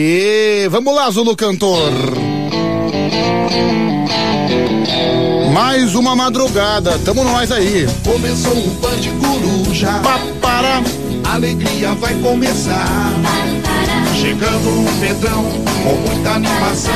E vamos lá, Zulu Cantor. Mais uma madrugada, tamo nós aí. Começou o Band Coruja. Para. Alegria vai começar. Chegando o Pedrão com muita animação.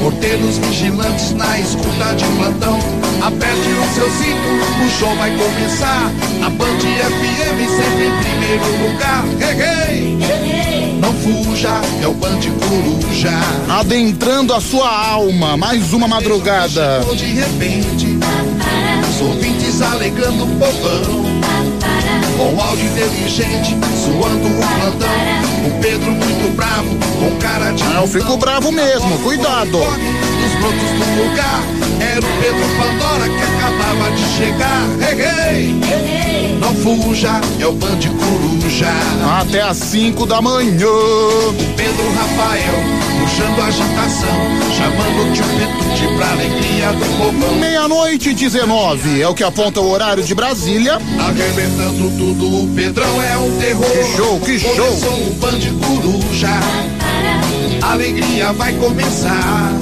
Porteiros vigilantes na escuta de plantão. Aperte o seu cinto, o show vai começar. A Band FM sempre em primeiro lugar. Hey, hey. Não fuja, é o Band Coruja. Adentrando a sua alma, mais uma madrugada. De repente, os ouvintes alegrando o povão. Com áudio inteligente, suando o plantão. O Pedro muito bravo, com cara de. Eu fico bravo mesmo, cuidado. Nos brotos do lugar, era o Pedro Pandora que acabava de chegar. Hey, hey. Não fuja, é o Band Coruja. Até às 5 da manhã. Pedro Rafael, puxando agitação, chamando Petute pra alegria do povão. Meia-noite e 19 é o que aponta o horário de Brasília. Arrebentando tudo, o Pedrão é um terror. Que show, que show. Começou o Band Coruja. Alegria vai começar.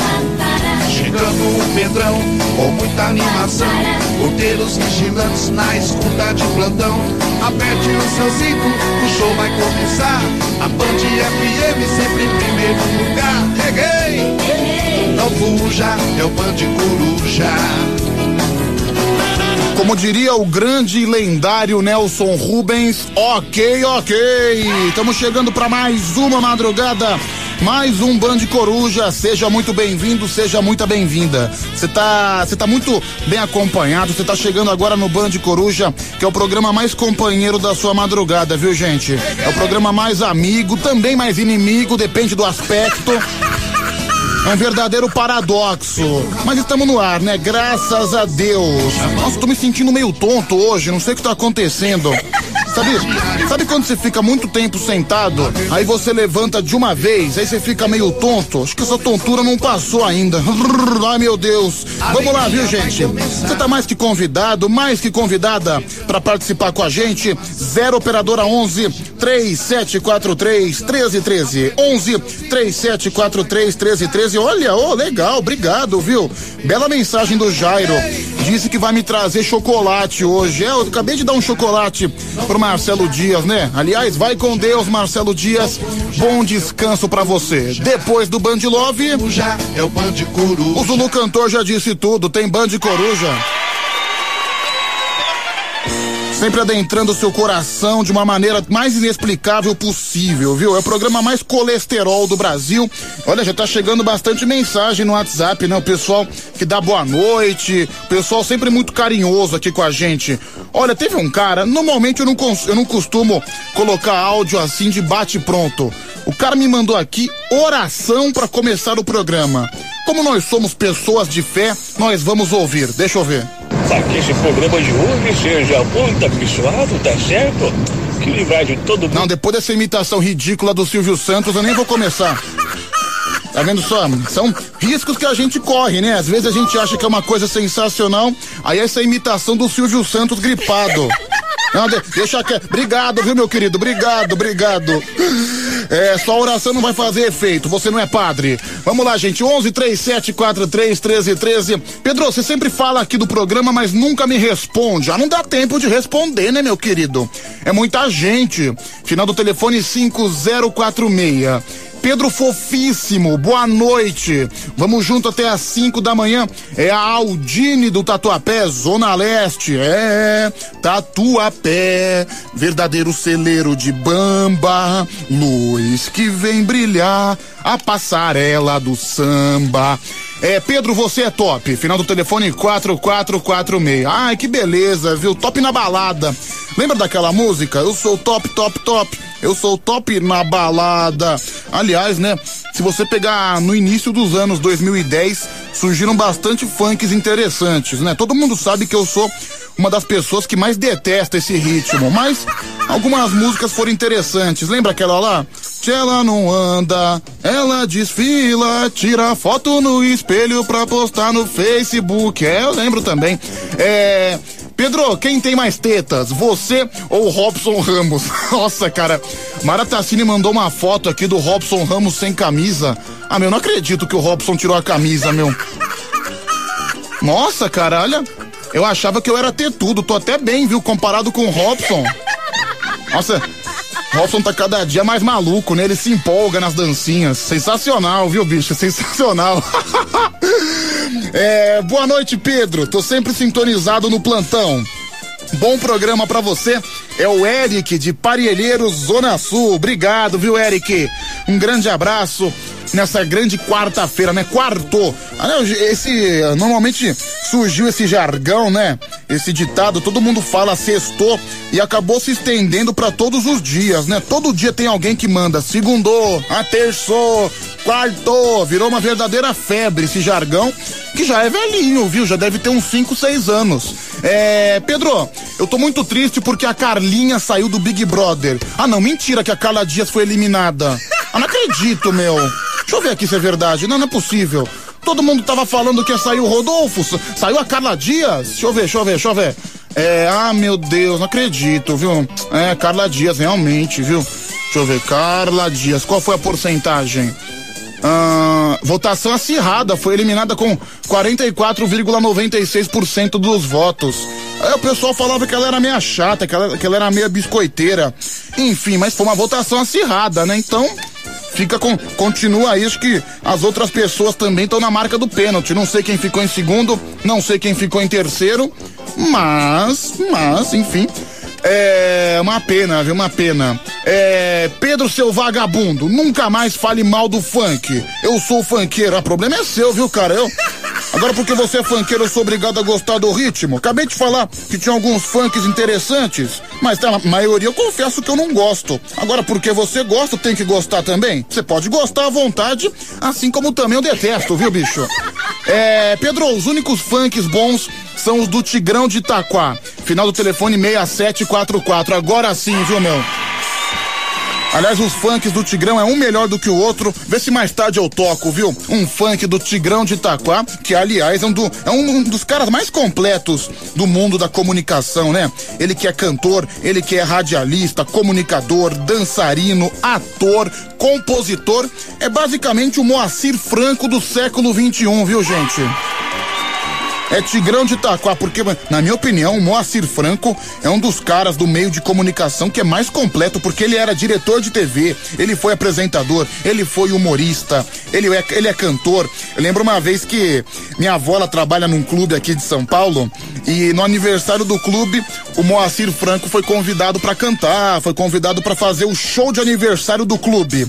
Chegando o Pedrão com muita animação. Porteiros vigilantes na escuta de plantão. Aperte o seu cinto, o show vai começar. A Band FM sempre em primeiro lugar. Hey, Não fuja, é o Band Coruja. Como diria o grande e lendário Nelson Rubens, ok, ok. Estamos chegando para mais uma madrugada, mais um Band Coruja. Seja muito bem-vindo, seja muito bem-vinda. Você tá, você tá muito bem acompanhado. Você tá chegando agora no Band Coruja, que é o programa mais companheiro da sua madrugada, viu, gente? É o programa mais amigo, também mais inimigo, depende do aspecto. É um verdadeiro paradoxo. Mas estamos no ar, né? Graças a Deus. Nossa, tô me sentindo meio tonto hoje, não sei o que tá acontecendo. Sabe, sabe quando você fica muito tempo sentado, aí você levanta de uma vez, aí você fica meio tonto? Acho que essa tontura não passou ainda. Ai meu Deus. Vamos lá, viu, gente? Você tá mais que convidado, mais que convidada para participar com a gente. Zero operadora 11 3743 1313. 11 3743 1313. Olha, ô, oh, legal, obrigado, viu? Bela mensagem do Jairo. Disse que vai me trazer chocolate hoje. É, eu acabei de dar um chocolate pro Marcelo Dias, né? Aliás, vai com Deus, Marcelo Dias. Bom descanso para você. Depois do Band Love, é o Band Coruja. O Zulu Cantor já disse tudo, tem Band Coruja. Sempre adentrando o seu coração de uma maneira mais inexplicável possível, viu? É o programa mais colesterol do Brasil. Olha, já tá chegando bastante mensagem no WhatsApp, né? O pessoal que dá boa noite, o pessoal sempre muito carinhoso aqui com a gente. Olha, teve um cara, normalmente eu não, eu não costumo colocar áudio assim de bate pronto. O cara me mandou aqui oração para começar o programa. Como nós somos pessoas de fé, nós vamos ouvir. Deixa eu ver. Para que esse programa de hoje seja muito abençoado, tá certo? Que livrar de todo mundo. Não, depois dessa imitação ridícula do Silvio Santos, eu nem vou começar. Tá vendo só? São riscos que a gente corre, né? Às vezes a gente acha que é uma coisa sensacional, aí essa imitação do Silvio Santos gripado. Não, de, deixa que. Obrigado, viu, meu querido? Obrigado, obrigado. É, só oração não vai fazer efeito, você não é padre. Vamos lá, gente, 11 37 43 13 13. Pedro, você sempre fala aqui do programa, mas nunca me responde. Já não dá tempo de responder, né, meu querido? É muita gente. Final do telefone 5046. Pedro Fofíssimo, boa noite. Vamos junto até às 5 da manhã. É a Aldine do Tatuapé, Zona Leste. É, Tatuapé, verdadeiro celeiro de bamba, luz que vem brilhar, a passarela do samba. É, Pedro, você é top. Final do telefone 4446. Ai, que beleza, viu? Top na balada. Lembra daquela música? Eu sou top, top, top. Eu sou top na balada. Aliás, né? Se você pegar no início dos anos 2010, surgiram bastante funks interessantes, né? Todo mundo sabe que eu sou uma das pessoas que mais detesta esse ritmo, mas algumas músicas foram interessantes. Lembra aquela lá? Ela não anda, ela desfila, tira foto no espelho pra postar no Facebook. É, eu lembro também. É. Pedro, quem tem mais tetas? Você ou Robson Ramos? Nossa, cara. Mara Tassini mandou uma foto aqui do Robson Ramos sem camisa. Ah, meu, não acredito que o Robson tirou a camisa, meu. Nossa, cara, olha. Eu achava que eu era ter tudo. Tô até bem, viu? Comparado com o Robson. Nossa, Robson tá cada dia mais maluco, né? Ele se empolga nas dancinhas. Sensacional, viu, bicho? Sensacional. é, boa noite, Pedro. Tô sempre sintonizado no plantão. Bom programa para você. É o Eric de Parielheiros, Zona Sul. Obrigado, viu, Eric? Um grande abraço nessa grande quarta-feira, né? Quarto. Ah, esse normalmente surgiu esse jargão, né? Esse ditado, todo mundo fala sextou e acabou se estendendo para todos os dias, né? Todo dia tem alguém que manda segundou, a terçou, quarto, virou uma verdadeira febre esse jargão, que já é velhinho, viu? Já deve ter uns 5, 6 anos. É, Pedro, eu tô muito triste porque a Carlinha saiu do Big Brother. Ah, não, mentira que a Carla Dias foi eliminada. Ah, não acredito, meu. Deixa eu ver aqui se é verdade. Não, não é possível. Todo mundo tava falando que ia sair o Rodolfo, saiu a Carla Dias. Deixa eu ver, deixa eu ver, deixa eu ver. É, ah, meu Deus, não acredito, viu? É, Carla Dias, realmente, viu? Deixa eu ver, Carla Dias, qual foi a porcentagem? Ah, votação acirrada, foi eliminada com 44,96% dos votos. Aí o pessoal falava que ela era meia chata, que ela, que ela era meia biscoiteira. Enfim, mas foi uma votação acirrada, né? Então, fica com continua isso que as outras pessoas também estão na marca do pênalti. Não sei quem ficou em segundo, não sei quem ficou em terceiro, mas, mas, enfim, é uma pena, viu? Uma pena. É, Pedro, seu vagabundo, nunca mais fale mal do funk. Eu sou funkeiro. O problema é seu, viu, cara? Eu. Agora, porque você é funkeiro, eu sou obrigado a gostar do ritmo. Acabei de falar que tinha alguns funks interessantes, mas a maioria eu confesso que eu não gosto. Agora, porque você gosta, tem que gostar também. Você pode gostar à vontade, assim como também eu detesto, viu, bicho? É, Pedro, os únicos funks bons são os do Tigrão de Itaquá. Final do telefone 6744. Agora sim, viu, meu? Aliás, os funks do Tigrão é um melhor do que o outro. Vê se mais tarde eu toco, viu? Um funk do Tigrão de Itaquá, que aliás é um, do, é um dos caras mais completos do mundo da comunicação, né? Ele que é cantor, ele que é radialista, comunicador, dançarino, ator, compositor. É basicamente o Moacir Franco do século 21, viu, gente? É Tigrão de Itaquá, porque, na minha opinião, o Moacir Franco é um dos caras do meio de comunicação que é mais completo, porque ele era diretor de TV, ele foi apresentador, ele foi humorista, ele é, ele é cantor. Eu lembro uma vez que minha avó ela trabalha num clube aqui de São Paulo e no aniversário do clube, o Moacir Franco foi convidado para cantar, foi convidado para fazer o show de aniversário do clube.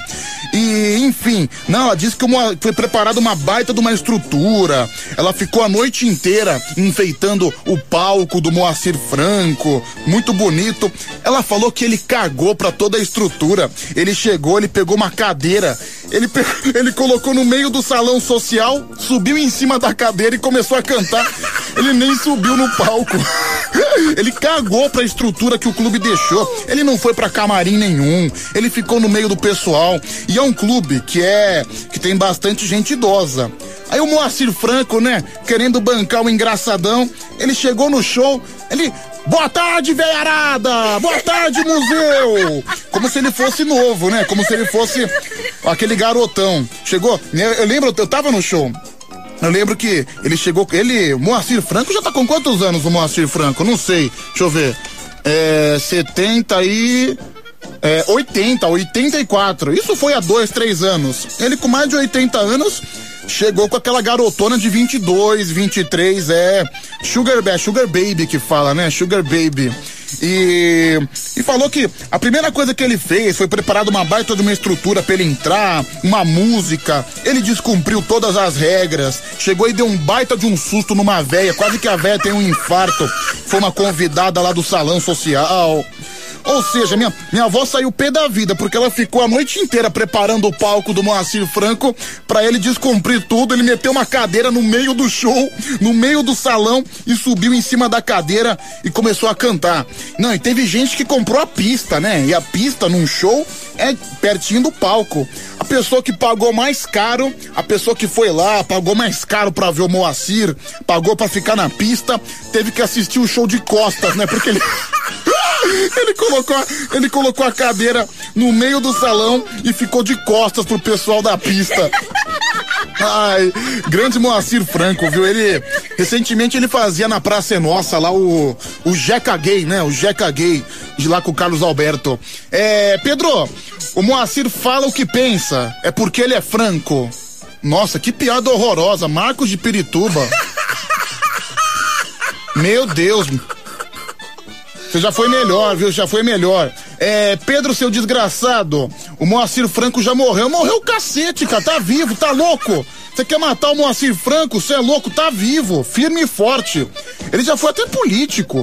E, enfim, não, ela disse que uma, foi preparada uma baita de uma estrutura. Ela ficou a noite inteira enfeitando o palco do Moacir Franco, muito bonito. Ela falou que ele cagou para toda a estrutura. Ele chegou, ele pegou uma cadeira, ele, ele colocou no meio do salão social, subiu em cima da cadeira e começou a cantar. Ele nem subiu no palco. Ele cagou pra estrutura que o clube deixou. Ele não foi pra camarim nenhum. Ele ficou no meio do pessoal. E é um clube que é que tem bastante gente idosa. Aí o Moacir Franco, né, querendo bancar o engraçadão, ele chegou no show, ele Boa tarde, veiarada! Boa tarde, museu! Como se ele fosse novo, né? Como se ele fosse aquele garotão. Chegou, eu lembro, eu tava no show. Eu lembro que ele chegou, ele, Moacir Franco já tá com quantos anos o Moacir Franco? Não sei, deixa eu ver. É, 70 e é, 80, 84. Isso foi há dois, três anos. Ele com mais de 80 anos chegou com aquela garotona de 22, 23, é Sugar, é Sugar Baby que fala, né? Sugar Baby. E, e falou que a primeira coisa que ele fez foi preparar uma baita de uma estrutura para ele entrar, uma música. Ele descumpriu todas as regras. Chegou e deu um baita de um susto numa véia, quase que a véia tem um infarto. Foi uma convidada lá do salão social. Ou seja, minha, minha avó saiu pé da vida, porque ela ficou a noite inteira preparando o palco do Moacir Franco para ele descumprir tudo. Ele meteu uma cadeira no meio do show, no meio do salão e subiu em cima da cadeira e começou a cantar. Não, e teve gente que comprou a pista, né? E a pista num show é pertinho do palco. A pessoa que pagou mais caro, a pessoa que foi lá, pagou mais caro pra ver o Moacir, pagou pra ficar na pista, teve que assistir o show de costas, né? Porque ele. Ele colocou, ele colocou a cadeira no meio do salão e ficou de costas pro pessoal da pista. Ai, grande Moacir Franco, viu? Ele recentemente ele fazia na Praça é Nossa lá o o Jeca Gay, né? O Jeca Gay de lá com o Carlos Alberto. É, Pedro, o Moacir fala o que pensa, é porque ele é franco. Nossa, que piada horrorosa, Marcos de Pirituba. Meu Deus. Você já foi melhor, viu? Já foi melhor. É, Pedro, seu desgraçado, o Moacir Franco já morreu. Morreu o cacete, cara, tá vivo, tá louco. Você quer matar o Moacir Franco? Você é louco, tá vivo, firme e forte. Ele já foi até político.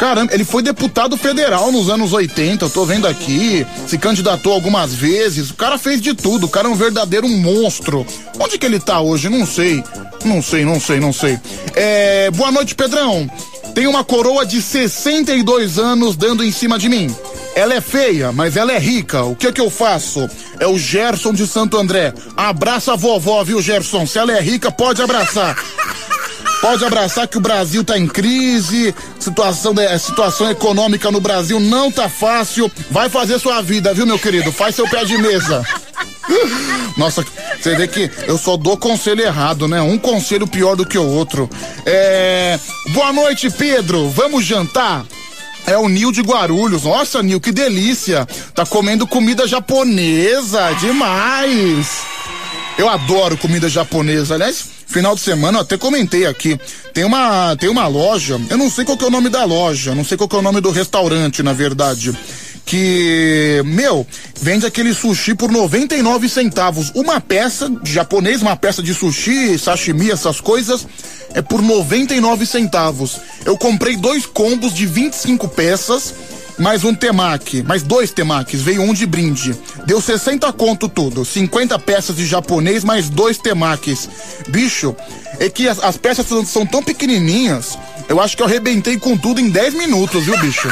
Caramba, ele foi deputado federal nos anos 80, eu tô vendo aqui. Se candidatou algumas vezes. O cara fez de tudo. O cara é um verdadeiro monstro. Onde que ele tá hoje? Não sei. Não sei, não sei, não sei. É, boa noite, Pedrão. Tem uma coroa de 62 anos dando em cima de mim. Ela é feia, mas ela é rica. O que é que eu faço? É o Gerson de Santo André. Abraça a vovó, viu, Gerson? Se ela é rica, pode abraçar. Pode abraçar que o Brasil tá em crise, situação, de, situação econômica no Brasil não tá fácil. Vai fazer sua vida, viu, meu querido? Faz seu pé de mesa. Nossa, você vê que eu só dou conselho errado, né? Um conselho pior do que o outro. É. Boa noite, Pedro. Vamos jantar? É o Nil de Guarulhos. Nossa, Nil, que delícia. Tá comendo comida japonesa. Demais. Eu adoro comida japonesa. Aliás, final de semana eu até comentei aqui. Tem uma, tem uma loja, eu não sei qual que é o nome da loja, não sei qual que é o nome do restaurante, na verdade que, meu, vende aquele sushi por 99 centavos. Uma peça de japonês, uma peça de sushi, sashimi, essas coisas, é por 99 centavos. Eu comprei dois combos de 25 peças, mais um temaki, mais dois temakis, veio um de brinde. Deu 60 conto tudo, 50 peças de japonês, mais dois temakis. Bicho, é que as, as peças são, são tão pequenininhas, eu acho que eu arrebentei com tudo em 10 minutos, viu, bicho?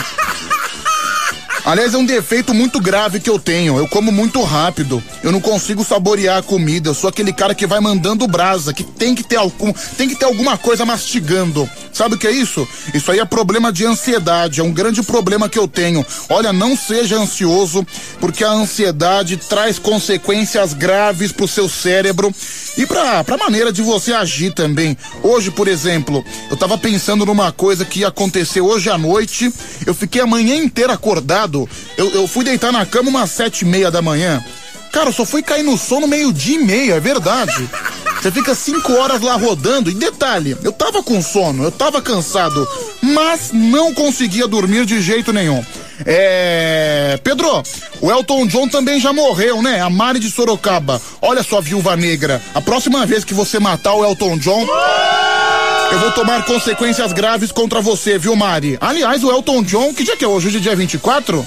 Aliás, é um defeito muito grave que eu tenho. Eu como muito rápido. Eu não consigo saborear a comida. Eu sou aquele cara que vai mandando brasa, que tem que ter algum, tem que ter alguma coisa mastigando. Sabe o que é isso? Isso aí é problema de ansiedade, é um grande problema que eu tenho. Olha, não seja ansioso, porque a ansiedade traz consequências graves pro seu cérebro e pra, pra maneira de você agir também. Hoje, por exemplo, eu tava pensando numa coisa que ia acontecer hoje à noite. Eu fiquei a manhã inteira acordado. Eu, eu fui deitar na cama umas sete e meia da manhã. Cara, eu só fui cair no sono meio-dia e meia, é verdade. Você fica cinco horas lá rodando. E detalhe, eu tava com sono, eu tava cansado, mas não conseguia dormir de jeito nenhum. É. Pedro, o Elton John também já morreu, né? A Mari de Sorocaba. Olha só, viúva negra. A próxima vez que você matar o Elton John. Eu vou tomar consequências graves contra você, viu, Mari? Aliás, o Elton John, que dia que é hoje? Hoje é dia 24?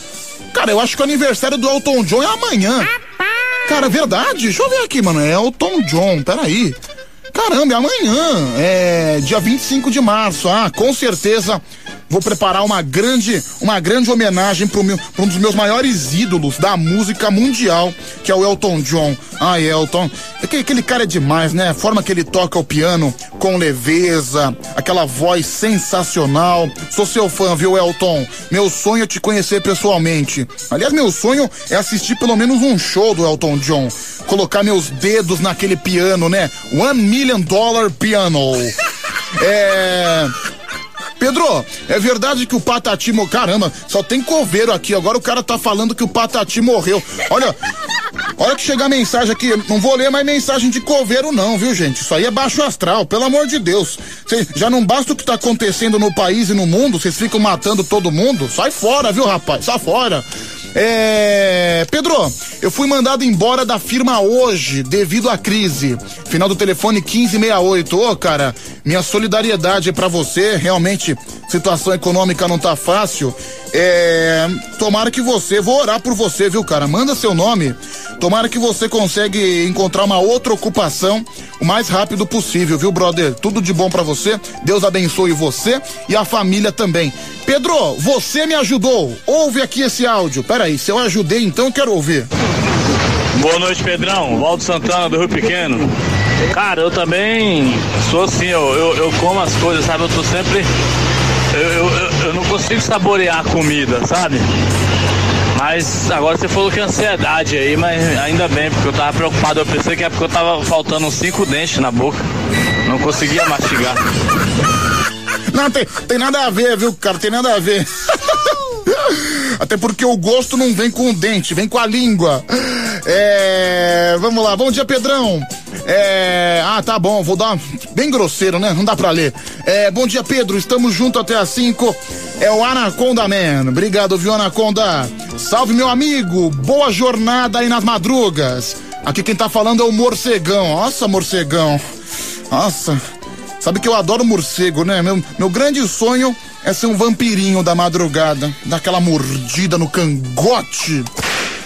Cara, eu acho que o aniversário do Elton John é amanhã. Cara, verdade? Deixa eu ver aqui, mano. É Elton John, peraí. Caramba, é amanhã. É dia 25 de março. Ah, com certeza vou preparar uma grande, uma grande homenagem para um dos meus maiores ídolos da música mundial, que é o Elton John. Ah, Elton, aquele, aquele cara é demais, né? A forma que ele toca o piano com leveza, aquela voz sensacional. Sou seu fã, viu, Elton? Meu sonho é te conhecer pessoalmente. Aliás, meu sonho é assistir pelo menos um show do Elton John. Colocar meus dedos naquele piano, né? One Million Dollar Piano. É. Pedro, é verdade que o Patati. Caramba, só tem coveiro aqui. Agora o cara tá falando que o Patati morreu. Olha, Olha que chegar mensagem aqui, não vou ler mais mensagem de coveiro não, viu gente? Isso aí é baixo astral, pelo amor de Deus. Cê, já não basta o que tá acontecendo no país e no mundo, vocês ficam matando todo mundo? Sai fora, viu rapaz? Sai fora. É. Pedro, eu fui mandado embora da firma hoje devido à crise. Final do telefone 1568. Ô, cara, minha solidariedade é para você. Realmente, situação econômica não tá fácil. É, tomara que você, vou orar por você, viu, cara? Manda seu nome. Tomara que você consiga encontrar uma outra ocupação o mais rápido possível, viu, brother? Tudo de bom para você. Deus abençoe você e a família também. Pedro, você me ajudou. Ouve aqui esse áudio. Peraí, se eu ajudei, então eu quero ouvir. Boa noite, Pedrão. Valdo Santana do Rio Pequeno. Cara, eu também sou assim, eu, eu, eu como as coisas, sabe? Eu tô sempre. Eu, eu, eu não consigo saborear a comida, sabe? Mas agora você falou que é ansiedade aí, mas ainda bem, porque eu tava preocupado. Eu pensei que é porque eu tava faltando uns cinco dentes na boca. Não conseguia mastigar. Não, tem, tem nada a ver, viu, cara? Tem nada a ver. Até porque o gosto não vem com o dente, vem com a língua. É, vamos lá, bom dia, Pedrão. É, ah, tá bom, vou dar bem grosseiro, né? Não dá pra ler. É, bom dia, Pedro. Estamos juntos até às 5. É o Anaconda Man. Obrigado, viu, Anaconda? Salve, meu amigo. Boa jornada aí nas madrugas. Aqui quem tá falando é o Morcegão. Nossa, Morcegão. Nossa. Sabe que eu adoro morcego, né? Meu, meu grande sonho é ser um vampirinho da madrugada, daquela mordida no cangote.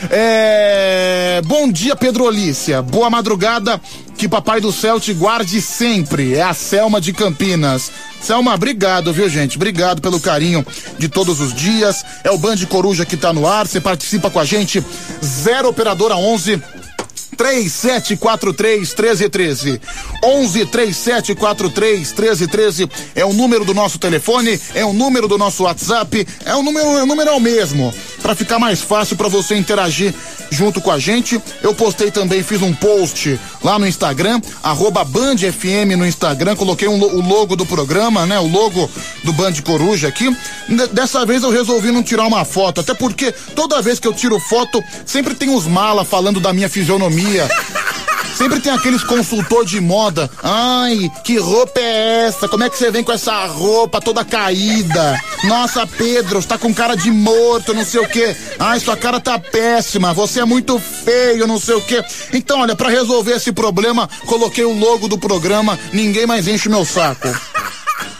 É... Bom dia, Pedro Olícia. Boa madrugada. Que Papai do Céu te guarde sempre. É a Selma de Campinas. Selma, obrigado, viu, gente? Obrigado pelo carinho de todos os dias. É o Band Coruja que tá no ar. Você participa com a gente. Zero Operadora 11 3743 1313. 11 3743 1313 é o número do nosso telefone, é o número do nosso WhatsApp, é o número, o número é o mesmo. Para ficar mais fácil para você interagir junto com a gente. Eu postei também, fiz um post lá no Instagram, arroba Band FM no Instagram, coloquei um, o logo do programa, né? O logo do Band Coruja aqui. Dessa vez eu resolvi não tirar uma foto, até porque toda vez que eu tiro foto, sempre tem os mala falando da minha fisionomia. Sempre tem aqueles consultor de moda. Ai, que roupa é essa? Como é que você vem com essa roupa toda caída? Nossa, Pedro, está com cara de morto, não sei o quê. Ai, sua cara tá péssima. Você é muito feio, não sei o quê. Então, olha, para resolver esse problema, coloquei o logo do programa. Ninguém mais enche meu saco.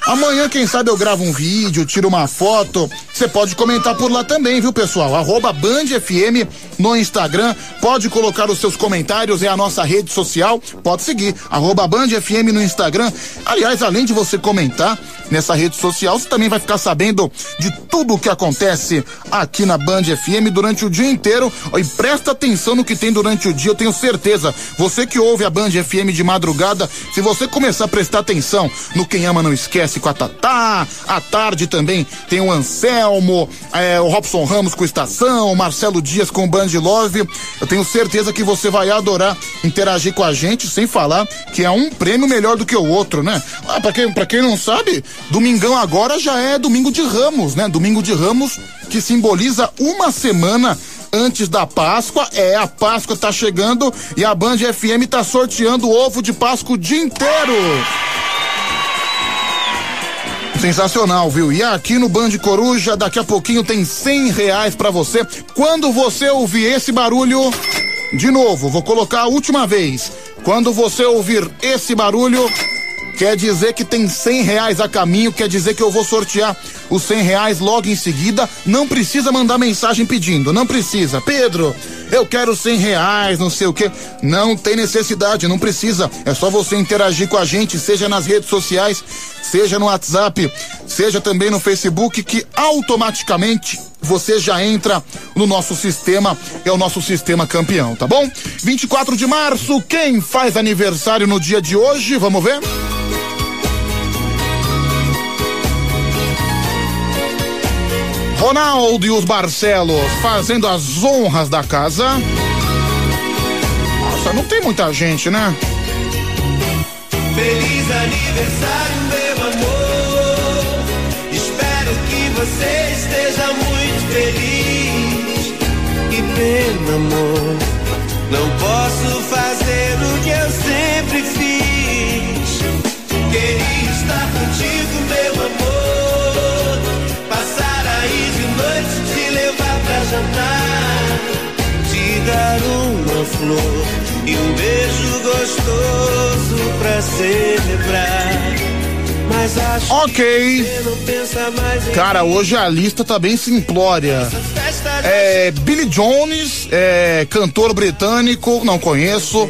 Amanhã, quem sabe, eu gravo um vídeo, tiro uma foto. Você pode comentar por lá também, viu, pessoal? Arroba Band FM no Instagram. Pode colocar os seus comentários, é a nossa rede social. Pode seguir, arroba Band FM no Instagram. Aliás, além de você comentar nessa rede social, você também vai ficar sabendo de tudo o que acontece aqui na Band FM durante o dia inteiro. E presta atenção no que tem durante o dia, eu tenho certeza. Você que ouve a Band FM de madrugada, se você começar a prestar atenção no Quem Ama Não Esquece, com a Tatá. À tarde também tem o Anselmo, é, o Robson Ramos com Estação, o Marcelo Dias com Band Love. Eu tenho certeza que você vai adorar interagir com a gente, sem falar que é um prêmio melhor do que o outro, né? Ah, pra, quem, pra quem não sabe, domingão agora já é domingo de Ramos, né? Domingo de Ramos que simboliza uma semana antes da Páscoa. É, a Páscoa tá chegando e a Band FM tá sorteando ovo de Páscoa o dia inteiro. Sensacional, viu? E aqui no Band Coruja, daqui a pouquinho tem cem reais para você. Quando você ouvir esse barulho, de novo, vou colocar a última vez. Quando você ouvir esse barulho, quer dizer que tem cem reais a caminho, quer dizer que eu vou sortear os cem reais logo em seguida. Não precisa mandar mensagem pedindo, não precisa. Pedro, eu quero cem reais, não sei o que. Não tem necessidade, não precisa. É só você interagir com a gente, seja nas redes sociais, seja no WhatsApp, seja também no Facebook, que automaticamente você já entra no nosso sistema, é o nosso sistema campeão, tá bom? 24 de março, quem faz aniversário no dia de hoje? Vamos ver? Ronaldo e os Barcelos fazendo as honras da casa. Nossa, não tem muita gente, né? Feliz aniversário, meu amor. Espero que você esteja muito feliz. Que pena, amor. Não posso fazer o que eu sempre jantar. Te dar uma flor e um beijo gostoso pra celebrar. Mas acho Ok. Cara, hoje a lista tá bem simplória. É, Billy Jones, é, cantor britânico, não conheço.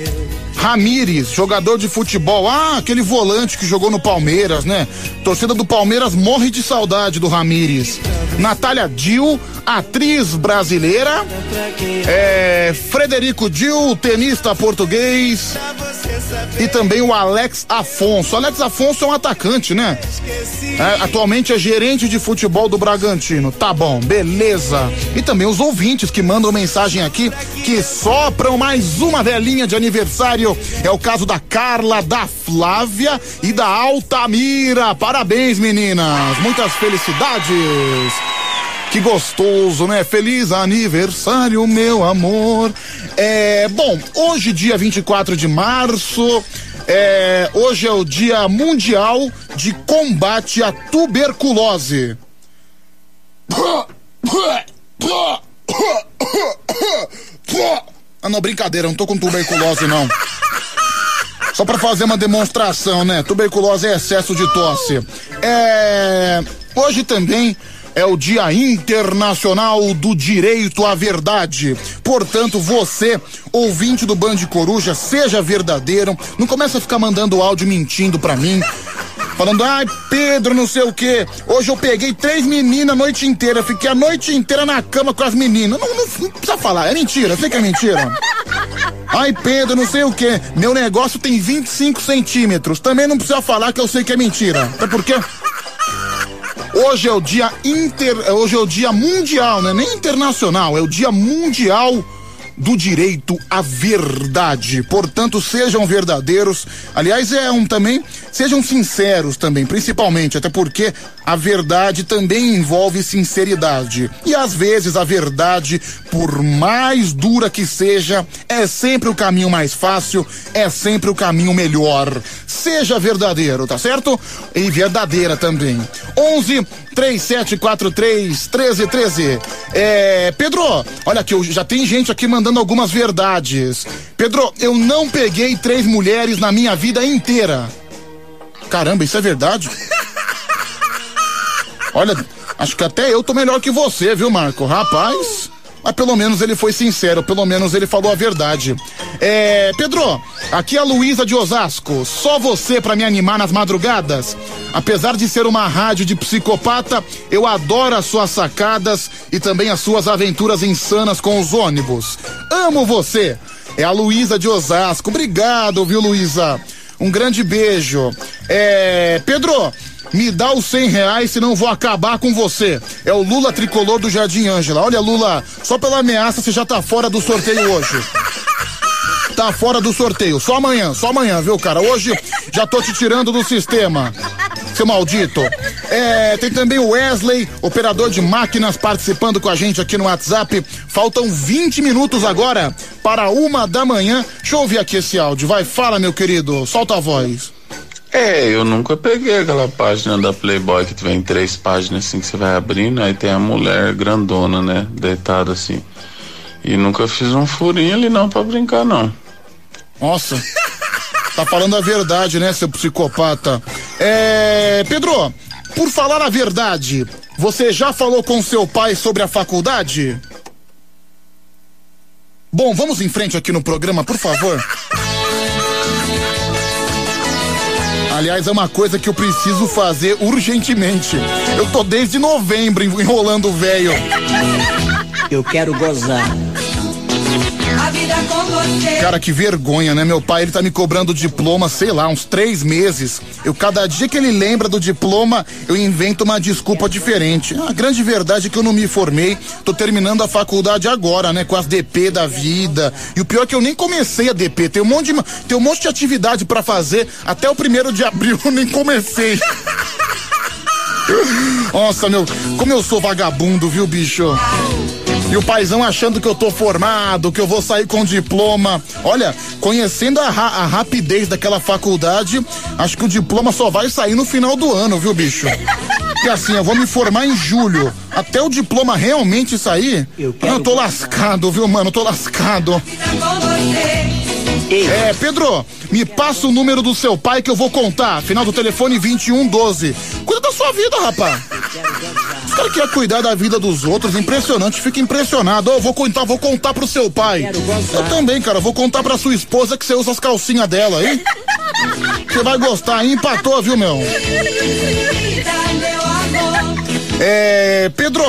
Ramires, jogador de futebol. Ah, aquele volante que jogou no Palmeiras, né? Torcida do Palmeiras morre de saudade do Ramires. Natália Dil, atriz brasileira. É, Frederico Dil, tenista português. E também o Alex Afonso. Alex Afonso é um atacante, né? É, atualmente é gerente de futebol do Bragantino. Tá bom, beleza. E também os ouvintes que mandam mensagem aqui que sopram mais uma velhinha de aniversário. É o caso da Carla, da Flávia e da Altamira. Parabéns, meninas. Muitas felicidades. Que gostoso, né? Feliz aniversário, meu amor. É, bom, hoje, dia 24 de março, é, hoje é o Dia Mundial de Combate à Tuberculose. Ah, não, brincadeira, não tô com tuberculose, não. Só pra fazer uma demonstração, né? Tuberculose é excesso de tosse. É. Hoje também é o Dia Internacional do Direito à Verdade. Portanto, você, ouvinte do Band Coruja, seja verdadeiro. Não começa a ficar mandando áudio mentindo pra mim. Falando, ai, Pedro, não sei o quê. Hoje eu peguei três meninas a noite inteira. Fiquei a noite inteira na cama com as meninas. Não, não, não precisa falar, é mentira, eu sei que é mentira. Ai, Pedro, não sei o que. Meu negócio tem 25 centímetros. Também não precisa falar que eu sei que é mentira. Até porque. Hoje é o dia inter. Hoje é o dia mundial, não é nem internacional, é o dia mundial do direito à verdade. Portanto, sejam verdadeiros. Aliás, é um também, sejam sinceros também, principalmente, até porque a verdade também envolve sinceridade. E às vezes a verdade, por mais dura que seja, é sempre o caminho mais fácil, é sempre o caminho melhor. Seja verdadeiro, tá certo? E verdadeira também. 11 3743 1313. É, Pedro, olha aqui, já tem gente aqui mandando algumas verdades. Pedro, eu não peguei três mulheres na minha vida inteira. Caramba, isso é verdade? Olha, acho que até eu tô melhor que você, viu, Marco? Rapaz. Mas pelo menos ele foi sincero, pelo menos ele falou a verdade. É, Pedro, aqui é a Luísa de Osasco. Só você pra me animar nas madrugadas. Apesar de ser uma rádio de psicopata, eu adoro as suas sacadas e também as suas aventuras insanas com os ônibus. Amo você. É a Luísa de Osasco. Obrigado, viu, Luísa? Um grande beijo. É, Pedro, me dá os cem reais, senão vou acabar com você. É o Lula tricolor do Jardim Ângela. Olha, Lula, só pela ameaça você já tá fora do sorteio hoje. Tá fora do sorteio. Só amanhã, só amanhã, viu, cara? Hoje já tô te tirando do sistema. Seu maldito. É, tem também o Wesley, operador de máquinas, participando com a gente aqui no WhatsApp. Faltam 20 minutos agora para uma da manhã. Deixa eu ouvir aqui esse áudio. Vai, fala, meu querido. Solta a voz. É, eu nunca peguei aquela página da Playboy que vem três páginas assim que você vai abrindo, aí tem a mulher grandona, né? Deitada assim. E nunca fiz um furinho ali não pra brincar, não. Nossa. Tá falando a verdade, né, seu psicopata? É. Pedro, por falar a verdade, você já falou com seu pai sobre a faculdade? Bom, vamos em frente aqui no programa, por favor. Aliás, é uma coisa que eu preciso fazer urgentemente. Eu tô desde novembro enrolando o velho. Eu quero gozar. Cara, que vergonha, né? Meu pai, ele tá me cobrando diploma, sei lá, uns três meses. Eu, cada dia que ele lembra do diploma, eu invento uma desculpa diferente. A grande verdade é que eu não me formei, tô terminando a faculdade agora, né? Com as DP da vida. E o pior é que eu nem comecei a DP. Tem um monte de, tem um monte de atividade pra fazer. Até o primeiro de abril eu nem comecei. Nossa, meu, como eu sou vagabundo, viu, bicho? E o paizão achando que eu tô formado, que eu vou sair com diploma. Olha, conhecendo a, ra a, rapidez daquela faculdade, acho que o diploma só vai sair no final do ano, viu, bicho? Porque assim, eu vou me formar em julho. Até o diploma realmente sair, Eu eu, tô lascado, viu, mano? Eu tô lascado. É, Pedro, me passa o número do seu pai que eu vou contar. Final do telefone 2112. Cuida da sua vida, rapaz. Os caras querem cuidar da vida dos outros, impressionante, fica impressionado. Eu vou contar, vou contar pro seu pai. Eu também, cara, vou contar pra sua esposa que você usa as calcinhas dela, hein? Você vai gostar, hein? empatou, viu, meu? É, Pedro,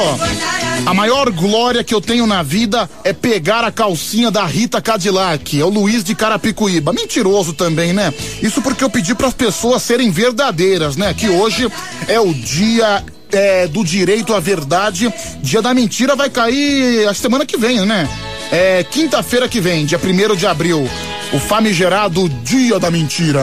a maior glória que eu tenho na vida é pegar a calcinha da Rita Cadillac, é o Luiz de Carapicuíba. Mentiroso também, né? Isso porque eu pedi para as pessoas serem verdadeiras, né? Que hoje é o dia é, do direito à verdade. Dia da mentira vai cair a semana que vem, né? É quinta-feira que vem, dia 1 de abril. O famigerado Dia da Mentira.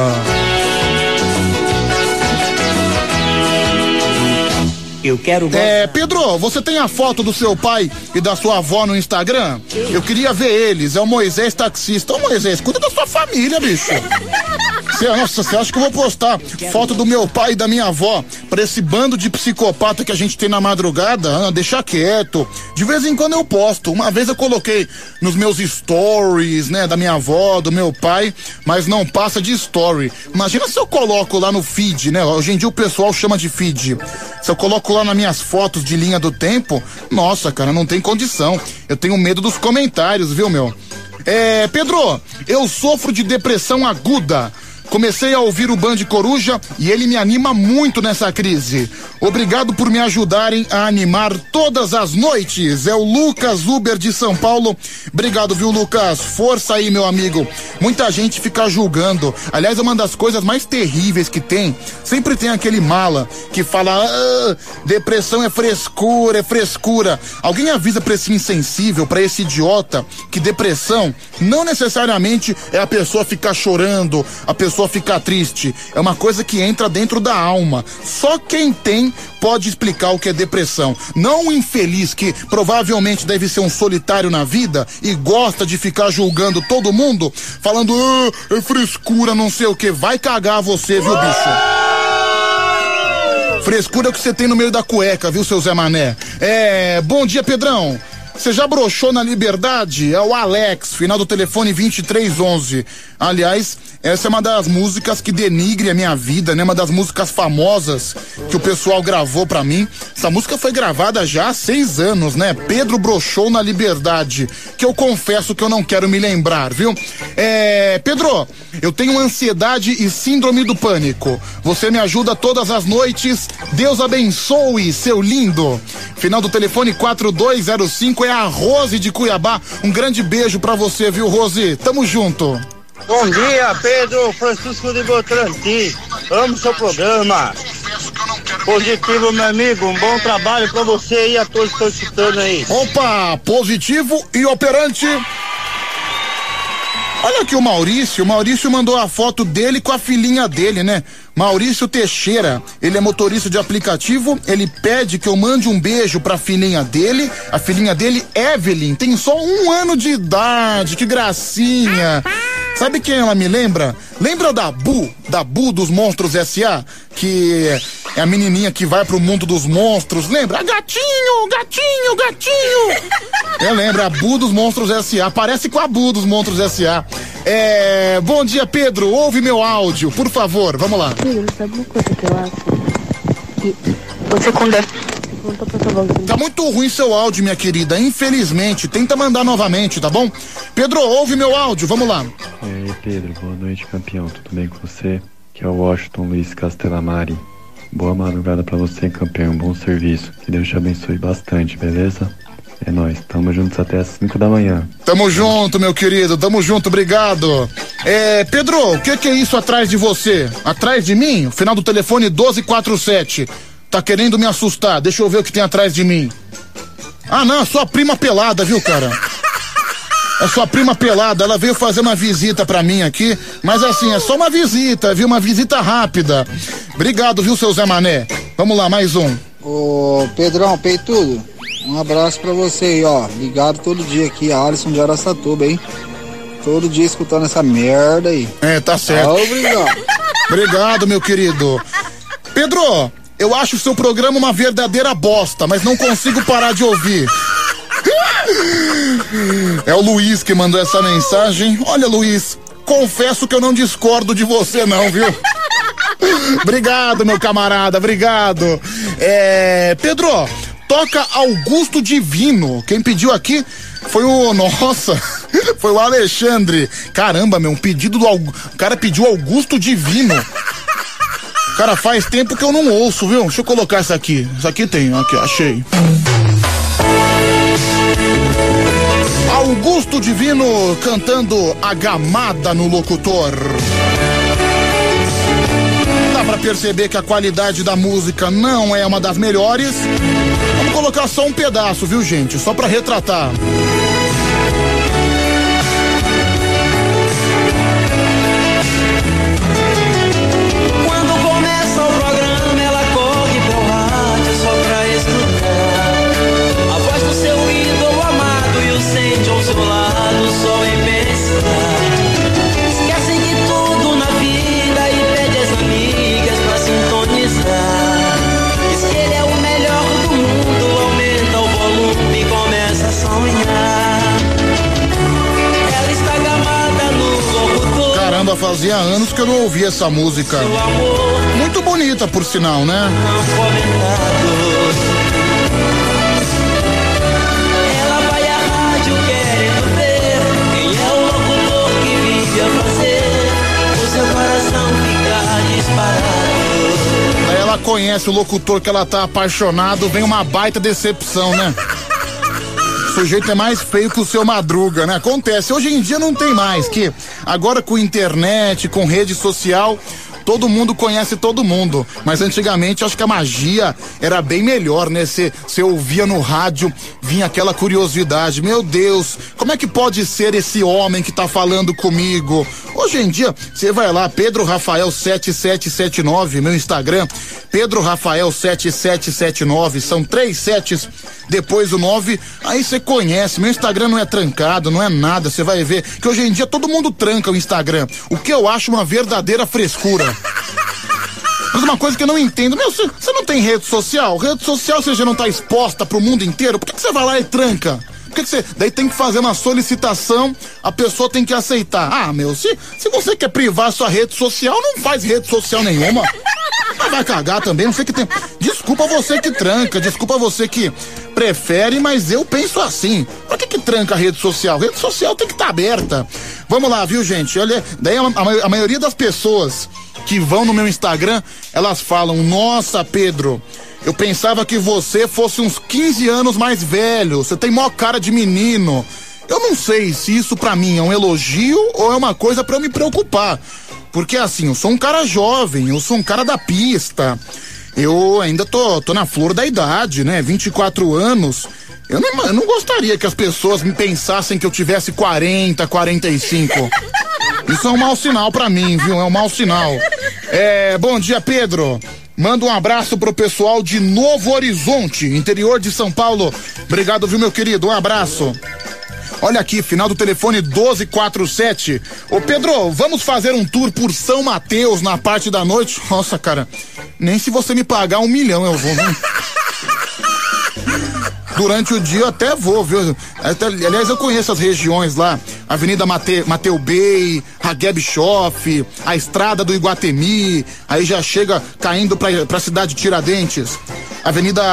Eu quero É, Pedro, você tem a foto do seu pai e da sua avó no Instagram? Eu queria ver eles. É o Moisés taxista. Ô Moisés, cuida da sua família, bicho. Cê, nossa, você acha que eu vou postar foto do meu pai e da minha avó pra esse bando de psicopata que a gente tem na madrugada? Ah, deixa quieto. De vez em quando eu posto. Uma vez eu coloquei nos meus stories, né, da minha avó, do meu pai, mas não passa de story. Imagina se eu coloco lá no feed, né? Hoje em dia o pessoal chama de feed. Se eu coloco lá nas minhas fotos de linha do tempo, nossa, cara, não tem condição. Eu tenho medo dos comentários, viu, meu? É, Pedro, eu sofro de depressão aguda. Comecei a ouvir o Band Coruja e ele me anima muito nessa crise. Obrigado por me ajudarem a animar todas as noites. É o Lucas Uber de São Paulo. Obrigado, viu, Lucas? Força aí, meu amigo. Muita gente fica julgando. Aliás, é uma das coisas mais terríveis que tem. Sempre tem aquele mala que fala: ah, depressão é frescura, é frescura. Alguém avisa pra esse insensível, pra esse idiota, que depressão não necessariamente é a pessoa ficar chorando, a pessoa ficar triste. É uma coisa que entra dentro da alma. Só quem tem pode explicar o que é depressão. Não um infeliz que provavelmente deve ser um solitário na vida e gosta de ficar julgando todo mundo, falando, ah, é frescura, não sei o que. Vai cagar você, viu, bicho? Frescura que você tem no meio da cueca, viu, seu Zé Mané? É. Bom dia, Pedrão. Você já broxou na liberdade? É o Alex, final do telefone 2311. Aliás, essa é uma das músicas que denigre a minha vida, né? Uma das músicas famosas que o pessoal gravou pra mim. Essa música foi gravada já há seis anos, né? Pedro broxou na liberdade, que eu confesso que eu não quero me lembrar, viu? É, Pedro, eu tenho ansiedade e síndrome do pânico. Você me ajuda todas as noites. Deus abençoe, seu lindo. Final do telefone 4205 é a Rose de Cuiabá. Um grande beijo pra você, viu, Rose? Tamo junto. Bom dia, Pedro Francisco de Botranti. Amo seu programa. Positivo, meu amigo. Um bom trabalho pra você e a todos que estão escutando aí. Opa, positivo e operante. Olha aqui o Maurício. O Maurício mandou a foto dele com a filhinha dele, né? Maurício Teixeira. Ele é motorista de aplicativo. Ele pede que eu mande um beijo pra filhinha dele. A filhinha dele, Evelyn, tem só um ano de idade. Que gracinha. Sabe quem ela me lembra? Lembra da Bu, da Bu dos Monstros S.A., que é a menininha que vai pro mundo dos monstros. Lembra? Ah, Gatinho, gatinho, gatinho. Eu lembro, a Bu dos Monstros S.A. Parece com a Bu dos Monstros S.A. É, bom dia, Pedro. Ouve meu áudio, por favor. Vamos lá. Filho, sabe uma coisa que eu acho? Que você quando é. Tá muito ruim seu áudio, minha querida. Infelizmente. Tenta mandar novamente, tá bom? Pedro, ouve meu áudio. Vamos lá. E aí, Pedro, boa noite, campeão. Tudo bem com você? Que é o Washington Luiz Castelamari. Boa madrugada pra você, campeão. Bom serviço. Que Deus te abençoe bastante, beleza? É nóis, tamo juntos até as 5 da manhã. Tamo junto, meu querido. Tamo junto, obrigado. É, Pedro, o que, que é isso atrás de você? Atrás de mim? O final do telefone 1247. Tá querendo me assustar? Deixa eu ver o que tem atrás de mim. Ah, não, é sua prima pelada, viu, cara? É sua prima pelada, ela veio fazer uma visita pra mim aqui, mas assim, é só uma visita, viu? Uma visita rápida. Obrigado, viu, seu Zé Mané? Vamos lá, mais um. Ô, Pedrão, peitudo, um abraço pra você aí, ó. Ligado todo dia aqui, Alisson de Araçatuba, hein? Todo dia escutando essa merda aí. É, tá certo. Obrigado. Obrigado, meu querido. Pedro, eu acho o seu programa uma verdadeira bosta, mas não consigo parar de ouvir. É o Luiz que mandou essa mensagem. Olha, Luiz, confesso que eu não discordo de você, não, viu? obrigado, meu camarada, obrigado. É, Pedro, toca Augusto Divino. Quem pediu aqui foi o. Nossa, foi o Alexandre. Caramba, meu, um pedido do. O cara pediu Augusto Divino. Cara, faz tempo que eu não ouço, viu? Deixa eu colocar essa aqui. Essa aqui tem, aqui, achei. Augusto Divino cantando a gamada no locutor. Dá pra perceber que a qualidade da música não é uma das melhores. Vamos colocar só um pedaço, viu, gente? Só pra retratar. Fazia anos que eu não ouvia essa música. Muito bonita, por sinal, né? É ela conhece o locutor que ela tá apaixonado, vem uma baita decepção, né? O sujeito é mais feio que o seu madruga, né? Acontece. Hoje em dia não tem mais, que agora com internet, com rede social, todo mundo conhece todo mundo. Mas antigamente acho que a magia era bem melhor, né? Você ouvia no rádio, vinha aquela curiosidade. Meu Deus, como é que pode ser esse homem que tá falando comigo? Hoje em dia, você vai lá, Pedro Rafael 7779, meu Instagram, Pedro Rafael 7779, são três setes depois do 9, aí você conhece. Meu Instagram não é trancado, não é nada. Você vai ver que hoje em dia todo mundo tranca o Instagram. O que eu acho uma verdadeira frescura. Mas uma coisa que eu não entendo, meu, você não tem rede social? Rede social você já não tá exposta pro mundo inteiro? Por que você vai lá e tranca? Por que você. Daí tem que fazer uma solicitação, a pessoa tem que aceitar. Ah, meu, se, se você quer privar sua rede social, não faz rede social nenhuma. Mas vai cagar também, não sei que tem. Desculpa você que tranca, desculpa você que prefere, mas eu penso assim. Por que que tranca a rede social? Rede social tem que estar aberta. Vamos lá, viu, gente? Olha, daí a, a- a maioria das pessoas que vão no meu Instagram, elas falam: Nossa, Pedro, eu pensava que você fosse uns 15 anos mais velho. Você tem maior cara de menino. Eu não sei se isso pra mim é um elogio ou é uma coisa pra eu me preocupar. Porque assim, eu sou um cara jovem, eu sou um cara da pista. Eu ainda tô, tô na flor da idade, né? 24 anos. Eu não, eu não gostaria que as pessoas me pensassem que eu tivesse 40, 45. Isso é um mau sinal pra mim, viu? É um mau sinal. É, bom dia, Pedro. Manda um abraço pro pessoal de Novo Horizonte, interior de São Paulo. Obrigado, viu, meu querido? Um abraço. Olha aqui, final do telefone 1247. Ô Pedro, vamos fazer um tour por São Mateus na parte da noite? Nossa, cara, nem se você me pagar um milhão eu vou, viu? Durante o dia eu até vou, viu? Até- aliás, eu conheço as regiões lá. Avenida Mate, Mateu Bey, Hagueb Schoff, a estrada do Iguatemi, aí já chega caindo pra, pra cidade de Tiradentes. Avenida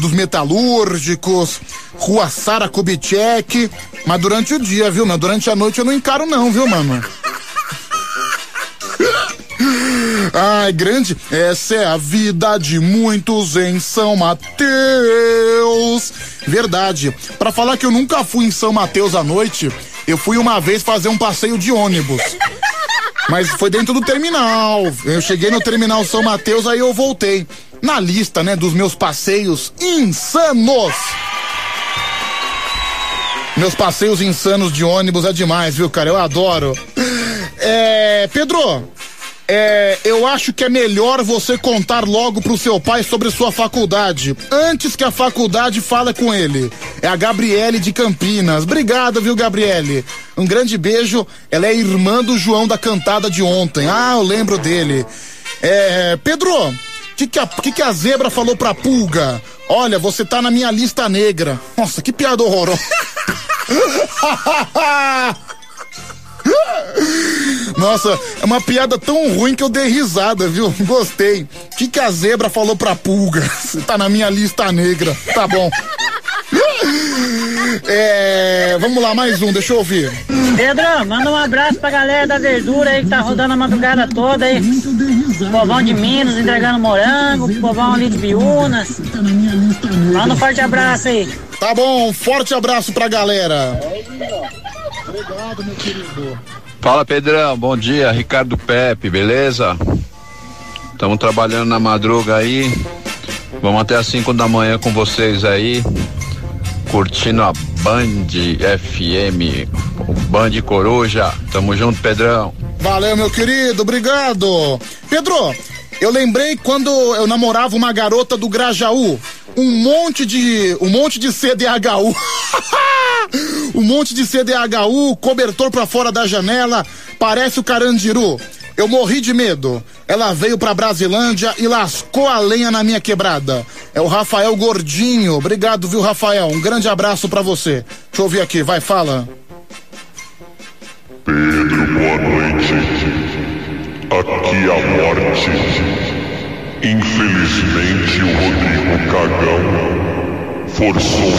dos Metalúrgicos, Rua Sara Kubitschek. Mas durante o dia, viu? Mas durante a noite eu não encaro não, viu, mano? Ai, grande, essa é a vida de muitos em São Mateus. Verdade. Pra falar que eu nunca fui em São Mateus à noite, eu fui uma vez fazer um passeio de ônibus. Mas foi dentro do terminal. Eu cheguei no terminal São Mateus, aí eu voltei. Na lista, né, dos meus passeios insanos. Meus passeios insanos de ônibus é demais, viu, cara? Eu adoro. É, Pedro, é, eu acho que é melhor você contar logo pro seu pai sobre sua faculdade, antes que a faculdade fale com ele. É a Gabriele de Campinas. Obrigado, viu, Gabriele? Um grande beijo. Ela é irmã do João da cantada de ontem. Ah, eu lembro dele. É, Pedro, o que, que, a- que, que a zebra falou pra pulga? Olha, você tá na minha lista negra. Nossa, que piada horrorosa. Nossa, é uma piada tão ruim que eu dei risada, viu? Gostei. O que, que a zebra falou pra pulga? Você tá na minha lista negra. Tá bom. É, vamos lá, mais um, deixa eu ouvir. Pedro, manda um abraço pra galera da verdura aí que tá rodando a madrugada toda aí. Povão de Minas entregando morango, povão ali de Biúnas. Manda um forte abraço aí. Tá bom, forte abraço pra galera. Obrigado, meu querido. Fala Pedrão, bom dia, Ricardo Pepe, beleza? Estamos trabalhando na madruga aí. Vamos até as 5 da manhã com vocês aí curtindo a Band FM, o Band Coruja. Tamo junto, Pedrão. Valeu, meu querido, obrigado. Pedro, eu lembrei quando eu namorava uma garota do Grajaú, um monte de, um monte de CDHU. um monte de CDHU, cobertor pra fora da janela, parece o Carandiru. Eu morri de medo. Ela veio pra Brasilândia e lascou a lenha na minha quebrada. É o Rafael Gordinho. Obrigado, viu, Rafael? Um grande abraço para você. Deixa eu ouvir aqui, vai, fala. Pedro, boa noite. Aqui a morte. Infelizmente o Rodrigo Cagão forçou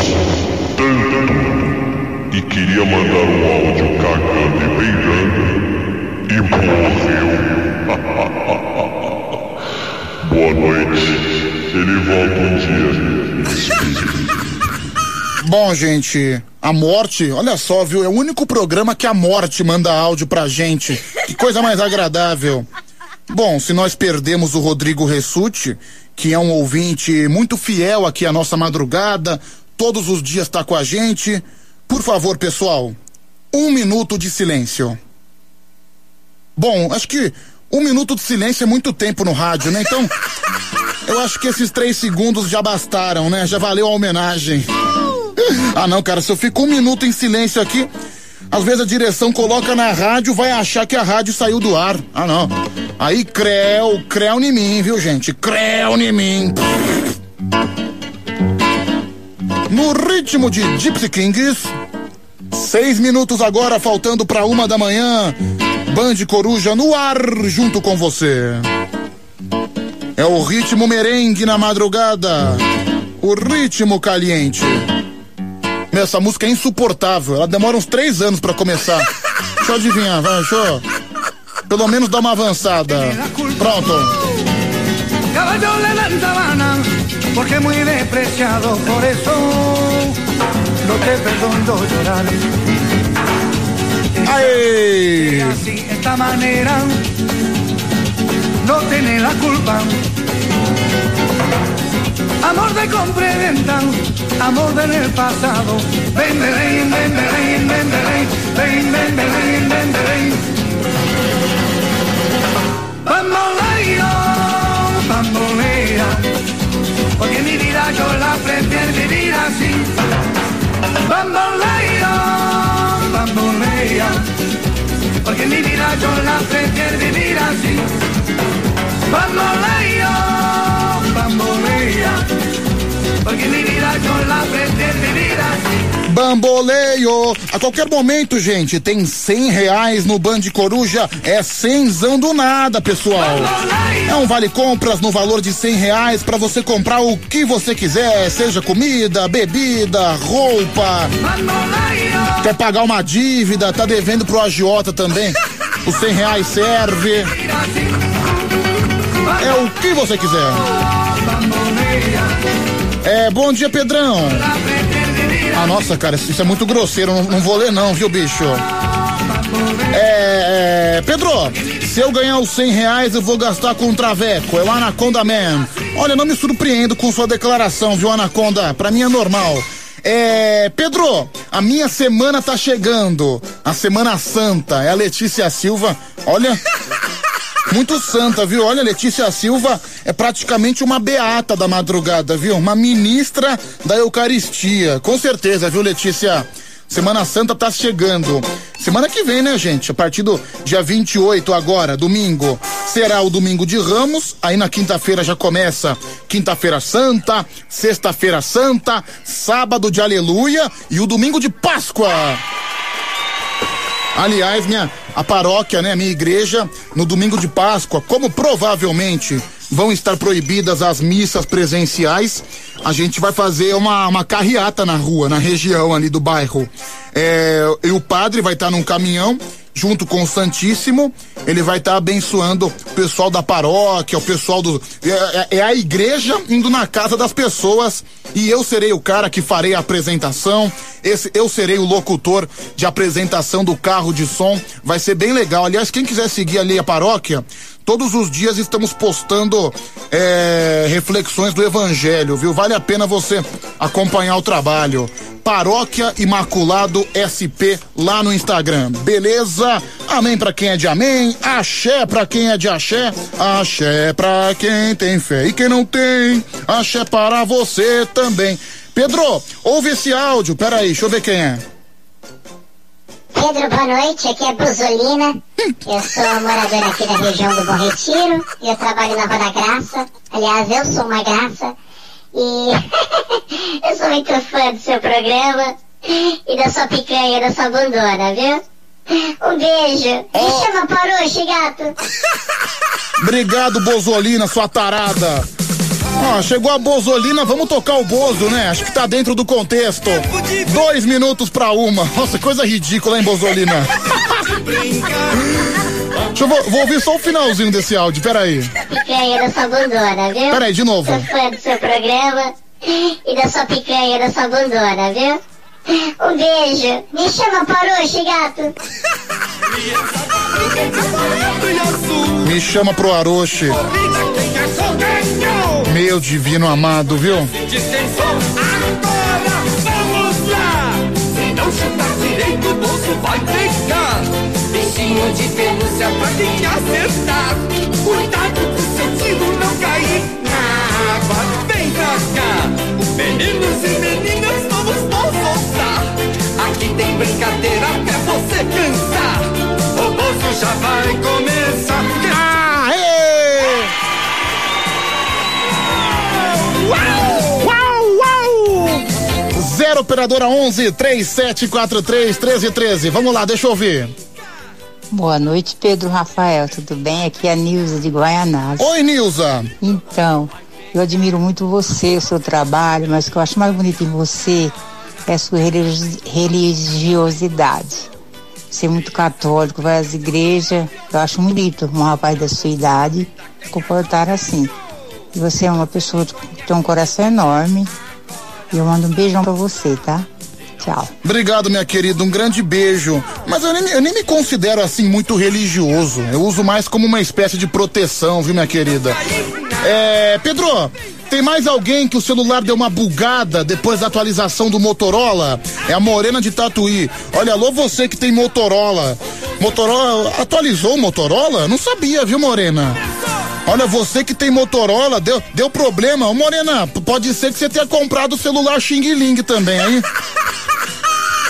tanto e queria mandar um áudio cagando e beirando e morreu. Boa noite. Ele volta um dia. Bom, gente, a morte, olha só, viu? É o único programa que a morte manda áudio pra gente. Que coisa mais agradável. Bom, se nós perdemos o Rodrigo Ressuti, que é um ouvinte muito fiel aqui à nossa madrugada, todos os dias está com a gente, por favor, pessoal, um minuto de silêncio. Bom, acho que um minuto de silêncio é muito tempo no rádio, né? Então, eu acho que esses três segundos já bastaram, né? Já valeu a homenagem. Ah, não, cara, se eu fico um minuto em silêncio aqui, às vezes a direção coloca na rádio, vai achar que a rádio saiu do ar. Ah, não. Aí creu, creu em mim, viu, gente? Creu em mim. No ritmo de Gypsy Kings, seis minutos agora, faltando para uma da manhã. Band Coruja no ar junto com você. É o ritmo merengue na madrugada. O ritmo caliente. Essa música é insuportável. Ela demora uns três anos para começar. Deixa eu adivinhar, vai, deixa eu... Pelo menos dar uma avançada. Pronto. Porque muy despreciado, por eso no te perdono llorar. ¡Ay! Así, esta manera, no tiene la culpa. Amor de compra y venta, amor del pasado. Ven, ven, ven, ven, ven, ven, ven, ven, ven, ven, ven, bambolea, porque mi vida yo la prefiero vivir así. Bamboleo, bambolea, porque mi vida yo la prefiero vivir así. Bamboleo, bambolea, porque mi vida yo la prefiero vivir así. Bamboleio! A qualquer momento, gente, tem cem reais no Band Coruja. É cenzão do nada, pessoal. É um vale compras no valor de cem reais para você comprar o que você quiser, seja comida, bebida, roupa. Quer pagar uma dívida, tá devendo pro agiota também? Os cem reais serve. É o que você quiser. É, bom dia, Pedrão. Ah, nossa, cara, isso é muito grosseiro, não, não vou ler não, viu, bicho? É, é, Pedro, se eu ganhar os cem reais, eu vou gastar com um traveco, é o Anaconda Man. Olha, não me surpreendo com sua declaração, viu, Anaconda? Pra mim é normal. É, Pedro, a minha semana tá chegando, a Semana Santa, é a Letícia Silva, olha... Muito santa, viu? Olha, Letícia Silva é praticamente uma beata da madrugada, viu? Uma ministra da Eucaristia. Com certeza, viu, Letícia? Semana Santa tá chegando. Semana que vem, né, gente? A partir do dia 28 agora, domingo, será o domingo de Ramos. Aí na quinta-feira já começa Quinta-feira Santa, Sexta-feira Santa, sábado de Aleluia e o domingo de Páscoa. Aliás, minha a paróquia, né, minha igreja, no domingo de Páscoa, como provavelmente vão estar proibidas as missas presenciais, a gente vai fazer uma, uma carreata na rua, na região ali do bairro. É, e o padre vai estar num caminhão junto com o Santíssimo, ele vai estar abençoando o pessoal da paróquia, o pessoal do. É, é, é, a igreja indo na casa das pessoas e eu serei o cara que farei a apresentação. Esse, eu serei o locutor de apresentação do carro de som. Vai ser bem legal. Aliás, quem quiser seguir ali a paróquia, Todos os dias estamos postando é, reflexões do Evangelho, viu? Vale a pena você acompanhar o trabalho. Paróquia Imaculado SP lá no Instagram. Beleza? Amém para quem é de amém, axé para quem é de axé, axé para quem tem fé e quem não tem, axé para você também. Pedro, ouve esse áudio, peraí, deixa eu ver quem é. Pedro, boa noite. Aqui é Buzolina. Eu sou moradora aqui da região do Bom Retiro. E eu trabalho na Rua da Graça. Aliás, eu sou uma graça. E eu sou muito fã do seu programa e da sua picanha, da sua bundona, viu? Um beijo. Oh. Me chama Paroche, gato. Obrigado, Bozolina, sua tarada. Ó, chegou a Bozolina, vamos tocar o Bozo, né? Acho que tá dentro do contexto. Dois minutos pra uma. Nossa, coisa ridícula, hein, Bozolina? Deixa eu vou, vou, ouvir só o finalzinho desse áudio, peraí. Picanha da sua bundona, viu? Peraí, de novo. Sou fã do seu programa e da sua picanha da sua bundona, viu? Um beijo. Me chama Paroche, gato. Me chama pro Aroche. Meu divino amado, viu? Agora vamos lá! Se não chutar direito, o bolso vai pegar. Bichinho de pelúcia pra quem acertar. Cuidado pro seu tiro não cair na água. Vem pra cá! Meninos e meninas, tem brincadeira até você cansar. O bolso já vai começar. Zero operadora 11 3743 1313. Vamos lá, deixa eu ouvir. Boa noite, Pedro Rafael. Tudo bem? Aqui é a Nilza de Guaianás. Oi, Nilza. Então, eu admiro muito você, o seu trabalho, mas o que eu acho mais bonito em você é sua religiosidade. É muito católico, vai às igrejas. Eu acho bonito um rapaz da sua idade comportar assim. E você é uma pessoa que tem um coração enorme, e eu mando um beijão pra você, tá? Tchau. Obrigado, minha querida. Um grande beijo. Mas eu nem, eu nem me considero assim muito religioso. Eu uso mais como uma espécie de proteção, viu, minha querida? É. Pedro, tem mais alguém que o celular deu uma bugada depois da atualização do Motorola? É a Morena de Tatuí. Olha, alô, você que tem Motorola. Motorola atualizou o Motorola? Não sabia, viu, Morena? Olha, você que tem Motorola, deu, deu problema. Ô, Morena, pode ser que você tenha comprado o celular Xing Ling também, aí.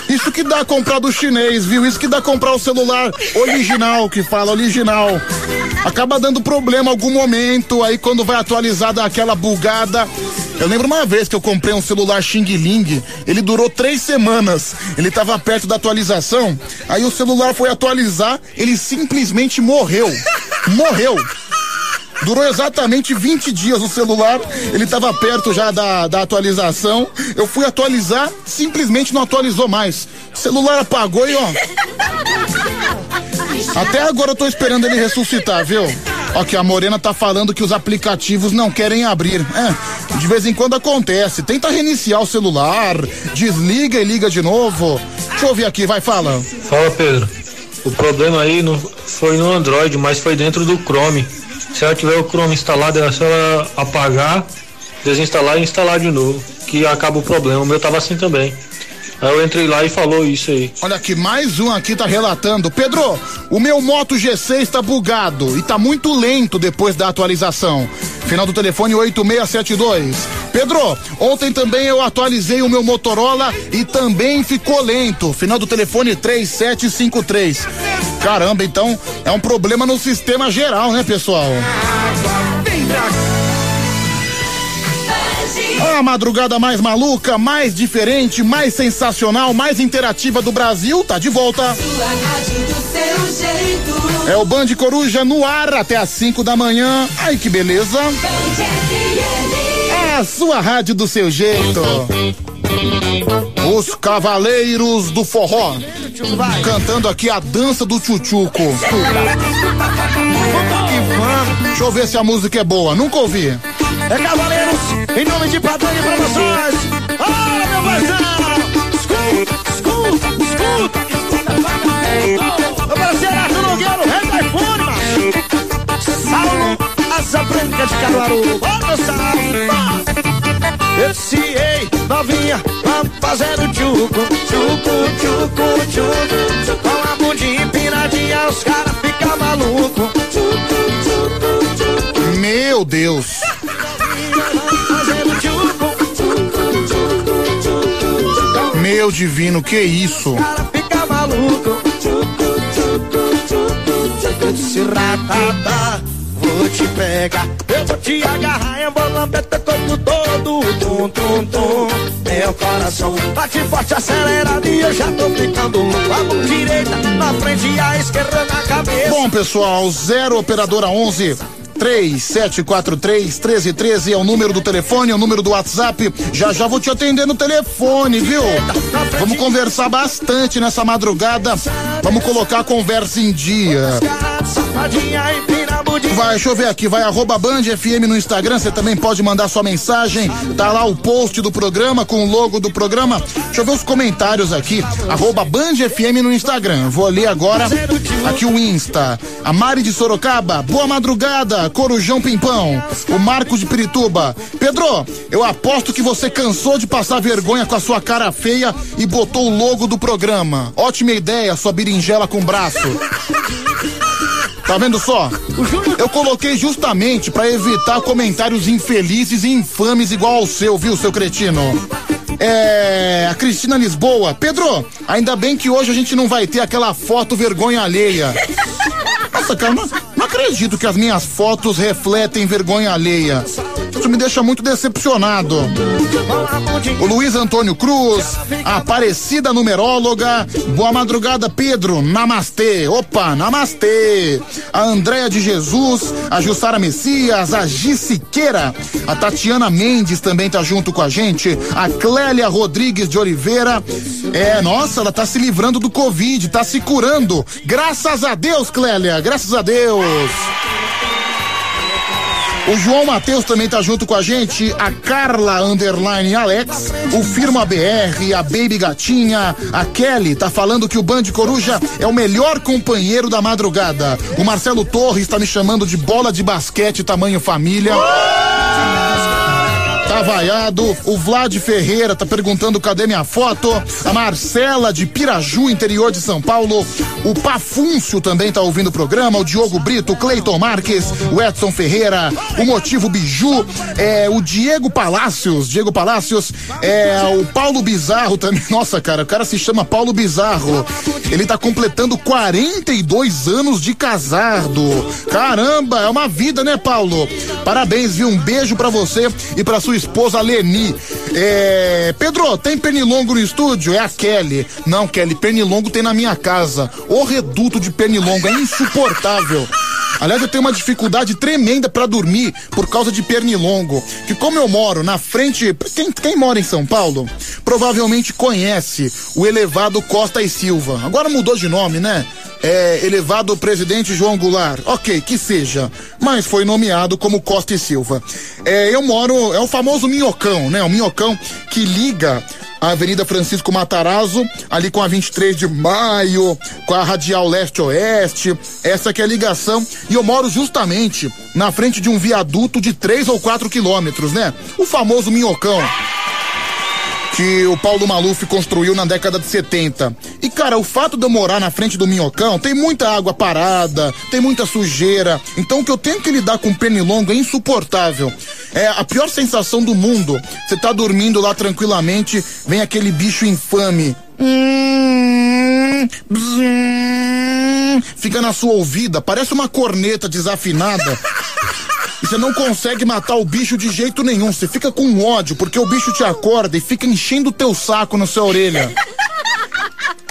Isso que dá comprar do chinês, viu? Isso que dá comprar o celular original, que fala original. Acaba dando problema algum momento, aí quando vai atualizar dá aquela bugada. Eu lembro uma vez que eu comprei um celular Xing Ling, ele durou três semanas. Ele estava perto da atualização, aí o celular foi atualizar, ele simplesmente morreu. Morreu. Durou exatamente 20 dias o celular, ele estava perto já da, da atualização. Eu fui atualizar, simplesmente não atualizou mais. O celular apagou e ó. Até agora eu tô esperando ele ressuscitar, viu? Ó, que a Morena tá falando que os aplicativos não querem abrir. É, de vez em quando acontece. Tenta reiniciar o celular, desliga e liga de novo. Deixa eu ouvir aqui, vai, fala. Fala, Pedro. O problema aí não foi no Android, mas foi dentro do Chrome. Se ela tiver o Chrome instalado, é só ela apagar, desinstalar e instalar de novo, que acaba o problema. O meu tava assim também. Aí eu entrei lá e falou isso aí. Olha aqui, mais um aqui tá relatando. Pedro, o meu Moto G6 tá bugado e tá muito lento depois da atualização. Final do telefone 8672. Pedro, ontem também eu atualizei o meu Motorola e também ficou lento. Final do telefone 3753. Caramba, então é um problema no sistema geral, né, pessoal? Vem pra A madrugada mais maluca, mais diferente, mais sensacional, mais interativa do Brasil tá de volta. É o Band Coruja no ar até às 5 da manhã. Ai que beleza. É a sua rádio do seu jeito. Os Cavaleiros do Forró. Cantando aqui a dança do tchutchuco. Deixa eu ver se a música é boa. Nunca ouvi. É Cavaleiros, em nome de Padrão e Promoções. Olha, meu paizão! Escuta, escuta, escuta. Meu parceiro Nogueira, o rei do iPhone, macho. Saulo, asa branca de Caruaru. Ô, meu Saulo. Esse ei, novinha, vamos fazendo tchuco, tchuco, tchuco, tchuco. Com a bundinha empinadinha, os caras ficam malucos. Meu Deus. Meu divino, que isso? Disse ratata, vou te pegar. Eu vou te agarrar, eu vou corpo todo. Tum, tum, tum. Meu coração bate forte, acelerado e eu já tô ficando louco. A mão direita na frente e a esquerda na cabeça. Bom, pessoal, 0 operadora 11 3743 1313 é o número do telefone, é o número do WhatsApp. Já já vou te atender no telefone, viu? Vamos conversar bastante nessa madrugada. Vamos colocar a conversa em dia. Safadinha bundinha. Vai, deixa eu ver aqui, vai arroba Band FM no Instagram, você também pode mandar sua mensagem, tá lá o post do programa com o logo do programa. Deixa eu ver os comentários aqui, arroba Band FM no Instagram. Vou ler agora aqui o Insta. A Mari de Sorocaba, boa madrugada, Corujão Pimpão. O Marcos de Pirituba. Pedro, eu aposto que você cansou de passar vergonha com a sua cara feia e botou o logo do programa. Ótima ideia, sua berinjela com braço. Tá vendo só? Eu coloquei justamente pra evitar comentários infelizes e infames igual ao seu, viu, seu cretino? É. A Cristina Lisboa. Pedro, ainda bem que hoje a gente não vai ter aquela foto vergonha alheia. Nossa, cara, não, não acredito que as minhas fotos refletem vergonha alheia. Isso me deixa muito decepcionado. O Luiz Antônio Cruz, Aparecida Numeróloga, boa madrugada, Pedro, namastê, opa, namastê. A Andréia de Jesus, a Jussara Messias, a Gi Siqueira, a Tatiana Mendes também tá junto com a gente, a Clélia Rodrigues de Oliveira, é, nossa, ela tá se livrando do Covid, tá se curando, graças a Deus, Clélia, graças a Deus. O João Matheus também tá junto com a gente, a Carla Underline Alex, o Firma BR, a Baby Gatinha, a Kelly tá falando que o Band Coruja é o melhor companheiro da madrugada. O Marcelo Torres tá me chamando de bola de basquete tamanho família. Tá vaiado. O Vlad Ferreira tá perguntando cadê minha foto. A Marcela de Piraju, interior de São Paulo. O Pafúncio também tá ouvindo o programa. O Diogo Brito, o Cleiton Marques, o Edson Ferreira, o Motivo Biju, é, o Diego Palácios, Diego Palácios, é, o Paulo Bizarro também. Nossa, cara, o cara se chama Paulo Bizarro. Ele tá completando 42 anos de casado. Caramba, é uma vida, né, Paulo? Parabéns, viu? Um beijo pra você e pra sua esposa Leni. É, Pedro, tem pernilongo no estúdio? É a Kelly. Não, Kelly, pernilongo tem na minha casa. O reduto de pernilongo é insuportável. Aliás, eu tenho uma dificuldade tremenda pra dormir por causa de pernilongo. Que como eu moro na frente, quem, quem mora em São Paulo, provavelmente conhece o elevado Costa e Silva. Agora mudou de nome, né? É, elevado presidente João Goulart. Ok, que seja. Mas foi nomeado como Costa e Silva. É, eu moro, é o famoso minhocão, né? O minhocão que liga a Avenida Francisco Matarazzo, ali com a 23 de maio, com a Radial Leste-Oeste, essa que é a ligação. E eu moro justamente na frente de um viaduto de 3 ou 4 quilômetros, né? O famoso minhocão que o Paulo Maluf construiu na década de 70. E cara, o fato de eu morar na frente do Minhocão, tem muita água parada, tem muita sujeira. Então o que eu tenho que lidar com pernilongo é insuportável. É a pior sensação do mundo. Você tá dormindo lá tranquilamente, vem aquele bicho infame. Hum, fica na sua ouvida, parece uma corneta desafinada. você não consegue matar o bicho de jeito nenhum. Você fica com ódio, porque o bicho te acorda e fica enchendo o teu saco na sua orelha.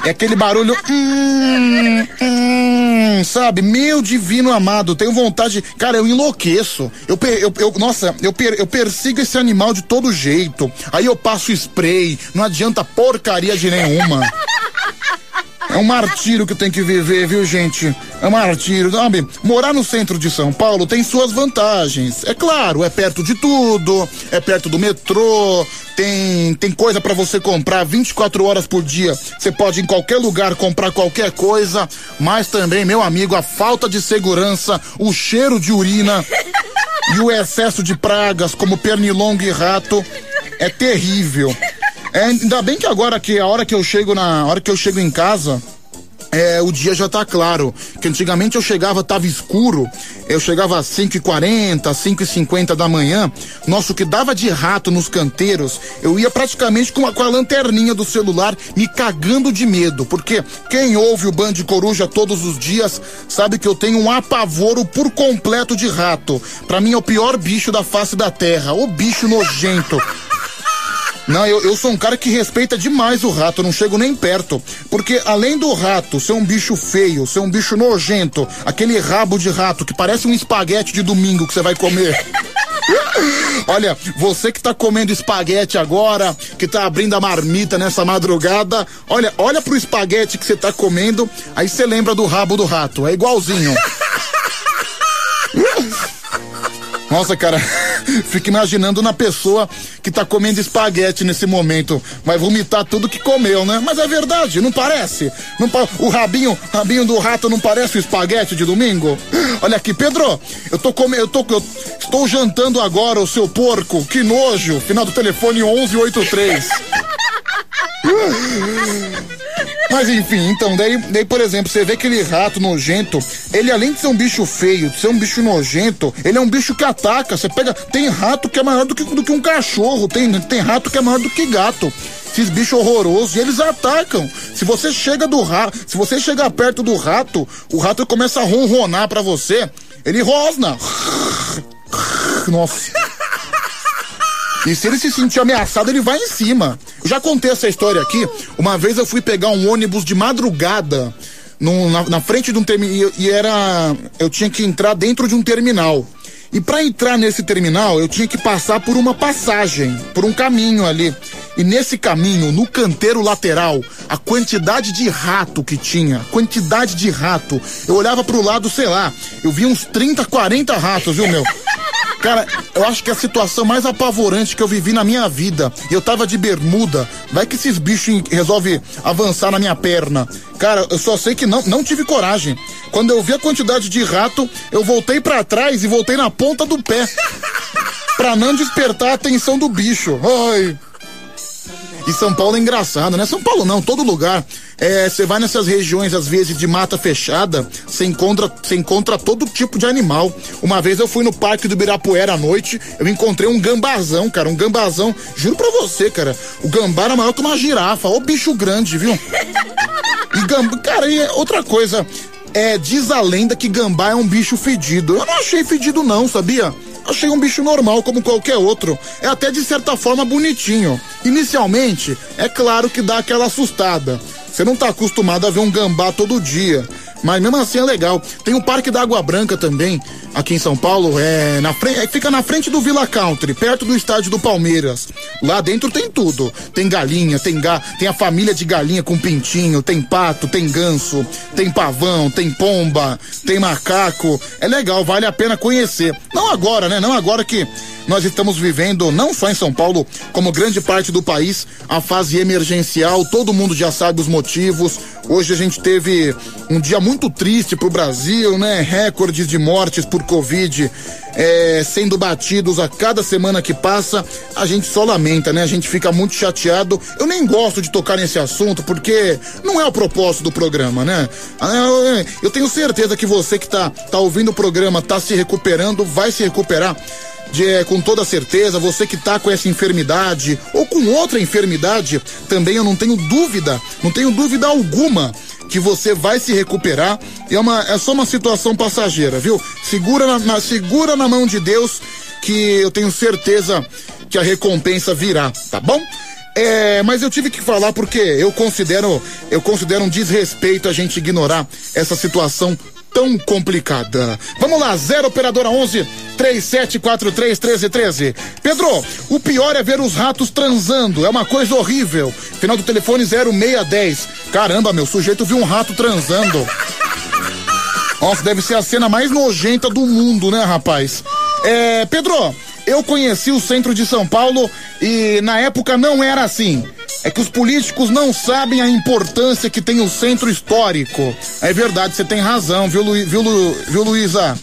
É aquele barulho. Hum, hum, sabe? Meu divino amado, tenho vontade. Cara, eu enlouqueço. Eu, eu, eu- nossa, eu, eu persigo esse animal de todo jeito. Aí eu passo spray, não adianta porcaria de nenhuma. É um martírio que tenho que viver, viu, gente? É um martírio. Sabe? Morar no centro de São Paulo tem suas vantagens. É claro, é perto de tudo, é perto do metrô, tem, tem coisa pra você comprar 24 horas por dia. Você pode em qualquer lugar comprar qualquer coisa, mas também, meu amigo, a falta de segurança, o cheiro de urina e o excesso de pragas como pernilongo e rato é terrível. É, ainda bem que agora que a hora que eu chego na hora que eu chego em casa, é, o dia já tá claro. Que antigamente eu chegava, tava escuro. Eu chegava às 5h40, 5h50 da manhã. Nossa, o que dava de rato nos canteiros, eu ia praticamente com a, com a lanterninha do celular me cagando de medo. Porque quem ouve o Band Coruja todos os dias sabe que eu tenho um apavoro por completo de rato. Pra mim é o pior bicho da face da terra. O bicho nojento. Não, eu, eu sou um cara que respeita demais o rato, não chego nem perto. Porque além do rato ser um bicho feio, ser um bicho nojento, aquele rabo de rato que parece um espaguete de domingo que você vai comer. Olha, você que tá comendo espaguete agora, que tá abrindo a marmita nessa madrugada, olha, olha pro espaguete que você tá comendo, aí você lembra do rabo do rato, é igualzinho. Nossa, cara, fico imaginando na pessoa que tá comendo espaguete nesse momento. Vai vomitar tudo que comeu, né? Mas é verdade, não parece? Não pa- O rabinho, rabinho do rato não parece o espaguete de domingo? Olha aqui, Pedro, eu tô comendo, eu tô, eu estou jantando agora o seu porco, que nojo. Final do telefone 1183. Mas enfim, então, daí, daí, por exemplo, você vê aquele rato nojento, ele além de ser um bicho feio, de ser um bicho nojento, ele é um bicho que ataca. Você pega. Tem rato que é maior do que, do que um cachorro, tem, tem rato que é maior do que gato. Esses bichos horrorosos, e eles atacam. Se você chega do rato, se você chegar perto do rato, o rato começa a ronronar pra você, ele rosna. Nossa. E se ele se sentir ameaçado, ele vai em cima. Já contei essa história aqui. Uma vez eu fui pegar um ônibus de madrugada na, na frente de um terminal. E era. Eu tinha que entrar dentro de um terminal. E para entrar nesse terminal, eu tinha que passar por uma passagem, por um caminho ali. E nesse caminho, no canteiro lateral, a quantidade de rato que tinha, quantidade de rato. Eu olhava pro lado, sei lá, eu vi uns 30, 40 ratos, viu, meu? Cara, eu acho que é a situação mais apavorante que eu vivi na minha vida. Eu tava de bermuda. Vai que esses bichos resolvem avançar na minha perna. Cara, eu só sei que não, não tive coragem. Quando eu vi a quantidade de rato, eu voltei pra trás e voltei na ponta do pé. pra não despertar a atenção do bicho. Ai. E São Paulo é engraçado, né? São Paulo não, todo lugar. É, você vai nessas regiões, às vezes, de mata fechada, você encontra, encontra todo tipo de animal. Uma vez eu fui no Parque do Ibirapuera à noite, eu encontrei um gambazão, cara, um gambazão. Juro pra você, cara, o gambá era maior que uma girafa, ô bicho grande, viu? E gambá, cara, e outra coisa, é, diz a lenda que gambá é um bicho fedido. Eu não achei fedido não, sabia? Achei um bicho normal, como qualquer outro. É até de certa forma bonitinho. Inicialmente, é claro que dá aquela assustada. Você não tá acostumado a ver um gambá todo dia. Mas mesmo assim é legal. Tem o Parque da Água Branca também, aqui em São Paulo. É, na frente, é, fica na frente do Villa Country, perto do estádio do Palmeiras. Lá dentro tem tudo. Tem galinha, tem ga, tem a família de galinha com pintinho, tem pato, tem ganso, tem pavão, tem pomba, tem macaco. É legal, vale a pena conhecer. Não agora, né? Não agora que nós estamos vivendo, não só em São Paulo, como grande parte do país, a fase emergencial. Todo mundo já sabe os motivos. Hoje a gente teve um dia muito triste pro Brasil, né? Recordes de mortes por Covid é, sendo batidos a cada semana que passa. A gente só lamenta, né? A gente fica muito chateado. Eu nem gosto de tocar nesse assunto porque não é o propósito do programa, né? Ah, eu- tenho certeza que você que tá, tá ouvindo o programa, tá se recuperando, vai se recuperar de, é, com toda certeza, você que tá com essa enfermidade ou com outra enfermidade, também eu não tenho dúvida, não tenho dúvida alguma que você vai se recuperar. É, uma, é só uma situação passageira, viu? Segura na, na, segura na mão de Deus que eu tenho certeza que a recompensa virá, tá bom? É, mas eu tive que falar porque eu considero, eu considero um desrespeito a gente ignorar essa situação tão complicada. Vamos lá, 0 operadora 11 3743 1313. Pedro, o pior é ver os ratos transando, é uma coisa horrível. Final do telefone 0610. Caramba, meu sujeito viu um rato transando. Nossa, deve ser a cena mais nojenta do mundo, né, rapaz? É, Pedro, eu conheci o centro de São Paulo e na época não era assim. É que os políticos não sabem a importância que tem o centro histórico. É verdade, você tem razão, viu, Lu, viu, Lu, viu Luísa?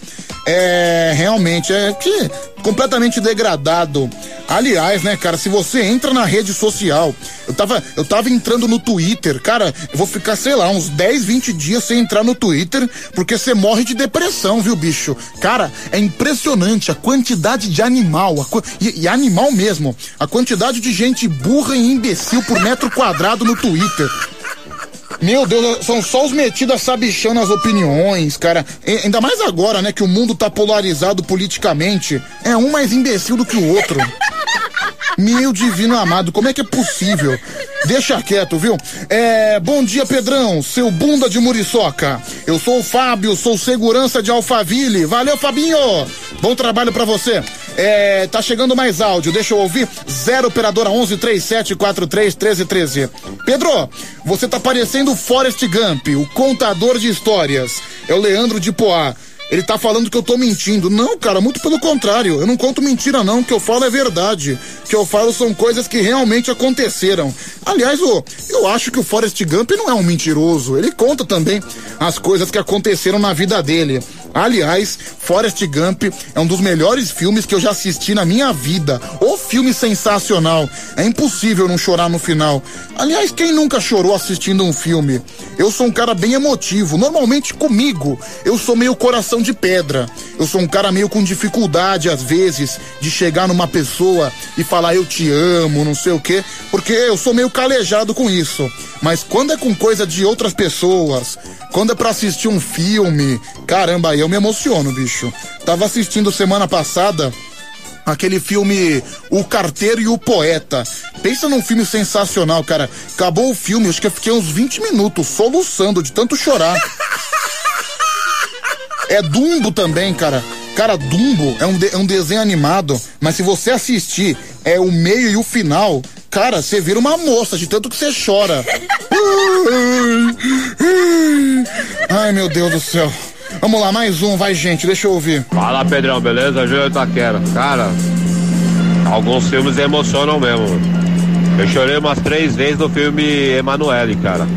É, realmente, é que completamente degradado. Aliás, né, cara, se você entra na rede social, eu tava, eu tava entrando no Twitter, cara, eu vou ficar, sei lá, uns 10, 20 dias sem entrar no Twitter, porque você morre de depressão, viu, bicho? Cara, é impressionante a quantidade de animal, e, e animal mesmo, a quantidade de gente burra e imbecil por metro quadrado no Twitter. Meu Deus, são só os metidos a sabichão nas opiniões, cara. E, ainda mais agora, né, que o mundo tá polarizado politicamente. É um mais imbecil do que o outro. Meu divino amado, como é que é possível? Deixa quieto, viu? É, bom dia, Pedrão, seu bunda de muriçoca. Eu sou o Fábio, sou segurança de Alphaville. Valeu, Fabinho! Bom trabalho para você. É, tá chegando mais áudio, deixa eu ouvir. Zero operadora 11 3743 1313. Pedro, você tá parecendo Forrest Gump, o contador de histórias. É o Leandro de Poá. Ele tá falando que eu tô mentindo. Não, cara, muito pelo contrário. Eu não conto mentira, não. O que eu falo é verdade. O que eu falo são coisas que realmente aconteceram. Aliás, eu, eu acho que o Forrest Gump não é um mentiroso. Ele conta também as coisas que aconteceram na vida dele. Aliás, Forrest Gump é um dos melhores filmes que eu já assisti na minha vida. O filme sensacional. É impossível não chorar no final. Aliás, quem nunca chorou assistindo um filme? Eu sou um cara bem emotivo. Normalmente comigo, eu sou meio coração de pedra. Eu sou um cara meio com dificuldade, às vezes, de chegar numa pessoa e falar eu te amo, não sei o quê, porque eu sou meio calejado com isso. Mas quando é com coisa de outras pessoas, quando é pra assistir um filme, caramba, aí eu me emociono, bicho. Tava assistindo semana passada aquele filme O Carteiro e o Poeta. Pensa num filme sensacional, cara. Acabou o filme, acho que eu fiquei uns 20 minutos soluçando de tanto chorar. É Dumbo também, cara. Cara, Dumbo é um, de, é um desenho animado, mas se você assistir é o meio e o final, cara, você vira uma moça de tanto que você chora. Ai, meu Deus do céu. Vamos lá, mais um, vai gente, deixa eu ouvir. Fala Pedrão, beleza? Júlio Taquera. Cara, alguns filmes emocionam mesmo. Eu chorei umas três vezes no filme Emanuele, cara.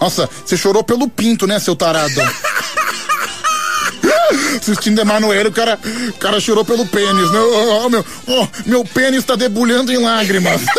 Nossa, você chorou pelo pinto, né, seu tarado? Assistindo Emanuele, o cara, o cara chorou pelo pênis, né? Oh, meu, oh, meu pênis tá debulhando em lágrimas.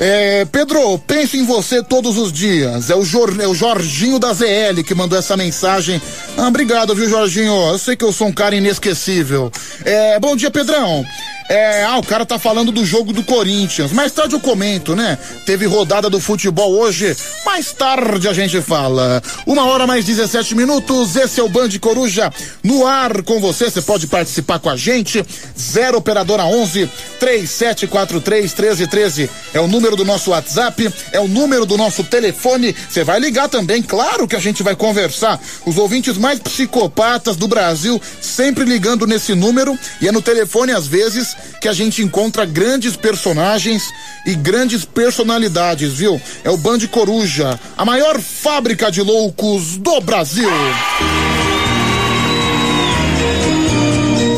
É, Pedro, penso em você todos os dias. É o, Jor, é o Jorginho da ZL que mandou essa mensagem. Ah, obrigado, viu, Jorginho? Eu sei que eu sou um cara inesquecível. É, bom dia, Pedrão. É, ah, o cara tá falando do jogo do Corinthians. Mais tarde eu comento, né? Teve rodada do futebol hoje. Mais tarde a gente fala. Uma hora mais 17 minutos. Esse é o Band Coruja no ar com você. Você pode participar com a gente. Zero operadora 11 3743 1313 é o número do nosso WhatsApp, é o número do nosso telefone. Você vai ligar também, claro que a gente vai conversar. Os ouvintes mais psicopatas do Brasil sempre ligando nesse número e é no telefone às vezes que a gente encontra grandes personagens e grandes personalidades, viu? É o Band Coruja, a maior fábrica de loucos do Brasil.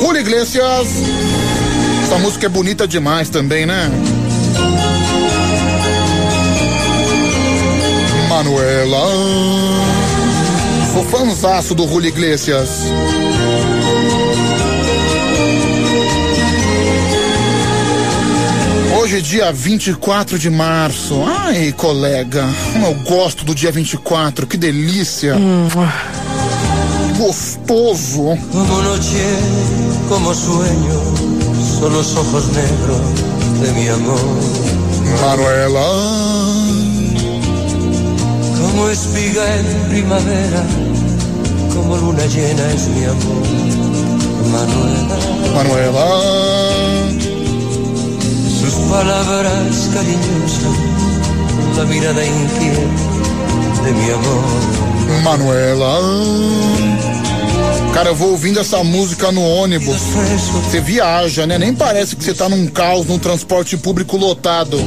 Julio Iglesias. Essa música é bonita demais também, né? Manuela. Sou fãzaço do Julio Iglesias. Hoje, dia 24 de março. Ai, colega, como eu gosto do dia 24, que delícia. Hum. Gostoso. Como noche, como sueño, son los ojos negros de mi amor. Manuela. como espiga en primavera, como luna llena es mi amor. Manuela, Manuela, sus palabras cariñosas, la mirada inquieta de mi amor. Manuela. Cara, eu vou ouvindo essa música no ônibus. Você viaja, né? Nem parece que você tá num caos, num transporte público lotado.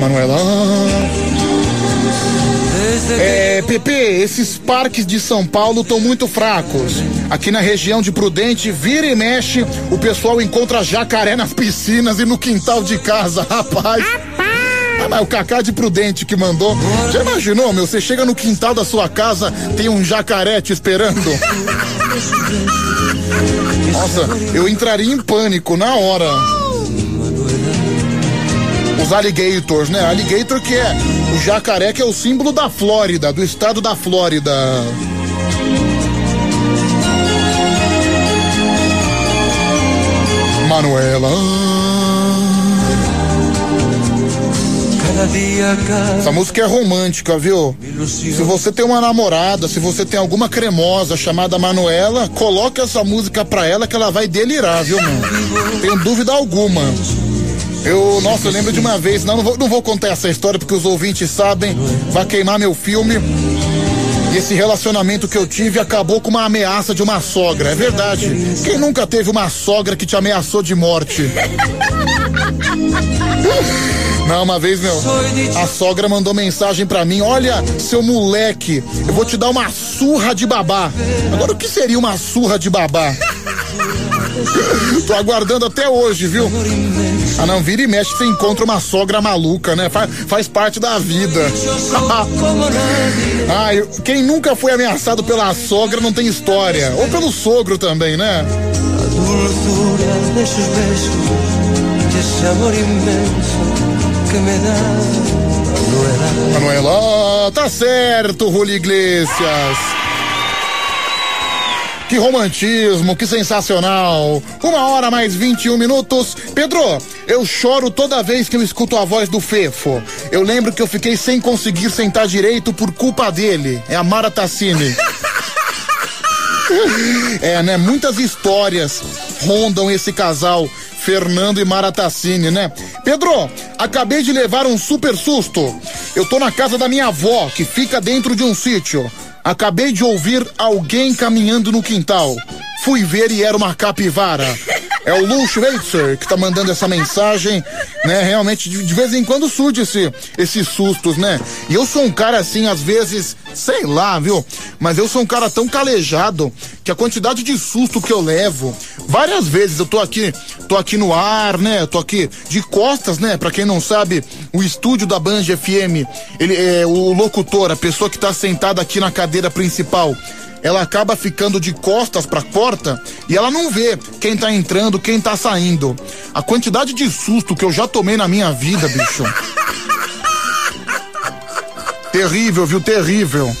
Manuela. É, Pepe, esses parques de São Paulo estão muito fracos. Aqui na região de Prudente, vira e mexe, o pessoal encontra jacaré nas piscinas e no quintal de casa, rapaz. Ah, mas o Cacá de Prudente que mandou. Já imaginou, meu? Você chega no quintal da sua casa, tem um jacaré te esperando. Nossa, eu entraria em pânico na hora. Os alligators, né? Alligator que é o jacaré que é o símbolo da Flórida, do estado da Flórida. Manuela. Essa música é romântica, viu? Se você tem uma namorada, se você tem alguma cremosa chamada Manuela, coloque essa música pra ela que ela vai delirar, viu, mano? Tenho dúvida alguma. Eu, nossa, eu lembro de uma vez, não, não vou, não vou contar essa história porque os ouvintes sabem, vai queimar meu filme. Esse relacionamento que eu tive acabou com uma ameaça de uma sogra, é verdade. Quem nunca teve uma sogra que te ameaçou de morte? Não, uma vez, meu, a sogra mandou mensagem pra mim: Olha, seu moleque, eu vou te dar uma surra de babá. Agora, o que seria uma surra de babá? Tô aguardando até hoje, viu? Ah, não, vira e mexe, você encontra uma sogra maluca, né? Faz, faz parte da vida. ah, quem nunca foi ameaçado pela sogra não tem história. Ou pelo sogro também, né? a dulzura de sus besos y ese amor inmenso que me da Manuela. Manuela, tá certo, Julio Iglesias. Que romantismo, que sensacional. Uma hora mais 21 minutos. Pedro, eu choro toda vez que eu escuto a voz do Fefo. Eu lembro que eu fiquei sem conseguir sentar direito por culpa dele. É a Mara Tassini. É, né? Muitas histórias rondam esse casal, Fernando e Mara Tassini, né? Pedro, acabei de levar um super susto. Eu tô na casa da minha avó, que fica dentro de um sítio. Acabei de ouvir alguém caminhando no quintal. Fui ver e era uma capivara. É o Lu Schweitzer que tá mandando essa mensagem, né? Realmente, de, de vez em quando surge esse, esses sustos, né? E eu sou um cara assim, às vezes, sei lá, viu? Mas eu sou um cara tão calejado que a quantidade de susto que eu levo, várias vezes eu tô aqui, tô aqui no ar, né? Tô aqui de costas, né? Pra quem não sabe, o estúdio da Band FM, ele é o locutor, a pessoa que tá sentada aqui na cadeira principal ela acaba ficando de costas pra porta e ela não vê quem tá entrando, quem tá saindo. A quantidade de susto que eu já tomei na minha vida, bicho. terrível, viu? Terrível.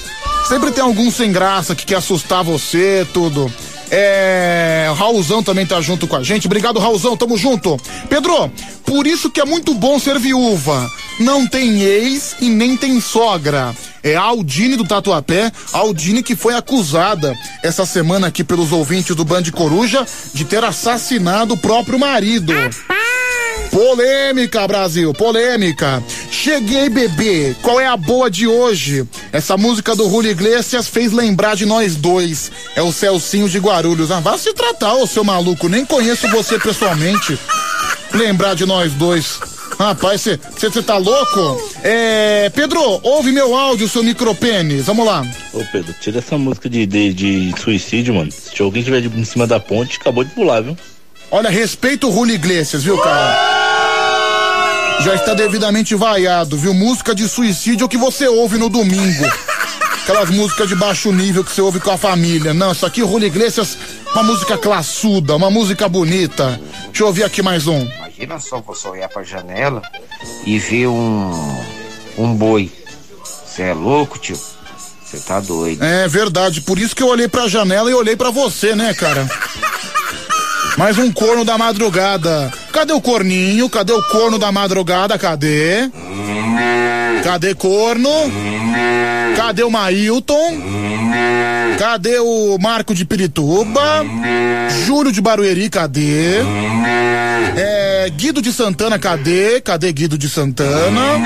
Sempre tem algum sem graça que quer assustar você, tudo. É. Raulzão também tá junto com a gente. Obrigado, Raulzão, tamo junto. Pedro, por isso que é muito bom ser viúva. Não tem ex e nem tem sogra. É a Aldine do Tatuapé, a Aldine que foi acusada essa semana aqui pelos ouvintes do Band Coruja de ter assassinado o próprio marido. Polêmica, Brasil, polêmica. Cheguei, bebê. Qual é a boa de hoje? Essa música do Julio Iglesias fez lembrar de nós dois. É o Celcinho de Guarulhos. Ah, vá se tratar, ô seu maluco. Nem conheço você pessoalmente. Lembrar de nós dois. Rapaz, você tá louco? É. Pedro, ouve meu áudio, seu micropênis. Vamos lá. Ô Pedro, tira essa música de, de, de suicídio, mano. Se alguém estiver de- em cima da ponte, acabou de pular, viu? Olha, respeita o Julio Iglesias, viu, cara? Já está devidamente vaiado, viu? Música de suicídio é o que você ouve no domingo. Aquelas músicas de baixo nível que você ouve com a família. Não, isso aqui, Julio Iglesias, uma música classuda, uma música bonita. Deixa eu ouvir aqui mais um. Imagina só você olhar pra janela e ver um. um boi. Você é louco, tio? Você tá doido. É verdade, por isso que eu olhei pra janela e olhei pra você, né, cara? Mais um corno da madrugada. Cadê o corninho? Cadê o corno da madrugada? Cadê? Cadê corno? Cadê o Mailton? Cadê o Marco de Pirituba? Júlio de Barueri, cadê? É, Guido de Santana, cadê? Cadê Guido de Santana?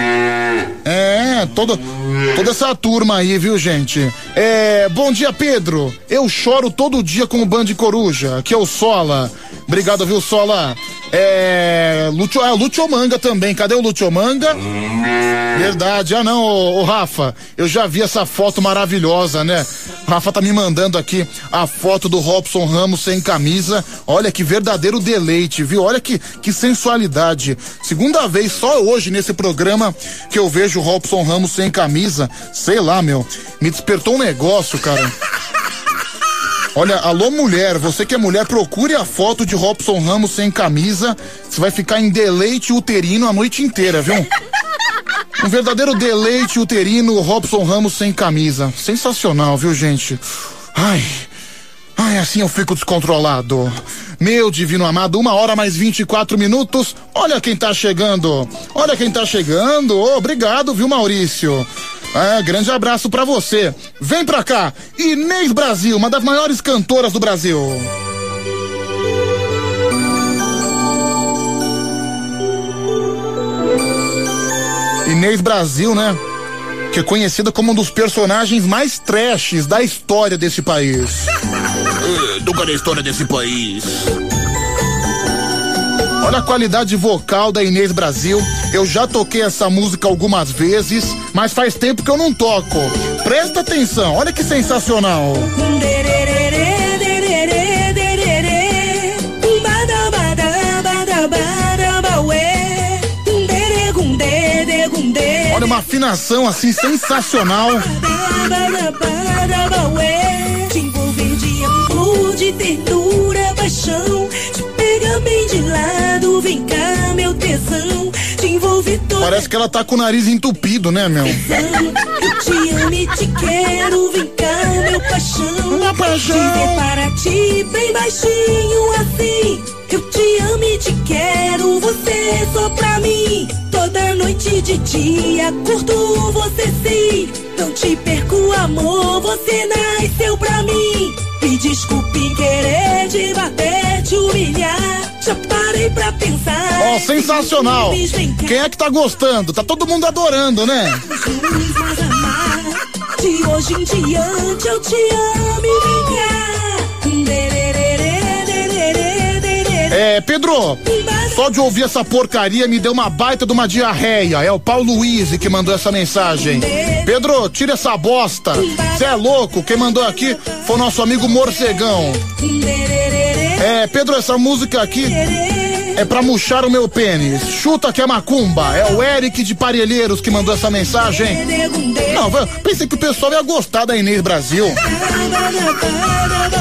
É, toda, toda essa turma aí, viu, gente? É, bom dia, Pedro. Eu choro todo dia com o Band Coruja, que é o Sola. Obrigado, viu, Sola? É. Lúcio, ah, Lúcio Manga também. Cadê o Lúcio Manga? Verdade. Ah, não, ô, ô, Rafa. Eu já vi essa foto maravilhosa, né? Rafa tá me mandando aqui a foto do Robson Ramos sem camisa. Olha que verdadeiro deleite, viu? Olha que, que sensualidade. Segunda vez só hoje nesse programa que eu vejo o Robson Ramos sem camisa. Sei lá, meu. Me despertou um negócio, cara. Olha, alô mulher, você que é mulher, procure a foto de Robson Ramos sem camisa. Você vai ficar em deleite uterino a noite inteira, viu? Um verdadeiro deleite uterino, Robson Ramos sem camisa. Sensacional, viu, gente? Ai. Ai, assim eu fico descontrolado. Meu divino amado, uma hora mais 24 minutos. Olha quem tá chegando. Olha quem tá chegando. Oh, obrigado, viu, Maurício? É, grande abraço pra você. Vem pra cá. Inês Brasil, uma das maiores cantoras do Brasil. Inês Brasil, né? Que é conhecida como um dos personagens mais trashes da história desse país. É, Nunca na história desse país. Olha a qualidade vocal da Inês Brasil. Eu já toquei essa música algumas vezes, mas faz tempo que eu não toco. Presta atenção, olha que sensacional. Olha uma afinação assim sensacional. Te de amor, de ternura, paixão. Te bem de lado, vem cá, meu tesão. Te envolver toda Parece que ela tá com o nariz entupido, né, meu? Eu te amo e te quero, vem cá, meu paixão. Uma paixão. Dizer para ti, bem baixinho assim. Eu te amo e te quero, você só pra mim. Toda noite de dia, curto você sim. Não te perco, amor, você nasceu pra mim. Me desculpe querer te bater, te humilhar. Já parei pra pensar. Ó, sensacional. Quem é que tá gostando? Tá todo mundo adorando, né? De hoje em diante eu te amo e vem cá. É, Pedro, só de ouvir essa porcaria me deu uma baita de uma diarreia. É o Paulo Luiz que mandou essa mensagem. Pedro, tira essa bosta. Você é louco? Quem mandou aqui foi o nosso amigo Morcegão. É, Pedro, essa música aqui é pra murchar o meu pênis. Chuta que é macumba. É o Eric de Parelheiros que mandou essa mensagem. Não, pensei que o pessoal ia gostar da Inês Brasil.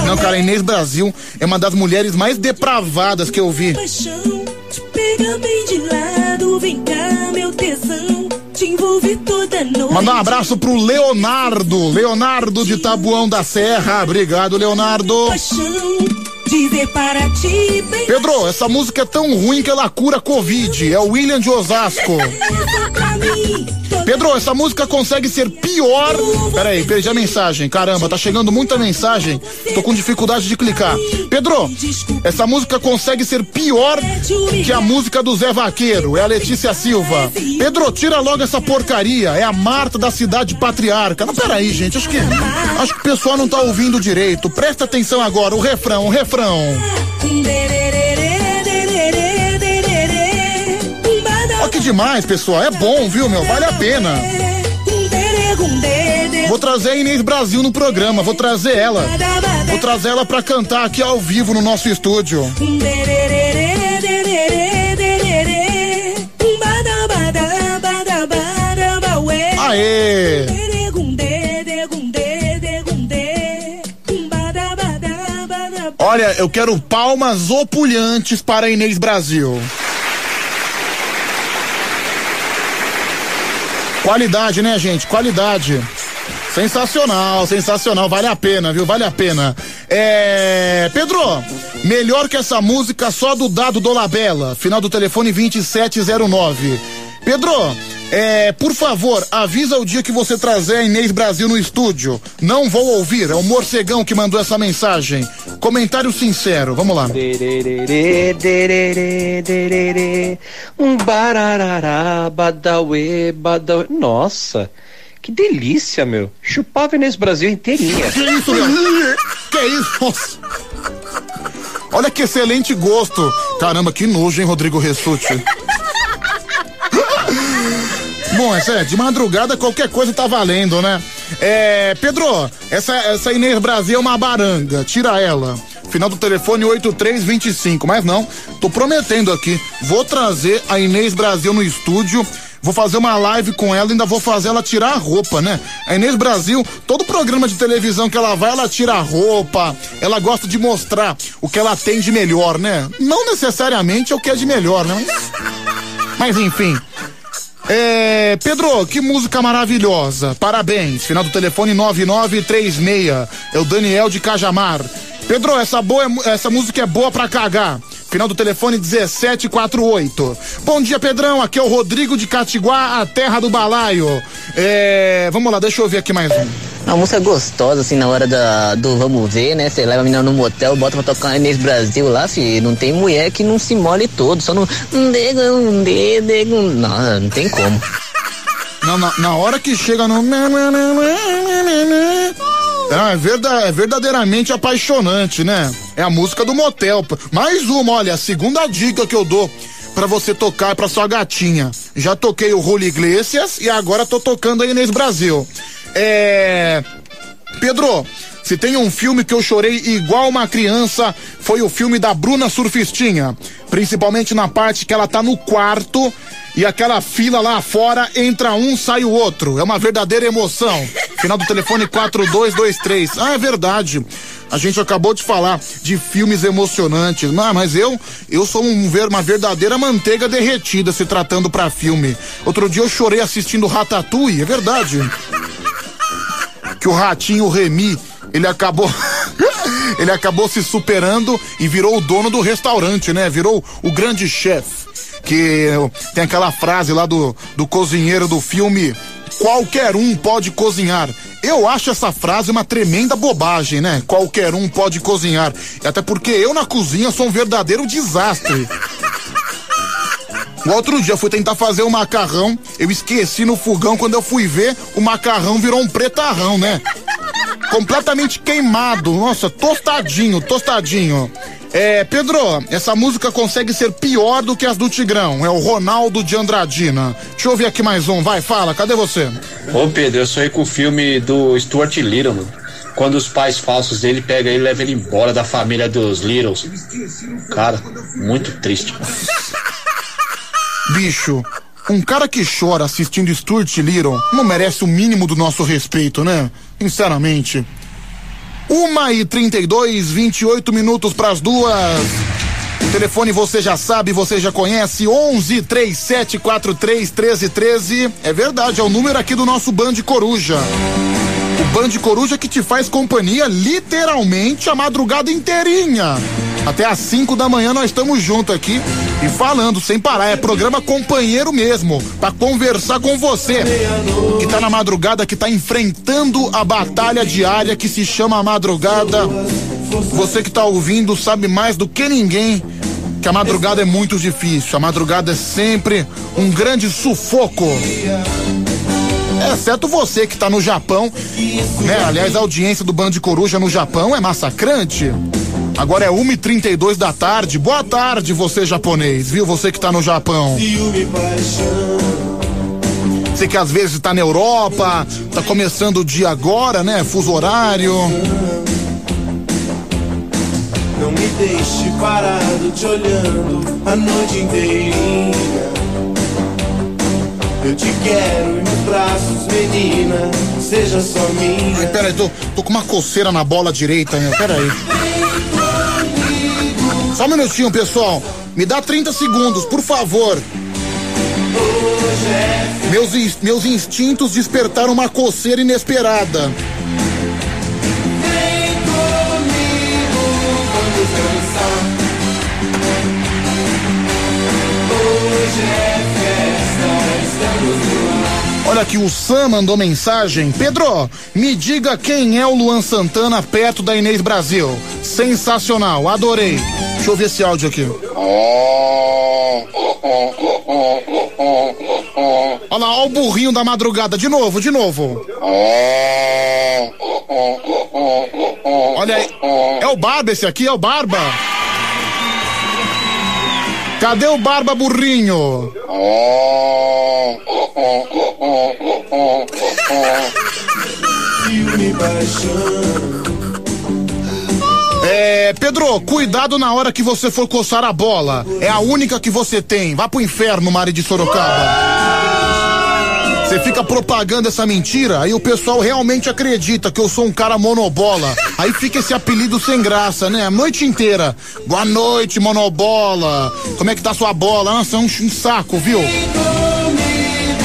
Não, cara, Inês Brasil é uma das mulheres mais depravadas que eu vi. Mandar um abraço pro Leonardo. Leonardo de Tabuão da Serra. Obrigado, Leonardo. Paixão, dizer para ti, bem Pedro, essa música é tão ruim que ela cura Covid. É o William de Osasco. Pedro, essa música consegue ser pior. Peraí, perdi a mensagem. Caramba, tá chegando muita mensagem. Tô com dificuldade de clicar. Pedro, essa música consegue ser pior que a música do Zé Vaqueiro. É a Letícia Silva. Pedro, tira logo essa porcaria. É a Marta da cidade patriarca. Não, peraí, gente. Acho que, acho que o pessoal não tá ouvindo direito. Presta atenção agora. O refrão, o refrão. Olha que demais, pessoal. É bom, viu, meu? Vale a pena. Vou trazer a Inês Brasil no programa, vou trazer ela. Vou trazer ela pra cantar aqui ao vivo no nosso estúdio. Olha, eu quero palmas opulhantes para Inês Brasil. Qualidade, né, gente? Qualidade. Sensacional, sensacional, vale a pena, viu? Vale a pena. É. Pedro, melhor que essa música só do dado Dolabella, final do telefone 2709. Pedro, É, por favor, avisa o dia que você trazer a Inês Brasil no estúdio. Não vou ouvir, é o Morcegão que mandou essa mensagem. Comentário sincero, vamos lá. Um bararará, badauê, badauê. Nossa, que delícia, meu. Chupava Inês Brasil inteirinha. Que isso, meu? Que isso? Nossa. Olha que excelente gosto. Caramba, que nojo, hein, Rodrigo Ressuti? Bom, é, de madrugada qualquer coisa tá valendo, né? É, Pedro, essa, essa Inês Brasil é uma baranga, tira ela. Final do telefone 8325, mas não, tô prometendo aqui, vou trazer a Inês Brasil no estúdio Vou fazer uma live com ela, ainda vou fazer ela tirar a roupa, né? A Inês Brasil, todo programa de televisão que ela vai, ela tira a roupa. Ela gosta de mostrar o que ela tem de melhor, né? Não necessariamente é o que é de melhor, né? Mas, mas enfim. É, Pedro, que música maravilhosa. Parabéns. Final do telefone 9936. É o Daniel de Cajamar. Pedro, essa, boa, essa música é boa pra cagar. Final do telefone 1748. Bom dia, Pedrão. Aqui é o Rodrigo de Catiguá, a terra do balaio. É, vamos lá, deixa eu ver aqui mais um. Uma música gostosa, assim, na hora da, do vamos ver, né? Você leva a menina no motel, bota pra tocar Inês Brasil lá. Não tem mulher que não se mole todo, só não. Não, não tem como. Na, na, na hora que chega no. Ah, é, verdade, é verdadeiramente apaixonante, né? É a música do motel. Mais uma, olha, a segunda dica que eu dou para você tocar para sua gatinha. Já toquei o Julio Iglesias e agora tô tocando a Inês Brasil. É. Pedro, se tem um filme que eu chorei igual uma criança, foi o filme da Bruna Surfistinha. Principalmente na parte que ela tá no quarto e aquela fila lá fora entra um, sai o outro. É uma verdadeira emoção. Final do telefone 4223. Ah, é verdade. A gente acabou de falar de filmes emocionantes. Ah, mas eu, eu sou um, uma verdadeira manteiga derretida se tratando para filme. Outro dia eu chorei assistindo Ratatouille, é verdade. Que o ratinho Remy, ele acabou ele acabou se superando e virou o dono do restaurante, né? Virou o grande chefe que tem aquela frase lá do, do cozinheiro do filme qualquer um pode cozinhar. Eu acho essa frase uma tremenda bobagem, né? Qualquer um pode cozinhar. Até porque eu na cozinha sou um verdadeiro desastre. O outro dia eu fui tentar fazer o um macarrão, eu esqueci no fogão, quando eu fui ver, o macarrão virou um pretarrão, né? Completamente queimado, nossa, tostadinho, tostadinho. É, Pedro, essa música consegue ser pior do que as do Tigrão. É o Ronaldo de Andradina. Deixa eu ouvir aqui mais um. Vai, fala, cadê você? Ô, Pedro, eu sonhei com o filme do Stuart Little, mano. Quando os pais falsos dele pegam ele e levam ele embora da família dos Littles. Cara, muito triste. Bicho, um cara que chora assistindo Stuart Little não merece o mínimo do nosso respeito, né? Sinceramente. Uma e trinta e dois, vinte e oito minutos para as duas. O telefone você já sabe, você já conhece, onze três sete quatro três treze treze. É verdade, é o número aqui do nosso Band Coruja. O Band Coruja que te faz companhia literalmente a madrugada inteirinha. Até às 5 da manhã nós estamos juntos aqui e falando sem parar. É programa companheiro mesmo, para conversar com você que tá na madrugada, que tá enfrentando a batalha diária que se chama madrugada. Você que tá ouvindo sabe mais do que ninguém que a madrugada é muito difícil. A madrugada é sempre um grande sufoco. Exceto você que está no Japão, né? Aliás, a audiência do Band de Coruja no Japão é massacrante. Agora é 1h32 da tarde. Boa tarde, você japonês, viu? Você que tá no Japão. Você que às vezes tá na Europa, tá começando o dia agora, né? Fuso horário. Não me deixe parado te olhando a noite inteirinha. Eu te quero braços, menina. Seja só minha. Ai, peraí, tô, tô com uma coceira na bola direita, né? Peraí. Só um minutinho, pessoal. Me dá 30 segundos, por favor. Meus, meus instintos despertaram uma coceira inesperada. Olha aqui, o Sam mandou mensagem. Pedro, me diga quem é o Luan Santana perto da Inês Brasil. Sensacional, adorei. Deixa eu ver esse áudio aqui. Olha lá, olha o burrinho da madrugada. De novo, de novo. Olha aí. É o Barba esse aqui, é o Barba. Cadê o Barba Burrinho? É, Pedro, cuidado na hora que você for coçar a bola. É a única que você tem. Vá pro inferno, Mari de Sorocaba. Você fica propagando essa mentira, aí o pessoal realmente acredita que eu sou um cara monobola. Aí fica esse apelido sem graça, né? A noite inteira. Boa noite, monobola. Como é que tá sua bola? Nossa, é um, um saco, viu?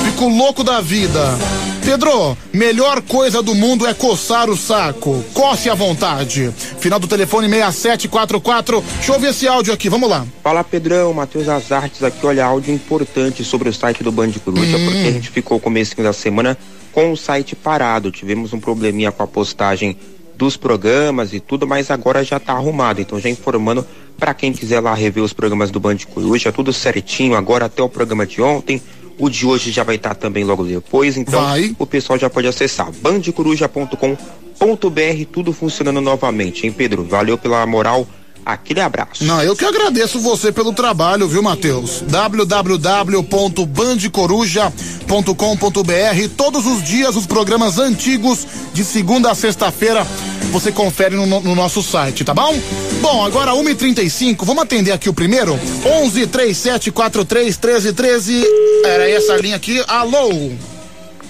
Fico louco da vida. Pedro, melhor coisa do mundo é coçar o saco. Coce à vontade. Final do telefone 6744. Deixa eu ver esse áudio aqui, vamos lá. Fala Pedrão, Matheus Azartes aqui, olha, áudio importante sobre o site do Band Coruja, Hum. porque a gente ficou começo da semana com o site parado, tivemos um probleminha com a postagem dos programas e tudo, mas agora já tá arrumado, então já informando para quem quiser lá rever os programas do Band Coruja, tudo certinho, agora até o programa de ontem, o de hoje já vai estar também logo depois, então o pessoal já pode acessar. Bandecoruja.com.br, tudo funcionando novamente, hein Pedro? Valeu pela moral, aquele abraço. Não, eu que agradeço você pelo trabalho, viu, Matheus? www.bandecoruja.com.br. Todos os dias os programas antigos de segunda a sexta-feira você confere no, no nosso site, tá bom? Bom, agora 1h35, vamos atender aqui o primeiro? 11 37 43 13 13. Era essa linha aqui. Alô?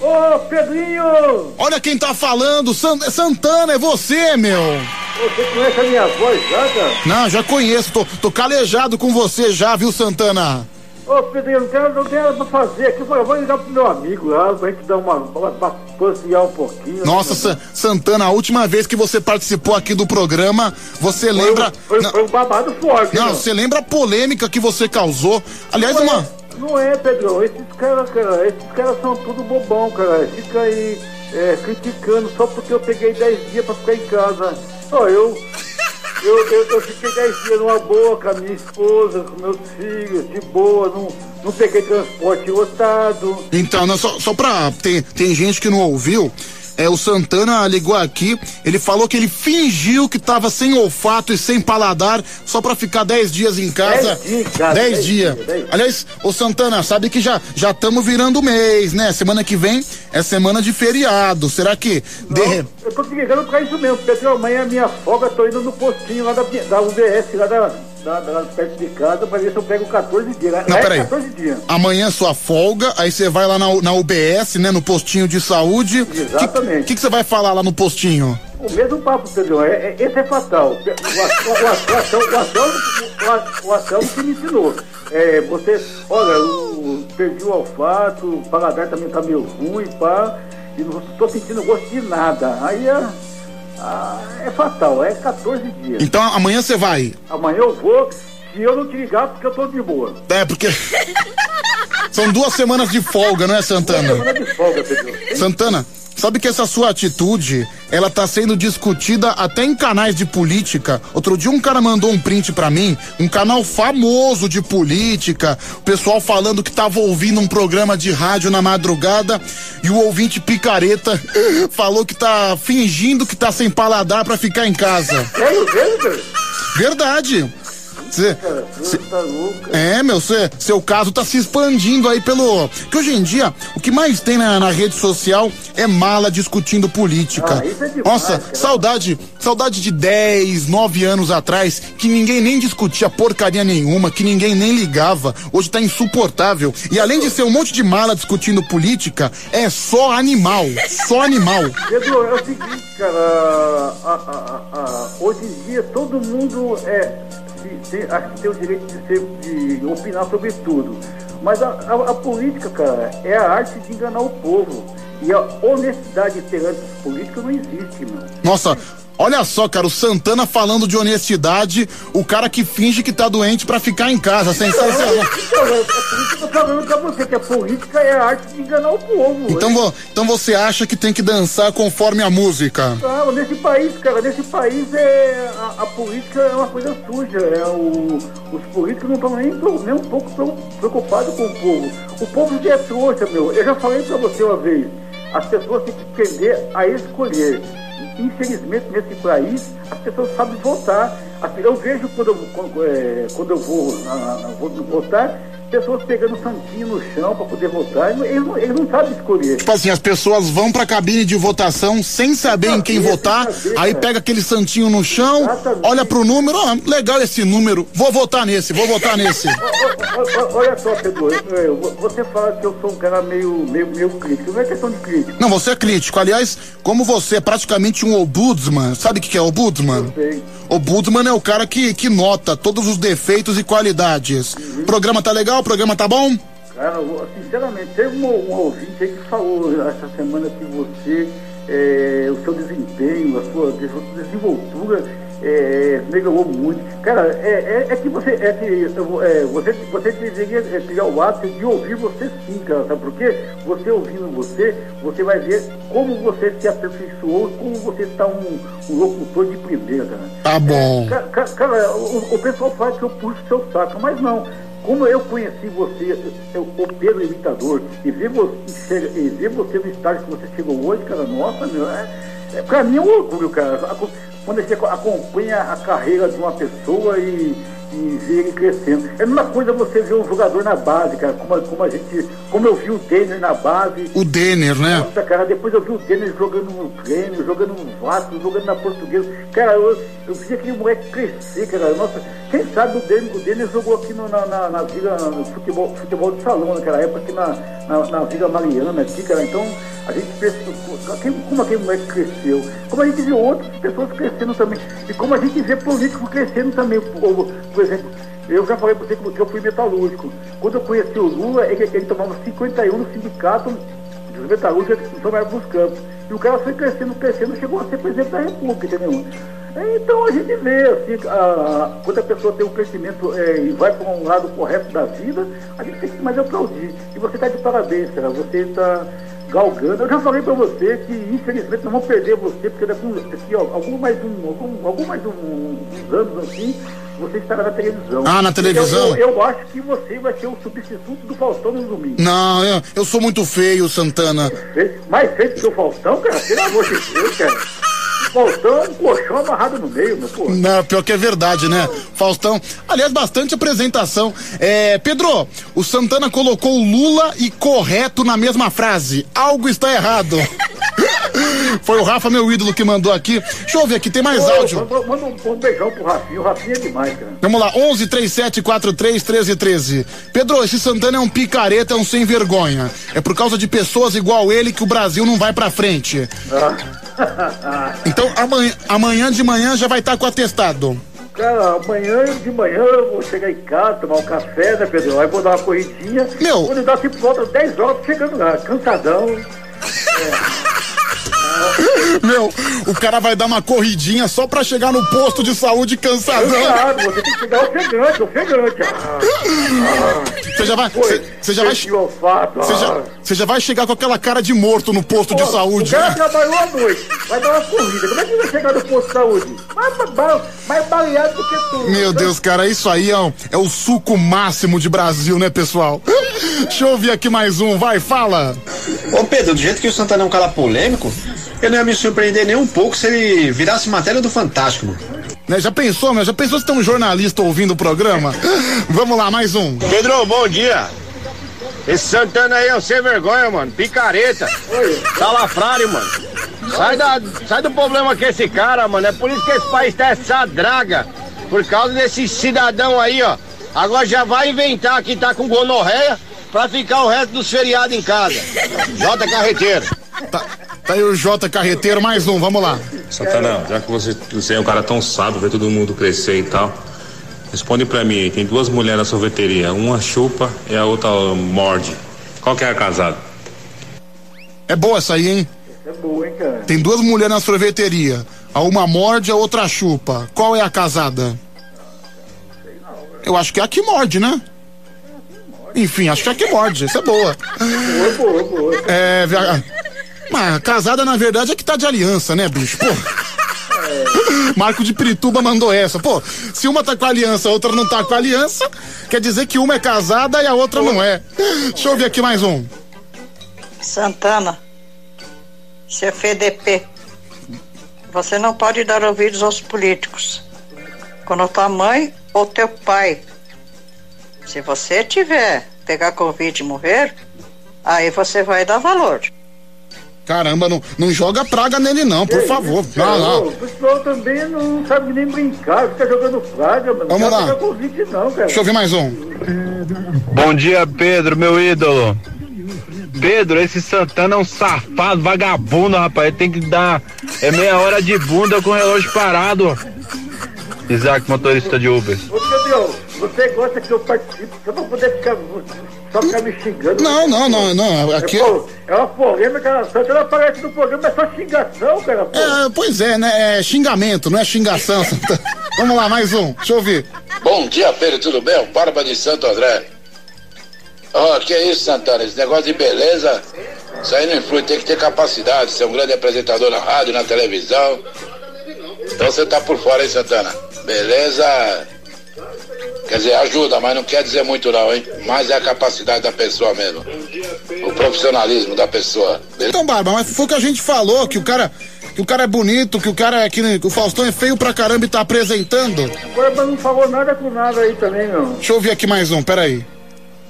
Ô, Pedrinho! Olha quem tá falando, San- Santana, é você, meu. Você conhece a minha voz já, cara? Não, já conheço, tô, tô calejado com você já, viu, Santana? Ô, Pedrinho, não tem, não tem nada pra fazer aqui. Eu vou- ligar pro meu amigo lá, pra gente dar uma, uma, uma passear um pouquinho. Nossa, Sa- Santana, a última vez que você participou aqui do programa, você lembra. Foi, foi um babado forte, Não, né? você lembra a polêmica que você causou? Aliás, Não é- uma. Não é, Pedrão. Esses caras, cara, esses caras são tudo bobão, cara. Fica aí é, criticando só porque eu peguei 10 dias pra ficar em casa. Ó, eu, eu, eu, eu fiquei 10 dias numa boa com a minha esposa, com meus filhos, de boa, não, não peguei transporte lotado. Então, não, só, só pra. Tem, tem gente que não ouviu. É, o Santana ligou aqui, ele falou que ele fingiu que tava sem olfato e sem paladar só pra ficar 10 dias em casa. 10 dias, cara, 10 10 dias. dias, 10 Aliás, ô Santana, sabe que já já estamos virando o mês, né? Semana que vem é semana de feriado. Será que de re- Eu tô te ligando pra isso mesmo, Pedro. Amanhã é minha folga, tô indo no postinho lá da, da UBS, lá da, da, da- perto de casa, pra ver se eu pego 14 dias. Lá Não, é peraí. 14 dias. Amanhã é sua folga, aí você vai lá na, na UBS, né? No postinho de saúde. Exatamente. O que que você vai falar lá no postinho? O mesmo papo, Pedro. É, é- esse é fatal. O, o, o, o, Anselmo- o, Anselmo- o, o Anselmo que me ensinou. É, você, olha, eu perdi o olfato, o paladar também tá meio ruim, pá, e não tô sentindo gosto de nada. Aí é, ah, é fatal, é 14 dias. Então amanhã você vai. Amanhã eu vou, se eu não te ligar, porque eu tô de boa. É, porque. São duas semanas de folga, não é, Santana? Semana de folga, Pedro. Santana, sabe que essa sua atitude, ela tá sendo discutida até em canais de política. Outro dia um cara mandou um print pra mim, um canal famoso de política, o pessoal falando que tava ouvindo um programa de rádio na madrugada e o ouvinte picareta falou que tá fingindo que tá sem paladar pra ficar em casa. Verdade. Cê- cê- Tá é, meu, cê- seu caso tá se expandindo aí pelo. Que hoje em dia, o que mais tem na, na rede social é mala discutindo política. Ah, isso é demais, Nossa, cara. saudade, saudade de 10, 9 anos atrás, que ninguém nem discutia porcaria nenhuma, que ninguém nem ligava. Hoje tá insuportável. E além de ser um monte de mala discutindo política, é só animal. Só animal. Pedro, é o seguinte, cara, a- a- a- hoje em dia todo mundo é, tem, acho que tem o direito de, ser, de opinar sobre tudo. Mas a, a- a política, cara, é a arte de enganar o povo. E a honestidade perante os políticos não existe, meu. Nossa, Olha só, cara, o Santana falando de honestidade, o cara que finge que tá doente pra ficar em casa, sensacional. Então, é tô falando pra você que a política é a arte de enganar o povo. Então, vo- então você acha que tem que dançar conforme a música? Não, nesse país, cara, nesse país é a, a política é uma coisa suja. É o, os políticos não estão nem, nem um pouco preocupados com o povo. O povo já é trouxa, meu. Eu já falei pra você uma vez. As pessoas têm que aprender a escolher. Infelizmente, nesse país, as pessoas sabem votar. Assim, Eu vejo quando eu, quando, é, eu vou, vou votar, pessoas pegando santinho no chão para poder votar. Eles não, eles não sabem escolher. Tipo assim, as pessoas vão pra cabine de votação sem saber em quem votar, aí pega aquele santinho no chão, olha pro número, ó, legal esse número, vou votar nesse, vou votar nesse. Olha só, Pedro, eu- eu- você fala que eu sou um cara meio, meio, meio crítico. Não é questão de crítico. Não, você é crítico. Aliás, como você é praticamente um ombudsman, sabe o que que é ombudsman? sei. Ombudsman é o cara que, que nota todos os defeitos e qualidades. O programa tá legal? O programa tá bom? Cara, eu, sinceramente, teve um, um ouvinte aí que falou essa semana que você, é, o seu desempenho, a sua des- desenvoltura é, melhorou muito. Cara, é, é, é que você é que é, você, você deveria é, criar o hábito de ouvir você sim, cara, sabe por quê? Você ouvindo você, você vai ver como você se aperfeiçoou, como você está um, um locutor de primeira, cara. Tá bom. Ca- ca- Cara, o, o pessoal fala que eu puxo seu saco, mas não. Como eu conheci você, eu- o Pedro Imitador, e ver, você, e ver você no estágio que você chegou hoje, cara, nossa, meu, é, é, pra mim é um orgulho, cara. Quando você aco- acompanha a carreira de uma pessoa e, e ver ele crescendo. É a mesma coisa você ver um jogador na base, cara, como, como a gente. Como eu vi o Denner na base. O Denner, né? Nossa, cara, depois eu vi o Denner jogando no Grêmio, jogando no Vasco, jogando na Portuguesa. Cara, eu, eu vi aquele moleque crescer, cara. Nossa, quem sabe o Denner, o Denner jogou aqui no, na, na, na Vila, no futebol, futebol de salão naquela época, aqui na, na, na Vila Mariana, aqui, cara. Então, a gente percebeu quem- como aquele moleque cresceu. Como a gente viu outras pessoas crescendo também. E como a gente vê político crescendo também. Por, por exemplo, eu já falei pra você que eu fui metalúrgico. Quando eu conheci o Lula, ele, ele tomava 51 no sindicato dos metalúrgicos que tomaram dos campos. E o cara foi crescendo, crescendo, chegou a ser presidente da República, entendeu? Então a gente vê, assim, a, a- quando a pessoa tem um crescimento é, e vai para um lado correto da vida, a gente tem que mais aplaudir. E você está de parabéns, cara. Você está galgando. Eu já falei para você que, infelizmente, não vamos perder você, porque daqui, daqui ó, algum mais um, algum, algum mais um, uns anos assim, você estará na televisão. Ah, na televisão? Eu, eu, eu acho que você vai ser o substituto do Faustão no domingo. Não, eu, eu sou muito feio, Santana. Mais feito que o Faustão, cara? Pelo amor de Deus, cara. Faustão é um colchão amarrado no meio, meu pô. Não, pior que é verdade, né? Faustão. Aliás, bastante apresentação. É, Pedro, o Santana colocou Lula e correto na mesma frase. Algo está errado. Foi o Rafa, meu ídolo, que mandou aqui. Deixa eu ver aqui, tem mais Ô, áudio. Manda, um, um beijão pro Rafinha. O Rafinha é demais, cara. Vamos lá, 11 37 43 13 13. Pedro, esse Santana é um picareta, é um sem vergonha. É por causa de pessoas igual ele que o Brasil não vai pra frente. Então amanhã, amanhã de manhã já vai estar com atestado. Cara, amanhã de manhã eu vou chegar em casa, tomar um café, né, Pedro? Aí vou dar uma corridinha. Meu. Quando dá tipo volta 10 horas, chegando lá, cansadão. Meu, o cara vai dar uma corridinha só pra chegar no posto de saúde cansadão. Cansado, você tem que chegar ofegante, ofegante. Ah, Você já vai. Você já vai. Você já, você já vai chegar com aquela cara de morto no posto de Pô, saúde, O cara né? trabalhou à noite, vai dar uma corrida. Como é que vai chegar no posto de saúde? Mais, mais, mais baleado do que tudo. Meu Deus, cara, isso aí é, um- é o suco máximo de Brasil, né, pessoal? Deixa eu ouvir aqui mais um, vai, fala. Ô Pedro, do jeito que o Santana é um cara polêmico, eu não ia me surpreender nem um pouco se ele virasse matéria do Fantástico, mano. Né, já pensou, meu? Já pensou se tem um jornalista ouvindo o programa? Vamos lá, mais um. Pedro, bom dia. Esse Santana aí é um sem vergonha, mano. Picareta. Salafrário, mano. Sai, da, sai do problema com esse cara, mano. É por isso que esse país tá essa draga. Por causa desse cidadão aí, ó. Agora já vai inventar que tá com gonorreia pra ficar o resto dos feriados em casa. Jota Carreteiro. Tá, tá aí o J Carreteiro, mais um, vamos lá. Santana, já que você, você é um cara tão sábio, vê todo mundo crescer e tal, responde pra mim, tem duas mulheres na sorveteria, uma chupa e a outra morde. Qual que é a casada? É boa essa aí, hein? É boa, hein, cara? Tem duas mulheres na sorveteria. A uma morde, a outra chupa. Qual é a casada? Eu acho que é a que morde, né? Enfim, acho que é a que morde. Essa é boa. Boa, boa, boa. É. Mas casada, na verdade, é que tá de aliança, né, bicho? Pô. Marco de Pirituba mandou essa. Pô, se uma tá com aliança, a outra não tá com aliança, quer dizer que uma é casada e a outra não é. Deixa eu ver aqui mais um. Santana, CFDP, você não pode dar ouvidos aos políticos. Quando tua mãe ou teu pai, se você tiver, pegar Covid e morrer, aí você vai dar valor. Caramba, não, não joga praga nele, não, por favor. Não, não. O pessoal também não sabe nem brincar, fica jogando praga, mano. Vamos não lá. Covid, não, cara. Deixa eu ver mais um. Bom dia, Pedro, meu ídolo. Pedro, esse Santana é um safado, vagabundo, rapaz. Ele tem que dar é meia hora de bunda com o relógio parado. Isaac, motorista de Uber. Ô, Gabriel, você gosta que eu participe, só pra poder ficar, só ficar me xingando. Não, não, não, não. Aqui. É, pô, é uma polêmica, a Santa ela aparece no programa, é só xingação, cara. Pô. É, pois é, né? É xingamento, não é xingação. Vamos lá, mais um. Deixa eu ver. Bom dia, Pedro, tudo bem? Barba de Santo André. Ó, que é isso, Santana? Esse negócio de beleza, isso aí não influi, tem que ter capacidade, ser um grande apresentador na rádio, na televisão. Então você tá por fora, hein, Santana? Beleza? Quer dizer, ajuda, mas não quer dizer muito não, hein? Mas é a capacidade da pessoa mesmo. O profissionalismo da pessoa. Beleza? Então, Barba, mas foi o que a gente falou, que o cara. Que o cara é bonito, que o cara é. Que, o Faustão é feio pra caramba e tá apresentando. Agora mas não falou nada com nada aí também, meu. Deixa eu ver aqui mais um, peraí.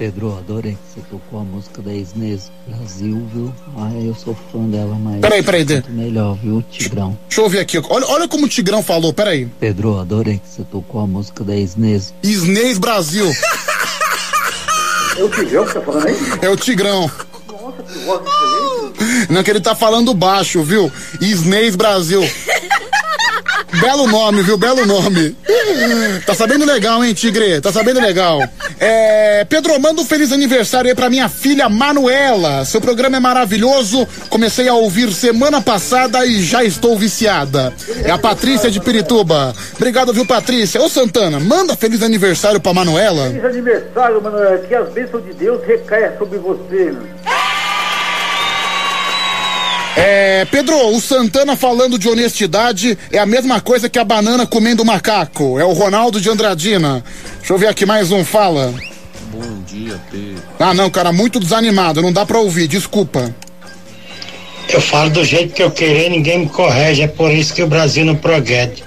Pedro, adorei que você tocou a música da Inês Brasil, viu? Ah, eu sou fã dela, mas. Peraí, peraí, Dê. Muito melhor, viu, Tigrão? Deixa eu ver aqui. Olha, olha como o Tigrão falou, peraí. Pedro, adorei que você tocou a música da Inês. Isnês Brasil. É o Tigrão que tá falando aí? É o Tigrão. Nossa, que voz excelente. Não, que ele tá falando baixo, viu? Isnês Brasil. Belo nome, viu? Belo nome. Tá sabendo legal, hein, Tigre? Tá sabendo legal. É, Pedro, manda um feliz aniversário aí pra minha filha Manuela. Seu programa é maravilhoso. Comecei a ouvir semana passada e já estou viciada. É a Patrícia de Pirituba. Obrigado, viu, Patrícia? Ô, Santana, manda feliz aniversário pra Manuela. Feliz aniversário, mano. Que as bênçãos de Deus recaia sobre você, mano. É, Pedro, o Santana falando de honestidade é a mesma coisa que a banana comendo macaco. É o Ronaldo de Andradina. Deixa eu ver aqui mais um, fala. Bom dia, Pedro. Ah, não, cara, muito desanimado, não dá pra ouvir, desculpa. Eu falo do jeito que eu querer, ninguém me corrige, é por isso que o Brasil não progrede.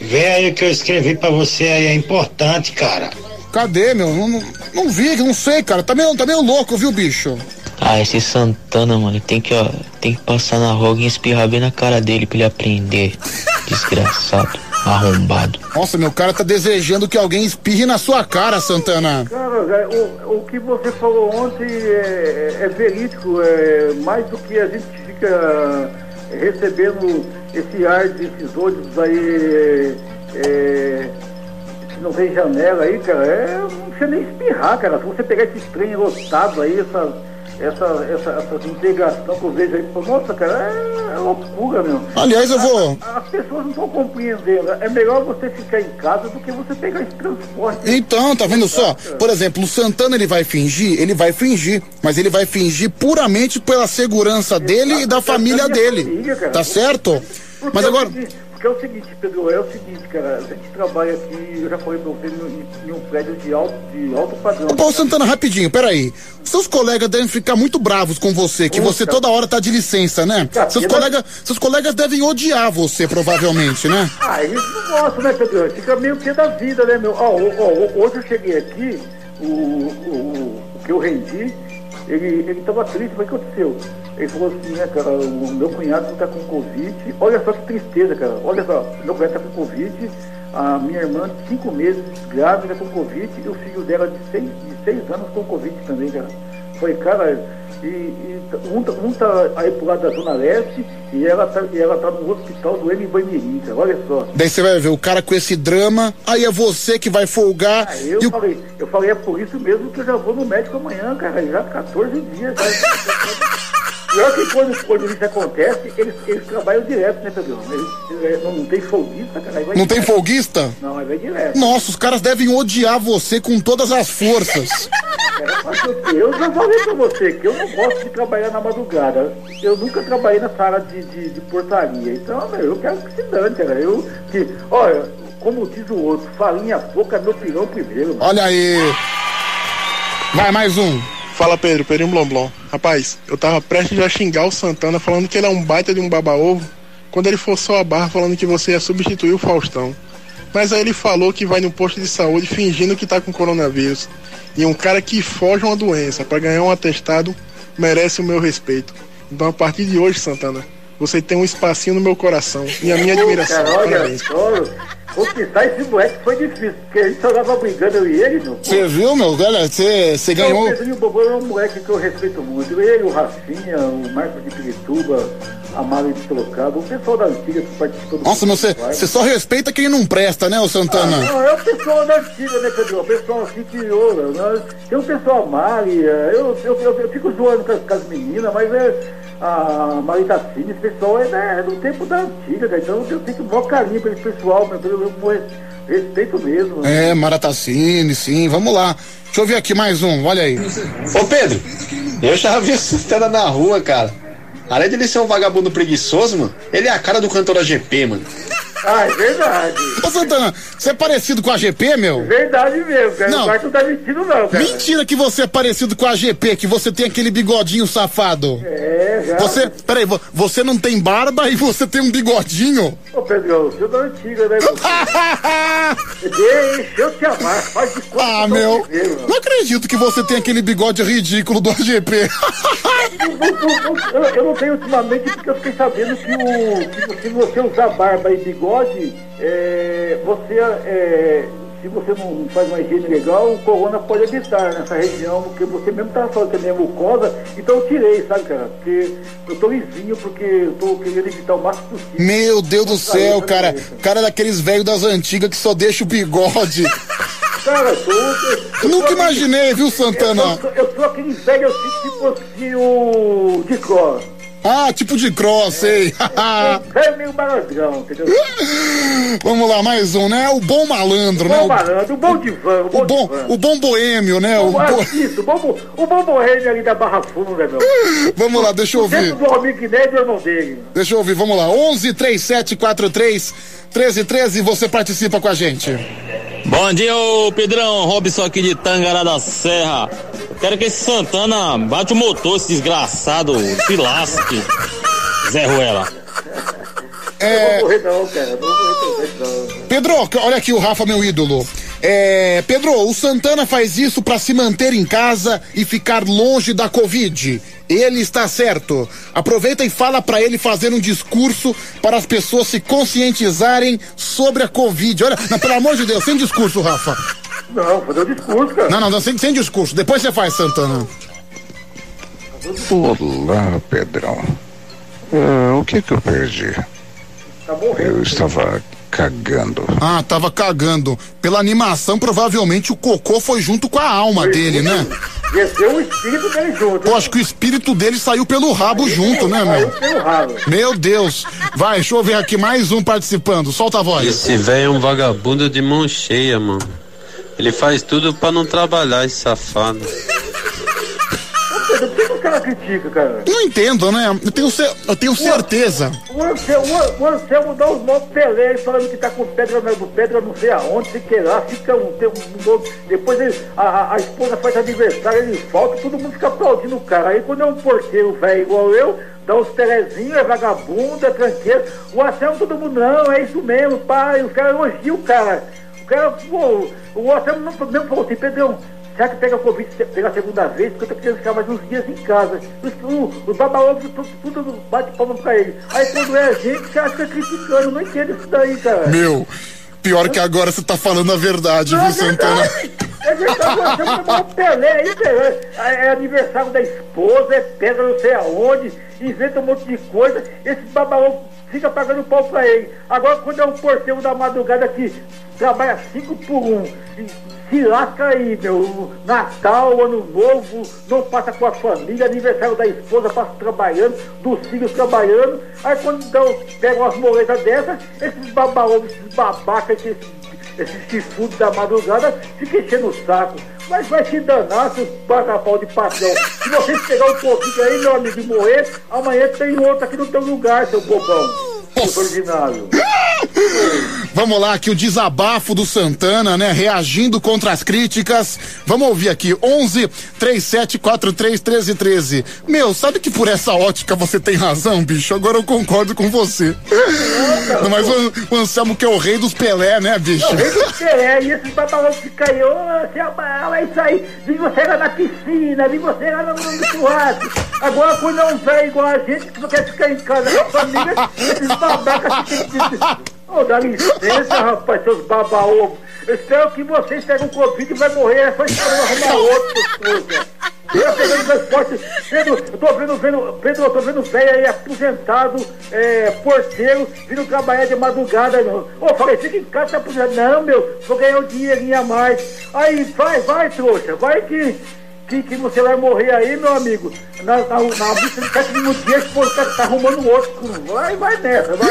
Vê aí o que eu escrevi pra você aí, é importante, cara. Cadê, meu? Não, não, não vi, não sei, cara. Tá meio, tá meio louco, viu, bicho? Ah, esse Santana, mano, tem que, ó, tem que passar na roga e espirrar bem na cara dele pra ele aprender. Desgraçado, arrombado. Nossa, meu cara tá desejando que alguém espirre na sua cara, Santana. Cara, é, o, o que você falou ontem é, é verídico, é mais do que a gente fica recebendo esse ar desses ônibus aí, é, que não tem janela aí, cara, é, não precisa nem espirrar, cara. Se você pegar esse trem lotado aí, essa, essa, essa, essa integração que eu vejo aí, nossa, cara, é, é loucura, meu. Aliás, eu vou. As pessoas não estão compreendendo. É melhor você ficar em casa do que você pegar esse transporte. Então, tá vendo só? Por exemplo, o Santana ele vai fingir, ele vai fingir, mas ele vai fingir puramente pela segurança dele e da família dele. família. Tá certo? Porque Mas é agora. Porque é o seguinte, Pedro, é o seguinte, cara, a gente trabalha aqui, eu já falei pra você, em, em um prédio de alto, de alto padrão. Ô, Santana, rapidinho, peraí. Seus colegas devem ficar muito bravos com você, que você toda hora tá de licença, né? Seus colegas, seus colegas devem odiar você, provavelmente, né? Ah, eles não gostam, né, Pedro? Fica meio que da vida, né, meu? Ó, hoje eu cheguei aqui, o, o, o que eu rendi, ele, ele tava triste, mas o que aconteceu? Ele falou assim, né, cara, o meu cunhado tá com Covid, olha só que tristeza, cara, olha só, meu cunhado tá com Covid, a minha irmã, de cinco meses, grávida com Covid, e o filho dela de seis, de seis anos com Covid também, cara. Foi, cara, e, e um, tá- um tá aí pro lado da Zona Leste e ela tá, e ela tá no hospital do M. Banheirinho, cara, olha só. Daí você vai ver o cara com esse drama, aí é você que vai folgar. Aí eu o- falei, eu falei, é por isso mesmo que eu já vou no médico amanhã, cara, já 14 dias. Já, Pior que quando, quando isso acontece, eles, eles trabalham direto, né, Pedrão? Não, não tem folguista, cara. Não tem direto. folguista? Não, aí vai direto. Nossa, os caras devem odiar você com todas as forças. Cara, mas eu, eu já falei pra você que eu não gosto de trabalhar na madrugada. Eu nunca trabalhei nessa área de, de, de portaria. Então, meu, eu quero que se dane, cara. Eu, que, olha, como diz o outro, farinha pouca, meu pirão primeiro. mano. Olha aí. Vai, mais um. Fala Pedro, Pedrinho Blomblom. Rapaz, eu tava prestes a xingar o Santana falando que ele é um baita de um baba-ovo quando ele forçou a barra falando que você ia substituir o Faustão. Mas aí ele falou que vai no posto de saúde fingindo que tá com coronavírus. E um cara que foge uma doença pra ganhar um atestado merece o meu respeito. Então a partir de hoje, Santana, você tem um espacinho no meu coração e a minha admiração. Cara, olha conquistar esse moleque foi difícil, porque a gente só tava brigando eu e ele, meu. Você viu, meu? Olha, você você ganhou. O Pedrinho Bobô é um moleque que eu respeito muito. Ele, o Rafinha, o Marcos de Pirituba, a Mari de Sorocaba, o pessoal da antiga que participou do Nossa, mas você, você só respeita quem não presta, né, ô Santana? Ah, não, é o pessoal da antiga, né, Pedro? O pessoal assim que. ô, nós- tem o pessoal Mari, é, eu, eu, eu, eu fico zoando com as, com as meninas, mas é. A Mari Tassini, esse pessoal é, né, é do tempo da antiga, cara. Então eu tenho que maior carinho pra esse pessoal, meu, eu, eu, eu respeito mesmo. É, Maratacine, sim, vamos lá. Deixa eu ver aqui mais um, olha aí. Ô Pedro, eu já vi o Santana na rua, cara. Além de ele ser um vagabundo preguiçoso, mano, ele é a cara do cantor AGP, mano. Ah, é verdade. Ô Santana, você é parecido com a GP, meu? Verdade mesmo, cara. Não. O Marcos não tá mentindo, não, cara. Mentira que você é parecido com a GP, que você tem aquele bigodinho safado. É, já. Você, peraí, vo- você não tem barba e você tem um bigodinho? Ô, Pedro, você é da antiga, né? Deixa eu te amar, faz de conta Ah, eu meu, vivendo. não acredito que você tem aquele bigode ridículo do AGP. Eu, eu não tenho ultimamente porque eu fiquei sabendo que, o, que se você usar barba e bigode, é, você, é, se você não faz uma higiene legal, o corona pode habitar nessa região, porque você mesmo estava falando que é minha mucosa, então eu tirei, sabe, cara? Porque eu tô lisinho, porque eu tô querendo evitar o máximo possível. Meu Deus do céu, cara. Cara daqueles velhos das antigas que só deixa o bigode. Cara, eu. Eu, Eu nunca imaginei, viu, Santana? Eu sou, eu sou aquele velho assim, tipo assim, o. de cor. Ah, tipo de cross, sei. Velho meio malandrão, entendeu? Vamos lá, mais um, né? O bom malandro, né? bom O- malandro, o bom divã, o bom, O bom, divã. o bom boêmio, né? O Ah, bo- Isso, o bom, o bom boêmio ali da Barra Funda, meu. Vamos lá, deixa eu ouvir. Do e do irmão dele. Deixa eu ouvir, vamos lá. 11 37 43 13 13, você participa com a gente. Bom dia, ô Pedrão, Robson aqui de Tangará da Serra. Quero que esse Santana bate o motor, esse desgraçado, se lasque. Zé Ruela. É... Não vou morrer não, cara. Não vou morrer não. Pedro, olha aqui o Rafa, meu ídolo. É, Pedro, o Santana faz isso pra se manter em casa e ficar longe da Covid. Ele está certo. Aproveita e fala pra ele fazer um discurso para as pessoas se conscientizarem sobre a Covid. Olha, não, pelo amor de Deus, sem discurso, Rafa. Não, fazer o discurso, cara. Não, não, não sem, sem discurso. Depois você faz, Santana. Olá, Pedrão. Ah, o que que eu perdi? Tá morrendo. Eu estava cagando. Ah, tava cagando. Pela animação, provavelmente o cocô foi junto com a alma dele, né? Desceu o espírito dele junto. Pô, acho que o espírito dele saiu pelo rabo junto, né, meu? Pelo rabo. Meu Deus. Vai, deixa eu ver aqui mais um participando. Solta a voz. Esse velho é um vagabundo de mão cheia, mano. Ele faz tudo pra não trabalhar, esse safado. Pedro, por que que o cara critica, cara? Não entendo, né? Eu tenho, cer- eu tenho certeza. O Anselmo, o Anselmo dá os motos Pelé falando que tá com pedra, na- pedra não sei aonde, sei que lá, fica um, tem um, um- depois ele- a, a- a esposa faz aniversário, ele falta, todo mundo fica aplaudindo o cara. Aí quando é um porteiro velho igual eu, dá uns telezinhos, é vagabundo, é tranqueiro. O Anselmo todo mundo, não, é isso mesmo, pai, os caras elogiam o cara. O cara, pô, o Anselmo não, mesmo falou assim, Pedrão, Será que pega Covid pela segunda vez? Porque eu tô querendo ficar mais uns dias em casa. Os, o- os babalovos tudo, tudo bate palma pra ele. Aí quando é a gente, você acha que é criticando. Não entendo isso daí, cara. Meu, pior que agora você tá falando a verdade, Não, viu, é Santana? É verdade, vai tomar um Pelé, aí, Pelé. É aniversário da esposa, é pedra não sei aonde, inventa um monte de coisa. Esses babalovos fica pagando pau pra ele. Agora, quando é um porteiro da madrugada que trabalha cinco por um, se lasca aí, meu. Natal, Ano Novo, não passa com a família, aniversário da esposa, passa trabalhando, dos filhos trabalhando. Aí quando dão, pegam umas moletas dessas, esses babaovos, esses babacas, esses, esses chifrudos da madrugada, ficam enchendo o saco. Mas vai se danar, seus paga-pau de patrão. Se vocês pegar um pouquinho aí, meu amigo, e morrer, amanhã tem outro aqui no teu lugar, seu bobão. Ordinário. Vamos lá, aqui o desabafo do Santana, né? Reagindo contra as críticas. Vamos ouvir aqui, 11 3743 1313. Meu, sabe que por essa ótica você tem razão, bicho? Agora eu concordo com você. Não, mas o, o Anselmo que é o rei dos Pelé, né, bicho? É o rei dos Pelé, e esses babalões ficam aí, ô, seu mal, é isso aí. Vi você lá na piscina, vi você lá no, no churrasco. Agora, quando é um velho igual a gente, que não quer ficar em casa com a família, esses babacas ficam... Ô, dá licença, rapaz, seus baba-ovo. Espero que vocês pegam Covid e vai morrer. É só esperar arrumar outro, coisa. Eu pegando transporte, vendo, eu tô vendo, vendo, Pedro, eu tô vendo velho aí aposentado, é, porteiro, vindo trabalhar de madrugada. Ô, falei, fica em casa, tá aposentado. Não, meu, vou ganhar um dinheirinho a mais. Aí, vai, vai, trouxa, vai que que, que você vai morrer aí, meu amigo. Na, na, na vista de sétimo dia, a esposa tá, tá arrumando outro. Vai, vai nessa, vai.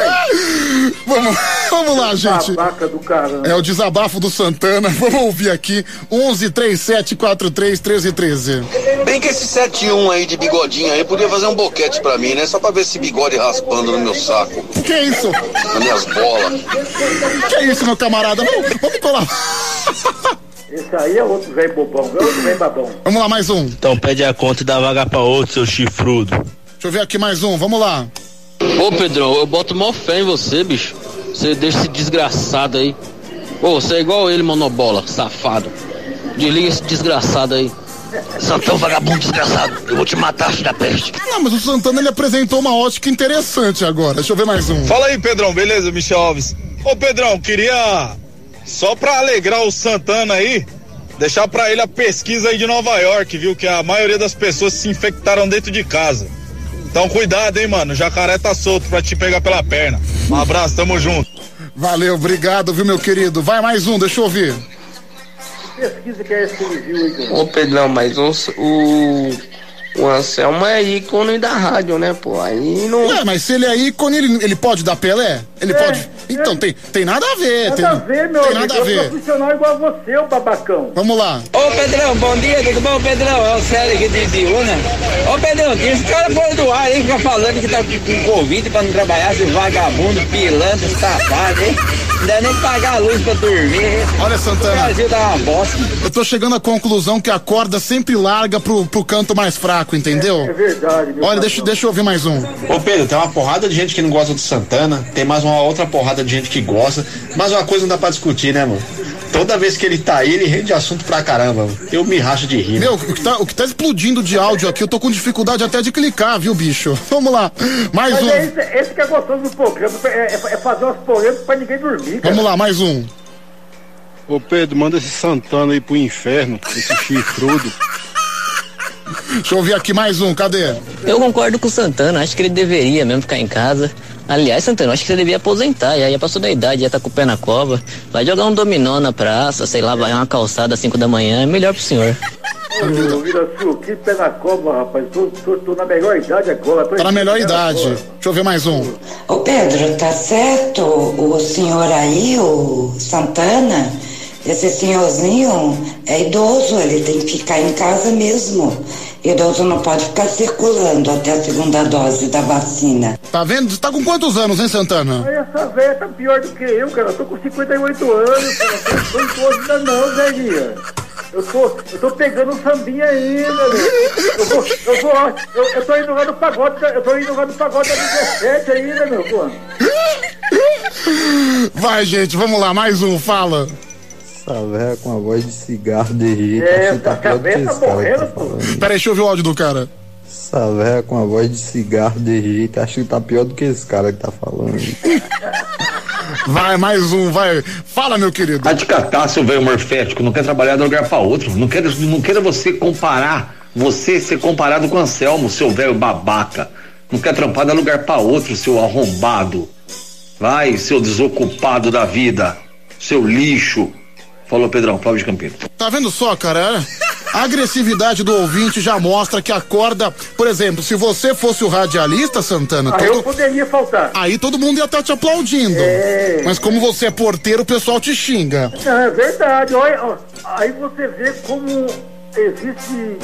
Vamos, vamos lá, gente. Do caramba. É o desabafo do Santana. Vamos ouvir aqui. 11 37 43 13 13. Bem que esse 71 aí de bigodinho aí podia fazer um boquete pra mim, né? Só pra ver esse bigode raspando no meu saco. Que isso? Nas minhas bolas. Que isso, meu camarada? Vamos, vamos colar. Esse aí é outro velho bobão, é outro velho babão. Vamos lá, mais um. Então pede a conta e dá vaga pra outro, seu chifrudo. Deixa eu ver aqui mais um, vamos lá. Ô Pedrão, eu boto mó fé em você, bicho. Você deixa esse desgraçado aí. Ô, você é igual ele, monobola, safado. Desliga esse desgraçado aí. Santão vagabundo desgraçado. Eu vou te matar, filho da peste. Não, mas o Santana ele apresentou uma ótica interessante agora. Deixa eu ver mais um. Fala aí, Pedrão, beleza, Michel Alves? Ô Pedrão, queria só pra alegrar o Santana aí, deixar pra ele a pesquisa aí de Nova York, viu? Que a maioria das pessoas se infectaram dentro de casa. Então cuidado, hein, mano. O jacaré tá solto pra te pegar pela perna. Um abraço, tamo junto. Valeu, obrigado, viu, meu querido? Vai mais um, deixa eu ouvir. Pesquisa que é esse que ele viu aí, Ô Pedrão, mas o, o, o Anselmo é ícone da rádio, né, pô? Aí não. Ué, mas se ele é ícone, ele, ele pode dar Pelé? Ele É, pode. Então, tem, tem nada a ver. Nada tem, a ver, meu tem amigo. nada a Eu ver. sou profissional igual a você, ô babacão. Vamos lá. Ô Pedrão, bom dia, tudo bom, Pedrão? É o Célio aqui de Biúna. Ô Pedrão, tira esse cara fora do ar aí, fica falando que tá com Covid pra não trabalhar, esse vagabundo, pilantra, safado, hein? Não dá nem pagar a luz pra dormir. Olha, Santana. O Brasil tá uma bosta. Eu tô chegando à conclusão que a corda sempre larga pro, pro canto mais fraco, entendeu? É verdade, meu Olha, deixa, deixa eu ouvir mais um. Ô Pedro, tem uma porrada de gente que não gosta do Santana, tem mais uma outra porrada de gente que gosta, mas uma coisa não dá pra discutir, né, mano? Toda vez que ele tá aí, ele rende assunto pra caramba. mano. Eu me racho de rir. Meu, o que, tá, o que tá explodindo de áudio aqui, eu tô com dificuldade até de clicar, viu, bicho? Vamos lá. Mais Mas um. é esse, esse que é gostoso do programa, é, é- é fazer umas polêmicas pra ninguém dormir, cara. Vamos lá, mais um. Ô Pedro, manda esse Santana aí pro inferno, esse chifrudo. Deixa eu ouvir aqui mais um, cadê? Eu concordo com o Santana, acho que ele deveria mesmo ficar em casa. Aliás, Santana, acho que você devia aposentar, já, já passou da idade, já tá com o pé na cova. Vai jogar um dominó na praça, sei lá, vai uma calçada às 5 da manhã, é melhor pro senhor. Ô, que pé na cova, rapaz. Tô, tô, tô na melhor idade agora. Tô Tá na melhor idade. cova. Deixa eu ver mais um. Ô Pedro, tá certo o senhor aí, o Santana? Esse senhorzinho é idoso, ele tem que ficar em casa mesmo. Idoso não pode ficar circulando até a segunda dose da vacina. Tá vendo? Você tá com quantos anos, hein, Santana? Essa velha tá pior do que eu, cara. Eu tô com 58 anos, cara. Eu tô idoso ainda não, velhinha. Eu tô, eu tô pegando um sambinha ainda, meu. Eu vou, eu vou, eu, eu tô indo lá no pagode, eu tô indo lá no pagode da 17 ainda, meu, pô. Vai, gente, vamos lá, mais um, fala. Essa véia com a voz de cigarro de rir. É, acho que tá a pior do que cabeça esse cara que morrendo, tá falando. Peraí, deixa eu ouvir o áudio do cara. Essa véia com a voz de cigarro de rir. Acho que tá pior do que esse cara que tá falando. Vai, mais um, vai. Fala, meu querido. Vai te catar, seu velho morfético. Não quer trabalhar de um lugar pra outro. Não quero, não quero você comparar, você ser comparado com Anselmo, seu velho babaca. Não quer trampar, dá lugar pra outro, seu arrombado. Vai, seu desocupado da vida, seu lixo. Falou, Pedrão, Flávio de Campino. Tá vendo só, cara? A agressividade do ouvinte já mostra que acorda. Por exemplo, se você fosse o radialista, Santana, Aí eu todo- poderia faltar. aí todo mundo ia estar te aplaudindo. É. Mas como você é porteiro, o pessoal te xinga. É verdade. Olha, aí você vê como existe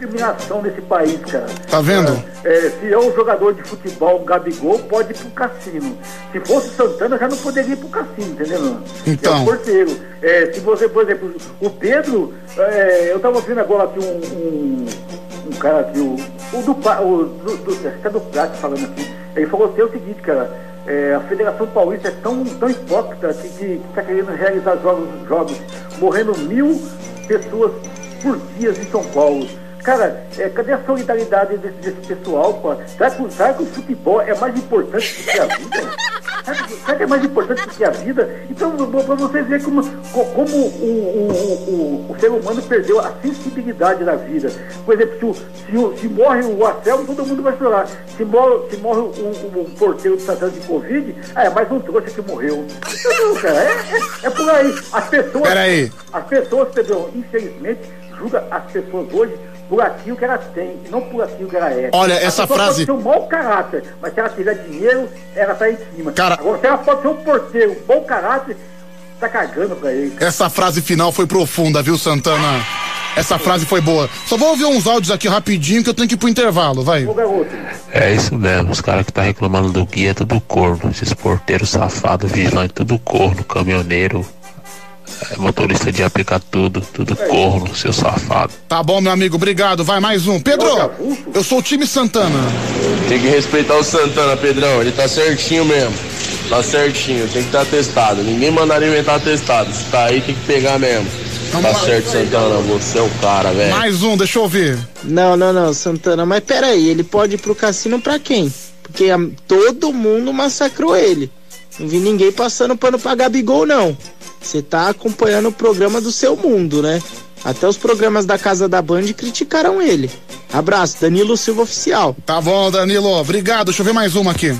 discriminação nesse país, cara. Tá vendo? É, se é um jogador de futebol, um Gabigol, pode ir pro cassino. Se fosse o Santana, já não poderia ir pro cassino, entendeu? Então. É um porteiro. É, se você, por exemplo, o Pedro, é, eu tava vendo agora aqui um, um, um cara aqui, o, o do, o, do, do, acho que é do Prato falando aqui. Ele falou assim, é o seguinte, cara, é, a Federação Paulista é tão, tão hipócrita que, que, que tá querendo realizar jogos, jogos morrendo mil pessoas por dia em São Paulo. Cara, é, cadê a solidariedade desse, desse pessoal, pô? Será que, será que o futebol é mais importante do que a vida? Será que, será que é mais importante do que a vida? Então, para você ver como, co- como o, o, o, o ser humano perdeu a sensibilidade da vida. Por exemplo, se, o, se, se morre o Anselmo, todo mundo vai chorar. Se morre, se morre um, um, porteiro que está dando de Covid, ah, é mais um trouxa que morreu. Entendeu, cara? É, é, é por aí. As pessoas. Peraí. As pessoas, Pedro, infelizmente, julgam as pessoas hoje por aquilo que elas têm, e não por aquilo que ela é. Olha, A essa frase- Pode ter um mau caráter, mas se ela tiver dinheiro, ela tá em cima. Cara- Agora, se ela pode ser um porteiro, um bom caráter, tá cagando pra ele. Essa frase final foi profunda, viu, Santana? Essa frase foi boa. Só vou ouvir uns áudios aqui rapidinho que eu tenho que ir pro intervalo, vai. É isso mesmo, os caras que tá reclamando do guia é tudo corno. Esses porteiros safados, vigilantes, tudo corno, caminhoneiro, é, motorista de aplicar tudo, tudo corno, seu safado. Tá bom, meu amigo, obrigado. Vai mais um. Pedro, eu sou o time Santana. Tem que respeitar o Santana, Pedrão. Ele tá certinho mesmo. Tá certinho, tem que estar testado. Ninguém mandaria inventar testado. Se tá aí, tem que pegar mesmo. Tá certo, Santana. Você é o cara, velho. Mais um, deixa eu ouvir. Não, não, não, Santana, mas peraí, ele pode ir pro cassino pra quem? Porque a- todo mundo massacrou ele. Não vi ninguém passando pano pra Gabigol, não. Você tá acompanhando o programa do seu mundo, né? Até os programas da Casa da Band criticaram ele. Abraço, Danilo Silva Oficial. Tá bom, Danilo, obrigado. Deixa eu ver mais uma aqui.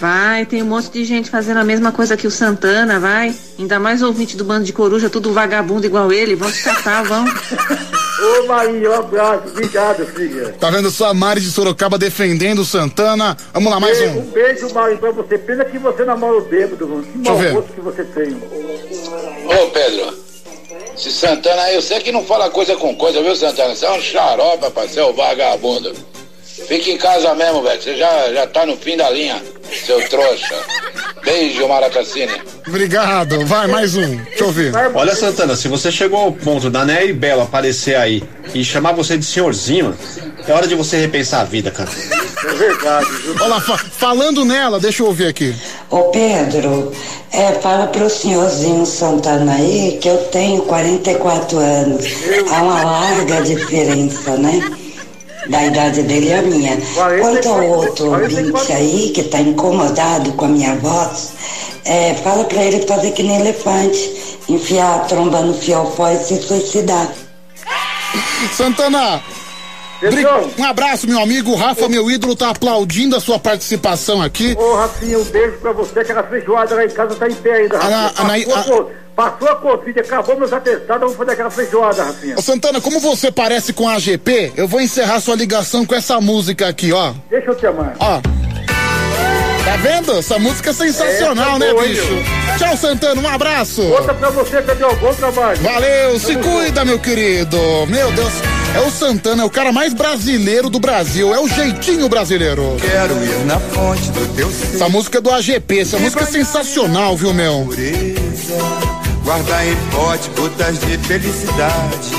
Vai, tem um monte de gente fazendo a mesma coisa que o Santana, vai. Ainda mais ouvinte do bando de coruja, tudo vagabundo igual ele. Vão te catar, vão. Ô, Maria, um abraço. Obrigado, filha. Tá vendo só a Mari de Sorocaba defendendo o Santana? Vamos lá, mais Beijo, um. Um beijo, Mário, pra você. Pena que você namora o bêbado, mano. Que Deixa mau ver. gosto que você tem. Ô Pedro, esse Santana aí, eu sei que não fala coisa com coisa, viu, Santana? Você é um xarope, rapaz, você é um vagabundo. Fica em casa mesmo, velho. Você já, já tá no fim da linha, seu trouxa. Beijo, Maracacine. Obrigado. Vai, mais um. Deixa eu ver. Olha, Santana, se você chegou ao ponto da Nery Bela aparecer aí e chamar você de senhorzinho, é hora de você repensar a vida, cara. É verdade? Olha lá, fa- falando nela, deixa eu ouvir aqui. Ô Pedro, é, fala pro senhorzinho Santana aí que eu tenho 44 anos. Há uma larga diferença, né? Da idade dele e a minha. Quanto ao outro ouvinte aí que tá incomodado com a minha voz, é, fala pra ele fazer que nem elefante, enfiar a tromba no fiofó e se suicidar. Santana, um abraço, meu amigo. O Rafa, meu ídolo, tá aplaudindo a sua participação aqui. Ô, Rafinha, um beijo pra você. Aquela feijoada lá em casa tá em pé ainda, Rafinha. Ana- Ana- passou, a, co- passou a Covid, acabou meus atestados, vamos fazer aquela feijoada, Rafinha. Ô, Santana, como você parece com a AGP, eu vou encerrar sua ligação com essa música aqui, ó. Deixa eu te amar. Ó. Tá vendo? Essa música é sensacional, É, né, tá boa, bicho? Tchau, Santana, um abraço. Outra pra você, Pedro. Bom trabalho. Valeu, se cuida, meu querido. Meu Deus, é o Santana, é o cara mais brasileiro do Brasil, é o jeitinho brasileiro. Quero ir na fonte do teu ser. Essa música é do AGP, essa música é sensacional, viu, meu? Guardar em pote gotas de felicidade.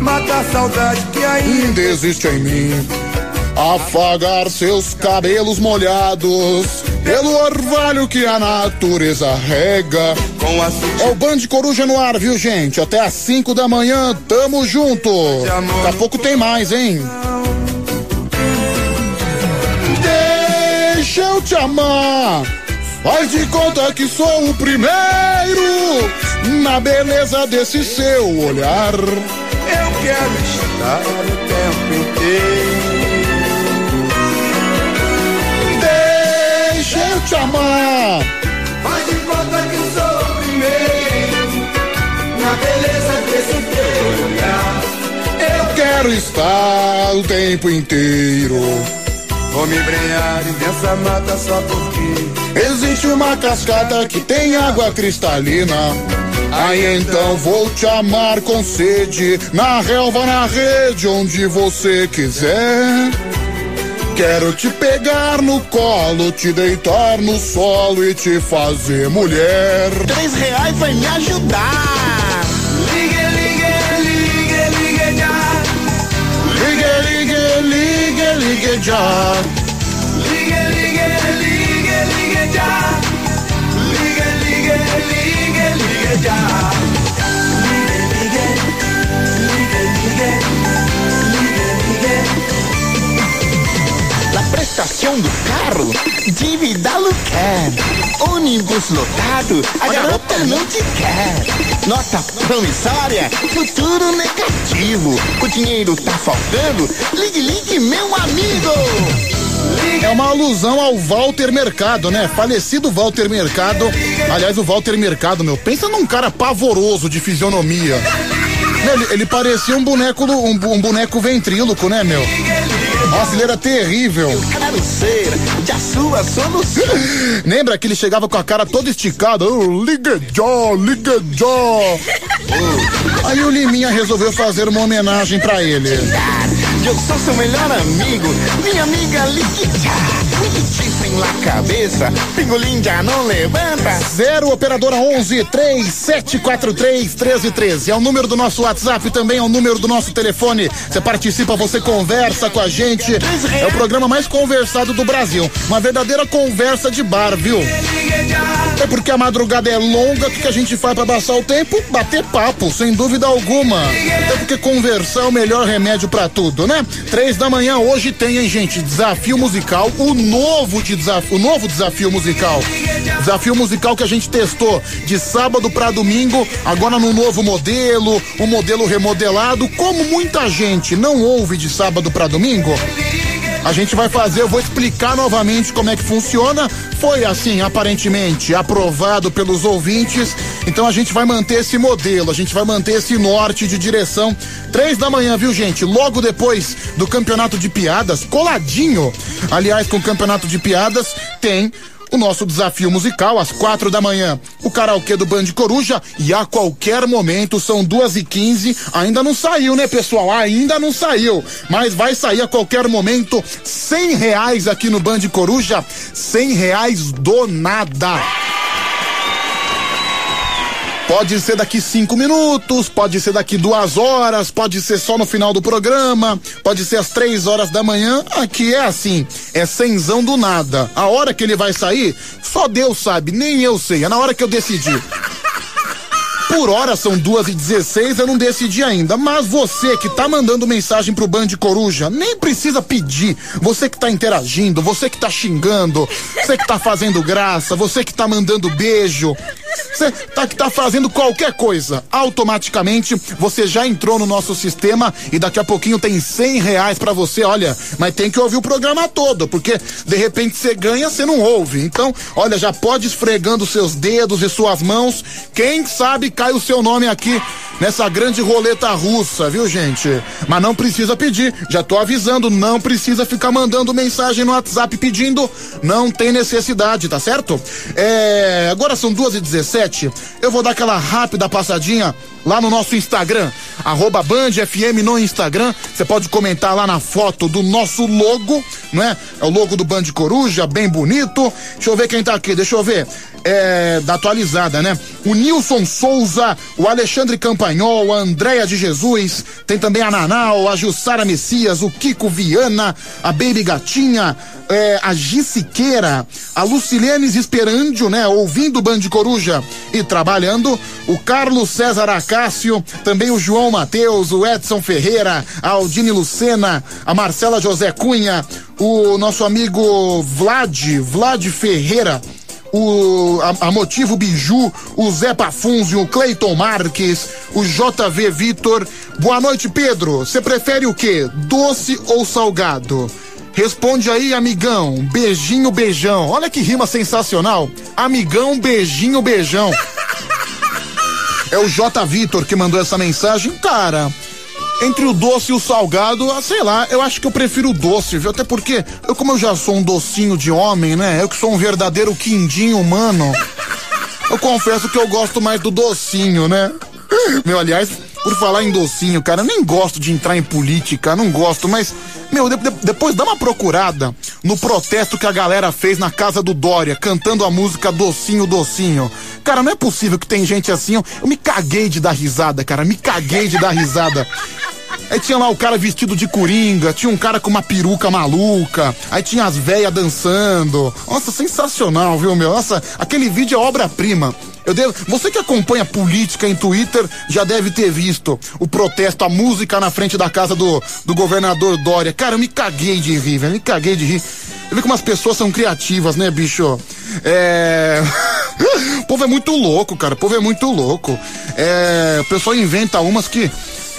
Matar a saudade que ainda Desiste em mim. Afagar seus cabelos molhados pelo orvalho que a natureza rega. É o Band Coruja no ar, viu, gente? Até às 5 da manhã, tamo junto. Daqui a pouco tem mais, hein? Deixa eu te amar. Faz de conta que sou o primeiro na beleza desse seu olhar. Eu quero estar o tempo inteiro. te amar. Faz de conta que sou o primeiro na beleza desse teu olhar. Eu quero estar o tempo inteiro. Vou me embrenhar nessa mata só porque Existe uma cascata que tem água cristalina. Aí então vou te amar com sede, na relva, na rede, onde você quiser. Quero te pegar no colo, te deitar no solo e te fazer mulher. Três reais vai me ajudar. Ligue, ligue, ligue, ligue já. Ligue, ligue, ligue, ligue já. La prestação do carro, dívida quer. Ônibus lotado, a garota não te quer. Nota promissória, futuro negativo. O dinheiro tá faltando, ligue, ligue, meu amigo. É uma alusão ao Walter Mercado, né? Falecido Walter Mercado. Aliás, o Walter Mercado, meu, pensa num cara pavoroso de fisionomia. Ele, ele parecia um boneco, um, um boneco ventríloco, né, meu? Nossa, ele era terrível. Lembra que ele chegava com a cara toda esticada? Oh, liga já, liga já. Aí o Liminha resolveu fazer uma homenagem pra ele. Eu sou seu melhor amigo, minha amiga. Me chifre na cabeça, pingolim já não levanta. Zero operadora 11 3743 1313. É o número do nosso WhatsApp, também é o número do nosso telefone. Você participa, você conversa com a gente. É o programa mais conversado do Brasil. Uma verdadeira conversa de bar, viu? É porque a madrugada é longa, o que que a gente faz pra passar o tempo? Bater papo, sem dúvida alguma. É porque conversar é o melhor remédio pra tudo, né? Três da manhã hoje tem, hein, gente? Desafio musical, o novo de desafio, o novo desafio musical. Desafio musical que a gente testou de sábado pra domingo, agora no novo modelo, um modelo remodelado. Como muita gente não ouve de sábado pra domingo, a gente vai fazer, eu vou explicar novamente como é que funciona. Foi assim, aparentemente, aprovado pelos ouvintes. Então a gente vai manter esse modelo, a gente vai manter esse norte de direção. Três da manhã, viu, gente? Logo depois do campeonato de piadas, coladinho. Aliás, com o campeonato de piadas, tem o nosso desafio musical às quatro da manhã. O karaokê do Band Coruja e a qualquer momento, são duas e quinze, ainda não saiu, né, pessoal? Ainda não saiu, mas vai sair a qualquer momento, cem reais aqui no Band Coruja, cem reais do nada. Pode ser daqui cinco minutos, pode ser daqui duas horas, pode ser só no final do programa, pode ser às três horas da manhã. Aqui é assim, é cenzão do nada. A hora que ele vai sair, só Deus sabe, nem eu sei. É na hora que eu decidi. Por hora são duas e dezesseis, eu não decidi ainda. Mas você que tá mandando mensagem pro Band Coruja, nem precisa pedir. Você que tá interagindo, você que tá xingando, você que tá fazendo graça, você que tá mandando beijo, você tá que tá fazendo qualquer coisa. Automaticamente você já entrou no nosso sistema e daqui a pouquinho tem cem reais pra você, olha. Mas tem que ouvir o programa todo, porque de repente você ganha, você não ouve. Então, olha, já pode esfregando seus dedos e suas mãos. Quem sabe cai o seu nome aqui nessa grande roleta russa, viu, gente? Mas não precisa pedir, já tô avisando, não precisa ficar mandando mensagem no WhatsApp pedindo, não tem necessidade, tá certo? É, agora são duas e dezessete, eu vou dar aquela rápida passadinha lá no nosso Instagram, arroba Band FM no Instagram, você pode comentar lá na foto do nosso logo, não é? É o logo do Band Coruja, bem bonito, deixa eu ver quem tá aqui, deixa eu ver, é, da atualizada, né? O Nilson Souza, o Alexandre Campanhol, a Andréia de Jesus, tem também a Nanau, a Jussara Messias, o Kiko Viana, a Baby Gatinha, é, a Gi Siqueira, a Lucilene Esperandio, né? Ouvindo o Band Coruja e trabalhando, o Carlos César Acácio, também o João Mateus, o Edson Ferreira, a Aldine Lucena, a Marcela José Cunha, o nosso amigo Vlad, Vlad Ferreira, o a, a Motivo Biju, o Zé Pafunzio, o Cleiton Marques, o JV Vitor. Boa noite, Pedro. Você prefere o quê? Doce ou salgado? Responde aí, amigão. Beijinho, beijão. Olha que rima sensacional. Amigão, beijinho, beijão. É o J. Vitor que mandou essa mensagem. Cara, entre o doce e o salgado, ah, sei lá, eu acho que eu prefiro o doce, viu? Até porque, eu como eu já sou um docinho de homem, né? Eu que sou um verdadeiro quindim humano. Eu confesso que eu gosto mais do docinho, né? Meu, aliás, por falar em docinho, cara, eu nem gosto de entrar em política, não gosto, mas, meu, de- de- depois dá uma procurada no protesto que a galera fez na casa do Dória, cantando a música Docinho, Docinho. Cara, não é possível que tem gente assim, eu, eu me caguei de dar risada, cara, me caguei de dar risada. Aí tinha lá o cara vestido de coringa, tinha um cara com uma peruca maluca, aí tinha as véias dançando. Nossa, sensacional, viu, meu? Nossa, aquele vídeo é obra-prima. Eu devo, você que acompanha política em Twitter já deve ter visto o protesto, a música na frente da casa do, do governador Dória. Cara, eu me caguei de rir, velho, me caguei de rir. Eu vi como as pessoas são criativas, né, bicho? É. o povo é muito louco, cara. O povo é muito louco. É. O pessoal inventa umas que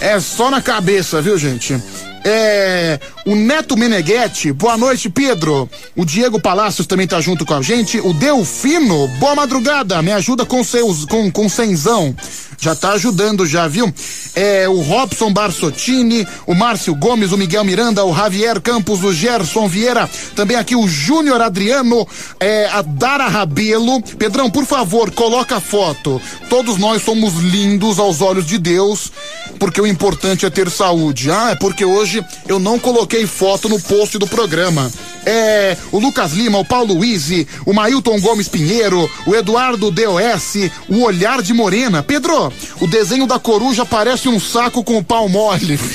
é só na cabeça, viu, gente? É. O Neto Meneghetti, boa noite, Pedro. O Diego Palácios também tá junto com a gente. O Delfino, boa madrugada. Me ajuda com seus. com, com cenzão. Já tá ajudando já, viu? É, o Robson Barsottini, o Márcio Gomes, o Miguel Miranda, o Javier Campos, o Gerson Vieira, também aqui o Júnior Adriano, é, a Dara Rabelo. Pedrão, por favor, coloca a foto. Todos nós somos lindos aos olhos de Deus, porque o importante é ter saúde. Ah, é porque hoje eu não coloquei foto no post do programa. É, o Lucas Lima, o Paulo Luiz, o Mailton Gomes Pinheiro, o Eduardo DOS, o Olhar de Morena. Pedro, o desenho da coruja parece um saco com o pau mole.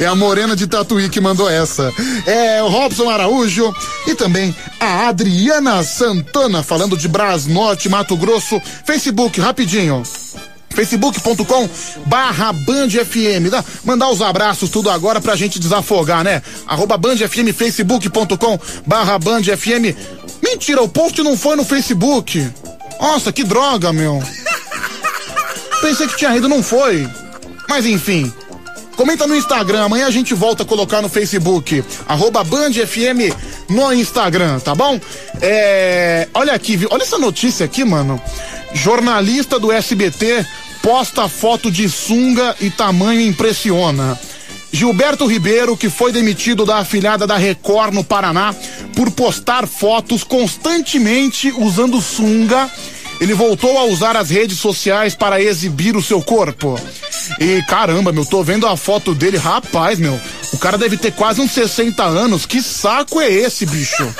É a Morena de Tatuí que mandou essa. É o Robson Araújo e também a Adriana Santana falando de Brasnorte, Mato Grosso. Facebook, rapidinho facebook.com barra Band FM. Dá, mandar os abraços tudo agora pra gente desafogar, né? Arroba Band FM, facebook.com barra Band FM. Mentira, o post não foi no Facebook. Nossa, que droga, meu. Pensei que tinha ido, não foi. Mas enfim. Comenta no Instagram, amanhã a gente volta a colocar no Facebook. Arroba Band FM no Instagram, tá bom? É. Olha aqui? Olha essa notícia aqui, mano. Jornalista do SBT posta foto de sunga e tamanho impressiona. Gilberto Ribeiro, que foi demitido da afilhada da Record no Paraná por postar fotos constantemente usando sunga, ele voltou a usar as redes sociais para exibir o seu corpo. E caramba, meu, tô vendo a foto dele, rapaz, meu, o cara deve ter quase uns 60 anos. Que saco é esse, bicho?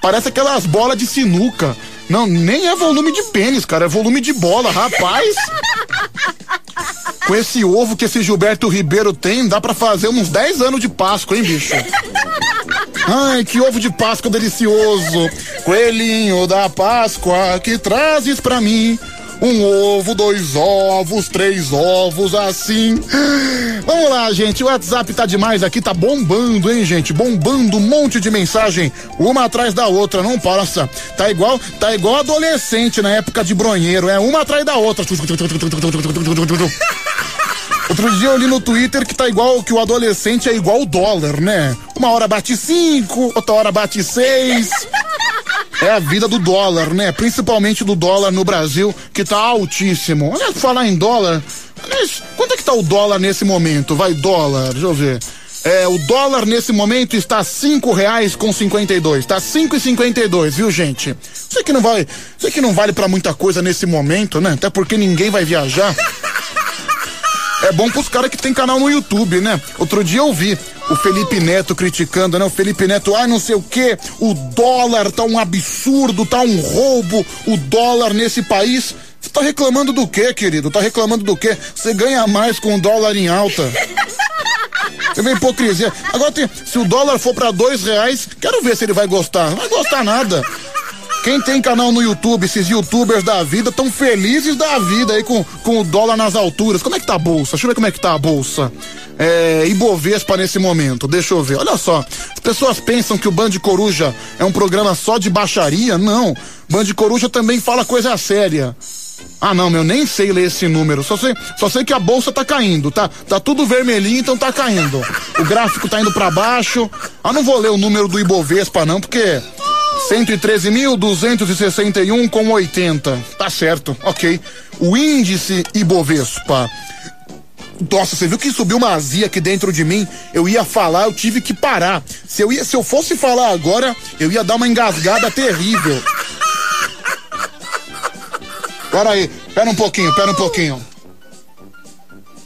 Parece aquelas bolas de sinuca. Não, nem é volume de pênis, cara, é volume de bola, rapaz. Com esse ovo que esse Gilberto Ribeiro tem, dá pra fazer uns 10 anos de Páscoa, hein, bicho? Ai, que ovo de Páscoa delicioso. Coelhinho da Páscoa, que trazes pra mim? Um ovo, dois ovos, três ovos, assim. Vamos lá, gente. O WhatsApp tá demais aqui, tá bombando, hein, gente? Bombando um monte de mensagem, uma atrás da outra, não passa. Tá igual, tá igual adolescente na época de bronheiro, é uma atrás da outra. Outro dia eu li no Twitter que tá igual que o adolescente é igual o dólar, né? Uma hora bate cinco, outra hora bate seis. É a vida do dólar, né? Principalmente do dólar no Brasil, que tá altíssimo. Olha, falar em dólar. Aliás, quanto é que tá o dólar nesse momento? Vai, dólar, deixa eu ver. É, o dólar nesse momento está cinco reais com cinquenta e dois, tá cinco e cinquenta e dois, viu gente? Sei que não vai, sei que não vale pra muita coisa nesse momento, né? Até porque ninguém vai viajar. É bom pros caras que tem canal no YouTube, né? Outro dia eu vi o Felipe Neto criticando, né? O Felipe Neto, ai não sei o que, o dólar tá um absurdo, tá um roubo, o dólar nesse país. Você tá reclamando do quê, querido? Tá reclamando do quê? Você ganha mais com o dólar em alta. Você vê hipocrisia. Agora, tem, se o dólar for pra dois reais, quero ver se ele vai gostar. Não vai gostar nada. Quem tem canal no YouTube, esses youtubers da vida, tão felizes da vida aí com, com o dólar nas alturas. Como é que tá a bolsa? Deixa eu ver como é que tá a bolsa. É, Ibovespa nesse momento, deixa eu ver. Olha só, as pessoas pensam que o Band Coruja é um programa só de baixaria. Não. Band Coruja também fala coisa séria. Ah, não, meu, nem sei ler esse número. Só sei, só sei que a bolsa tá caindo, tá? Tá tudo vermelhinho, então tá caindo. O gráfico tá indo para baixo. Ah, não vou ler o número do Ibovespa não, porque 113.261 com 80. Tá certo, ok. O índice Ibovespa. Nossa, você viu que subiu uma azia aqui dentro de mim? Eu ia falar, eu tive que parar. Se eu, ia, se eu fosse falar agora, eu ia dar uma engasgada terrível. Pera aí, pera um pouquinho, pera um pouquinho.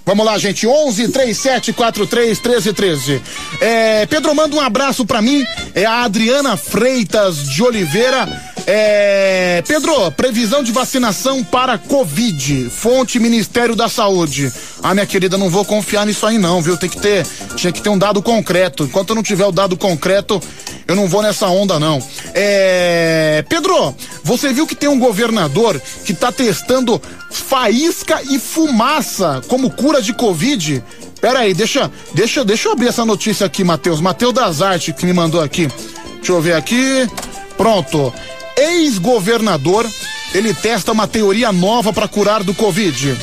Vamos lá, gente. 11 37 43 13 13. É, Pedro, manda um abraço pra mim. É a Adriana Freitas de Oliveira. É, Pedro, previsão de vacinação para Covid. Fonte Ministério da Saúde. Ah, minha querida, não vou confiar nisso aí não, viu? Tem que ter, tinha que ter um dado concreto. Enquanto eu não tiver o dado concreto, eu não vou nessa onda não. É, Pedro, você viu que tem um governador que tá testando faísca e fumaça como cura de Covid? Pera aí, deixa, deixa, deixa eu abrir essa notícia aqui, Matheus. Matheus das Artes que me mandou aqui. Deixa eu ver aqui. Pronto. Ex-governador, ele testa uma teoria nova para curar do Covid.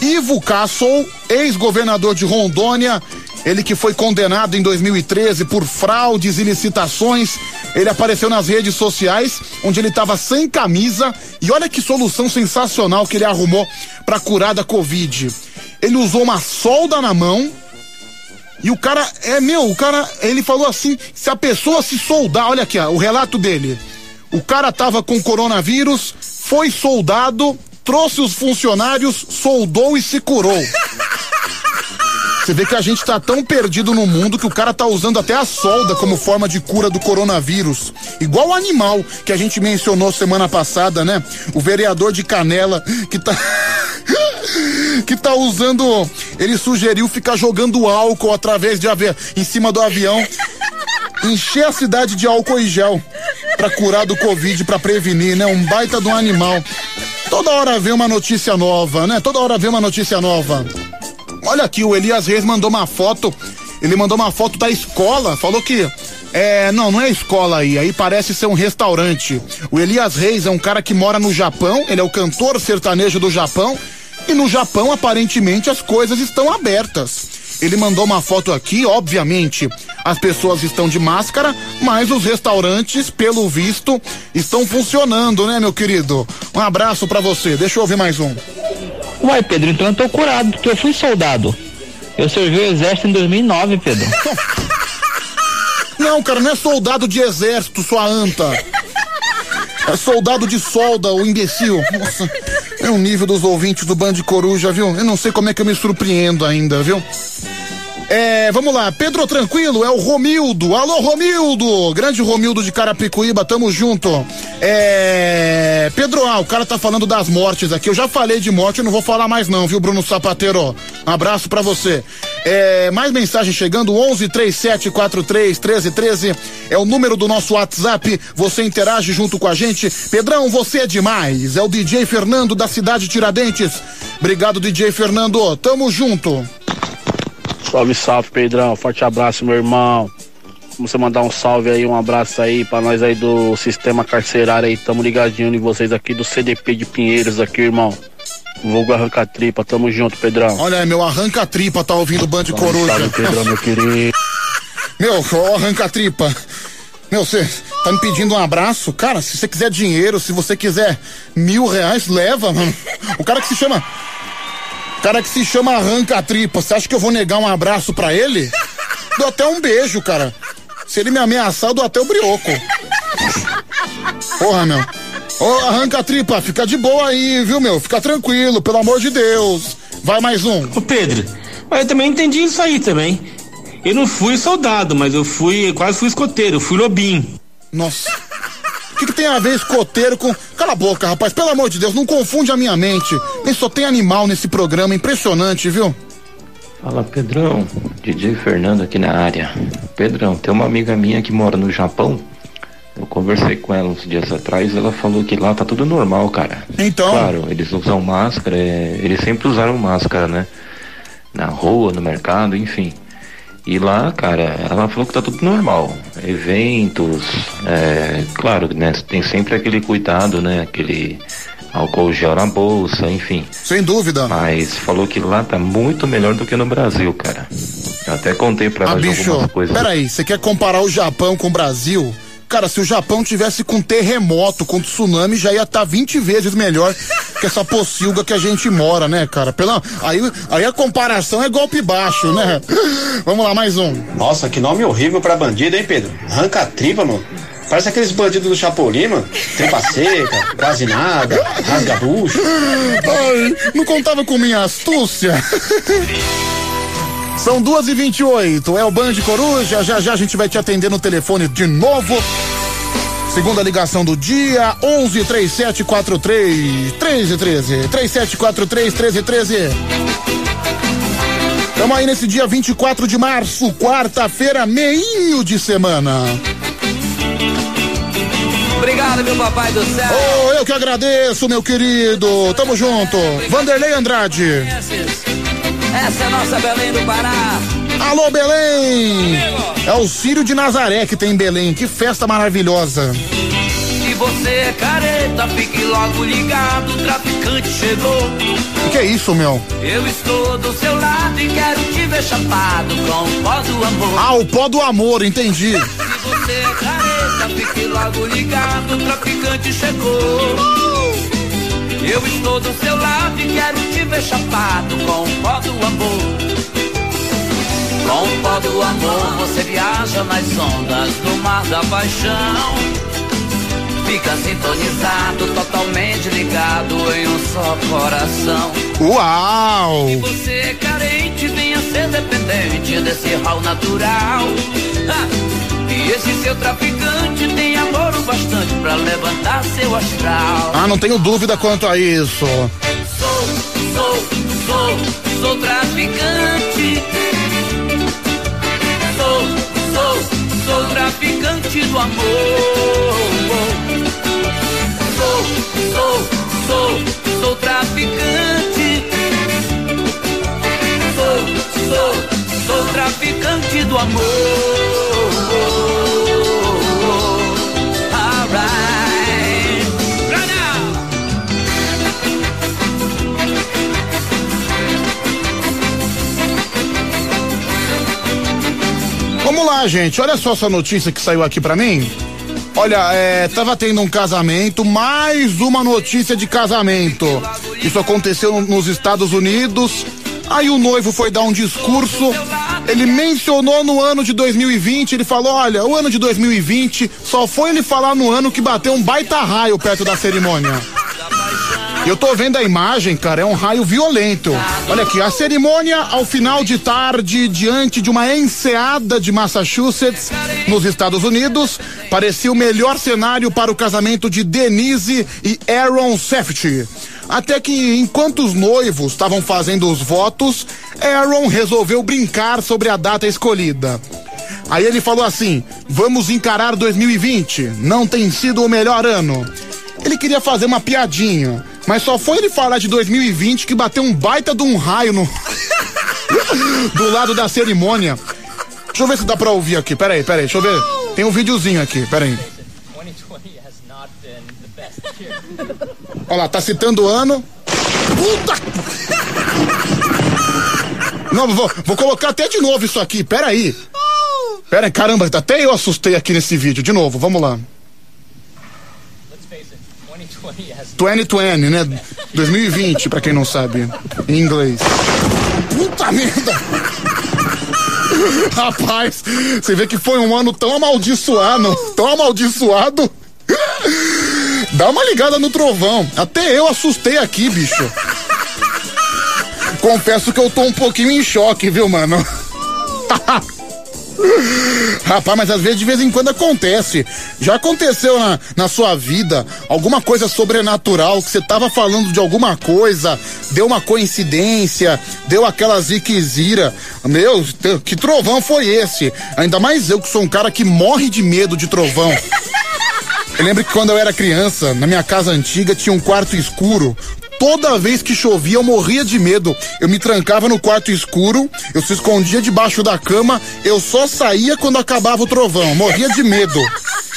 Ivo Cassol, ex-governador de Rondônia, ele que foi condenado em 2013 por fraudes e licitações, ele apareceu nas redes sociais, onde ele estava sem camisa, e olha que solução sensacional que ele arrumou para curar da Covid. Ele usou uma solda na mão, e o cara, é meu, o cara, ele falou assim: se a pessoa se soldar, olha aqui, ó, o relato dele. O cara tava com coronavírus, foi soldado, trouxe os funcionários, soldou e se curou. Você vê que a gente tá tão perdido no mundo que o cara tá usando até a solda como forma de cura do coronavírus. Igual o animal que a gente mencionou semana passada, né? O vereador de Canela que tá. que tá usando. Ele sugeriu ficar jogando álcool através de avião em cima do avião. Encher a cidade de álcool e gel para curar do Covid, para prevenir, né? Um baita do animal. Toda hora vem uma notícia nova, né? Toda hora vem uma notícia nova. Olha aqui, o Elias Reis mandou uma foto. Ele mandou uma foto da escola, falou que é, não, não é escola aí, aí parece ser um restaurante. O Elias Reis é um cara que mora no Japão, ele é o cantor sertanejo do Japão, e no Japão aparentemente as coisas estão abertas. Ele mandou uma foto aqui, obviamente, as pessoas estão de máscara, mas os restaurantes, pelo visto, estão funcionando, né, meu querido? Um abraço para você. Deixa eu ouvir mais um. Uai, Pedro, então eu tô curado, porque eu fui soldado. Eu servi o exército em 2009, Pedro. Não, cara, não é soldado de exército, sua anta. É soldado de solda, o imbecil. Nossa, é o nível dos ouvintes do Band Coruja, viu? Eu não sei como é que eu me surpreendo ainda, viu? É, vamos lá, Pedro Tranquilo, é o Romildo. Alô, Romildo! Grande Romildo de Carapicuíba, tamo junto. É. Pedro, ah, o cara tá falando das mortes aqui. Eu já falei de morte, eu não vou falar mais, não, viu, Bruno Sapateiro? Um abraço pra você. É, mais mensagem chegando, 11 37 43 13 13 é o número do nosso WhatsApp. Você interage junto com a gente. Pedrão, você é demais. É o DJ Fernando da cidade Tiradentes. Obrigado, DJ Fernando. Tamo junto. Salve, salve, Pedrão. Forte abraço, meu irmão. Vamos você mandar um salve aí, um abraço aí pra nós aí do sistema carcerário aí. Tamo ligadinho em vocês aqui do CDP de Pinheiros aqui, irmão. Vulgo arranca tripa, tamo junto, Pedrão. Olha aí, meu arranca tripa tá ouvindo Band Salve, Coruja. salve, Pedrão, meu querido. Meu, ó, arranca tripa. Meu, você tá me pedindo um abraço? Cara, se você quiser dinheiro, se você quiser mil reais, leva, mano. O cara que se chama. Cara que se chama Arranca Tripa, você acha que eu vou negar um abraço pra ele? Dou até um beijo, cara. Se ele me ameaçar, eu dou até o brioco. Porra, meu. Ô, Arranca Tripa, fica de boa aí, viu, meu? Fica tranquilo, pelo amor de Deus. Vai mais um. Ô Pedro, mas eu também entendi isso aí também. Eu não fui soldado, mas eu fui, quase fui escoteiro, eu fui lobinho. Nossa. O que, que tem a ver escoteiro com. Cala a boca, rapaz, pelo amor de Deus, não confunde a minha mente. Nem só tem animal nesse programa, impressionante, viu? Fala Pedrão, DJ Fernando aqui na área. Pedrão, tem uma amiga minha que mora no Japão. Eu conversei com ela uns dias atrás, ela falou que lá tá tudo normal, cara. Então. Claro, eles usam máscara, é, eles sempre usaram máscara, né? Na rua, no mercado, enfim. E lá, cara, ela falou que tá tudo normal. Eventos, é, claro, né? Tem sempre aquele cuidado, né? Aquele álcool gel na bolsa, enfim. Sem dúvida. Mas falou que lá tá muito melhor do que no Brasil, cara. Eu até contei pra Ah, ela bicho, algumas coisas. peraí, você quer comparar o Japão com o Brasil? Cara, se o Japão tivesse com terremoto, com tsunami, já ia estar 20 vezes melhor que essa pocilga que a gente mora, né, cara? Pela, aí, aí a comparação é golpe baixo, né? Vamos lá, mais um. Nossa, que nome horrível pra bandido, hein, Pedro? Arranca a tripa, mano. Parece aqueles bandidos do Chapolin, mano. Tripa seca, quase nada, rasga bucho. Ai, não contava com minha astúcia. São duas e vinte e oito, é o Band Coruja, já já a gente vai te atender no telefone de novo. Segunda ligação do dia, 11 3743 1313. 3743 1313. Estamos aí nesse dia 24 de março, quarta-feira, meinho de semana. Obrigado, meu papai do céu. Oh, eu que agradeço, meu querido. Tamo junto. Vanderlei Andrade. Essa é a nossa Belém do Pará. Alô, Belém! É o Círio de Nazaré que tem em Belém. Que festa maravilhosa. Se você é careta, fique logo ligado, o traficante chegou. O que é isso, meu? Eu estou do seu lado e quero te ver chapado com o pó do amor. Ah, o pó do amor, entendi. Se você é careta, fique logo ligado, o traficante chegou. Eu estou do seu lado e quero te ver chapado com o pó do amor. Com o pó do amor você viaja nas ondas do mar da paixão. Fica sintonizado, totalmente ligado em um só coração. Uau! Se você carente, venha ser dependente desse rol natural. E esse seu traficante tem amor o bastante pra levantar seu astral. Ah, não tenho dúvida quanto a isso. Sou, sou, sou, sou traficante. Sou, sou, sou traficante do amor. Sou, sou, sou, sou traficante. Sou, sou, sou traficante do amor. Vamos lá, gente. Olha só essa notícia que saiu aqui pra mim. Olha, é, tava tendo um casamento, mais uma notícia de casamento. Isso aconteceu no- nos Estados Unidos. Aí o noivo foi dar um discurso. Ele mencionou no ano de 2020. Ele falou: Olha, o ano de 2020 só foi ele falar no ano que bateu um baita raio perto da cerimônia. Eu tô vendo a imagem, cara, é um raio violento. Olha aqui, a cerimônia ao final de tarde, diante de uma enseada de Massachusetts, nos Estados Unidos, parecia o melhor cenário para o casamento de Denise e Aaron Safety. Até que, enquanto os noivos estavam fazendo os votos, Aaron resolveu brincar sobre a data escolhida. Aí ele falou assim: vamos encarar 2020, não tem sido o melhor ano. Ele queria fazer uma piadinha, mas só foi ele falar de 2020 que bateu um baita de um raio no. do lado da cerimônia. Deixa eu ver se dá pra ouvir aqui, peraí, peraí, deixa eu ver. Tem um videozinho aqui, peraí. Olha lá, tá citando o ano. Puta! Não, vou, vou colocar até de novo isso aqui, peraí. Peraí, caramba, até eu assustei aqui nesse vídeo. De novo, vamos lá. 2020, né? 2020, pra quem não sabe, em inglês. Puta merda! Rapaz, você vê que foi um ano tão amaldiçoado, tão amaldiçoado. Dá uma ligada no trovão. Até eu assustei aqui, bicho. Confesso que eu tô um pouquinho em choque, viu, mano? Rapaz, mas às vezes de vez em quando acontece. Já aconteceu na, na sua vida alguma coisa sobrenatural que você tava falando de alguma coisa, deu uma coincidência, deu aquela ziquezira. Meu, que trovão foi esse? Ainda mais eu que sou um cara que morre de medo de trovão. Eu lembro que quando eu era criança, na minha casa antiga tinha um quarto escuro. Toda vez que chovia, eu morria de medo. Eu me trancava no quarto escuro, eu se escondia debaixo da cama, eu só saía quando acabava o trovão. Morria de medo.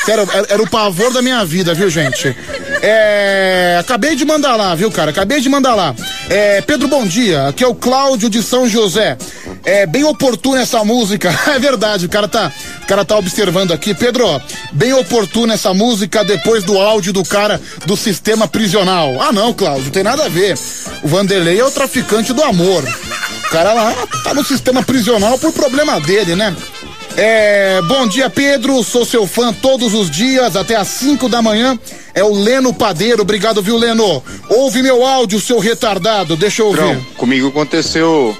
Era, era o pavor da minha vida, viu, gente? É, acabei de mandar lá, viu, cara? Acabei de mandar lá. É, Pedro, bom dia. Aqui é o Cláudio de São José. É bem oportuna essa música. É verdade, o cara tá, o cara tá observando aqui. Pedro, bem oportuna essa música depois do áudio do cara do sistema prisional. Ah, não, Cláudio, tem nada a ver. O Vanderlei é o traficante do amor. O cara lá tá no sistema prisional por problema dele, né? É, bom dia, Pedro. Sou seu fã todos os dias, até às 5 da manhã. É o Leno Padeiro. Obrigado, viu, Leno? Ouve meu áudio, seu retardado. Deixa eu ouvir. Não, comigo aconteceu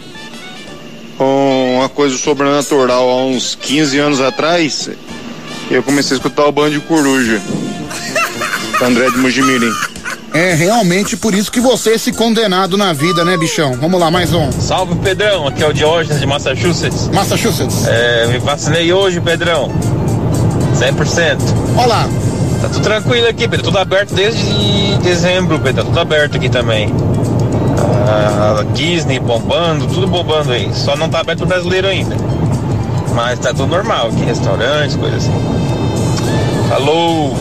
uma coisa sobrenatural há uns 15 anos atrás. Eu comecei a escutar o Band de Coruja. André de Mujimirim. É realmente por isso que você é esse condenado na vida, né, bichão? Vamos lá, mais um. Salve Pedrão, aqui é o Diógenes de Massachusetts. Massachusetts. É, me vacinei hoje, Pedrão. 100%. Olá. Tá tudo tranquilo aqui, Pedro. Tudo aberto desde dezembro, Pedro. Tá tudo aberto aqui também. Ah, Disney bombando, tudo bombando aí. Só não tá aberto pro brasileiro ainda. Mas tá tudo normal aqui, restaurantes, coisas assim. Falou!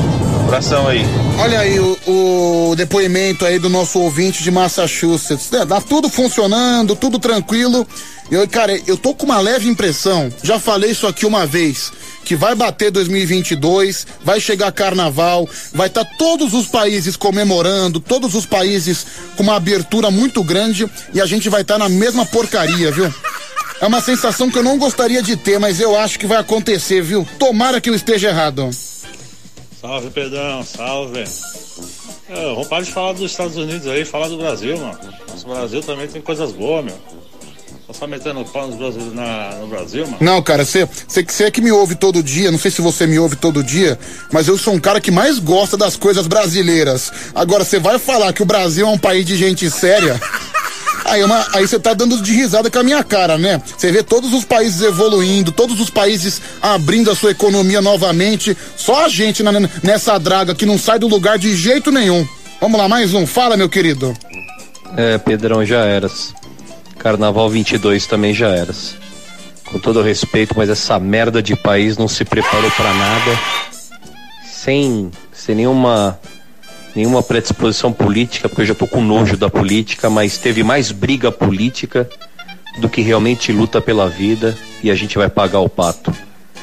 Abração aí. Olha aí o, o depoimento aí do nosso ouvinte de Massachusetts. É, Tá tudo funcionando, tudo tranquilo. Eu, cara, eu tô com uma leve impressão, já falei isso aqui uma vez, que vai bater 2022, vai chegar carnaval, vai estar todos os países comemorando, todos os países com uma abertura muito grande e a gente vai estar na mesma porcaria, viu? É uma sensação que eu não gostaria de ter, mas eu acho que vai acontecer, viu? Tomara que eu esteja errado. Salve, Pedrão, salve. É, vamos parar de falar dos Estados Unidos aí, falar do Brasil, mano. Nosso Brasil também tem coisas boas, meu. Só só metendo pau nos brasileiros na, no Brasil, mano. Não, cara, você é que me ouve todo dia, não sei se você me ouve todo dia, mas eu sou um cara que mais gosta das coisas brasileiras. Agora, você vai falar que o Brasil é um país de gente séria? Aí, uma- aí você tá dando de risada com a minha cara, né? Você vê todos os países evoluindo, todos os países abrindo a sua economia novamente, só a gente na- nessa draga que não sai do lugar de jeito nenhum. Vamos lá, mais um. Fala, meu querido. É, Pedrão, já eras. Carnaval 22 também já eras. Com todo respeito, mas essa merda de país não se preparou pra nada. Sem, sem nenhuma nenhuma predisposição política, porque eu já tô com nojo da política, mas teve mais briga política do que realmente luta pela vida e a gente vai pagar o pato.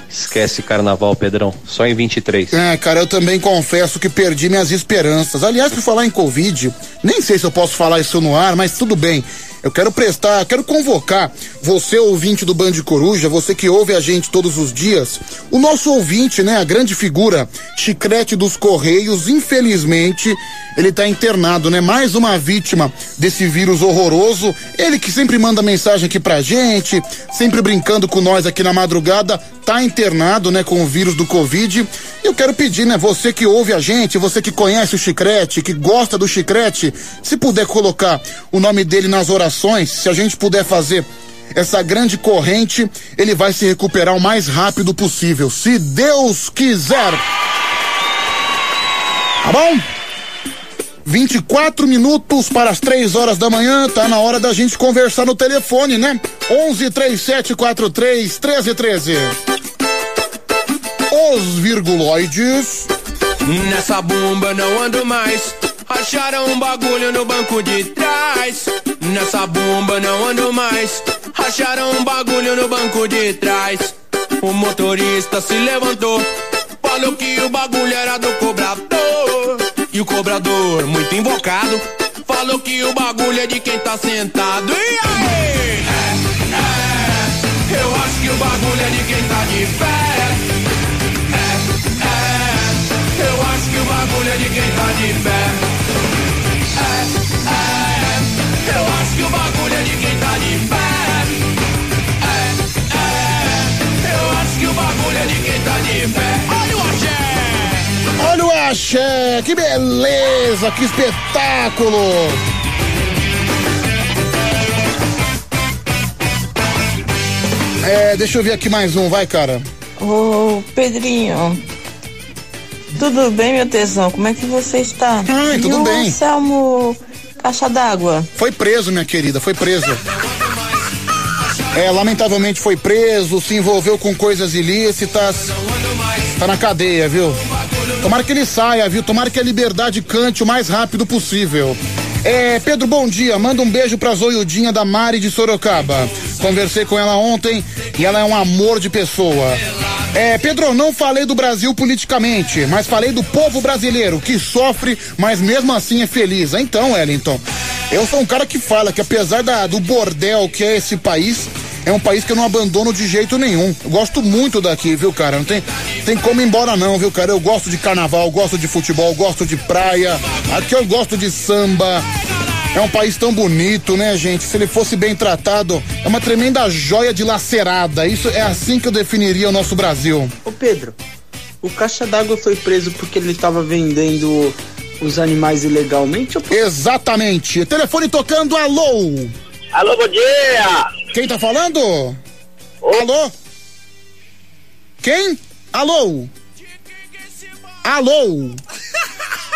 Esquece carnaval, Pedrão. Só em 23. É, cara, eu também confesso que perdi minhas esperanças. Aliás, por falar em Covid, nem sei se eu posso falar isso no ar, mas tudo bem. Eu quero prestar, quero convocar você, ouvinte do Band Coruja, você que ouve a gente todos os dias, o nosso ouvinte, né, a grande figura, Chicrete dos Correios, infelizmente, ele tá internado, né? Mais uma vítima desse vírus horroroso. Ele que sempre manda mensagem aqui pra gente, sempre brincando com nós aqui na madrugada, tá internado, né, com o vírus do Covid. Eu quero pedir, né, você que ouve a gente, você que conhece o Chicrete, que gosta do Chicrete, se puder colocar o nome dele nas orações, se a gente puder fazer essa grande corrente, ele vai se recuperar o mais rápido possível, se Deus quiser. Tá bom? 24 minutos para as 3 horas da manhã, tá na hora da gente conversar no telefone, né? 11 3743 1313. Os virguloides. Nessa bomba não ando mais. Acharam um bagulho no banco de trás. Nessa bomba não ando mais. Acharam um bagulho no banco de trás. O motorista se levantou. Falou que o bagulho era do cobrador. E o cobrador, muito invocado, falou que o bagulho é de quem tá sentado. E aí? É, é, eu acho que o bagulho é de quem tá de pé. É, é, eu acho que o bagulho é de quem tá de pé. Eu acho que o bagulho é de quem tá de pé. É, é, eu acho que o bagulho é de quem tá de pé. Olha o axé! Olha o axé, que beleza, que espetáculo! É, deixa eu ver aqui mais um, vai, cara. Ô, Pedrinho. Tudo bem, meu tesão? Como é que você está? Ai, tudo e o bem. Anselmo Caixa d'Água? Foi preso, minha querida, foi preso. É, lamentavelmente foi preso, se envolveu com coisas ilícitas. Tá na cadeia, viu? Tomara que ele saia, viu? Tomara que a liberdade cante o mais rápido possível. É, Pedro, bom dia. Manda um beijo pra Zoiudinha da Mari de Sorocaba. Conversei com ela ontem e ela é um amor de pessoa. É, Pedro, não falei do Brasil politicamente, mas falei do povo brasileiro que sofre, mas mesmo assim é feliz. Então, Wellington, eu sou um cara que fala que apesar da, do bordel que é esse país, é um país que eu não abandono de jeito nenhum. Eu gosto muito daqui, viu, cara? Não tem, tem como ir embora não, viu, cara? Eu gosto de carnaval, gosto de futebol, gosto de praia. Aqui eu gosto de samba. É um país tão bonito, né, gente? Se ele fosse bem tratado, é uma tremenda joia dilacerada. Isso é assim que eu definiria o nosso Brasil. Ô Pedro, o caixa d'água foi preso porque ele estava vendendo os animais ilegalmente? Ou... Exatamente. Telefone tocando, alô! Alô, bom dia! Quem tá falando? Alô? Quem? Alô? Alô?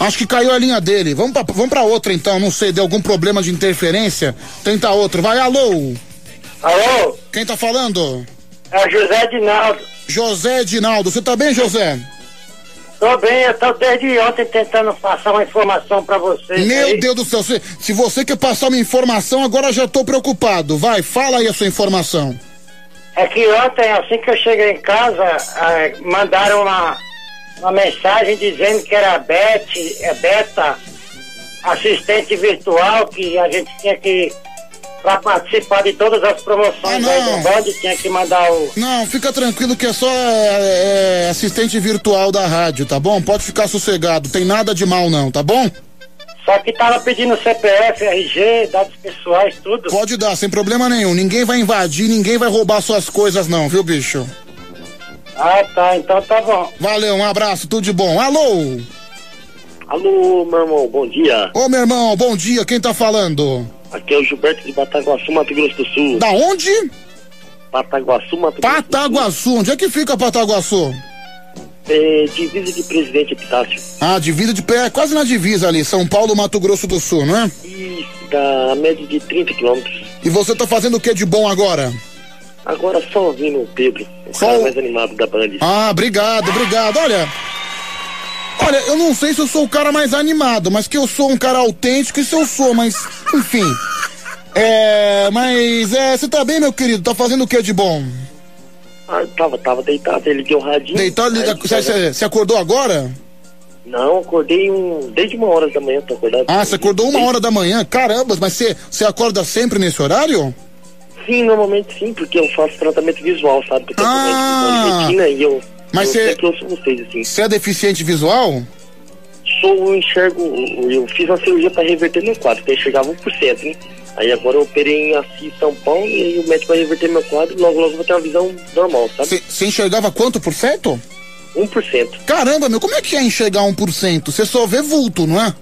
Acho que caiu a linha dele. Vamos pra, vamos pra outra então, não sei, deu algum problema de interferência. Tenta outra. Vai, alô? Alô? Quem tá falando? É o José Dinaldo. José Dinaldo. Você tá bem, José? Tô bem, eu tô desde ontem tentando passar uma informação pra vocês. Meu aí. Deus do céu, se, se você quer passar uma informação, agora já tô preocupado. Vai, fala aí a sua informação. É que ontem, assim que eu cheguei em casa, eh, mandaram uma, uma mensagem dizendo que era a Beth, é Beta, assistente virtual, que a gente tinha que, pra participar de todas as promoções aí do Band, tinha que mandar o. Não, fica tranquilo que é só é, é, assistente virtual da rádio, tá bom? Pode ficar sossegado, tem nada de mal não, tá bom? Só que tava pedindo CPF, RG, dados pessoais, tudo. Pode dar, sem problema nenhum. Ninguém vai invadir, ninguém vai roubar suas coisas não, viu, bicho? Ah, tá, então tá bom. Valeu, um abraço, tudo de bom. Alô? Alô, meu irmão, bom dia. Ô, meu irmão, bom dia, quem tá falando? Aqui é o Gilberto de Bataguaçu, Mato Grosso do Sul. Da onde? Bataguaçu, Mato Grosso Pataguaçu, onde é que fica Pataguaçu? É, divisa de Presidente Epitácio. Ah, divisa de pé, quase na divisa ali, São Paulo, Mato Grosso do Sul, não é? Isso, da média de 30 quilômetros. E você tá fazendo o que de bom agora? Agora só ouvindo o Pedro, o Só cara mais animado da Band. Ah, obrigado, obrigado. Olha. Olha, eu não sei se eu sou o cara mais animado, mas que eu sou um cara autêntico, isso eu sou, mas, enfim. É, mas, é, você tá bem, meu querido? Tá fazendo o que de bom? Ah, tava, tava deitado, ele deu radinho. Deitado, você- acordou agora? Não, acordei um, desde uma hora da manhã, tô acordado. Ah, você acordou uma hora da manhã? Caramba, mas você, você acorda sempre nesse horário? Sim, normalmente sim, porque eu faço tratamento visual, sabe? Porque eu Ah. de retina e eu, Mas eu você- assim. Você é deficiente visual? Sou, eu enxergo, eu fiz uma cirurgia pra reverter meu quadro, que eu enxergava 1%, hein? Aí agora eu operei em Assis, São Paulo, e aí o médico vai reverter meu quadro e logo logo eu vou ter uma visão normal, sabe? Você enxergava quanto por cento? 1%. Caramba, meu, como é que é enxergar 1%? Você só vê vulto, não é?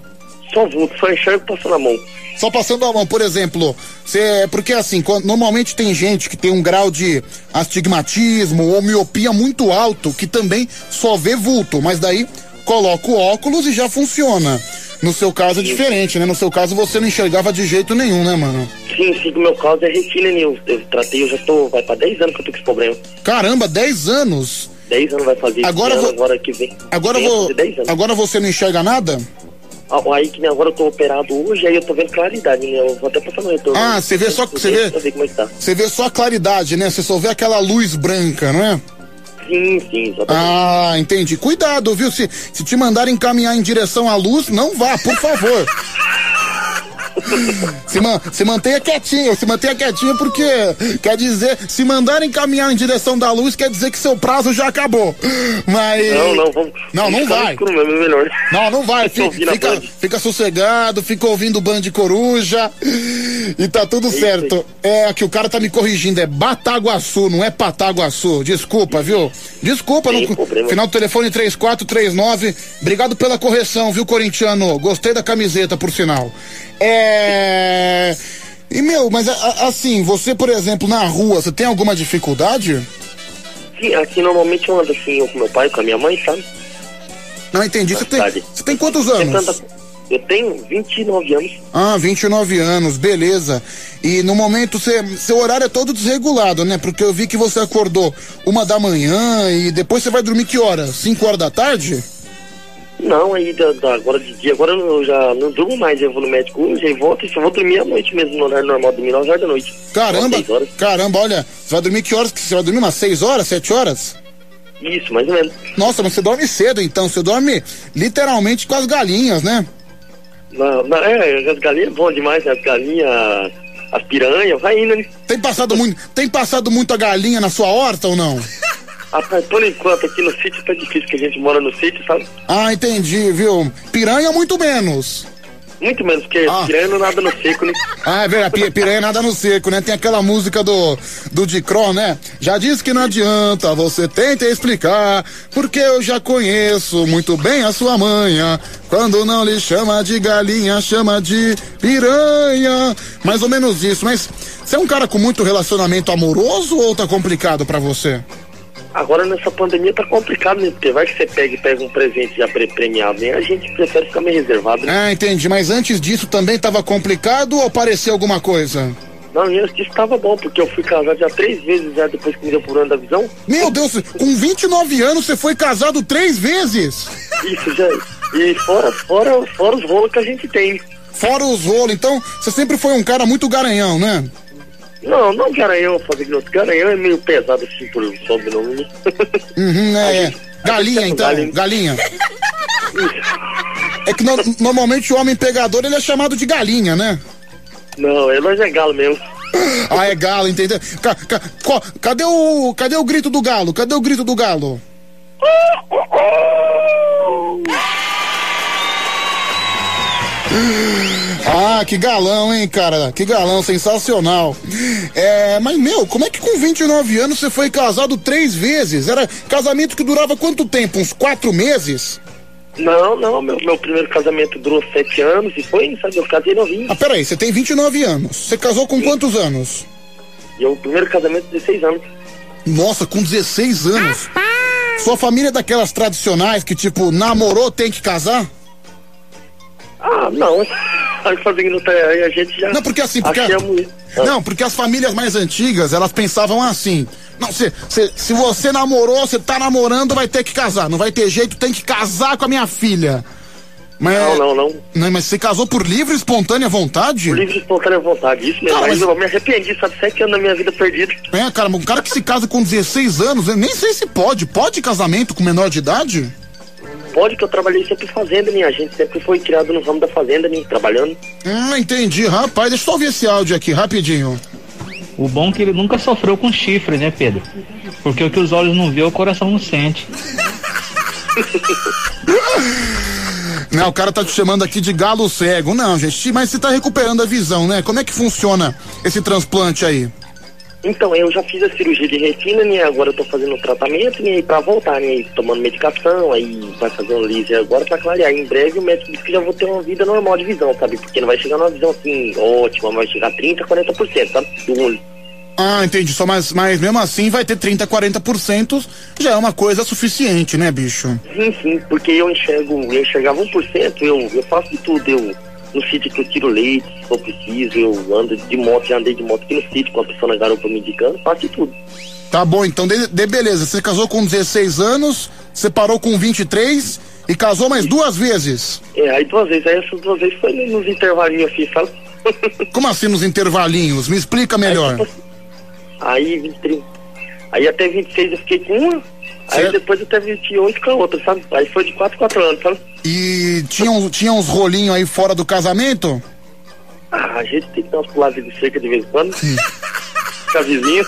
Só vulto, só enxergo passando a mão. Só passando a mão, por exemplo, você, porque assim, quando- normalmente tem gente que tem um grau de astigmatismo ou miopia muito alto que também só vê vulto, mas daí coloca o óculos e já funciona. No seu caso é diferente, né? No seu caso você não enxergava de jeito nenhum, né, mano? Sim, sim, no meu caso é retina, eu, eu tratei, eu já tô, vai pra 10 anos que eu tô com esse problema. Caramba, 10 anos. 10 anos vai fazer Agora agora que vem. Agora vou, fazer 10 anos. agora você não enxerga nada? Aí que nem agora eu tô operado hoje, aí eu tô vendo claridade, né? Eu vou até passar no retorno. Ah, você vê só- você vê- é tá. Você vê só a claridade, né? Você só vê aquela luz branca, não é? Sim, sim, exatamente. Ah, entendi. Cuidado, viu? Se, se te mandarem caminhar em direção à luz, não vá, por favor. se, man, se mantenha quietinho, se mantenha quietinho porque quer dizer, se mandarem caminhar em direção da luz, quer dizer que seu prazo já acabou. Mas. Não, não, vamos. Não, não vai. escuro. Não, não vai. Fica, fica, fica sossegado, fica ouvindo o Band de Coruja e tá tudo certo. É que o cara tá me corrigindo, é Bataguaçu, não é Pataguaçu. Desculpa, viu? Desculpa, problema. final do telefone 3439. Obrigado pela correção, viu, corintiano? Gostei da camiseta, por sinal. É. E meu, mas assim, você, por exemplo, na rua, você tem alguma dificuldade? Sim, aqui normalmente eu ando assim, eu com meu pai, com a minha mãe, sabe? Não entendi. Você tem, você tem quantos anos? Eu tenho 29 anos. Ah, 29 anos, beleza. E no momento, cê, seu horário é todo desregulado, né? Porque eu vi que você acordou uma da manhã e depois você vai dormir que horas? 5 horas da tarde? Não, aí da, da- agora de dia, agora eu já não durmo mais, eu vou no médico hoje e volto e só vou dormir à noite mesmo, no horário normal, dormir 9 horas da noite. Caramba, caramba, olha, você vai dormir que horas? Você vai dormir umas 6 horas, 7 horas? Isso, mais ou menos. Nossa, mas você dorme cedo então, você dorme literalmente com as galinhas, né? Não, não, é, as galinhas é bom demais, né? As galinhas, as piranhas, vai indo, né? Tem passado muito, tem passado muito a galinha na sua horta ou não? Rapaz, por enquanto aqui no sítio tá difícil, que a gente mora no sítio, sabe? Ah, entendi, viu? Piranha muito menos. Muito menos, porque piranha não nada no seco, né? Ah, é verdade, pi- piranha nada no seco, né? Tem aquela música do, do Dicron, né? Já disse que não adianta, você tenta explicar, porque eu já conheço muito bem a sua manha. Quando não lhe chama de galinha, chama de piranha. Mais ou menos isso, mas você é um cara com muito relacionamento amoroso ou tá complicado pra você? Agora nessa pandemia tá complicado, né? Porque vai que você pega e pega um presente já pre- premiado, né? A gente prefere ficar meio reservado, né? Ah, entendi, mas antes disso também tava complicado ou pareceu alguma coisa? Não, antes disso tava bom, porque eu fui casado já três vezes já depois que me deu por ano da visão. Meu Deus, com 29 anos você foi casado três vezes? Isso, já. E fora, fora, fora os rolos que a gente tem. Fora os rolos, então você sempre foi um cara muito garanhão, né? Não, não garanhão, fazer outro. Garanhão é meio pesado assim por sobrenome, né? Uhum, é, é. Galinha, então, galinha. É que no- normalmente o homem pegador ele é chamado de galinha, né? Não, é nós é galo mesmo. Ah, é galo, entendeu? Ca- ca- co- cadê o cadê o grito do galo? Cadê o grito do galo? Ah, que galão, hein, cara? Que galão, sensacional. É, mas, meu, como é que com 29 anos você foi casado três vezes? Era casamento que durava quanto tempo? Uns quatro meses? Não, não, meu, meu primeiro casamento durou sete anos e foi, sabe, eu casei novinho. Ah, peraí, você tem 29 anos. Você casou com quantos anos? O primeiro casamento, 16 anos. Nossa, com 16 anos. Sua família é daquelas tradicionais que, tipo, namorou, tem que casar? Ah, não. Aí fazendo aí a gente já. Não, porque assim, porque. achamos isso. Não, porque as famílias mais antigas, elas pensavam assim. Não, se, se, se você namorou, você tá namorando, vai ter que casar. Não vai ter jeito, tem que casar com a minha filha. Mas, Não, não, não. Não, mas você casou por livre e espontânea vontade? Por livre e espontânea vontade, isso mesmo. Cara, mas mas- eu me arrependi, sabe? Sete anos da minha vida perdida. É, cara, um cara que se casa com 16 anos, eu nem sei se pode. Pode casamento com menor de idade? Pode que eu trabalhei sempre em fazenda, né? A gente sempre foi criado no ramo da fazenda, né? Trabalhando. Hum, entendi, rapaz. Deixa eu só ouvir esse áudio aqui, rapidinho. O bom é que ele nunca sofreu com chifre, né, Pedro? Porque o que os olhos não vê, o coração não sente. Não, o cara tá te chamando aqui de galo cego. Não, gente, mas você tá recuperando a visão, né? Como é que funciona esse transplante aí? Então, eu já fiz a cirurgia de retina, né? Agora eu tô fazendo o tratamento, né? E pra voltar, né? Tomando medicação, aí vai fazer um laser agora pra clarear. Em breve o médico disse que já vou ter uma vida normal de visão, sabe? Porque não vai chegar numa visão assim ótima, vai chegar a 30, 40%, sabe? Do olho. Ah, entendi. Só mas, mas mesmo assim vai ter 30, 40%, já é uma coisa suficiente, né, bicho? Sim, sim, porque eu enxergo, eu enxergava 1%, eu, eu faço de tudo, eu no sítio que eu tiro leite, se for preciso, eu ando de moto, já andei de moto aqui no sítio com a pessoa na garupa me indicando, faço tudo. Tá bom, então de, de beleza. Você casou com 16 anos, separou com 23 e casou mais duas vezes. É, aí duas vezes, aí essas duas vezes foi nos intervalinhos assim, sabe? Como assim nos intervalinhos? Me explica melhor. Aí 23. Aí até 26 eu fiquei com uma, aí Certo. depois até 28 com a outra, sabe? Aí foi de 4 4 anos, sabe? E tinha, uns- tinha uns rolinhos aí fora do casamento? Ah, a gente tem que dar uns pulados de cerca de vez em quando. Com a vizinha.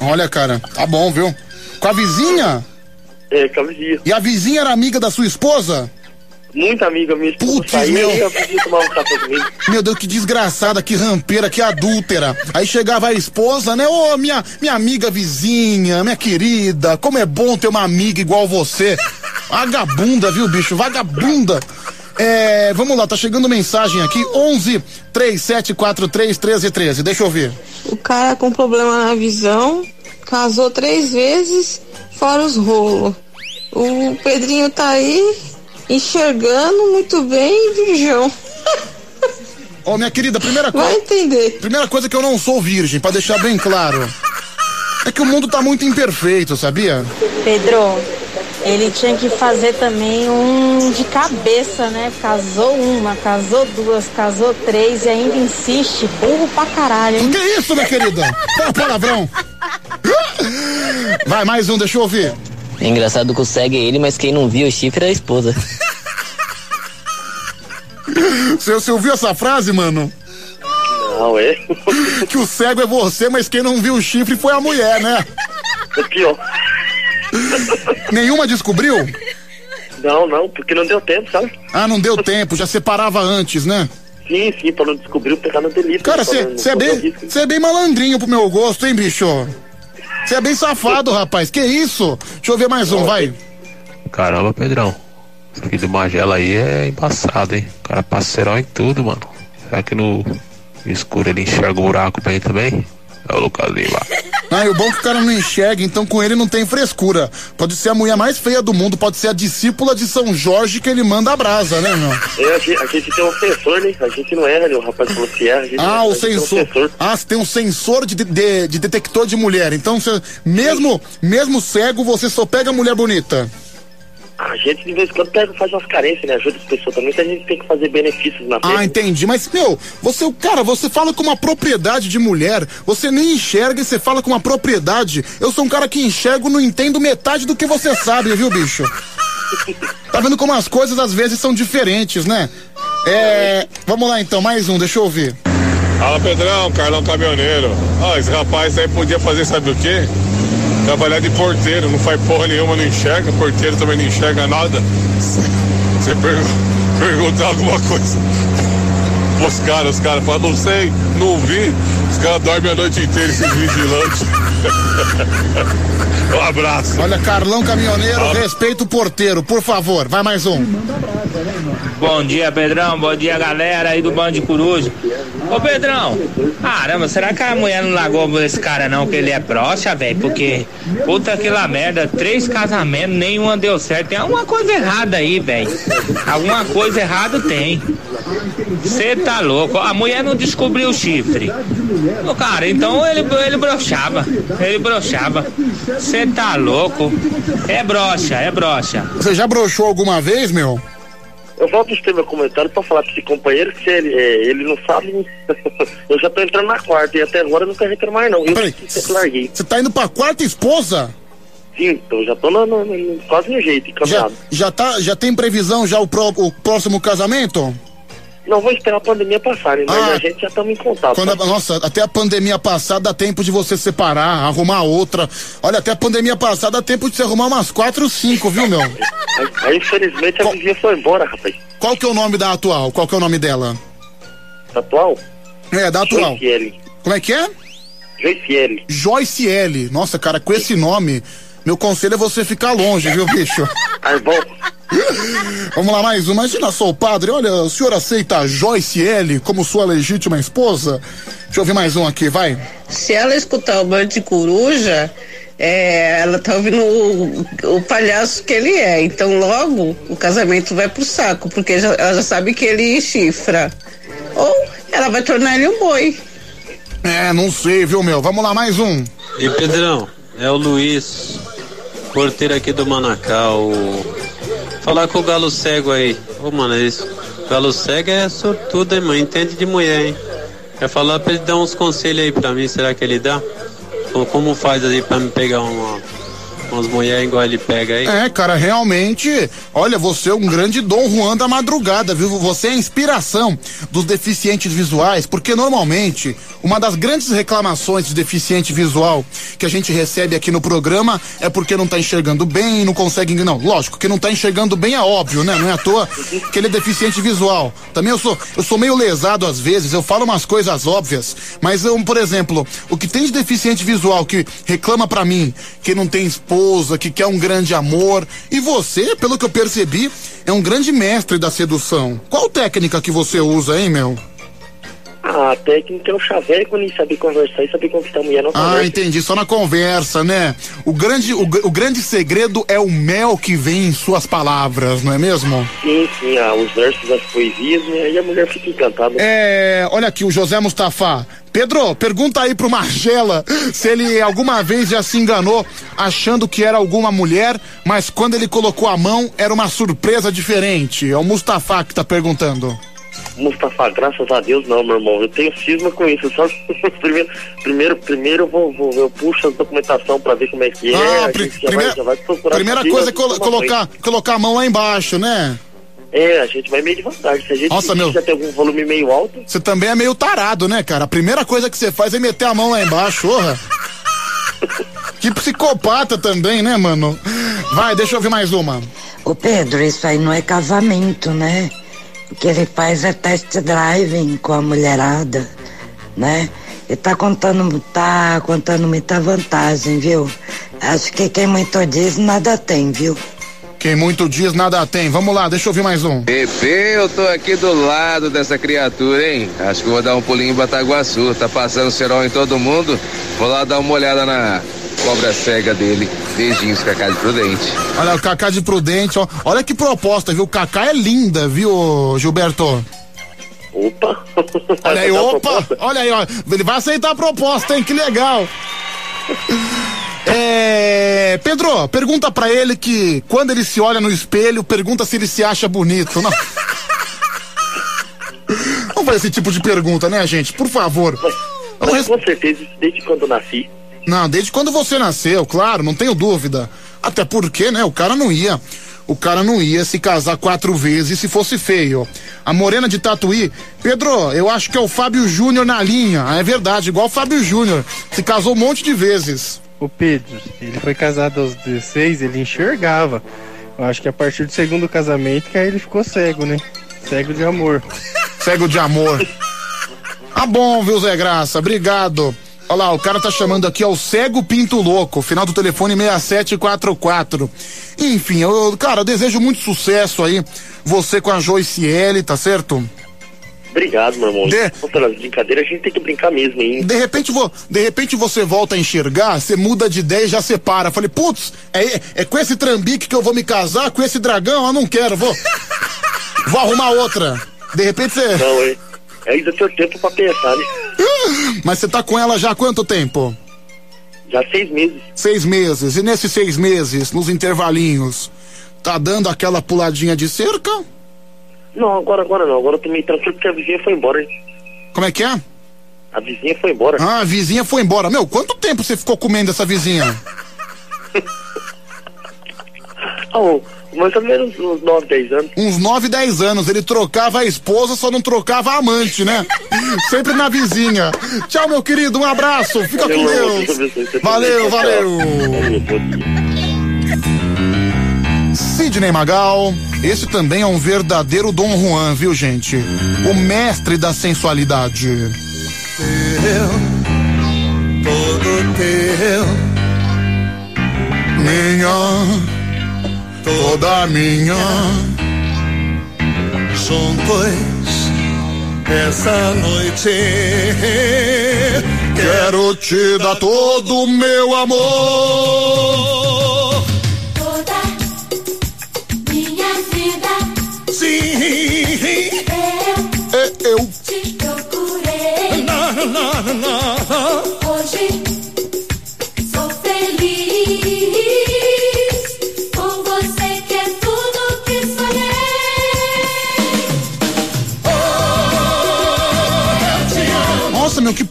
Olha, cara, tá bom, viu? Com a vizinha? É, com a vizinha. E a vizinha era amiga da sua esposa? Muita amiga minha. Putz, saía meu. tomava um café comigo. Meu Deus, que desgraçada, que rampeira, que adúltera. Aí chegava a esposa, né? Ô, minha, minha amiga vizinha, minha querida, como é bom ter uma amiga igual você. Vagabunda, viu, bicho? Vagabunda. É, vamos lá, tá chegando mensagem aqui, 11 3743 1313. Deixa eu ver. O cara com problema na visão, casou três vezes, fora os rolos. O Pedrinho tá aí, enxergando muito bem, Virgão. Ô, minha querida, primeira coisa. Vai entender. Primeira coisa que eu não sou virgem, pra deixar bem claro. É que o mundo tá muito imperfeito, sabia? Pedro, ele tinha que fazer também um de cabeça, né? Casou uma, casou duas, casou três e ainda insiste. Burro pra caralho, hein? Que isso, minha querida? É palavrão. Vai, mais um, deixa eu ouvir. É engraçado que o cego é ele, mas quem não viu o chifre é a esposa. Você, você ouviu essa frase, mano? Não, é? Que o cego é você, mas quem não viu o chifre foi a mulher, né? É pior. Nenhuma descobriu? Não, não, porque não deu tempo, sabe? Ah, não deu tempo, já separava antes, né? Sim, sim, pra não descobrir o pecado no delito. Cara, você é bem, risco. cê é bem malandrinho pro meu gosto, hein, bicho? Você é bem safado, rapaz. Que isso? Deixa eu ver mais um, vai. Caramba, Pedrão. Filho do Magela aí é embaçado, hein? O cara parceirão em tudo, mano. Será que no escuro ele enxerga o buraco pra ele também? É o Lucas Lima. Ah, e o bom é que o cara não enxerga, então com ele não tem frescura. Pode ser a mulher mais feia do mundo, pode ser a discípula de São Jorge que ele manda a brasa, né, meu? É, a, gente, a gente tem um sensor, né? A gente não erra, né? O rapaz falou que erra. A gente, Ah, o tem um sensor. Ah, você tem um sensor de, de- de detector de mulher. Então, você, mesmo, mesmo cego, você só pega mulher bonita. A gente de vez em quando pega, faz umas carências, né? Ajuda as pessoas também, então a gente tem que fazer benefícios na Ah, frente. entendi. Mas, meu, você, cara, você fala com uma propriedade de mulher, você nem enxerga e você fala com uma propriedade. Eu sou um cara que enxergo, não entendo metade do que você sabe, viu, bicho? Tá vendo como as coisas às vezes são diferentes, né? É. Vamos lá então, mais um, deixa eu ouvir. Fala Pedrão, Carlão Caminhoneiro. Ó, esse rapaz aí podia fazer sabe o quê? Trabalhar de porteiro, não faz porra nenhuma, não enxerga, porteiro também não enxerga nada. Você pergu perguntar alguma coisa. Os caras, os caras falam, não sei, não vi. Os caras dormem a noite inteira, esses vigilantes. um abraço. Olha, Carlão Caminhoneiro, Ah. respeita o porteiro, por favor. Vai mais um. Bom dia, Pedrão. Bom dia, galera aí do Bando de Coruja. Ô, Pedrão, caramba, será que a mulher não largou esse cara não, que ele é broxa, velho? Porque, puta que lá merda, três casamentos, nenhuma deu certo. Tem alguma coisa errada aí, velho. Alguma coisa errada tem. Você tá louco. A mulher não descobriu o chifre. Ô, cara, então ele, ele broxava. Ele broxava. Você tá louco. É broxa, é broxa. Você já broxou alguma vez, meu? Eu volto a meu comentário pra falar pra esse companheiro que ele, é, ele não sabe. eu já tô entrando na quarta e até agora eu nunca reclamar, não. Eu Peraí, que larguei. Você tá indo pra quarta esposa? Sim, então já tô no, no- no- quase no jeito, Já, encaminhado. já, tá, já tem previsão já o, pró- o próximo casamento? Não vou esperar a pandemia passar, mas Ah. a gente já estamos em contato. Quando a- nossa, até a pandemia passar dá tempo de você separar, arrumar outra. Olha, até a pandemia passar dá tempo de você arrumar umas quatro, cinco, viu, meu? Aí, infelizmente a vizinha foi embora, rapaz. Qual que é o nome da atual? Qual que é o nome dela? Atual? É, da atual. Joyce L. Como é que é? Joyce L. Joyce L. Nossa, cara, com esse nome, meu conselho é você ficar longe, viu, bicho? Aí, bom. Vamos lá, mais um. Imagina, sou o padre. Olha, o senhor aceita a Joyce L como sua legítima esposa? Deixa eu ver mais um aqui, vai. Se ela escutar o bando de coruja, é, ela tá ouvindo o, o palhaço que ele é. Então logo o casamento vai pro saco, porque já- ela já sabe que ele chifra. Ou ela vai tornar ele um boi. É, não sei, viu, meu? Vamos lá, mais um. E Pedrão, é o Luiz, porteiro aqui do Manacau. Falar com o galo cego aí. Ô, mano, isso. Galo cego é sortudo, hein, mano? Entende de mulher, hein? Quer falar pra ele dar uns conselhos aí pra mim, será que ele dá? Ou como faz aí pra me pegar uma, umas mulheres igual ele pega aí? É, cara, realmente, olha, você é um grande Dom Juan da madrugada, viu? Você é a inspiração dos deficientes visuais, porque normalmente uma das grandes reclamações de deficiente visual que a gente recebe aqui no programa é porque não tá enxergando bem, não consegue. Não, lógico, que não tá enxergando bem é óbvio, né? Não é à toa que ele é deficiente visual. Também eu sou, eu sou meio lesado às vezes, eu falo umas coisas óbvias, mas eu, por exemplo, o que tem de deficiente visual que reclama pra mim que não tem esposa, que quer um grande amor, e você, pelo que eu percebi, é um grande mestre da sedução. Qual técnica que você usa, hein, meu? Ah, a técnica é o chaveco e saber conversar e saber conquistar a mulher não Ah, conversa. entendi, só na conversa, né? O grande, o, o grande segredo é o mel que vem em suas palavras, não é mesmo? Sim, sim, ah, os versos, as poesias, né? E a mulher fica encantada. É, olha aqui, o José Mustafa. Pedro, pergunta aí pro Margela se ele alguma vez já se enganou achando que era alguma mulher, mas quando ele colocou a mão era uma surpresa diferente. É o Mustafa que tá perguntando. Mustafa, graças a Deus não, meu irmão. Eu tenho cisma com isso. Só primeiro, primeiro, primeiro eu vou, vou- eu puxo a documentação pra ver como é que é. Ah, a pri- gente já primeira- vai, já vai procurar Primeira coisa é as colo- colocar, colocar a mão lá embaixo, né? É, a gente vai meio devagar. Se a gente Nossa, meu. já tem algum volume meio alto, Você também é meio tarado, né, cara? A primeira coisa que você faz é meter a mão lá embaixo, orra. Que psicopata também, né, mano? Vai, deixa eu ouvir mais uma. Ô Pedro, isso aí não é casamento, né? O que ele faz é test driving com a mulherada, né? Ele tá contando, tá contando muita vantagem, viu? Acho que quem muito diz, nada tem, viu? Quem muito diz, nada tem. Vamos lá, deixa eu ouvir mais um. Bebê, eu tô aqui do lado dessa criatura, hein? Acho que vou dar um pulinho em Bataguaçu. Tá passando cerol em todo mundo. Vou lá dar uma olhada na cobra cega dele. Beijinhos, Cacá de Prudente. Olha, o Cacá de Prudente, ó. Olha que proposta, viu? O Cacá é linda, viu, Gilberto? Opa! Olha aí, opa! Olha aí, ó. Ele vai aceitar a proposta, hein? Que legal! É, Pedro, pergunta pra ele que quando ele se olha no espelho, pergunta se ele se acha bonito. Não, não faz esse tipo de pergunta, né, gente? Por favor. Mas com certeza, desde quando eu nasci. Não, desde quando você nasceu, claro, não tenho dúvida. Até porque, né, o cara não ia. O cara não ia se casar quatro vezes se fosse feio. A morena de Tatuí, Pedro, eu acho que é o Fábio Júnior na linha. Ah, é verdade, igual o Fábio Júnior. Se casou um monte de vezes. O Pedro, ele foi casado aos 16, ele enxergava. Eu acho que a partir do segundo casamento que aí ele ficou cego, né? Cego de amor. Cego de amor. Ah, bom, viu, Zé Graça? Obrigado. Olha lá, o cara tá chamando aqui, ó, o Cego Pinto Louco, final do telefone 6744. Enfim, eu, cara, eu desejo muito sucesso aí, você com a Joyce L, tá certo? Obrigado, meu irmão. De- Contra as brincadeiras, a gente tem que brincar mesmo, hein? De repente, vo, de repente você volta a enxergar, você muda de ideia e já separa. Falei, putz, é, é com esse trambique que eu vou me casar, com esse dragão, eu não quero, vou. vou arrumar outra. De repente você. Não, é. Ainda tenho tempo pra pensar, né? Mas você tá com ela já há quanto tempo? Já seis meses. Seis meses. E nesses seis meses, nos intervalinhos, tá dando aquela puladinha de cerca? Não, agora, agora não. Agora eu tô meio tranquilo porque a vizinha foi embora, hein? Como é que é? A vizinha foi embora. Ah, a vizinha foi embora. Meu, quanto tempo você ficou comendo essa vizinha? Ah, ô, mais ou menos uns 9, 10 anos. Uns 9, 10 anos. Ele trocava a esposa, só não trocava a amante, né? Sempre na vizinha. Tchau, meu querido. Um abraço. Fica com Deus. Valeu, valeu. Sidney Magal, esse também é um verdadeiro Dom Juan, viu, gente? O mestre da sensualidade. Teu, todo teu, Minha, toda minha. juntos essa noite. Quero te dar todo o meu amor.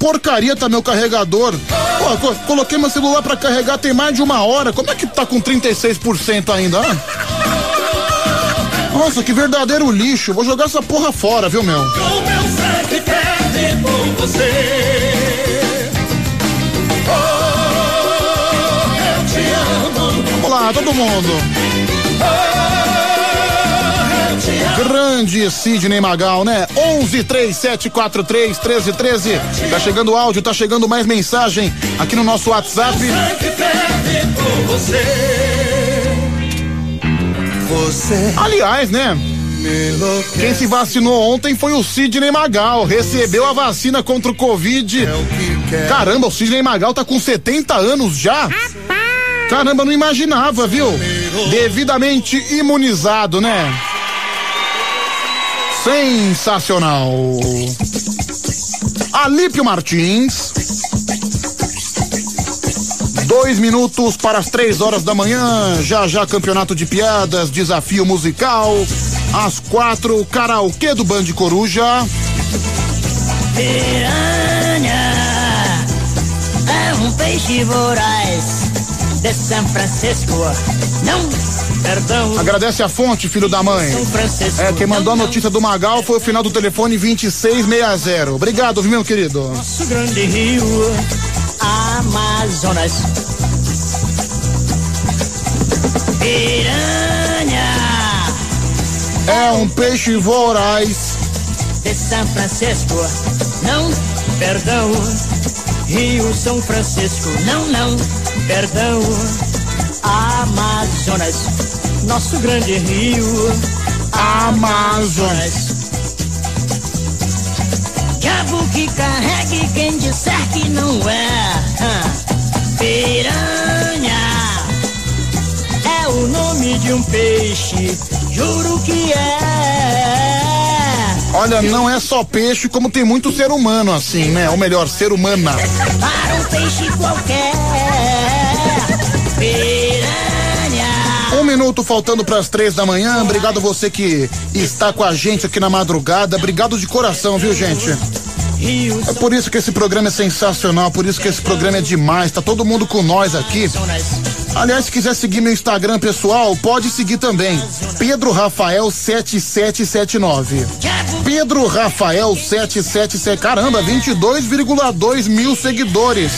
Porcaria tá meu carregador. Pô, co- coloquei meu celular pra carregar tem mais de uma hora. Como é que tá com 36% ainda? ah? Nossa, que verdadeiro lixo. Vou jogar essa porra fora, viu, meu? O meu sangue Grande Sidney Magal, né? 11 3743 1313. Tá chegando o áudio, tá chegando mais mensagem aqui no nosso WhatsApp. Aliás, né? Quem se vacinou ontem foi o Sidney Magal. Recebeu a vacina contra o Covid. Caramba, o Sidney Magal tá com 70 anos já. Caramba, não imaginava, viu? Devidamente imunizado, né? Sensacional. Alípio Martins. Dois minutos para as três horas da manhã. Já já campeonato de piadas, desafio musical. Às quatro, karaokê do Band Coruja. Piranha é um peixe voraz de São Francisco. Não, perdão. Agradece a fonte, filho da mãe. É, quem mandou a notícia do Magal foi o final do telefone 2660. Obrigado, meu querido? Nosso grande rio, Amazonas. Piranha É um peixe voraz. de São Francisco. Não, perdão. Rio São Francisco. Não, não, perdão. Amazonas. Nosso grande rio. Amazonas. Diabo que carregue quem disser que não é. Piranha é o nome de um peixe, juro que é. Olha, não é só peixe, como tem muito ser humano assim, né? Ou melhor, ser humana. Para um peixe qualquer. Minuto faltando para as três da manhã. Obrigado você que está com a gente aqui na madrugada. Obrigado de coração, viu, gente? É por isso que esse programa é sensacional, por isso que esse programa é demais. Tá todo mundo com nós aqui. Aliás, se quiser seguir meu Instagram pessoal, pode seguir também. Pedro Rafael 7779. Pedro Rafael 777. Caramba, 22,2 mil seguidores.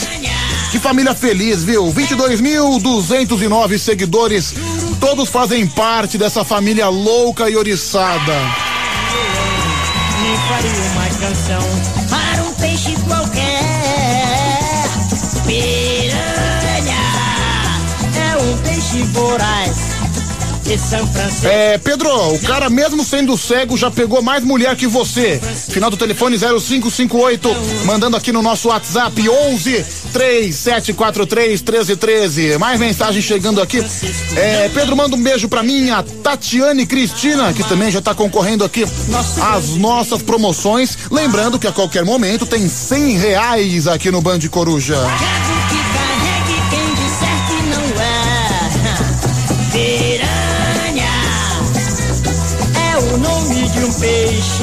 Que família feliz, viu? 22.209 seguidores. Todos fazem parte dessa família louca e oriçada. Me faria uma canção para um peixe qualquer. Piranha é um peixe voraz. É, Pedro, o cara mesmo sendo cego já pegou mais mulher que você. Final do telefone 0558, mandando aqui no nosso WhatsApp 11 3743 1313. Mais mensagem chegando aqui. É, Pedro, manda um beijo pra mim, a Tatiane Cristina, que também já tá concorrendo aqui às nossas promoções. Lembrando que a qualquer momento tem 100 reais aqui no Band Coruja. é. É o nome de um peixe,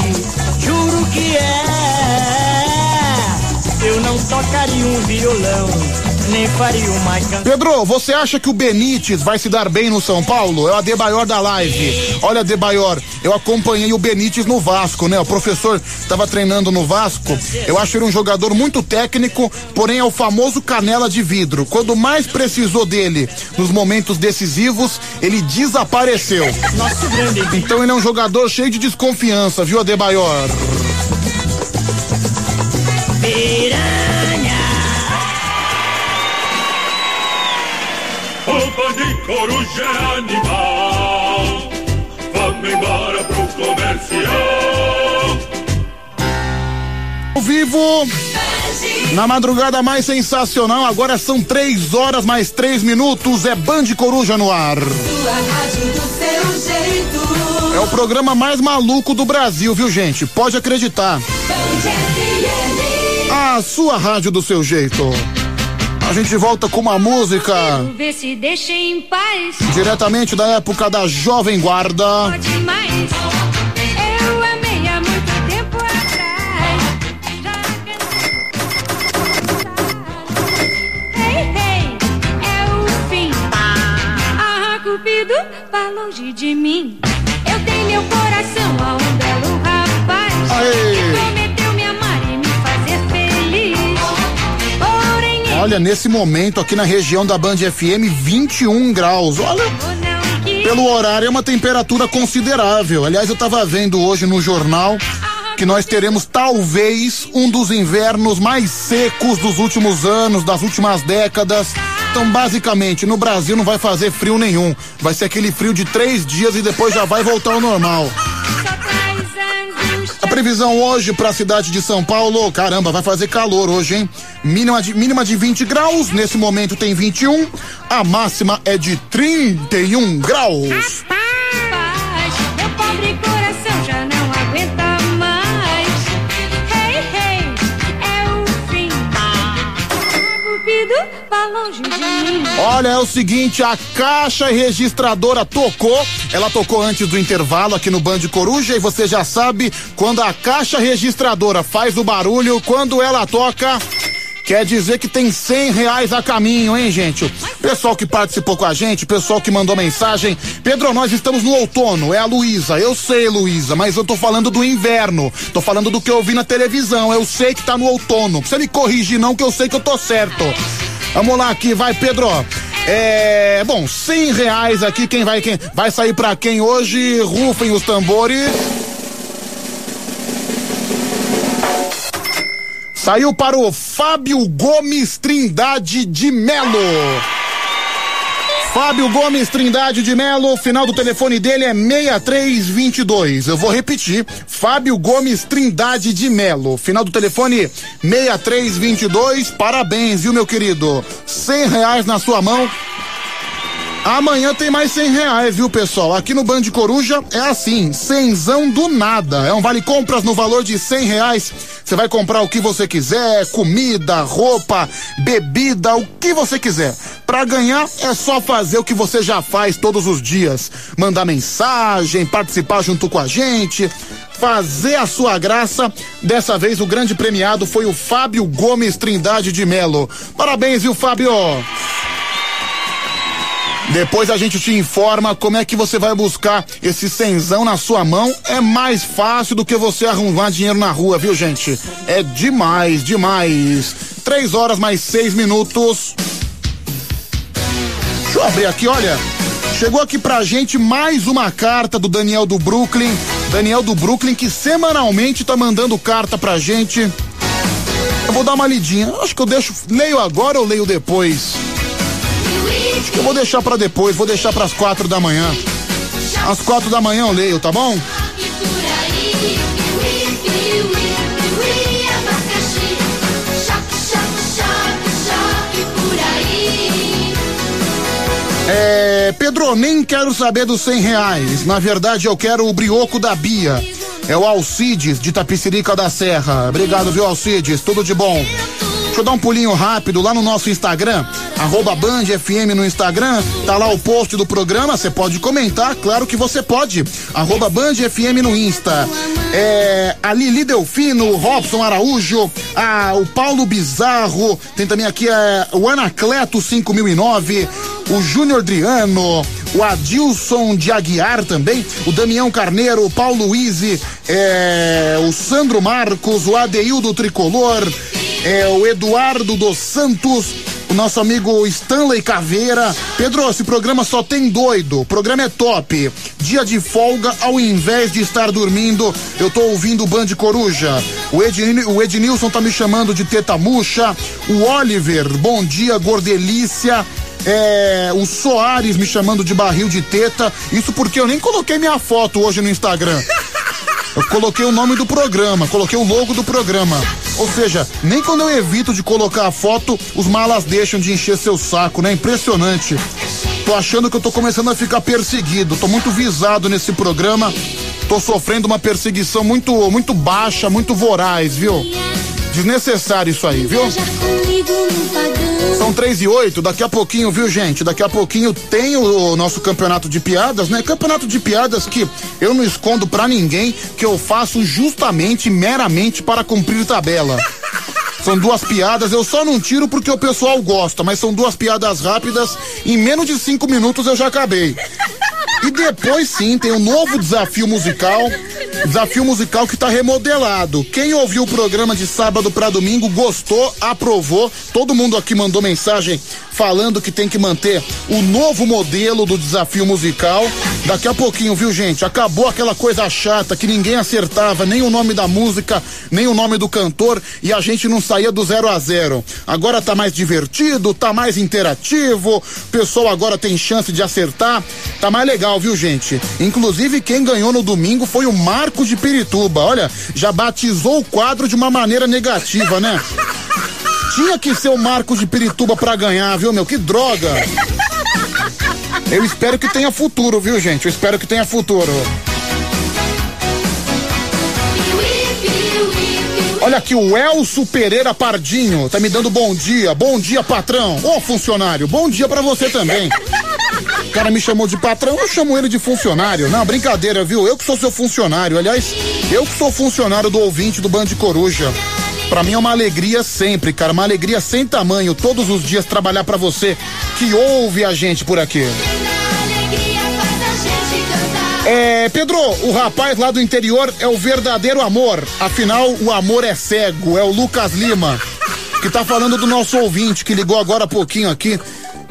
tocaria um violão, nem faria uma canção. Pedro, você acha que o Benítez vai se dar bem no São Paulo? É o Adebayor da live. Olha, Adebayor, eu acompanhei o Benítez no Vasco, né? O professor estava treinando no Vasco. Eu acho ele um jogador muito técnico, porém é o famoso canela de vidro. Quando mais precisou dele nos momentos decisivos, ele desapareceu. Nosso grande Então ele é um jogador cheio de desconfiança, viu, Adebayor? Coruja é animal. Vamos embora pro comercial. Ao vivo, na madrugada mais sensacional, agora são três horas mais três minutos, é Band Coruja no ar. É o programa mais maluco do Brasil, viu gente? Pode acreditar. A sua rádio do seu jeito. A gente volta com uma música Vê se deixa em paz. diretamente da época da Jovem Guarda. Demais. Eu amei há muito tempo atrás. Ei, ei, é o fim. Cupido, vá longe de mim. Eu dei meu coração a um belo rapaz. Aê. Olha, nesse momento aqui na região da Band FM, 21 graus. Olha, pelo horário é uma temperatura considerável. Aliás, eu tava vendo hoje no jornal que nós teremos talvez um dos invernos mais secos dos últimos anos, das últimas décadas. Então, basicamente, no Brasil não vai fazer frio nenhum. Vai ser aquele frio de três dias e depois já vai voltar ao normal. A previsão hoje para a cidade de São Paulo, caramba, vai fazer calor hoje, hein? Mínima de, mínima de 20 graus, nesse momento tem 21, a máxima é de 31 graus. Paz, meu pobre Olha, é o seguinte, a caixa registradora tocou, ela tocou antes do intervalo aqui no Band Coruja e você já sabe, quando a caixa registradora faz o barulho, quando ela toca, quer dizer que tem cem reais a caminho, hein, gente? Pessoal que participou com a gente, pessoal que mandou mensagem, Pedro, nós estamos no outono, é a Luísa, eu sei, Luísa, mas eu tô falando do inverno, tô falando do que eu vi na televisão, eu sei que tá no outono, você me corrige não que eu sei que eu tô certo. Vamos lá aqui, vai, Pedro. É, bom, cem reais aqui, quem vai, quem vai sair pra quem hoje? Rufem os tambores. Saiu para o Fábio Gomes Trindade de Melo. Fábio Gomes Trindade de Melo, final do telefone dele é 6322. Eu vou repetir. Fábio Gomes Trindade de Melo, final do telefone 6322. Parabéns, viu, meu querido? Cem reais na sua mão. Amanhã tem mais cem reais, viu, pessoal? Aqui no Band Coruja é assim, cenzão do nada. É um vale compras no valor de cem reais. Você vai comprar o que você quiser, comida, roupa, bebida, o que você quiser. Pra ganhar é só fazer o que você já faz todos os dias. Mandar mensagem, participar junto com a gente, fazer a sua graça. Dessa vez o grande premiado foi o Fábio Gomes Trindade de Melo. Parabéns, viu, Fábio? Depois a gente te informa como é que você vai buscar esse cenzão na sua mão. É mais fácil do que você arrumar dinheiro na rua, viu, gente? É demais, demais. Três horas mais seis minutos. Deixa eu abrir aqui, olha. Chegou aqui pra gente mais uma carta do Daniel do Brooklyn. Daniel do Brooklyn que semanalmente tá mandando carta pra gente. Eu vou dar uma lidinha. Acho que eu deixo. Leio agora ou leio depois? Acho que eu vou deixar pra depois, vou deixar pras quatro da manhã. Às quatro da manhã eu leio, tá bom? É, Pedro, nem quero saber dos cem reais. Na verdade, eu quero o brioco da Bia. É o Alcides de Tapicirica da Serra. Obrigado, viu, Alcides? Tudo de bom. Deixa eu dar um pulinho rápido lá no nosso Instagram, arroba Band FM no Instagram, tá lá o post do programa, você pode comentar, claro que você pode, arroba Band FM no Insta. É, a Lili Delfino, Robson Araújo, a, o Paulo Bizarro, tem também aqui é, o Anacleto 5009, o Júnior Driano, o Adilson de Aguiar também, o Damião Carneiro, o Paulo Luiz, é, o Sandro Marcos, o Adeildo Tricolor, é, o Eduardo dos Santos, o nosso amigo Stanley Caveira. Pedro, esse programa só tem doido. O programa é top. Dia de folga, ao invés de estar dormindo, eu tô ouvindo o Band Coruja. O, Edni, o Ednilson tá me chamando de teta murcha. O Oliver, bom dia, gordelícia. É, o Soares me chamando de barril de teta. Isso porque eu nem coloquei minha foto hoje no Instagram. Eu coloquei o nome do programa, coloquei o logo do programa. Ou seja, nem quando eu evito de colocar a foto, os malas deixam de encher seu saco, né? Impressionante. Tô achando que eu tô começando a ficar perseguido. Tô muito visado nesse programa. Tô sofrendo uma perseguição muito, muito baixa, muito voraz, viu? Desnecessário isso aí, viu? São três e oito, daqui a pouquinho, viu, gente? Daqui a pouquinho tem o, nosso campeonato de piadas, né? Campeonato de piadas que eu não escondo pra ninguém, que eu faço justamente, meramente para cumprir tabela. São duas piadas, eu só não tiro porque o pessoal gosta, mas são duas piadas rápidas, em menos de cinco minutos eu já acabei. E depois sim tem um novo desafio musical. Desafio musical que tá remodelado. Quem ouviu o programa de sábado para domingo gostou, aprovou. Todo mundo aqui mandou mensagem falando que tem que manter o novo modelo do desafio musical. Daqui a pouquinho, viu, gente? Acabou aquela coisa chata que ninguém acertava nem o nome da música, nem o nome do cantor e a gente não saía do zero a zero. Agora tá mais divertido, tá mais interativo, o pessoal agora tem chance de acertar. Tá mais legal, viu, gente? Inclusive, quem ganhou no domingo foi o Marco Marcos de Pirituba. Olha, já batizou o quadro de uma maneira negativa, né? Tinha que ser o Marcos de Pirituba pra ganhar, viu, meu? Que droga! Eu espero que tenha futuro, viu, gente? Eu espero que tenha futuro. Olha aqui, o Elso Pereira Pardinho tá me dando bom dia. Bom dia, patrão. Ô, funcionário, bom dia pra você também. O cara me chamou de patrão, eu chamo ele de funcionário. Não, brincadeira, viu? Eu que sou seu funcionário. Aliás, eu que sou funcionário do ouvinte do Band Coruja. Pra mim é uma alegria sempre, cara. Uma alegria sem tamanho. Todos os dias trabalhar pra você que ouve a gente por aqui. É, Pedro, o rapaz lá do interior é o verdadeiro amor. Afinal, o amor é cego. É o Lucas Lima, que tá falando do nosso ouvinte, que ligou agora há pouquinho aqui.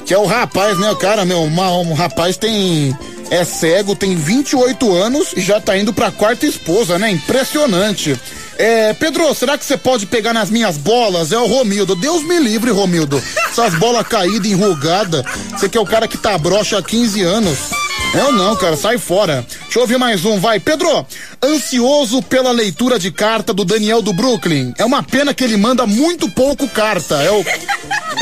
Que é o rapaz, né? Cara, meu, uma, um rapaz tem. É cego, tem 28 anos e já tá indo pra quarta esposa, né? Impressionante. É, Pedro, será que você pode pegar nas minhas bolas? É o Romildo. Deus me livre, Romildo. Essas bolas caídas, enrugadas. Você que é o cara que tá broxa há 15 anos. Eu não, cara, sai fora. Deixa eu ouvir mais um, vai. Pedro, ansioso pela leitura de carta do Daniel do Brooklyn. É uma pena que ele manda muito pouco carta. É o,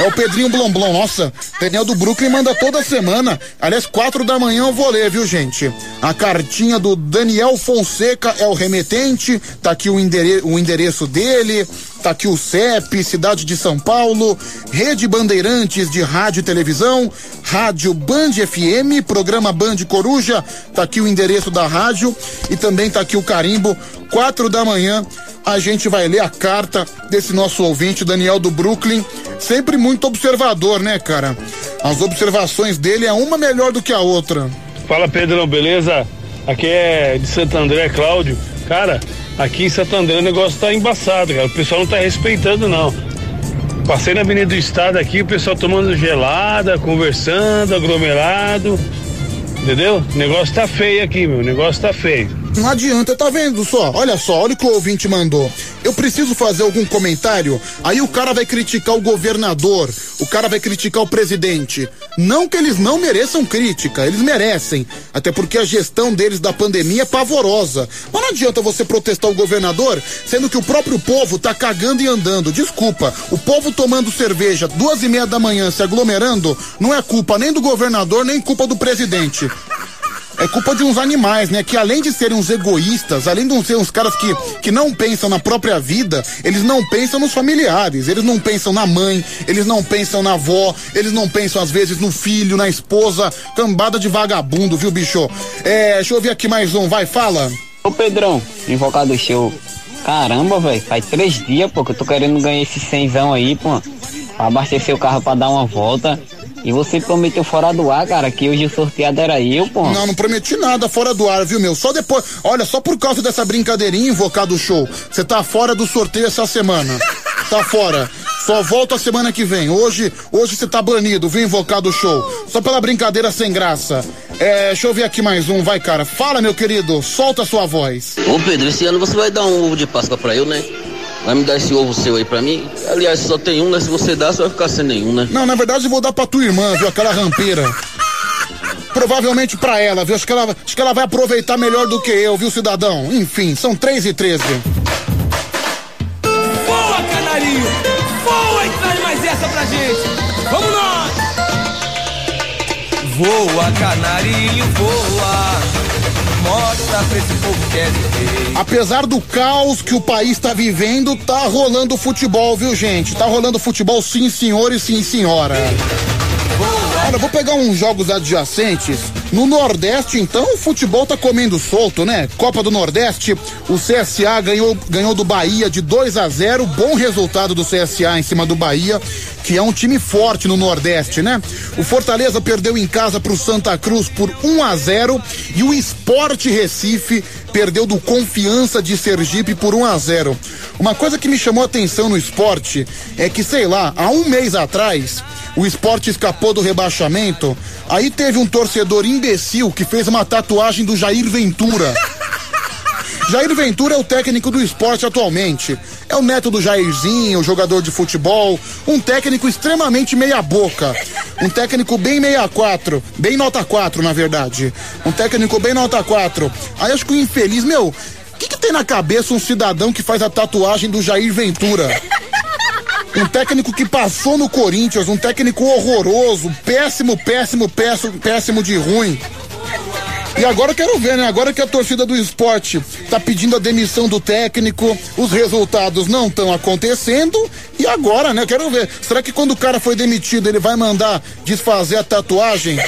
é o Pedrinho Blomblom. Nossa, Daniel do Brooklyn manda toda semana. Aliás, quatro da manhã eu vou ler, viu, gente? A cartinha do Daniel Fonseca é o remetente. Tá aqui o, endere o endereço dele. Tá aqui o CEP, Cidade de São Paulo, Rede Bandeirantes de Rádio e Televisão, Rádio Band FM, programa Band Coruja, tá aqui o endereço da rádio e também tá aqui o carimbo, quatro da manhã. A gente vai ler a carta desse nosso ouvinte, Daniel do Brooklyn, sempre muito observador, né, cara? As observações dele é uma melhor do que a outra. Fala Pedrão, beleza? Aqui é de Santo André, Cláudio. Cara, aqui em Santo André o negócio tá embaçado, cara. O pessoal não tá respeitando, não. Passei na Avenida do Estado aqui, o pessoal tomando gelada, conversando, aglomerado. Entendeu? O negócio tá feio aqui, meu. O negócio tá feio. Não adianta, tá vendo só? Olha só, olha o que o ouvinte mandou. Eu preciso fazer algum comentário, aí o cara vai criticar o governador, o cara vai criticar o presidente. Não que eles não mereçam crítica, eles merecem. Até porque a gestão deles da pandemia é pavorosa. Mas não adianta você protestar o governador, sendo que o próprio povo tá cagando e andando. Desculpa, o povo tomando cerveja duas e meia da manhã se aglomerando, não é culpa nem do governador, nem culpa do presidente é culpa de uns animais, né? Que além de serem uns egoístas, além de ser uns caras que, que não pensam na própria vida, eles não pensam nos familiares, eles não pensam na mãe, eles não pensam na avó, eles não pensam às vezes no filho, na esposa, cambada de vagabundo, viu, bicho? É, deixa eu ver aqui mais um, vai, fala. Ô Pedrão, invocado show. Caramba, velho, faz três dias, pô, que eu tô querendo ganhar esse cenzão aí, pô. Pra abastecer o carro pra dar uma volta. E você prometeu fora do ar, cara, que hoje o sorteado era eu, pô. Não, não prometi nada fora do ar, viu, meu? Só depois. Olha, só por causa dessa brincadeirinha invocado show. Você tá fora do sorteio essa semana. Tá fora. Só volta a semana que vem. Hoje, hoje você tá banido, viu, invocado show. Só pela brincadeira sem graça. É, deixa eu ver aqui mais um, vai, cara. Fala, meu querido, solta a sua voz. Ô Pedro, esse ano você vai dar um ovo de Páscoa pra eu, né? Vai me dar esse ovo seu aí pra mim? Aliás, só tem um, né? Se você dá, você vai ficar sem nenhum, né? Não, na verdade eu vou dar pra tua irmã, viu? Aquela rampeira. Provavelmente pra ela, viu? Acho que ela, acho que ela vai aproveitar melhor do que eu, viu, cidadão? Enfim, são 3 e 13. Voa, canarinho! Voa e traz mais essa pra gente! Vamos nós! Voa, canarinho, voa! Mostra pra esse povo que é viver. Apesar do caos que o país está vivendo, tá rolando futebol, viu, gente? Tá rolando futebol, sim, senhor e sim, senhora. Olha, vou pegar uns jogos adjacentes. No Nordeste, então, o futebol tá comendo solto, né? Copa do Nordeste, o CSA ganhou, ganhou do Bahia de 2 a 0 Bom resultado do CSA em cima do Bahia, que é um time forte no Nordeste, né? O Fortaleza perdeu em casa pro Santa Cruz por 1 a 0 e o Esporte Recife perdeu do Confiança de Sergipe por 1 a 0. Uma coisa que me chamou a atenção no esporte é que, sei lá, há um mês atrás, o esporte escapou do rebaixamento. Aí teve um torcedor imbecil que fez uma tatuagem do Jair Ventura. Jair Ventura é o técnico do esporte atualmente. É o neto do Jairzinho, jogador de futebol, um técnico extremamente meia-boca. Um técnico bem meia quatro, bem nota 4, na verdade. Um técnico bem nota 4. Aí acho que o infeliz, meu, que, que tem na cabeça um cidadão que faz a tatuagem do Jair Ventura? Um técnico que passou no Corinthians, um técnico horroroso, péssimo, péssimo, péssimo, péssimo de ruim. E agora eu quero ver, né? Agora que a torcida do esporte tá pedindo a demissão do técnico, os resultados não estão acontecendo. E agora, né? Eu quero ver. Será que quando o cara foi demitido, ele vai mandar desfazer a tatuagem?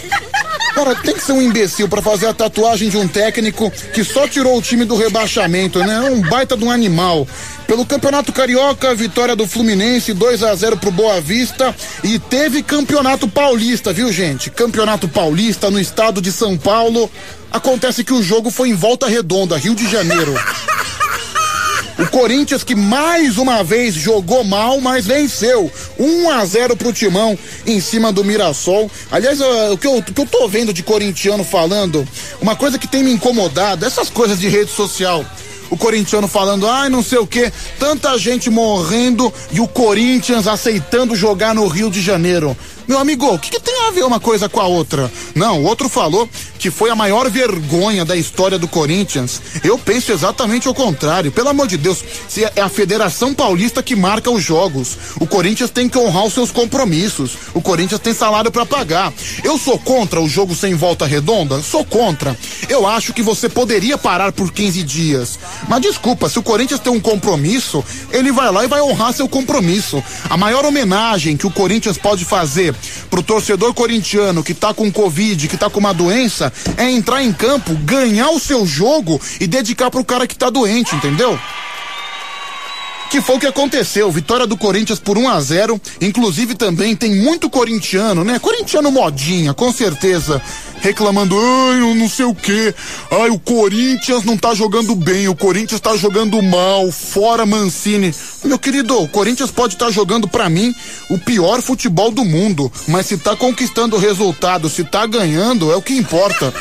Cara, tem que ser um imbecil pra fazer a tatuagem de um técnico que só tirou o time do rebaixamento, né? Um baita de um animal. Pelo Campeonato Carioca, vitória do Fluminense 2 a 0 pro Boa Vista e teve Campeonato Paulista, viu, gente? Campeonato Paulista no estado de São Paulo. Acontece que o jogo foi em Volta Redonda, Rio de Janeiro. O Corinthians que mais uma vez jogou mal, mas venceu. 1 a 0 pro Timão em cima do Mirassol. Aliás, o, que eu, o que eu tô vendo de corintiano falando, uma coisa que tem me incomodado, essas coisas de rede social o corintiano falando, ai, não sei o que, tanta gente morrendo e o Corinthians aceitando jogar no Rio de Janeiro. Meu amigo, o que, que, tem a ver uma coisa com a outra? Não, o outro falou que foi a maior vergonha da história do Corinthians. Eu penso exatamente o contrário. Pelo amor de Deus, se é a Federação Paulista que marca os jogos. O Corinthians tem que honrar os seus compromissos. O Corinthians tem salário para pagar. Eu sou contra o jogo sem volta redonda? Sou contra. Eu acho que você poderia parar por 15 dias. Mas desculpa, se o Corinthians tem um compromisso, ele vai lá e vai honrar seu compromisso. A maior homenagem que o Corinthians pode fazer pro torcedor corintiano que tá com Covid, que tá com uma doença, é entrar em campo, ganhar o seu jogo e dedicar pro cara que tá doente, entendeu? Que foi o que aconteceu. Vitória do Corinthians por 1 a 0 Inclusive também tem muito corintiano, né? Corintiano modinha, com certeza. Reclamando, ai, eu não sei o que. Ai, o Corinthians não tá jogando bem, o Corinthians tá jogando mal, fora Mancini. Meu querido, o Corinthians pode estar tá jogando para mim o pior futebol do mundo, mas se tá conquistando o resultado, se tá ganhando, é o que importa.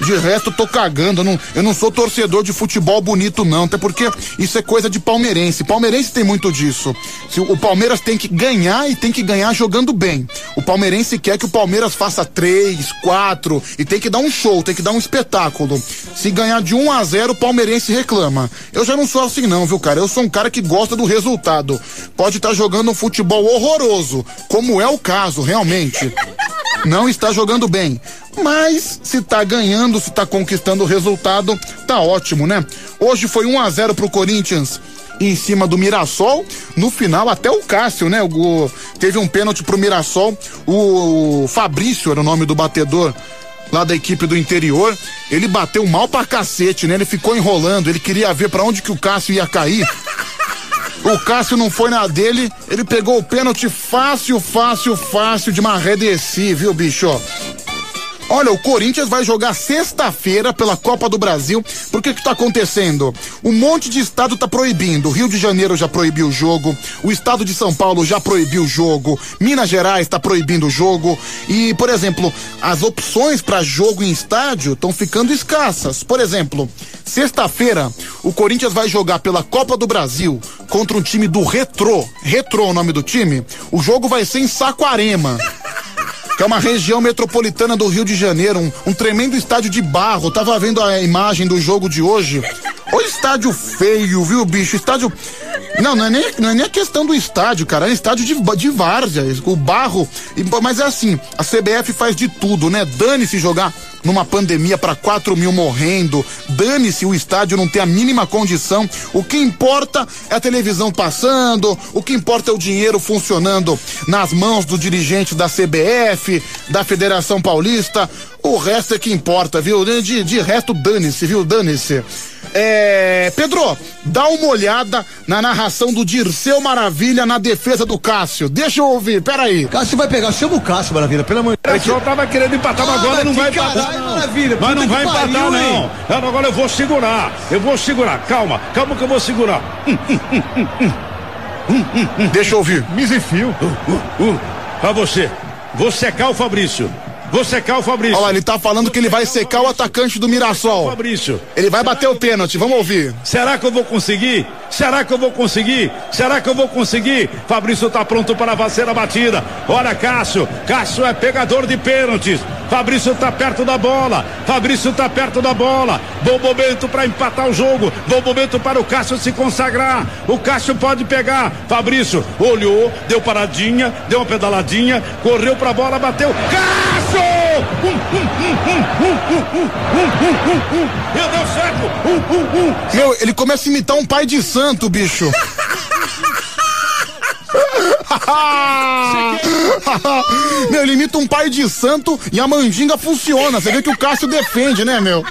De resto, tô cagando. Eu não, eu não sou torcedor de futebol bonito, não. Até porque isso é coisa de palmeirense. Palmeirense tem muito disso. O Palmeiras tem que ganhar e tem que ganhar jogando bem. O palmeirense quer que o Palmeiras faça três, quatro e tem que dar um show, tem que dar um espetáculo. Se ganhar de 1 um a 0 o palmeirense reclama. Eu já não sou assim, não, viu, cara? Eu sou um cara que gosta do resultado. Pode estar tá jogando um futebol horroroso, como é o caso, realmente. Não está jogando bem. Mas se tá ganhando, se tá conquistando o resultado, tá ótimo, né? Hoje foi 1 a 0 pro Corinthians em cima do Mirassol. No final, até o Cássio, né? O, teve um pênalti pro Mirassol. O Fabrício era o nome do batedor lá da equipe do interior. Ele bateu mal pra cacete, né? Ele ficou enrolando, ele queria ver para onde que o Cássio ia cair. O Cássio não foi na dele, ele pegou o pênalti fácil, fácil, fácil de Marredeci, viu, bicho? Olha, o Corinthians vai jogar sexta-feira pela Copa do Brasil. Por que que tá acontecendo? Um monte de estado tá proibindo. O Rio de Janeiro já proibiu o jogo, o estado de São Paulo já proibiu o jogo, Minas Gerais tá proibindo o jogo e, por exemplo, as opções para jogo em estádio estão ficando escassas. Por exemplo, sexta-feira, o Corinthians vai jogar pela Copa do Brasil contra um time do Retrô. Retrô é o nome do time. O jogo vai ser em Saquarema que é uma região metropolitana do Rio de Janeiro, um, um tremendo estádio de barro. Tava vendo a imagem do jogo de hoje. O estádio feio, viu, bicho? Estádio. Não, não é nem, não é nem a questão do estádio, cara. É estádio de, de várzea. O barro. Mas é assim, a CBF faz de tudo, né? Dane-se jogar numa pandemia para 4 mil morrendo. Dane-se o estádio não ter a mínima condição. O que importa é a televisão passando, o que importa é o dinheiro funcionando nas mãos do dirigente da CBF, da Federação Paulista. O resto é que importa, viu? De, de resto, dane-se, viu? Dane-se. É, Pedro, dá uma olhada na narração do Dirceu Maravilha na defesa do Cássio. Deixa eu ouvir, peraí. Cássio vai pegar, chama o Cássio, Maravilha, pelo amor de Deus. O pessoal tava querendo empatar, mas agora não vai empatar. Não. Maravilha, mas não vai empatar, não. não. Agora eu vou segurar. Eu vou segurar. Calma, calma que eu vou segurar. Deixa eu ouvir. Misifio. Uh, uh, uh. Pra você. Vou secar o Fabrício. Vou secar o Fabrício. Olha lá, ele tá falando que ele vai secar o atacante do Mirassol. Fabrício. Ele vai bater o pênalti, vamos ouvir. Será que eu vou conseguir? Será que eu vou conseguir? Será que eu vou conseguir? Fabrício tá pronto para fazer a batida. Olha Cássio, Cássio é pegador de pênaltis. Fabrício tá perto da bola. Fabrício tá perto da bola. Bom momento para empatar o jogo. Bom momento para o Cássio se consagrar. O Cássio pode pegar. Fabrício olhou, deu paradinha, deu uma pedaladinha, correu pra bola, bateu. Cássio! Meu Deus, Sérgio! Meu, ele começa a imitar um pai de santo, bicho. meu, ele imita um pai de santo e a mandinga funciona. Você vê que o Cássio defende, né, meu?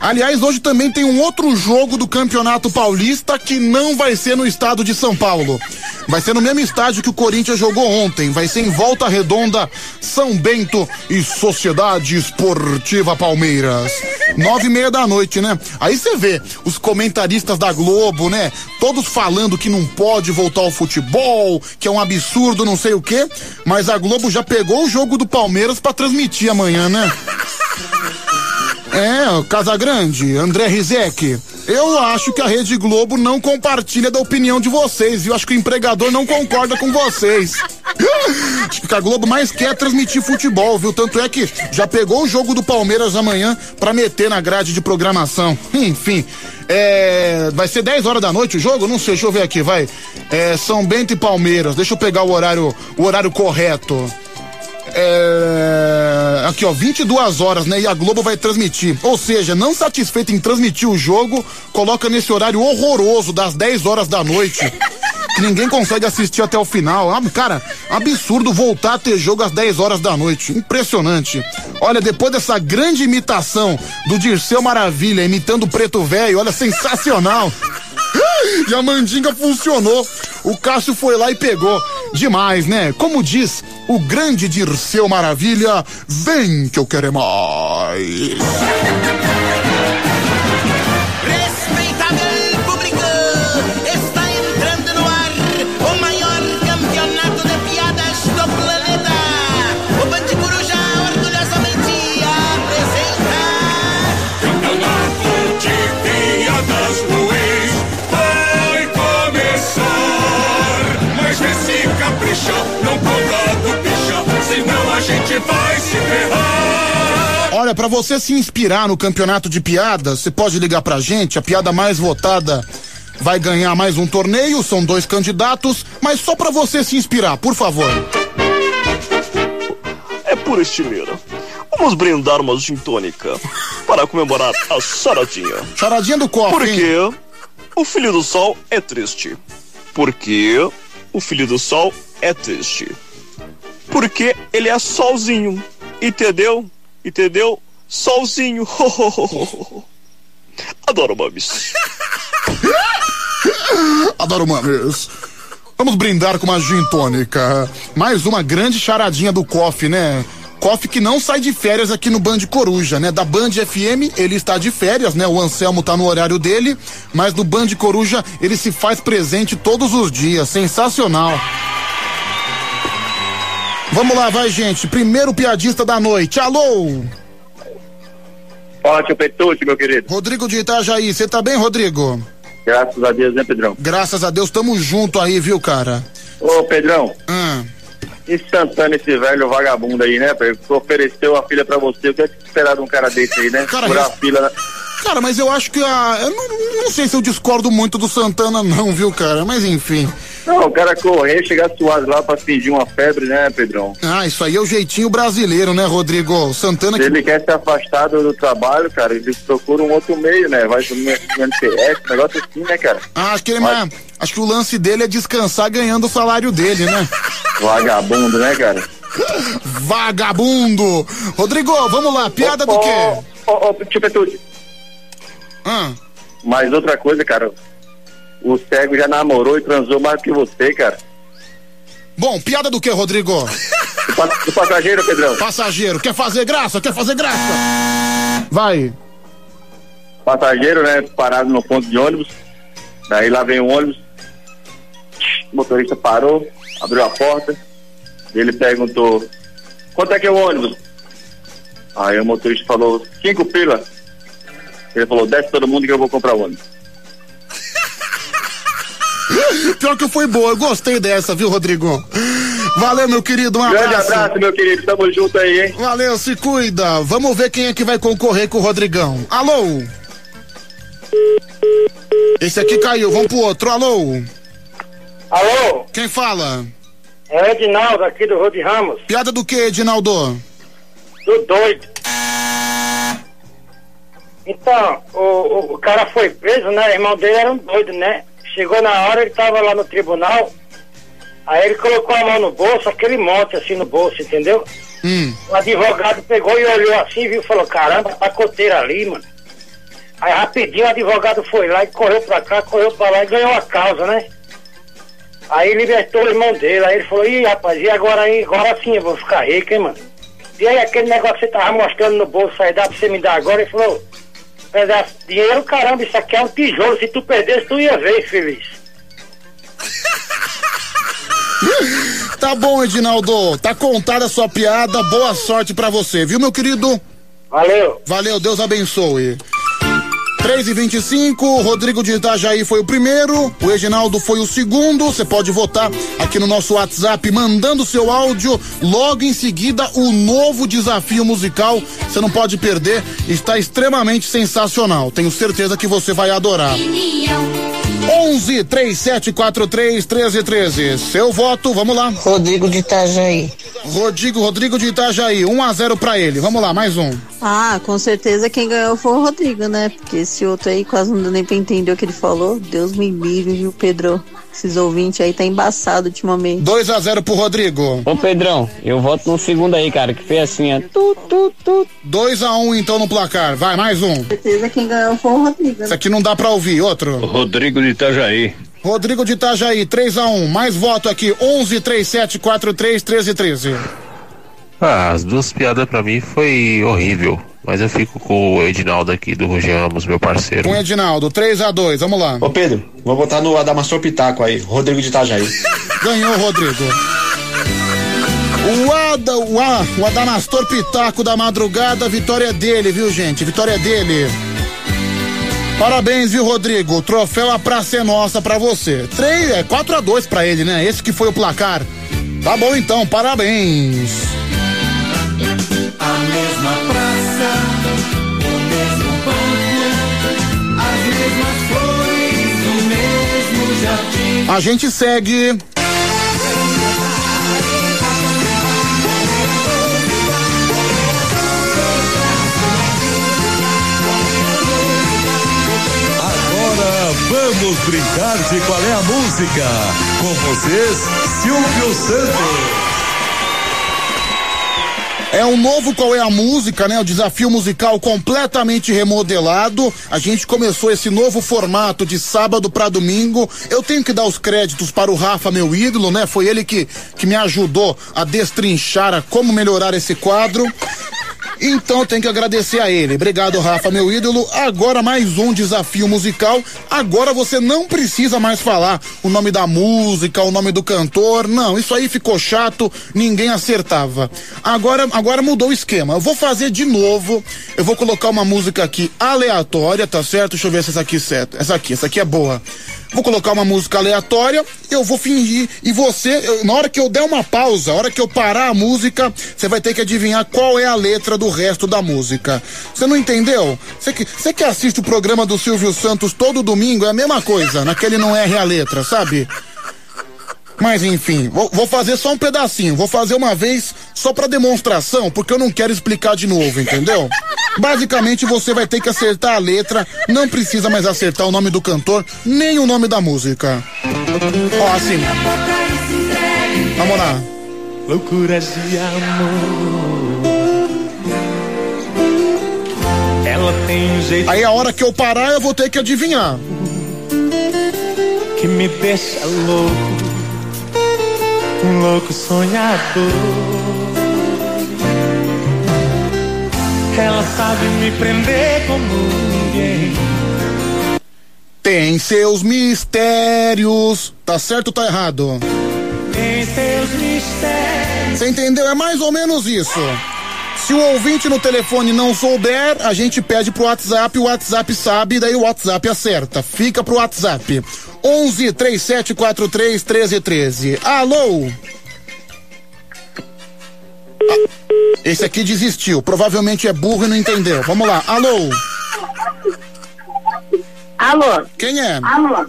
Aliás, hoje também tem um outro jogo do Campeonato Paulista que não vai ser no estado de São Paulo. Vai ser no mesmo estádio que o Corinthians jogou ontem. Vai ser em Volta Redonda, São Bento e Sociedade Esportiva Palmeiras. Nove e meia da noite, né? Aí você vê os comentaristas da Globo, né? Todos falando que não pode voltar ao futebol, que é um absurdo, não sei o quê. Mas a Globo já pegou o jogo do Palmeiras para transmitir amanhã, né? É, Casagrande, André Rizek. Eu acho que a Rede Globo não compartilha da opinião de vocês, viu? Acho que o empregador não concorda com vocês. Acho que a Globo mais quer transmitir futebol, viu? Tanto é que já pegou o jogo do Palmeiras amanhã pra meter na grade de programação. Enfim, é, vai ser 10 horas da noite o jogo? Não sei, deixa eu ver aqui, vai. É, São Bento e Palmeiras. Deixa eu pegar o horário, o horário correto. É, aqui ó, 22 horas, né? E a Globo vai transmitir. Ou seja, não satisfeito em transmitir o jogo, coloca nesse horário horroroso das 10 horas da noite. Que ninguém consegue assistir até o final. Ah, Cara, absurdo voltar a ter jogo às 10 horas da noite. Impressionante. Olha, depois dessa grande imitação do Dirceu Maravilha imitando o Preto Velho, olha, sensacional. E a mandinga funcionou. O Cássio foi lá e pegou. Demais, né? Como diz o grande Dirceu Maravilha, vem que eu quero é mais. Olha, pra você se inspirar no campeonato de piadas, você pode ligar pra gente, a piada mais votada vai ganhar mais um torneio, são dois candidatos, mas só pra você se inspirar, por favor. É pura estileira. Vamos brindar uma gin tônica para comemorar a charadinha. Charadinha do copo, Porque o filho do sol é triste. Porque o filho do sol é triste. Porque ele é solzinho. Entendeu? Entendeu? Solzinho. Adoro mames. Adoro mames. Vamos brindar com uma gin tônica. Mais uma grande charadinha do Coffee, né? Coffee que não sai de férias aqui no Band Coruja, né? Da Band FM ele está de férias, né? O Anselmo tá no horário dele, mas no Band Coruja ele se faz presente todos os dias. Sensacional. Vamos lá, vai, gente. Primeiro piadista da noite. Alô! Fala, tio Petute, meu querido. Rodrigo de Itajaí. Você tá bem, Rodrigo? Graças a Deus, né, Pedrão? Graças a Deus, tamo junto aí, viu, cara? Ô, Pedrão. Hum. Santana, esse velho vagabundo aí, né, Pedro? Que ofereceu a filha pra você. O que é que você esperar de um cara desse aí, né? Cara, Furar a fila. né? Cara, mas eu acho que a. Eu não, não sei se eu discordo muito do Santana, não, viu, cara? Mas enfim. Não, o cara correr, chegar suado lá pra fingir uma febre, né, Pedrão? Ah, isso aí é o jeitinho brasileiro, né, Rodrigo? O Santana Se que. ele quer se afastar do, do trabalho, cara, ele procura um outro meio, né? Vai pro MPS, um negócio assim, né, cara? Ah, acho que ele. mas- Acho que o lance dele é descansar ganhando o salário dele, né? Vagabundo, né, cara? Vagabundo! Rodrigo, vamos lá, piada do quê? Ó, tio Petute. Ah. Mas outra coisa, cara. O cego já namorou e transou mais que você, cara. Bom, piada do que, Rodrigo? Do, do passageiro, Pedrão. Passageiro, quer fazer graça? Quer fazer graça? Vai. Passageiro, né? Parado no ponto de ônibus. Daí lá vem o ônibus. O motorista parou, abriu a porta. Ele perguntou: quanto é que é o ônibus? Aí o motorista falou: cinco pila. Ele falou: desce todo mundo que eu vou comprar o ônibus. Pior que foi boa, eu gostei dessa, viu, Rodrigo? Valeu, meu querido, um Grande abraço. abraço, meu querido. Tamo junto aí, hein? Valeu, se cuida. Vamos ver quem é que vai concorrer com o Rodrigão. Alô? Esse aqui caiu, vamos pro outro. Alô? Alô? Quem fala? É o Edinaldo aqui do de Ramos, Piada do que, Edinaldo? do doido. Então, o, o, o cara foi preso, né? O irmão dele era um doido, né? Chegou na hora, ele tava lá no tribunal, aí ele colocou a mão no bolso, aquele monte assim no bolso, entendeu? Hum. O advogado pegou e olhou assim, viu, falou, caramba, tá coteira ali, mano. Aí rapidinho o advogado foi lá e correu pra cá, correu pra lá e ganhou a causa, né? Aí libertou o irmão dele, aí ele falou, ih rapaz, e agora aí, agora sim eu vou ficar rico, hein, mano? E aí aquele negócio que você tava mostrando no bolso aí, dá pra você me dar agora? Ele falou, pedaço de dinheiro, caramba, isso aqui é um tijolo, se tu perdesse tu ia ver, feliz. Tá bom, Edinaldo. Tá contada a sua piada. Boa sorte pra você, viu, meu querido? Valeu. Valeu, Deus abençoe. 3 e 25 Rodrigo de Itajaí foi o primeiro, o Reginaldo foi o segundo. Você pode votar aqui no nosso WhatsApp, mandando seu áudio. Logo em seguida, o novo desafio musical. Você não pode perder, está extremamente sensacional. Tenho certeza que você vai adorar. 11 3743 1313. Seu voto, vamos lá. Rodrigo de Itajaí. Rodrigo, Rodrigo de Itajaí, 1 a 0 pra ele. Vamos lá, mais um. Ah, com certeza quem ganhou foi o Rodrigo, né? Porque esse outro aí quase não deu nem pra entender o que ele falou. Deus me livre, viu, Pedro? Esses ouvintes aí tá embaçado ultimamente. 2 a 0 pro Rodrigo. Ô Pedrão, eu voto no segundo aí, cara, que foi assim, ó. Tu, tu, tu. 2 a 1 então no placar. Vai, mais um. Com certeza quem ganhou foi o Rodrigo. Isso aqui não dá pra ouvir. Outro. Rodrigo de Itajaí. Rodrigo de Itajaí, 3 a 1 Mais voto aqui, 11 37 43 13 13. Ah, as duas piadas pra mim foi horrível. Mas eu fico com o Edinaldo aqui do Rogemos, meu parceiro. Com Edinaldo, 3 a 2 Vamos lá. Ô Pedro, vou botar no Adamastor Pitaco aí, Rodrigo de Itajaí. Ganhou, Rodrigo. O, Ada, o, A, o Adamastor Pitaco da madrugada, vitória é dele, viu, gente? Vitória é dele. Parabéns, viu, Rodrigo? O troféu A Praça é Nossa pra você. 3, é 4 a 2 pra ele, né? Esse que foi o placar. Tá bom então, parabéns. A mesma praça, o mesmo banco, as mesmas flores, o mesmo jardim. A gente segue. Agora vamos brincar de qual é a música. Com vocês, Silvio Santos. É um novo Qual é a Música, né? O desafio musical completamente remodelado. A gente começou esse novo formato de sábado para domingo. Eu tenho que dar os créditos para o Rafa, meu ídolo, né? Foi ele que, que me ajudou a destrinchar a como melhorar esse quadro. Então tem que agradecer a ele. Obrigado, Rafa, meu ídolo. Agora mais um desafio musical. Agora você não precisa mais falar o nome da música, o nome do cantor. Não, isso aí ficou chato, ninguém acertava. Agora, agora mudou o esquema. Eu vou fazer de novo. Eu vou colocar uma música aqui aleatória, tá certo? Deixa eu ver se essa aqui é certa. Essa aqui, essa aqui é boa. Vou colocar uma música aleatória, eu vou fingir e você, eu- na hora que eu der uma pausa, a hora que eu parar a música, você vai ter que adivinhar qual é a letra do resto da música. Você não entendeu? Você que, você que assiste o programa do Silvio Santos todo domingo, é a mesma coisa, naquele não erre a letra, sabe? Mas enfim, vou, vou fazer só um pedacinho, vou fazer uma vez só pra demonstração, porque eu não quero explicar de novo, entendeu? Basicamente você vai ter que acertar a letra, não precisa mais acertar o nome do cantor, nem o nome da música. Ó, assim. Vamos lá. Loucuras de amor. Ela tem um jeito Aí a hora que eu parar, eu vou ter que adivinhar. que me deixa louco. Um louco sonhador. Ela sabe me prender como ninguém. Tem seus mistérios. Tá certo ou tá errado? Tem seus mistérios. Você entendeu? É mais ou menos isso. Se o ouvinte no telefone não souber, a gente pede pro WhatsApp, o WhatsApp sabe, daí o WhatsApp acerta. Fica pro WhatsApp. 11 3743 1313. Alô? Esse aqui desistiu. Provavelmente é burro e não entendeu. Vamos lá. Alô? Alô? Quem é? Alô?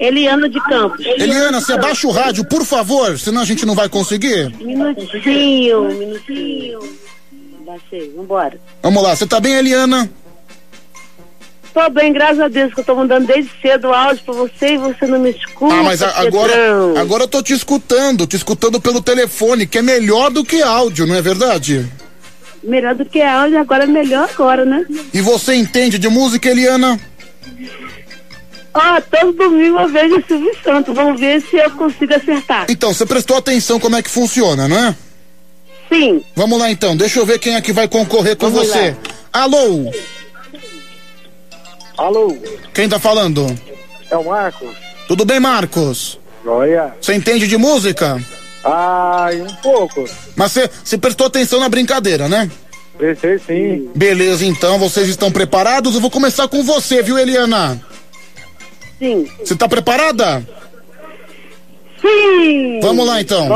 Eliana de Campos. Eliana, você abaixa o rádio, por favor, senão a gente não vai conseguir. Minutinho, minutinho. Baixei, vambora. Vamos lá, você tá bem, Eliana? Tô bem, graças a Deus, que eu tô mandando desde cedo áudio pra você e você não me escuta. Ah, mas a- agora, Pedrão. agora eu tô te escutando, te escutando pelo telefone, que é melhor do que áudio, não é verdade? Melhor do que áudio, agora é melhor agora, né? E você entende de música, Eliana? Ó, todo domingo eu vejo o Silvio Santos. Vamos ver se eu consigo acertar. Então, você prestou atenção como é que funciona, não é? Sim. Vamos lá então, deixa eu ver quem é que vai concorrer com Vamos você. Alô? Alô? Quem tá falando? É o Marcos. Tudo bem, Marcos? Joia. Você entende de música? Ai, um pouco. Mas você você prestou atenção na brincadeira, né? Prestei sim. Beleza, então, vocês estão preparados? Eu vou começar com você, viu, Eliana? Sim. Você tá preparada? Sim! Vamos lá, então.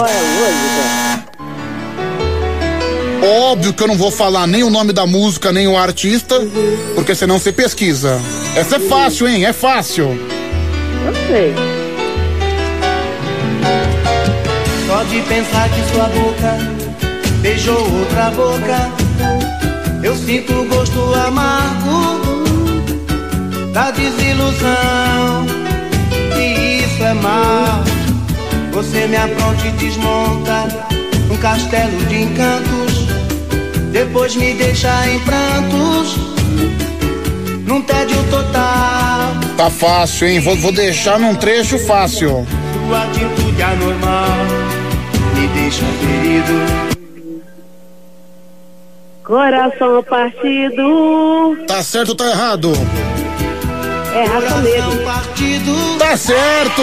Óbvio que eu não vou falar nem o nome da música, nem o artista, porque senão você pesquisa. Essa é fácil, hein? É fácil. Eu sei. Só de pensar que sua boca beijou outra boca, eu sinto o gosto amargo da desilusão. E isso é mal. Você me apronta e desmonta um castelo de encantos, depois me deixa em prantos, num tédio total. Tá fácil, hein? Vou, vou deixar num trecho fácil. Sua atitude anormal me deixa ferido. Coração partido. Tá certo ou tá errado? É negra. partido. Tá certo!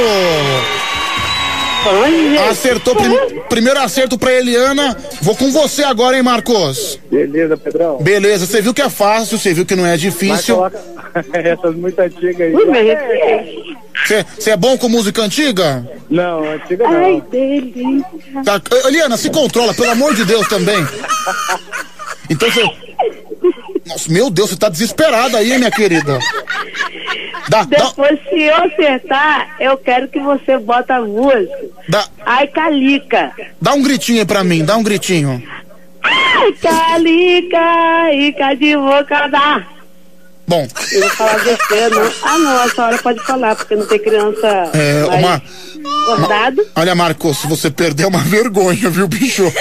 Acertou. prim- primeiro acerto pra Eliana. Vou com você agora, hein, Marcos? Beleza, Pedrão. Beleza, você viu que é fácil, você viu que não é difícil. coloca essas muito antigas aí. Ui, Você é bom com música antiga? Não, antiga Ai, não. delícia. Tá, Eliana, se controla, pelo amor de Deus também. Então você. Nossa, meu Deus, você tá desesperada aí, minha querida. Dá, dá, Depois, se eu acertar, eu quero que você bota a música. dá, Ai, Calica. dá um gritinho aí pra mim, dá um gritinho. Ai, Calica, Ica de boca da. Bom, Eu vou falar besteira, não. Ah, não, essa hora pode falar, porque não tem criança é, uma. acordada. Olha, Marcos, você perder é uma vergonha, viu, bicho?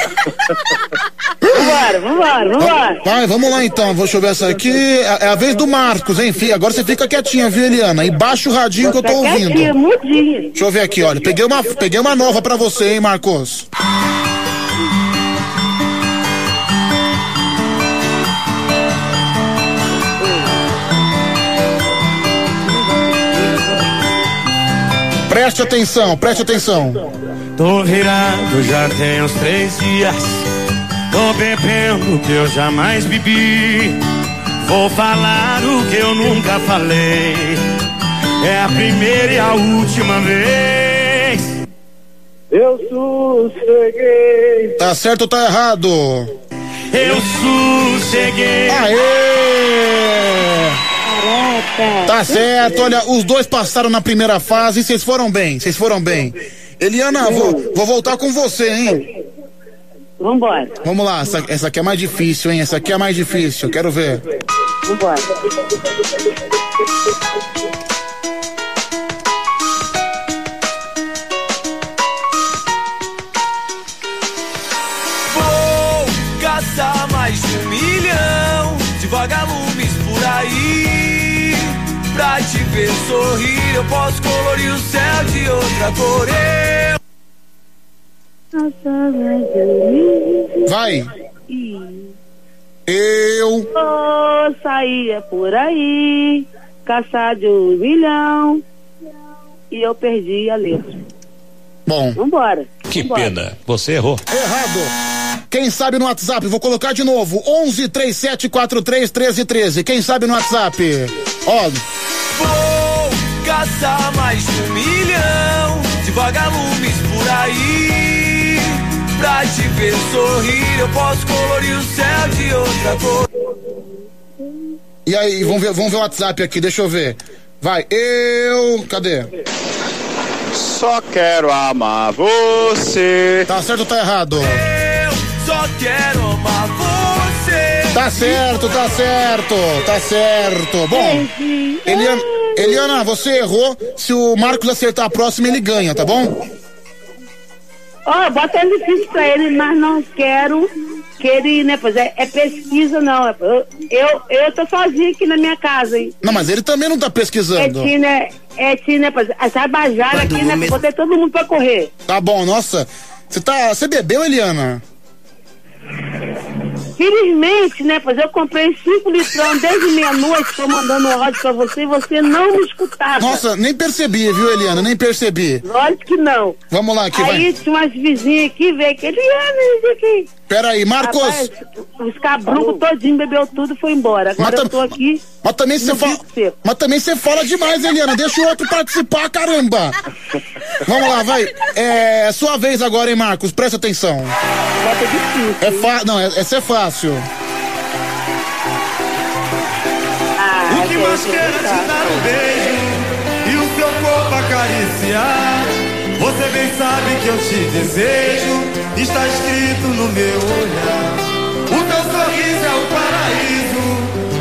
Vambora, vambora, vambora. Vai, vamos lá então. Vou chover essa aqui. É é a vez do Marcos, hein, filha? Agora você fica quietinha, viu, Eliana? E baixa o radinho que eu tô Tá ouvindo. Deixa eu ver aqui, olha. Peguei uma, peguei uma nova pra você, hein, Marcos? Preste atenção, preste atenção. Tô virado já tem uns três dias. Tô bebendo o que eu jamais bebi. Vou falar o que eu nunca falei. É a primeira e a última vez. Eu sosseguei. Tá certo ou tá errado? Eu sosseguei. Aê! Tá certo, olha, os dois passaram na primeira fase e vocês foram bem, vocês foram bem. Eliana, vou, vou voltar com você, hein? Vambora, Vamos lá, essa, essa aqui é mais difícil, hein? Essa aqui é mais difícil, quero ver. vambora. Sorrir, eu posso colorir o céu de outra cor. Eu Vai. Eu. Vou sair por aí, caçar de um milhão. E eu perdi a letra. Bom. Vambora. Que vambora. pena, você errou. Errado. Quem sabe no WhatsApp, vou colocar de novo. 11 37 43 13 13. Quem sabe no WhatsApp? Ó, caçar mais de um milhão de vagalumes por aí. Pra te ver sorrir, eu posso colorir o céu de outra cor. E aí, vamos ver, vamos ver o WhatsApp aqui, deixa eu ver. Vai, eu. Cadê? Só quero amar você. Tá certo ou tá errado? Eu só quero amar você. Tá certo, tá certo, tá certo. Bom, Eliana, Eliana, você errou. Se o Marcos acertar a próxima, ele ganha, tá bom? Ó, bota ele difícil pra ele, mas não quero que ele, né, pois é, é pesquisa não. Eu, eu, eu tô sozinha aqui na minha casa, hein. Não, mas ele também não tá É pesquisando. Tina, é Tina, pois é, essa bajara aqui, né, botei todo mundo pra correr. Tá bom, nossa. Você tá. Você bebeu, Eliana? Felizmente, né, pois eu comprei 5 litrão desde meia-noite, tô mandando um áudio pra você e você não me escutava. Nossa, nem percebi, viu, Eliana? Nem percebi. Lógico que não. Vamos lá, aqui Aí vai. tinha umas vizinhas aqui, veio aquele ano, isso aqui. Pera aí, Marcos. Rapaz, os cabruncos todinho bebeu tudo e foi embora. Agora Mas eu tô aqui. Mas também você fala. Mas também você fala demais, Eliana. Deixa o outro participar, caramba. Vamos lá, vai. É sua vez agora, hein, Marcos? Presta atenção. Bota difícil. É fácil. Não, é- essa é fácil. Ah, O que mais quero é te dar um beijo e o seu corpo acariciar. Você bem sabe que eu te desejo, está escrito no meu olhar. O teu sorriso é o paraíso,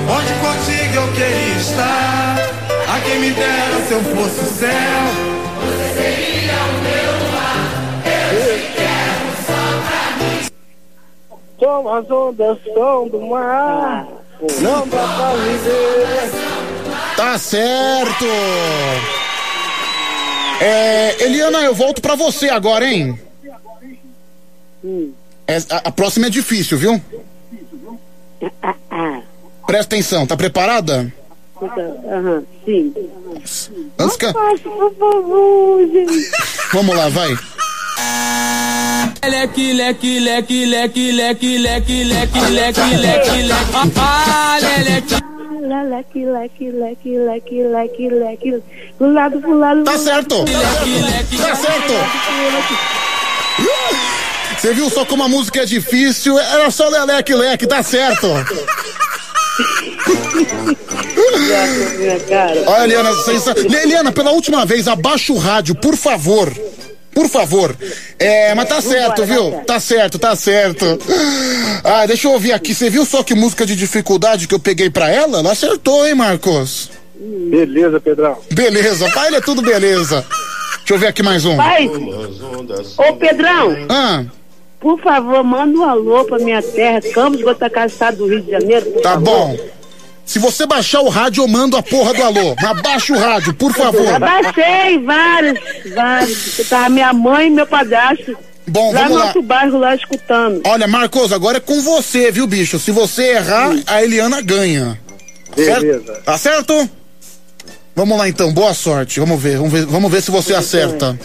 onde contigo eu queria estar. A quem me dera se eu fosse o céu, você seria o meu lar. Eu te quero só pra mim. Como as ondas são do mar, não dá pra viver. Tá certo. É, Eliana, eu volto pra você agora, hein? É, a, a próxima é difícil, viu? Presta atenção, tá preparada? Aham, sim. Antes que... Faça, por favor, gente. Vamos lá, vai. Leque, leque, leque, leque, leque, leque, leque, leque, leque, leque. Ah, leleque. Leque, leque, leque, leque, leque, leque. Do lado, pro lado. Tá certo. Tá certo. Você viu só como a música é difícil? Era só leleque, leque, tá certo. Olha, Eliana, sensa... Eliana, pela última vez, abaixa o rádio, por favor. Por favor. É, mas tá certo, viu? Tá certo, tá certo. Ah, deixa eu ouvir aqui. Você viu só que música de dificuldade que eu peguei pra ela? Ela acertou, hein, Marcos? Beleza, Pedrão. Beleza, pai, ele é tudo beleza. Deixa eu ver aqui mais um. Pai, ô Pedrão, Ah, por favor, manda um alô pra minha terra, Campos Gotacaçado do Rio de Janeiro. tá favor. bom. Se você baixar o rádio, eu mando a porra do alô. Mas baixa o rádio, por favor. Abaixei vários, vários. Você tava minha mãe e meu padrasto. Bom, lá vamos no lá. outro bairro, lá escutando. Olha, Marcos, agora é com você, viu, bicho? Se você errar, a Eliana ganha. Beleza. Certo? Tá certo? Vamos lá então, boa sorte. Vamos ver, vamos ver, vamos ver se você acerta.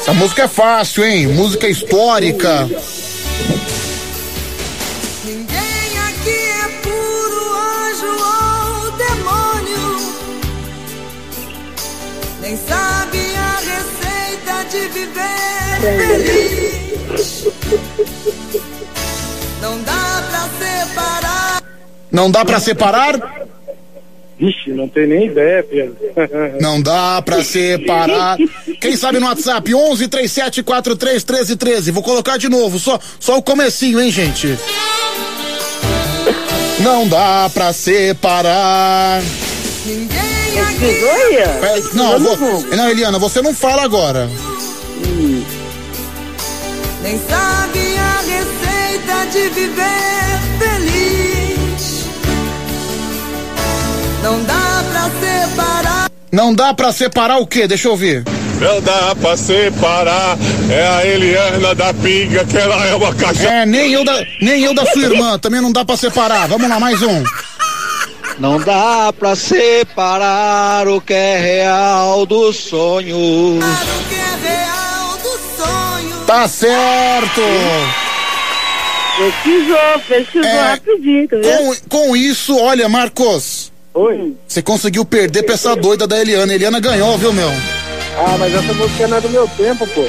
Essa música é fácil, hein? Música histórica. Não dá pra separar. Não dá pra separar? Vixe, não tem nem ideia, Pedro. Não dá pra separar. Quem sabe no WhatsApp 11 37 43 13 13. Vou colocar de novo, só só o comecinho, hein, gente. Não dá pra separar. Ninguém aqui É, não, vou, não, Eliana, você não fala agora. Nem sabe a receita de viver feliz. Não dá pra separar. Não dá pra separar o quê? Deixa eu ver. não dá pra separar. É a Eliana da pinga, que ela é uma caixa. É, nem eu da, nem eu da sua irmã, também não dá pra separar. Vamos lá, mais um. Não dá pra separar o que é real dos sonhos. Tá certo. Pesquisou, pesquisou É, rapidinho, tá? Com, com isso, olha, Marcos. Oi. Você conseguiu perder pra essa doida da Eliana. Eliana ganhou, viu, meu? Ah, mas essa música não é do meu tempo, pô.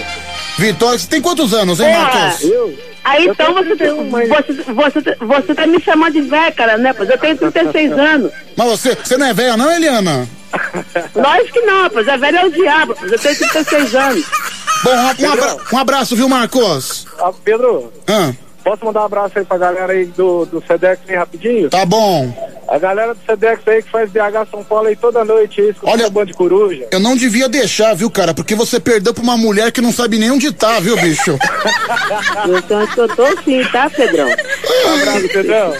Vitória, você tem quantos anos, hein, É. Marcos? Aí Eu então você, 31, mas- você, você, você tá me chamando de velha, cara, né? Pois eu tenho 36 anos. Mas você, você não é velha, não, Eliana? Lógico que não, pois é velho é o diabo, pois eu tenho 36 anos. Bom, um, abra- um abraço, viu, Marcos? Ah, Pedro, Ah, posso mandar um abraço aí pra galera aí do, do Sedex aí rapidinho? tá bom. A galera do Sedex aí que faz BH São Paulo aí toda noite aí, escutando Olha- o Band de Coruja. Eu não devia deixar, viu, cara? Porque você perdeu pra uma mulher que não sabe nem onde tá, viu, bicho? Então eu tô sim, tá, Pedrão? Um abraço, Pedrão.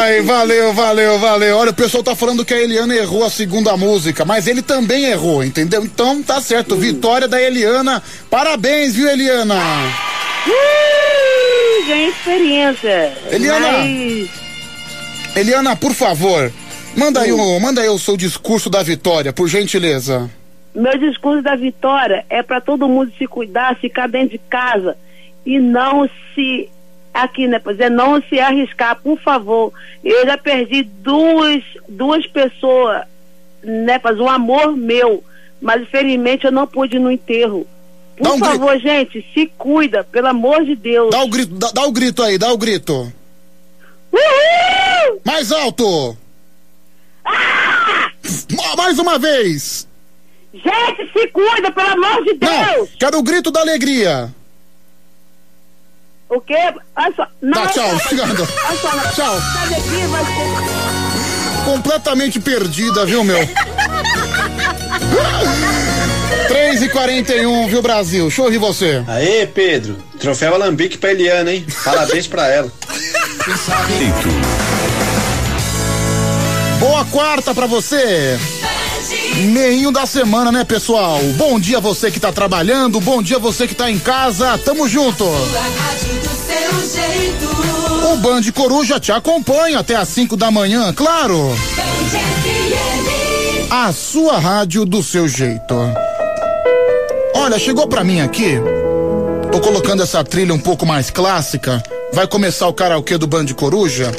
Ai, valeu, valeu, valeu. Olha, o pessoal tá falando que a Eliana errou a segunda música, mas ele também errou, entendeu? Então tá certo. Vitória da Eliana. Parabéns, viu, Eliana? Uh, ganhei experiência. Eliana. Mas Eliana, por favor, manda aí, o, manda aí o seu discurso da vitória, por gentileza. meu discurso da vitória é pra todo mundo se cuidar, ficar dentro de casa e não se aqui, né? Pois é, não se arriscar, por favor. Eu já perdi duas duas pessoas, né? Pois um amor meu, mas infelizmente eu não pude ir no enterro. Por um grito. favor, gente, se cuida, pelo amor de Deus. Dá o grito, dá, dá o grito aí, dá o grito. Uhul! Mais alto! Ma- Mais uma vez! Gente, se cuida, pelo amor de Não, Deus! quero o grito da alegria. O quê? Olha só. Não, Tá, tchau, olha só, obrigado. só, Tchau. ser- Completamente perdida, viu, meu? 3 e 41 viu, Brasil? Eu ouvir você. Aê, Pedro. Troféu Alambique pra Eliana, hein? Parabéns pra ela. Boa quarta pra você. Meinho da semana, né, pessoal? Bom dia você que tá trabalhando, bom dia você que tá em casa, tamo junto. O Band Coruja te acompanha até às 5 da manhã, claro. A sua rádio do seu jeito. Olha, chegou pra mim aqui. Tô colocando essa trilha um pouco mais clássica. Vai começar o karaokê do Band Coruja.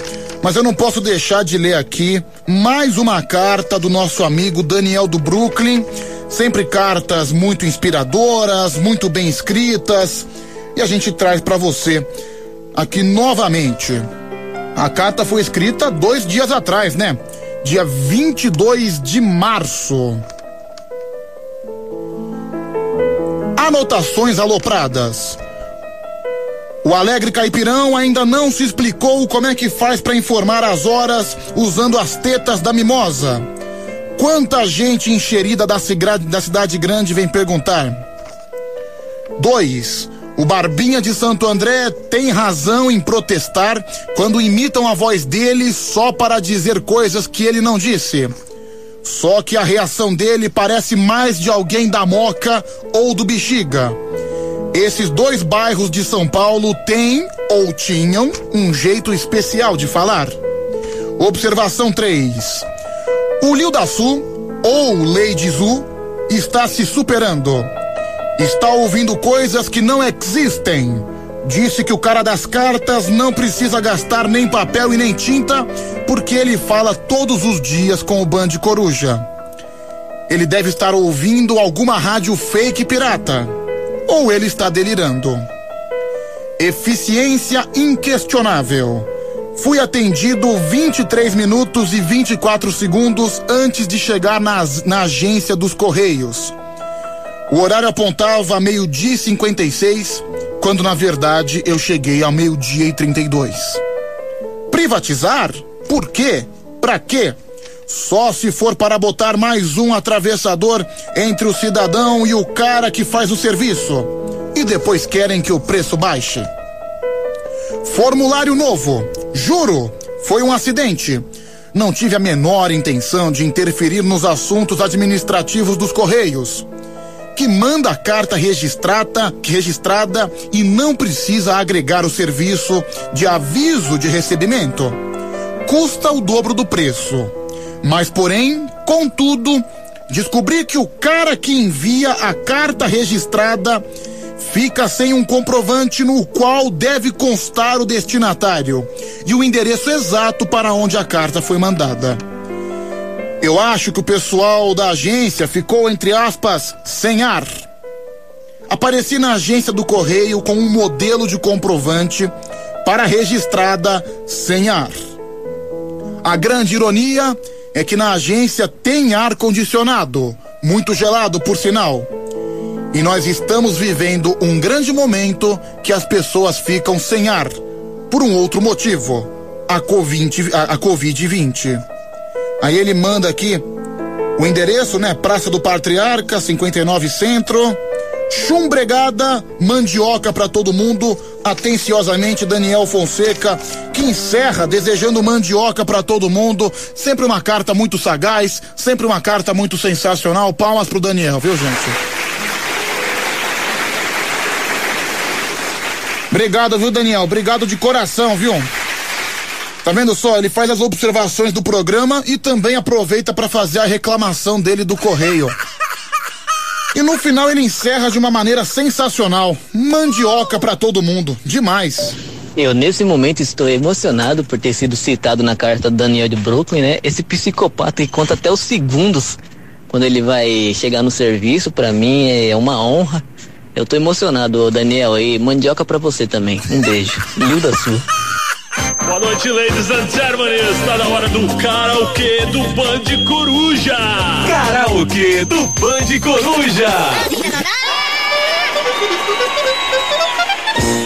Mas eu não posso deixar de ler aqui mais uma carta do nosso amigo Daniel do Brooklyn. Sempre cartas muito inspiradoras, muito bem escritas. E a gente traz pra você aqui novamente. A carta foi escrita dois dias atrás, né? Dia 22 de março. Anotações alopradas. O alegre caipirão ainda não se explicou como é que faz para informar as horas usando as tetas da mimosa. Quanta gente encherida da, da cidade grande vem perguntar. 2. O Barbinha de Santo André tem razão em protestar quando imitam a voz dele só para dizer coisas que ele não disse. Só que a reação dele parece mais de alguém da Moca ou do Bexiga. Esses dois bairros de São Paulo têm ou tinham um jeito especial de falar. Observação 3. O Lil da Sul, ou Lady Zu, está se superando. Está ouvindo coisas que não existem. Disse que o cara das cartas não precisa gastar nem papel e nem tinta, porque ele fala todos os dias com o Band Coruja. Ele deve estar ouvindo alguma rádio fake pirata. Ou ele está delirando. Eficiência inquestionável. Fui atendido 23 minutos e 24 segundos antes de chegar nas- na agência dos Correios. O horário apontava meio-dia e 56, quando na verdade eu cheguei ao meio-dia e 32. Privatizar? Por quê? Pra quê? Só se for para botar mais um atravessador entre o cidadão e o cara que faz o serviço. E depois querem que o preço baixe. Formulário novo. Juro, foi um acidente. Não tive a menor intenção de interferir nos assuntos administrativos dos Correios. que manda a carta registrada, registrada e não precisa agregar o serviço de aviso de recebimento. Custa o dobro do preço. Mas, porém, contudo, descobri que o cara que envia a carta registrada fica sem um comprovante no qual deve constar o destinatário e o endereço exato para onde a carta foi mandada. Eu acho que o pessoal da agência ficou, entre aspas, sem ar. Apareci na agência do correio com um modelo de comprovante para registrada sem ar. A grande ironia é que na agência tem ar condicionado, muito gelado por sinal. E nós estamos vivendo um grande momento que as pessoas ficam sem ar, por um outro motivo: a Covid-20. A, a COVID Aí ele manda aqui o endereço, né? Praça do Patriarca, 59 Centro. Chumbregada, mandioca para todo mundo. Atenciosamente, Daniel Fonseca, que encerra desejando mandioca para todo mundo. Sempre uma carta muito sagaz, sempre uma carta muito sensacional. Palmas pro Daniel, viu, gente? Obrigado, viu, Daniel? Obrigado de coração, viu? Tá vendo só? Ele faz as observações do programa e também aproveita para fazer a reclamação dele do correio. E no final ele encerra de uma maneira sensacional. Mandioca para todo mundo. Demais. Eu, nesse momento, estou emocionado por ter sido citado na carta do Daniel de Brooklyn, né? Esse psicopata que conta até os segundos quando ele vai chegar no serviço, para mim é uma honra. Eu tô emocionado, Daniel, e mandioca pra você também. Um beijo. Hilda Sul. Boa noite, ladies and gentlemen. Está na hora do karaokê do Band Coruja. Karaokê do Band Coruja.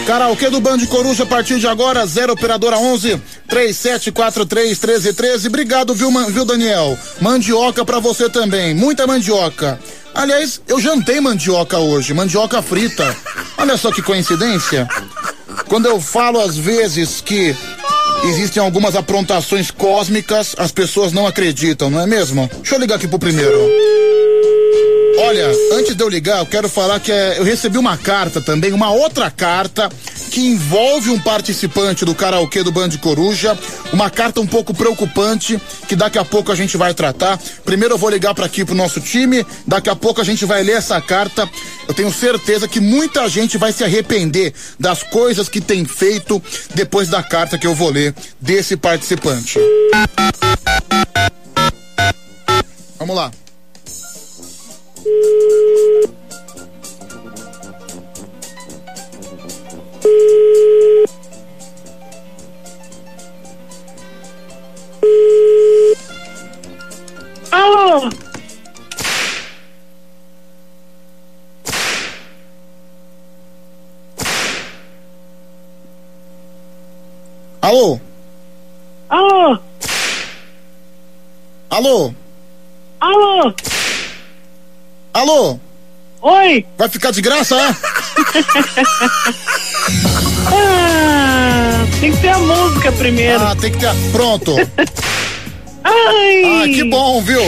Karaokê do Band Coruja a partir de agora, 0 operadora 11 3743 1313. Obrigado, viu, man- viu, Daniel? Mandioca pra você também, muita mandioca. Aliás, eu jantei mandioca hoje, mandioca frita. Olha só que coincidência. Quando eu falo às vezes que existem algumas aprontações cósmicas, as pessoas não acreditam, não é mesmo? Deixa eu ligar aqui pro primeiro. Olha, antes de eu ligar, eu quero falar que é, eu recebi uma carta também, uma outra carta que envolve um participante do karaokê do Band Coruja, uma carta um pouco preocupante que daqui a pouco a gente vai tratar. Primeiro eu vou ligar para aqui pro nosso time, daqui a pouco a gente vai ler essa carta. Eu tenho certeza que muita gente vai se arrepender das coisas que tem feito depois da carta que eu vou ler desse participante. Vamos lá. Alô? Alô? Alô? Alô? Alô? Alô? Oi? Vai ficar de graça, é? Ah, tem que ter a música primeiro. Ah, tem que ter. a- Pronto. Ai! Ah, que bom, viu?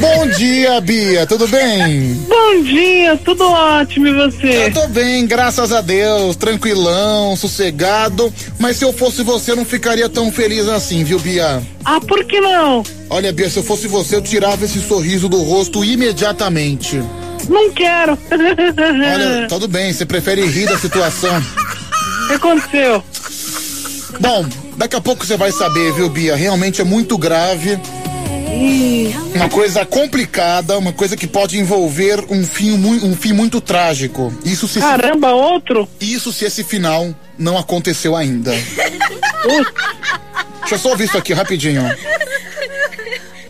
Bom dia, Bia, tudo bem? Bom dia, tudo ótimo e você? Eu tô bem, graças a Deus, tranquilão, sossegado. Mas se eu fosse você, eu não ficaria tão feliz assim, viu, Bia? Ah, por que não? Olha, Bia, se eu fosse você, eu tirava esse sorriso do rosto imediatamente. Não quero. Olha, tudo bem, você prefere rir da situação. O que aconteceu? Bom, daqui a pouco você vai saber, viu, Bia? Realmente é muito grave. Uma coisa complicada, uma coisa que pode envolver um fim, um fim muito trágico. Isso se Caramba, outro? Isso se esse final não aconteceu ainda. Deixa eu só ouvir isso aqui rapidinho.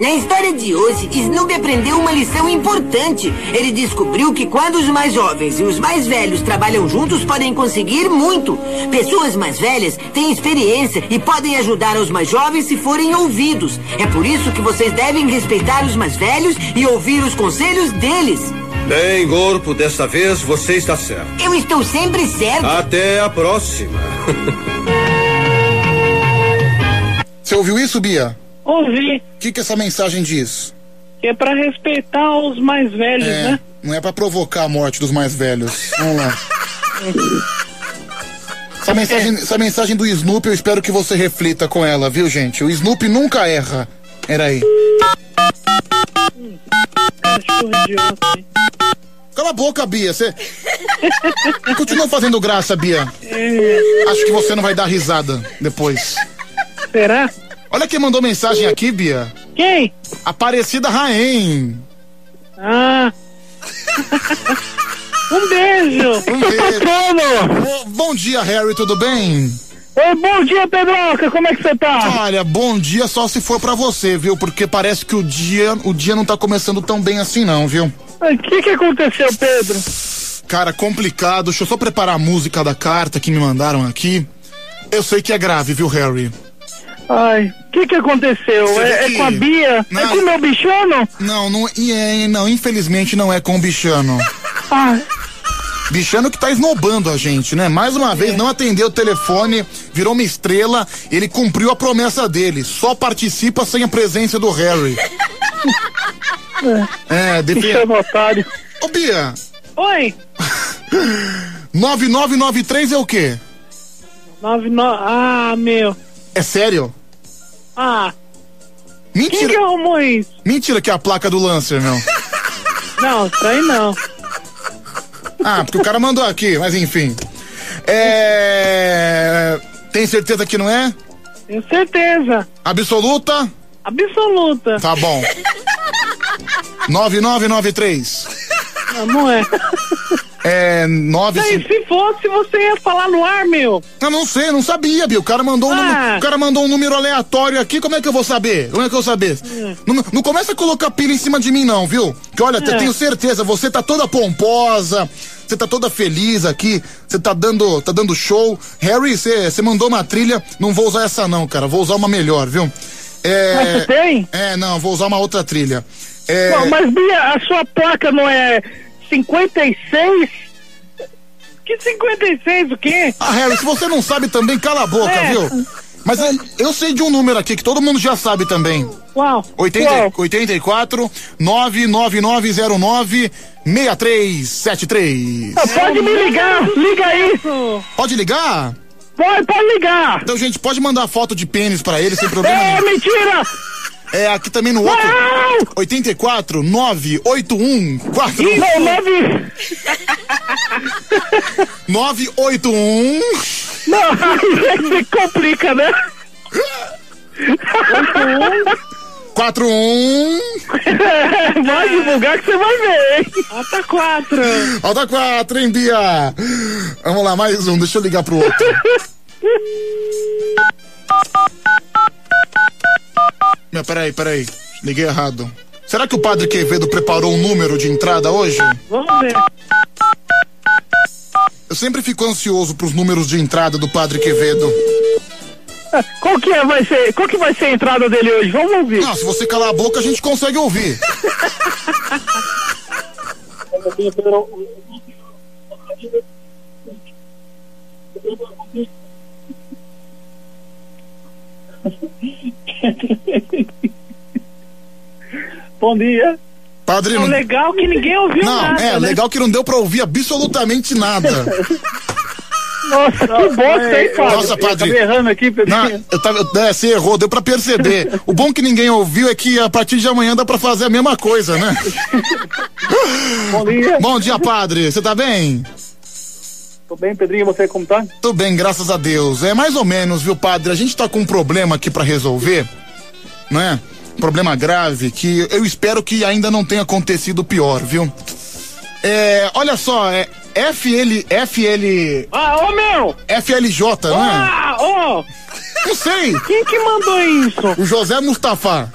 Na história de hoje, Snoopy aprendeu uma lição importante. Ele descobriu que quando os mais jovens e os mais velhos trabalham juntos, podem conseguir muito. Pessoas mais velhas têm experiência e podem ajudar os mais jovens se forem ouvidos. É por isso que vocês devem respeitar os mais velhos e ouvir os conselhos deles. Bem, Gorpo, desta vez você está certo. Eu estou sempre certo. Até a próxima. Você ouviu isso, Bia? Ouvi. O que, que essa mensagem diz? Que é pra respeitar os mais velhos, É, né? não é pra provocar a morte dos mais velhos. Vamos lá. Essa mensagem, essa mensagem do Snoopy, eu espero que você reflita com ela, viu, gente? O Snoopy nunca erra. Era aí. Cala a boca, Bia. Você continua fazendo graça, Bia. Acho que você não vai dar risada depois. Será? Olha quem mandou mensagem aqui, Bia. Quem? Aparecida Raem. Ah. um beijo. Um beijo. Bom dia, Harry, tudo bem? Oi, bom dia, Pedroca, como é que você tá? Olha, bom dia só se for pra você, viu? Porque parece que o dia, o dia não tá começando tão bem assim não, viu? O que que aconteceu, Pedro? Cara, complicado. Deixa eu só preparar a música da carta que me mandaram aqui. Eu sei que é grave, viu, Harry? Ai, o que que aconteceu? É, é que- com a Bia? Não. É com o meu bichano? Não, não, e é, não, infelizmente não é com o Bichano. Ai. Bichano que tá esnobando a gente, né? Mais uma vez, não atendeu o telefone, virou uma estrela, ele cumpriu a promessa dele. Só participa sem a presença do Harry. É, defe... Bichano otário. Ô, Bia, Oi. 9993 é o quê? Nove, no... Ah, meu. É sério? Ah. Mentira. Quem que arrumou isso? Mentira que é a placa do Lancer, meu. Não, isso aí não. Ah, porque o cara mandou aqui, mas enfim. É. Tem certeza que não é? Tenho certeza. Absoluta? Absoluta. Tá bom. 9993. Não, não é. É. 9. Aí, se fosse, você ia falar no ar, meu. Eu não sei, não sabia, Bill. O cara mandou um, Ah. número, o cara mandou um número aleatório aqui, como é que eu vou saber? Como é que eu vou saber? Não, não começa a colocar pilha em cima de mim, não, viu? Que olha, eu É. tenho certeza, você tá toda pomposa, você tá toda feliz aqui, você tá dando, tá dando show. Harry, você você mandou uma trilha, não vou usar essa não, cara, vou usar uma melhor, viu? É, Mas você tem? É, não, vou usar uma outra trilha. É, Não, mas Bia, a sua placa não é 56? Que 56 o quê? Ah, Harry, se você não sabe também, cala a boca, É. viu? Mas eu, eu sei de um número aqui que todo mundo já sabe também. Qual? 80, Qual? 84 99909 6373. Ah, pode me ligar, liga aí. Pode ligar? Pode, pode ligar. Então, gente, pode mandar foto de pênis pra ele sem problema É, nenhum. mentira! É, aqui também no outro. 84 981 4 Não, nove... 981 Não, aí complica, né? 41 Vai divulgar que você vai ver, hein? Alta 4. Alta 4, hein, Bia? Vamos lá, mais um, deixa eu ligar pro outro. Meu, peraí, peraí. Liguei errado. Será que o padre Quevedo preparou um número de entrada hoje? Vamos ver. Eu sempre fico ansioso pros números de entrada do padre Quevedo. Qual que é, vai ser, qual que vai ser a entrada dele hoje? Vamos ouvir. Não, se você calar a boca, a gente consegue ouvir. Bom dia. Padre, O não... legal é que ninguém ouviu Não, nada, é, né? legal que não deu pra ouvir absolutamente nada. Nossa, que bosta, hein, Fábio? Nossa, padre. Eu tava errando aqui, Pedro. Não, eu tava, é, você errou, deu pra perceber. O bom que ninguém ouviu é que a partir de amanhã dá pra fazer a mesma coisa, né? Bom dia. Bom dia, padre. Você tá bem? Tô bem, Pedrinho, você como tá? Tô bem, graças a Deus. É mais ou menos, viu, padre? A gente tá com um problema aqui pra resolver, né? Um problema grave que eu espero que ainda não tenha acontecido pior, viu? É, olha só, é FL, FL, Ah, ô meu! FLJ, né? Ah, ô! Não sei. Quem que mandou isso? O José Mustafa.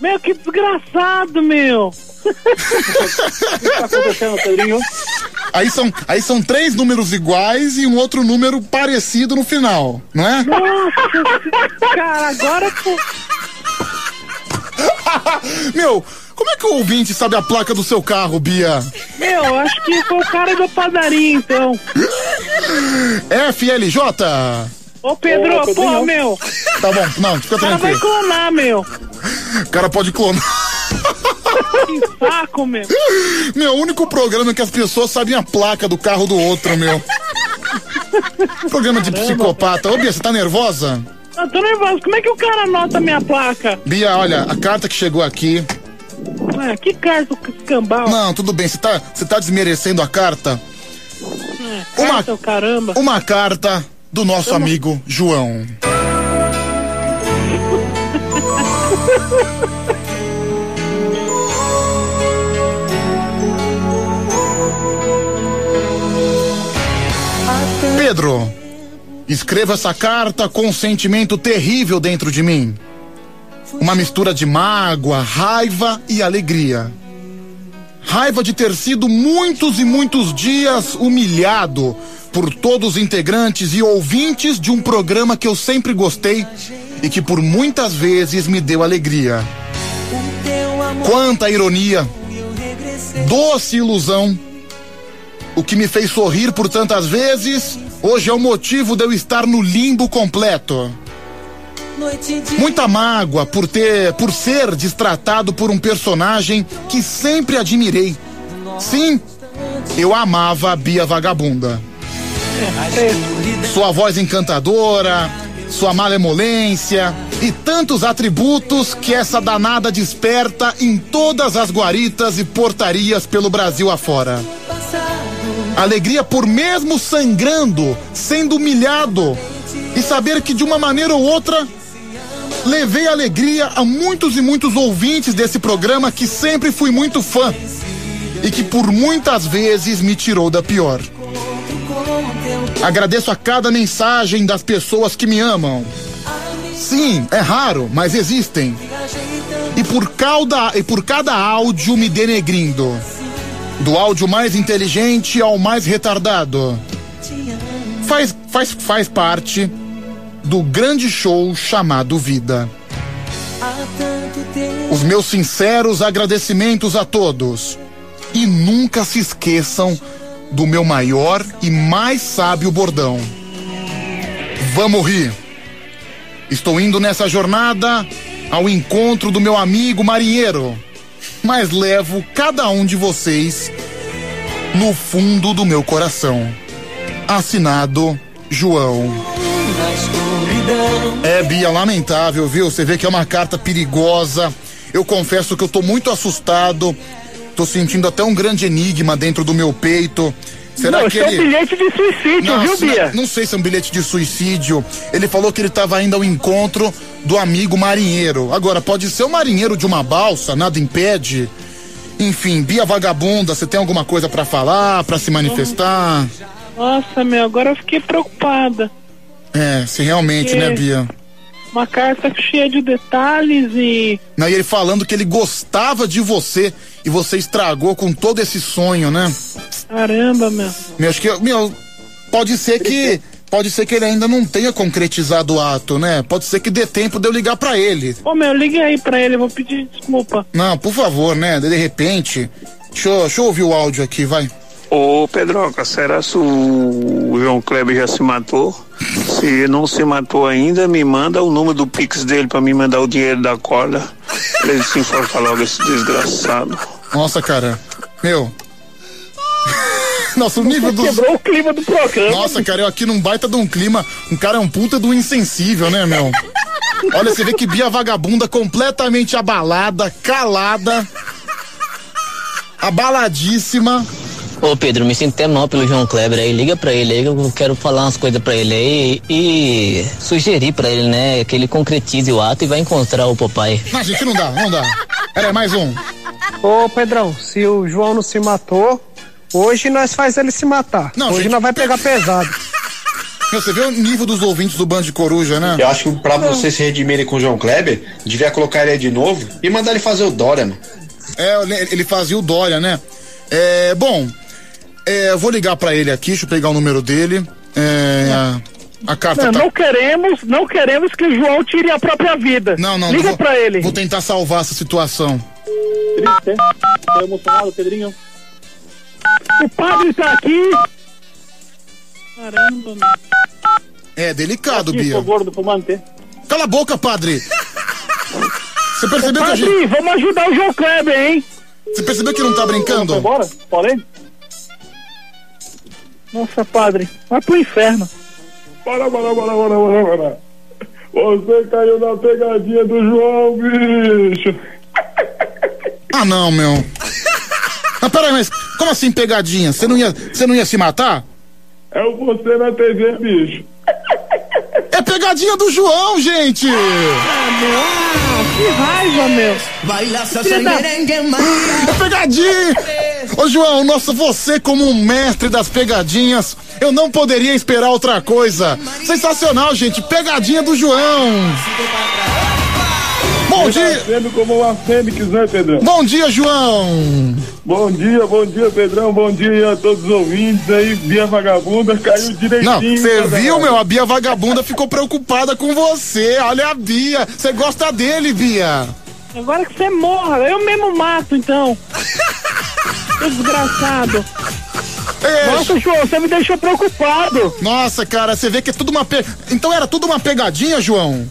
Meu, que desgraçado, meu! O que tá acontecendo, Pedrinho? Aí são, aí são três números iguais e um outro número parecido no final, não é? Nossa, cara, agora tu... Meu, como é que o ouvinte sabe a placa do seu carro, Bia? Meu, acho que foi o cara da padaria, então. FLJ? Ô, Pedro, Ô, pô, Pedrinho. meu. Tá bom, não, fica O cara vai tranquilo. clonar, meu. O cara pode clonar. Que saco, meu. Meu, o único programa que as pessoas sabem a placa do carro do outro, meu. Programa de psicopata. Ô, Bia, você tá nervosa? Eu tô nervoso. Como é que o cara anota minha placa? Bia, olha, a carta que chegou aqui. Ué, que carta cambal? Não, tudo bem, você tá, tá desmerecendo a carta? É, carta, o caramba. Uma carta do nosso amigo João. Pedro, escreva essa carta com um sentimento terrível dentro de mim. Uma mistura de mágoa, raiva e alegria. Raiva de ter sido muitos e muitos dias humilhado por todos os integrantes e ouvintes de um programa que eu sempre gostei e que por muitas vezes me deu alegria. Quanta ironia, doce ilusão. O que me fez sorrir por tantas vezes, hoje é o motivo de eu estar no limbo completo. Muita mágoa por ter, por ser destratado por um personagem que sempre admirei. Sim, eu amava a Bia Vagabunda. Sua voz encantadora, sua malemolência e tantos atributos que essa danada desperta em todas as guaritas e portarias pelo Brasil afora. Alegria por mesmo sangrando, sendo humilhado e saber que de uma maneira ou outra levei alegria a muitos e muitos ouvintes desse programa que sempre fui muito fã e que por muitas vezes me tirou da pior. Agradeço a cada mensagem das pessoas que me amam. Sim, é raro, mas existem. E por cada, e por cada áudio me denegrindo. Do áudio mais inteligente ao mais retardado. Faz, faz, faz parte do grande show chamado Vida. Os meus sinceros agradecimentos a todos. E nunca se esqueçam do meu maior e mais sábio bordão. Vamos rir. Estou indo nessa jornada ao encontro do meu amigo marinheiro, mas levo cada um de vocês no fundo do meu coração. Assinado João. É, Bia, lamentável, viu? Você vê que é uma carta perigosa. Eu confesso que eu tô muito assustado. Tô sentindo até um grande enigma dentro do meu peito. Será Não, que isso é ele. um bilhete de suicídio, Não, viu, se- Bia? Não sei se é um bilhete de suicídio. Ele falou que ele estava indo ao encontro do amigo marinheiro. Agora, pode ser o marinheiro de uma balsa, nada impede. Enfim, Bia Vagabunda, você tem alguma coisa pra falar, pra se manifestar? Nossa, meu, agora eu fiquei preocupada. É, se realmente, Que- né, Bia? Uma carta cheia de detalhes e. Não, e ele falando que ele gostava de você e você estragou com todo esse sonho, né? Caramba, meu. Meu, acho que, meu, pode ser que. Pode ser que ele ainda não tenha concretizado o ato, né? Pode ser que dê tempo de eu ligar pra ele. Ô, meu, liga aí pra ele, eu vou pedir desculpa. Não, por favor, né? De repente. Deixa eu, deixa eu ouvir o áudio aqui, vai. Ô Pedroca, será se o João Kleber já se matou? Se não se matou ainda, me manda o número do Pix dele pra me mandar o dinheiro da corda. Pra ele se enforcar logo esse desgraçado. Nossa, cara. Meu. Nossa, o nível do. Quebrou o clima do programa. Nossa, cara, eu aqui num baita de um clima. Um cara é um puta do insensível, né, meu? Olha, você vê que Bia Vagabunda completamente abalada, calada, abaladíssima. Ô Pedro, me sinto até mal pelo João Kleber aí. Liga pra ele aí, que eu quero falar umas coisas pra ele aí e sugerir pra ele, né, que ele concretize o ato e vai encontrar o papai. Não, gente, não dá, não dá. Pera aí, mais um. Ô, Pedrão, se o João não se matou, hoje nós faz ele se matar. Não, hoje gente- nós vai pegar pesado. Meu, você vê o nível dos ouvintes do Band de Coruja, né? Eu acho que pra você se redimirem com o João Kleber, devia colocar ele aí de novo e mandar ele fazer o Dória, mano. É, ele- ele fazia o Dória, né? É, bom, é, eu vou ligar pra ele aqui, deixa eu pegar o número dele. É, a, a carta Não, tá... não queremos, não queremos que o João tire a própria vida. Não, não, Liga pra ele. Vou tentar salvar essa situação. Tô emocionado, Pedrinho. O padre tá aqui. Caramba, meu. É delicado, Aqui, Bia. sou gordo, fumante. Cala a boca, padre. Você percebeu que a Padre, gente. vamos ajudar o João Kleber, hein? Você percebeu que não tá brincando? Foi embora? Falei? Nossa, padre, vai pro inferno. Para, para, para, para, para, para. Você caiu na pegadinha do João, bicho. Ah, não, meu. Ah, peraí, mas como assim pegadinha? Você não ia, você não ia se matar? É o você na TV, bicho. É pegadinha do João, gente! Ah, que raiva, meu. Filha da- É pegadinha! Ô João, nossa, você como um mestre das pegadinhas, eu não poderia esperar outra coisa. Sensacional, gente, pegadinha do João. Bom dia. Sendo como uma fênix, né, Pedrão? Bom dia, João. Bom dia, bom dia, Pedrão. Bom dia a todos os ouvintes aí. Bia Vagabunda caiu direitinho. Não, você cada viu, meu? A Bia Vagabunda ficou preocupada com você. Olha a Bia. Você gosta dele, Bia? Agora que você morra, eu mesmo mato, então. Desgraçado. Nossa, João, você me deixou preocupado. Nossa, cara, você vê que é tudo uma pe... Então era tudo uma pegadinha, João?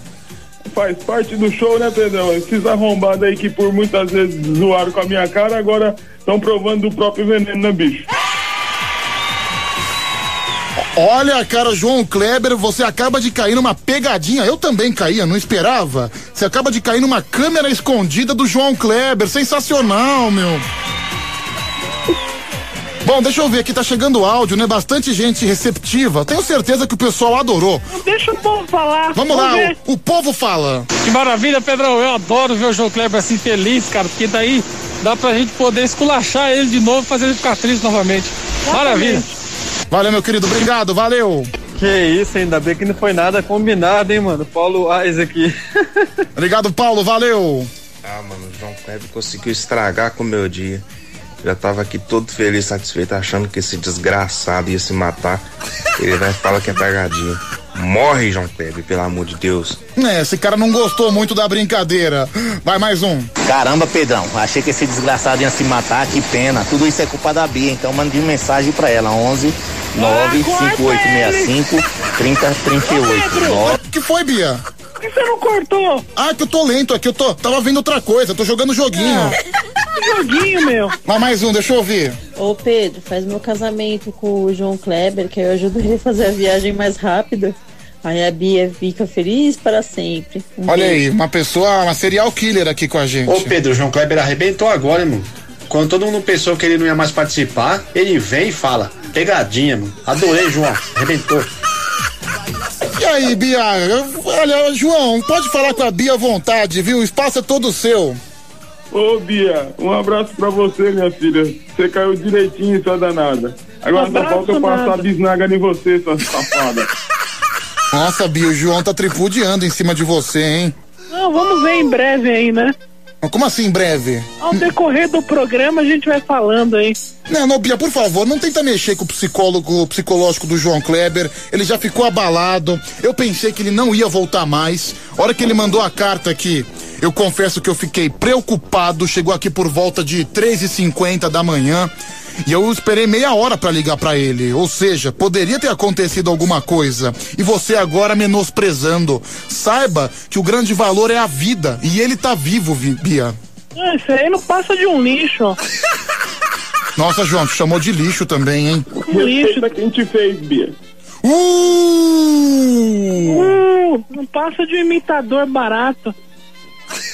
Faz parte do show, né, Pedrão? Esses arrombados aí que por muitas vezes zoaram com a minha cara, agora estão provando do próprio veneno, né, bicho? Olha, cara, João Kleber, você acaba de cair numa pegadinha. Eu também caía, não esperava. Você acaba de cair numa câmera escondida do João Kleber. Sensacional, meu. Bom, deixa eu ver aqui, tá chegando áudio, né? Bastante gente receptiva. Tenho certeza que o pessoal adorou. Deixa o povo falar. Vamos lá, o, o povo fala. Que maravilha, Pedrão. Eu adoro ver o João Kleber assim feliz, cara, porque daí dá pra gente poder esculachar ele de novo e fazer ele ficar triste novamente. Maravilha. Valeu, meu querido, obrigado, valeu. Que isso, ainda bem que não foi nada combinado, hein, mano? Paulo Ais aqui. Obrigado, Paulo, valeu. Ah, mano, o João Kleber conseguiu estragar com o meu dia. Já tava aqui todo feliz, satisfeito, achando que esse desgraçado ia se matar. Ele vai falar que é pegadinha. Morre, João Kleber, pelo amor de Deus. É, esse cara não gostou muito da brincadeira. Vai mais um. Caramba, Pedrão, achei que esse desgraçado ia se matar, que pena. Tudo isso é culpa da Bia, então mande mensagem pra ela, 11 9 5865 3038. O que foi, Bia? Por que você não cortou? Ah, que eu tô lento aqui, eu tô, tava vendo outra coisa, tô jogando joguinho. Joguinho, meu. Mas mais um, deixa eu ouvir. Ô Pedro, faz meu casamento com o João Kleber, que aí eu ajudo ele a fazer a viagem mais rápida. Aí a Bia fica feliz para sempre. Um Olha beijo. aí, uma pessoa, uma serial killer aqui com a gente. Ô Pedro, o João Kleber arrebentou agora, mano. Quando todo mundo pensou que ele não ia mais participar, ele vem e fala, pegadinha, mano. Adorei, João. Arrebentou. E aí, Bia? Olha, João, pode falar com a Bia à vontade, viu? O espaço é todo seu. Ô, Bia, um abraço pra você, minha filha. Você caiu direitinho, sua danada. Agora Um só falta eu passar nada. a bisnaga em você, sua safada. Nossa, Bia, o João tá tripudiando em cima de você, hein? Não, vamos ver em breve aí, né? Como assim, em breve? Ao decorrer do programa a gente vai falando aí. Não, não, Bia, por favor, não tenta mexer com o psicólogo o psicológico do João Kleber. Ele já ficou abalado. Eu pensei que ele não ia voltar mais. A hora que ele mandou a carta aqui, eu confesso que eu fiquei preocupado. Chegou aqui por volta de 3h50 da manhã. E eu esperei meia hora pra ligar pra ele. Ou seja, poderia ter acontecido alguma coisa. E você agora menosprezando. Saiba que o grande valor é a vida. E ele tá vivo, Vi- Bia. Ah, Isso aí não passa de um lixo. Nossa, João, te chamou de lixo também, hein? Um lixo. quem te fez, Bia. Uh! Uh, não passa de um imitador barato.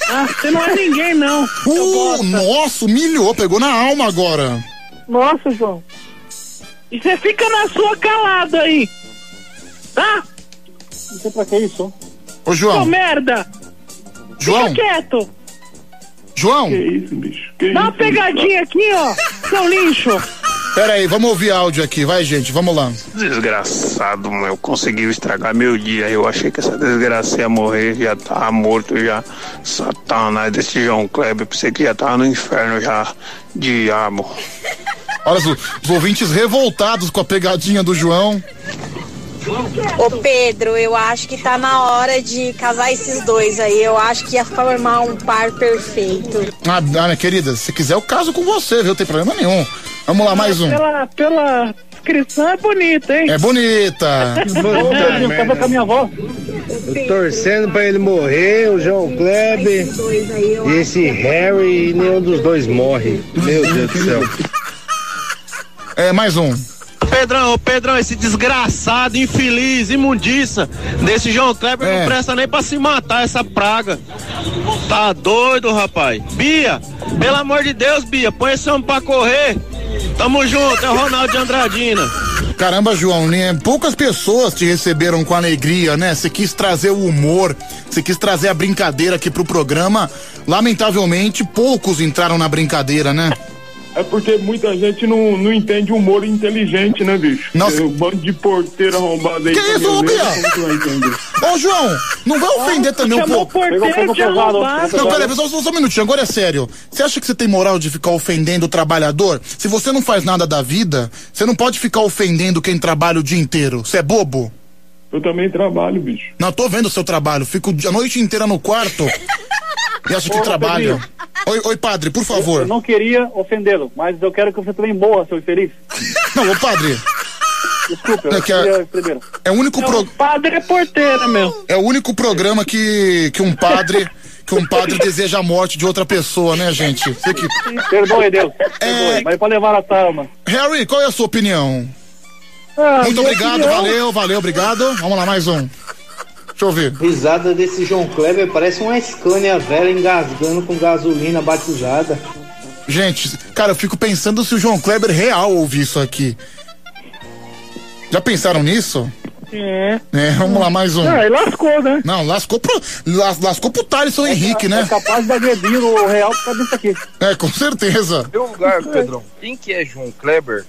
Ah, você não é ninguém, não. Uh, nossa, humilhou, pegou na alma agora. Nossa, João. E você fica na sua calado aí. Tá? Não sei pra que isso. Ô, Ô, João, merda. João, Fica quieto. João. Que isso, bicho? Que Dá uma isso, pegadinha aqui, ó. Seu lixo. Pera aí, vamos ouvir áudio aqui, vai, gente, vamos lá. Desgraçado, meu, conseguiu estragar meu dia. Eu achei que essa desgraça ia morrer, já tava morto já. Satanás desse João Kleber, pensei que já tava no inferno já. Diabo. Olha os, os ouvintes revoltados com a pegadinha do João. Ô Pedro, eu acho que tá na hora de casar esses dois aí. Eu acho que ia formar um par perfeito. Ah, ah, minha querida, se quiser eu caso com você, viu? Não tem problema nenhum. Vamos lá, mais um. Pela, pela descrição é bonita, hein? É bonita. Casou com a minha avó. Eu torcendo pra ele morrer, o João Kleber e esse Harry, e nenhum dos dois morre. Meu Deus do céu. É, mais um. Pedrão, ô Pedrão, esse desgraçado, infeliz, imundiça desse João Kleber É. não presta nem pra se matar essa praga. Tá doido, rapaz. Bia, pelo amor de Deus, Bia, põe esse homem pra correr. Tamo junto, é o Ronaldo de Andradina. Caramba, João, né? poucas pessoas te receberam com alegria, né? Você quis trazer o humor, você quis trazer a brincadeira aqui pro programa. Lamentavelmente, poucos entraram na brincadeira, né? É porque muita gente não, não entende humor inteligente, né, bicho? Nossa. O bando de porteiro arrombado aí. Que isso, Bia? vai entender? Ô, João, não vai ofender também um chamou pouco. porteiro de arrombado. Não, peraí, só, só, só um minutinho, agora é sério. Você acha que você tem moral de ficar ofendendo o trabalhador? Se você não faz nada da vida, você não pode ficar ofendendo quem trabalha o dia inteiro. Você é bobo? Eu também trabalho, bicho. Não, tô vendo o seu trabalho. Fico a noite inteira no quarto e acha que Ô, trabalha. Pedrinho. Oi, oi, padre, por Eu, favor. eu não queria ofendê-lo, mas eu quero que você também morra, seu infeliz. Não, ô padre. Desculpa, É eu que a- queria primeiro. É o único pro... Padre é porteira, meu. É o único programa que, que um padre que um padre deseja a morte de outra pessoa, né, gente? Você que... Perdoe, Deus. É. Perdoe, mas pode levar a alma. Harry, qual é a sua opinião? Ah, Muito obrigado, opinião- valeu, valeu, obrigado. Vamos lá, mais um. Deixa eu ver. Risada desse João Kleber parece uma Scania velha engasgando com gasolina batizada. Gente, cara, eu fico pensando se o João Kleber real ouvir isso aqui. Já pensaram nisso? É. É, vamos lá, mais um. Ah, e lascou, né? Não, lascou pro, las- lascou pro Thaleson Henrique, né? É capaz de agredir o real por causa disso aqui. É, com certeza. Meu lugar, Pedrão. Quem que é João Kleber?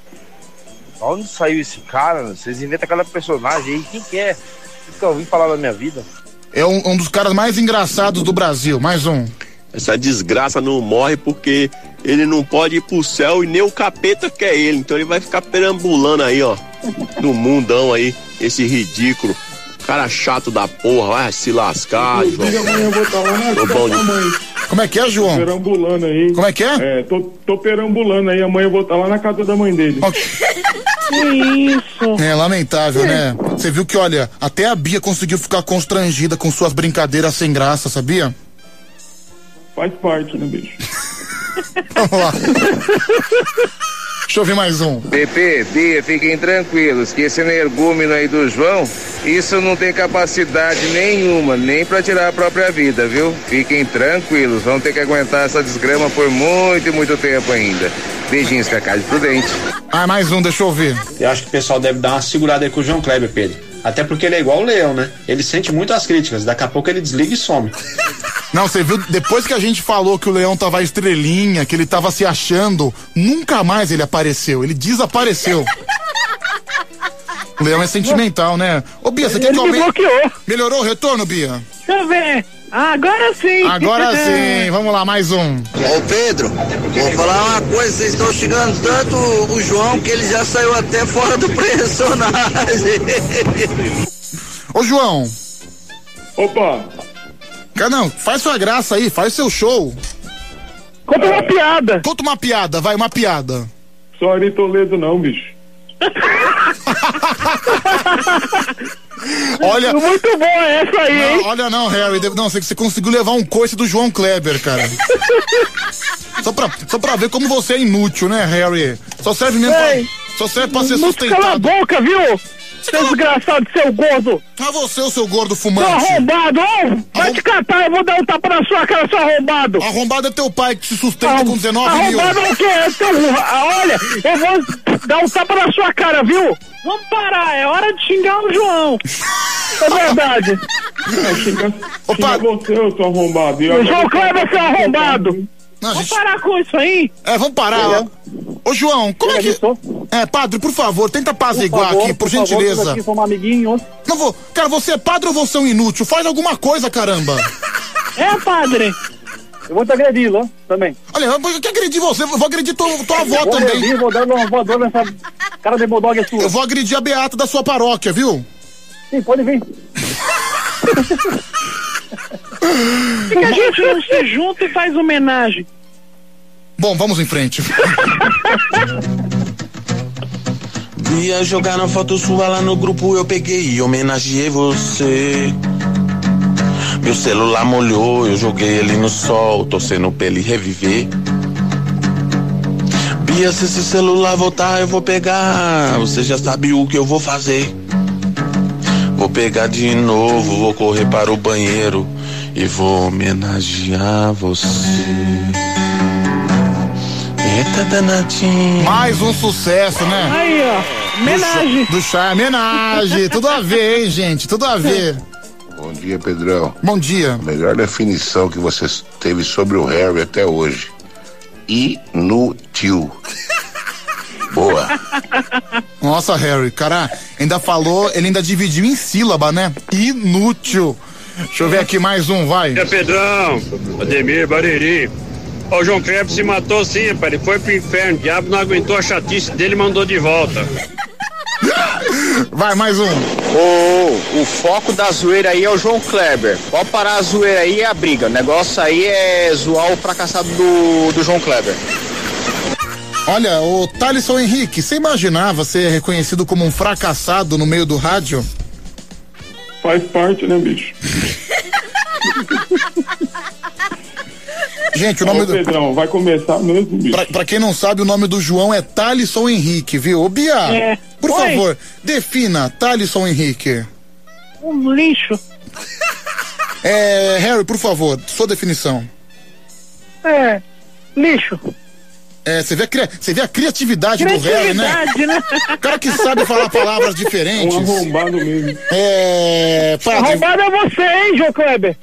Onde saiu esse cara? Vocês inventam aquela personagem aí. Quem que é? Nunca ouvi falar na minha vida. É um, um dos caras mais engraçados do Brasil. Mais um. Essa desgraça não morre porque ele não pode ir pro céu e nem o capeta quer ele. Então ele vai ficar perambulando aí, ó. No mundão aí, esse ridículo. Cara chato da porra, vai se lascar, João. Amanhã eu vou estar lá na Tô casa de- mãe. Como é que é, João? Perambulando aí. Como é que é? É, tô, tô perambulando aí. Amanhã eu vou estar lá na casa da mãe dele. Que isso? É lamentável, né? Você viu que, olha, até a Bia conseguiu ficar constrangida com suas brincadeiras sem graça, sabia? Faz parte, né, bicho? Vamos lá. Deixa eu ver mais um. Pepe, Bia, fiquem tranquilos que esse energúmeno aí do João, isso não tem capacidade nenhuma, nem pra tirar a própria vida, viu? Fiquem tranquilos, vão ter que aguentar essa desgrama por muito e muito tempo ainda. Beijinhos, Cacá de Prudente. Ah, mais um, deixa eu ver. Eu acho que o pessoal deve dar uma segurada aí com o João Kleber, Pedro. Até porque ele é igual o Leão, né? Ele sente muito as críticas, daqui a pouco ele desliga e some. Não, você viu, depois que a gente falou que o Leão tava estrelinha, que ele tava se achando, nunca mais ele apareceu, ele desapareceu. O Leão é sentimental, né? Ô, Bia, você quer que Ele eu me aumente- bloqueou. Melhorou o retorno, Bia? Deixa eu ver. Ah, agora sim. Agora sim, vamos lá, mais um. Ô Pedro, vou falar uma coisa, vocês estão xingando tanto o João que ele já saiu até fora do personagem. Ô, João. Opa. Não, faz sua graça aí, faz seu show. Conta uma piada. Conta uma piada, vai, uma piada. Só Ari Toledo não, bicho. Olha. Muito bom essa aí, Não, hein? olha não, Harry. Não, você, você conseguiu levar um coice do João Kleber, cara. só, pra, só pra ver como você é inútil, né, Harry? Só serve mesmo Ei, pra, Só serve pra ser Não cala a sustentado. boca, viu? Seu desgraçado, seu gordo. Ah, você, o seu gordo Seu fumante. arrombado. Ô, vai te catar, eu vou dar um tapa na sua cara, seu arrombado. Arrombado é teu pai que se sustenta com 19 mil. Arrombado é o quê? É teu... Ah, Olha, eu vou dar um tapa na sua cara, viu? Vamos parar, é hora de xingar o João. É verdade. Xinga você, eu sou arrombado. E O agora- João Kleber, seu arrombado. Não, Vamos gente- parar com isso aí. É, vamos parar. Ô, João, como é que. É, padre, por favor, tenta apaziguar favor, aqui, por, favor, gentileza. todos aqui somos amiguinhos. Não vou. Cara, você é padre ou você é um inútil? Faz alguma coisa, caramba. É, padre. Eu vou te agredir lá também. Olha, eu vou agredir você, eu vou agredir tua, tua avó vou também. agredir, vou dar uma voadora nessa cara de bulldog é sua. Eu vou agredir a beata da sua paróquia, viu? Sim, pode vir. Por que a gente não se junta e faz homenagem? Bom, vamos em frente. Ia jogar na foto sua lá no grupo, eu peguei e homenageei você. Meu celular molhou, eu joguei ele no sol, torcendo pra ele reviver. Bia, se esse celular voltar, eu vou pegar. Você já sabe o que eu vou fazer. Vou pegar de novo, vou correr para o banheiro e vou homenagear você. Eita danadinho. Mais um sucesso, né? Aí, ó. Homenagem. Do chá, homenagem. Tudo a ver, hein, gente? Tudo a ver. Bom dia, Pedrão. Bom dia. Melhor definição que você teve sobre o Harry até hoje. Inútil. Boa. Nossa, Harry, cara, ainda falou, ele ainda dividiu em sílaba, né? Inútil. Deixa eu ver aqui mais um, vai. É Pedrão, Ademir, Bariri. O João Kleber se matou sim, pai. Ele foi pro inferno. O diabo não aguentou a chatice dele e mandou de volta. Vai, mais um. Ô, o foco da zoeira aí é o João Kleber. Pode parar a zoeira aí e a briga. O negócio aí é zoar o fracassado do, do João Kleber. Olha, o Thalisson Henrique, você imaginava ser reconhecido como um fracassado no meio do rádio? Faz parte, né, bicho? Gente, o nome Ô, do. Pedrão, vai começar mesmo, bicho. Pra, pra quem não sabe, o nome do João é Thalisson Henrique, viu? Ô, Bia, É. por Oi. favor, defina Thalisson Henrique. Um lixo. É, Harry, por favor, sua definição. É. Lixo. É, você vê, você vê a criatividade, do Harry, né? Criatividade, né? O cara que sabe falar palavras diferentes. Um arrombado mesmo. É. Padre, Arrombado é você, hein, João Kleber?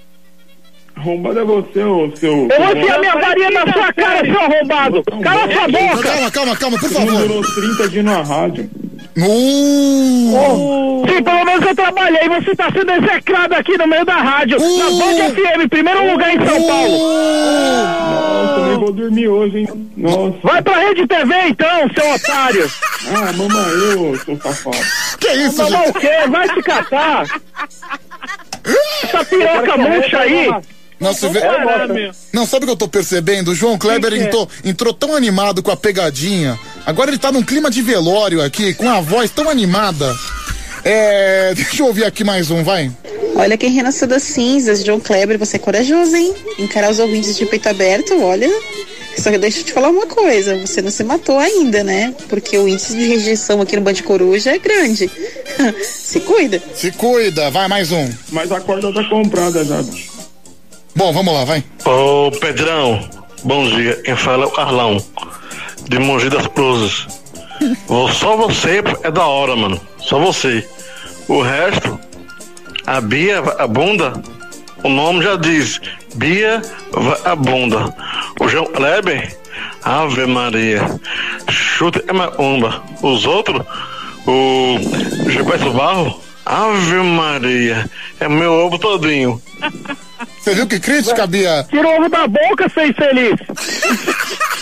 Arrombado é você, ô seu. Eu vou enfiar minha varinha na sua cara, seu arrombado. Cala sua boca. Calma, calma, calma, por Você favor. durou 30 dias na rádio. Uh, Sim, pelo menos eu trabalhei. Você tá sendo execrado aqui no meio da rádio. Na Band FM, primeiro lugar em São Paulo. Nossa, nem vou dormir hoje, hein? Nossa. Vai pra Rede TV então, seu otário. Ah, mamãe, eu, seu safado. que isso, gente? o quê? Vai se catar. Essa piroca murcha aí. Não, você vê... Não, sabe o que eu tô percebendo? O João Kleber que é? entrou, entrou tão animado com a pegadinha. Agora ele tá num clima de velório aqui, com a voz tão animada. É. Deixa eu ouvir aqui mais um, vai. Olha quem renasceu das cinzas, John Kleber, você é corajoso, hein? Encarar os ouvintes de peito aberto, olha. Só que deixa eu te falar uma coisa, você não se matou ainda, né? Porque o índice de rejeição aqui no Band Coruja é grande. se cuida. Se cuida, vai mais um. Mas a corda tá comprada já, bicho. Bom, vamos lá, vai. Ô, Pedrão, bom dia. Quem fala é o Carlão, de Mogi das Cruzes. Só você é da hora, mano. Só você. O resto, a Bia, a bunda, o nome já diz. Bia, a bunda. O João Kleber, Ave Maria. Chute é macumba. Os outros, o Gilberto Barro, Ave Maria. É meu ovo todinho. Você viu que crítica, Bia? Tira o ovo da boca, seu infeliz.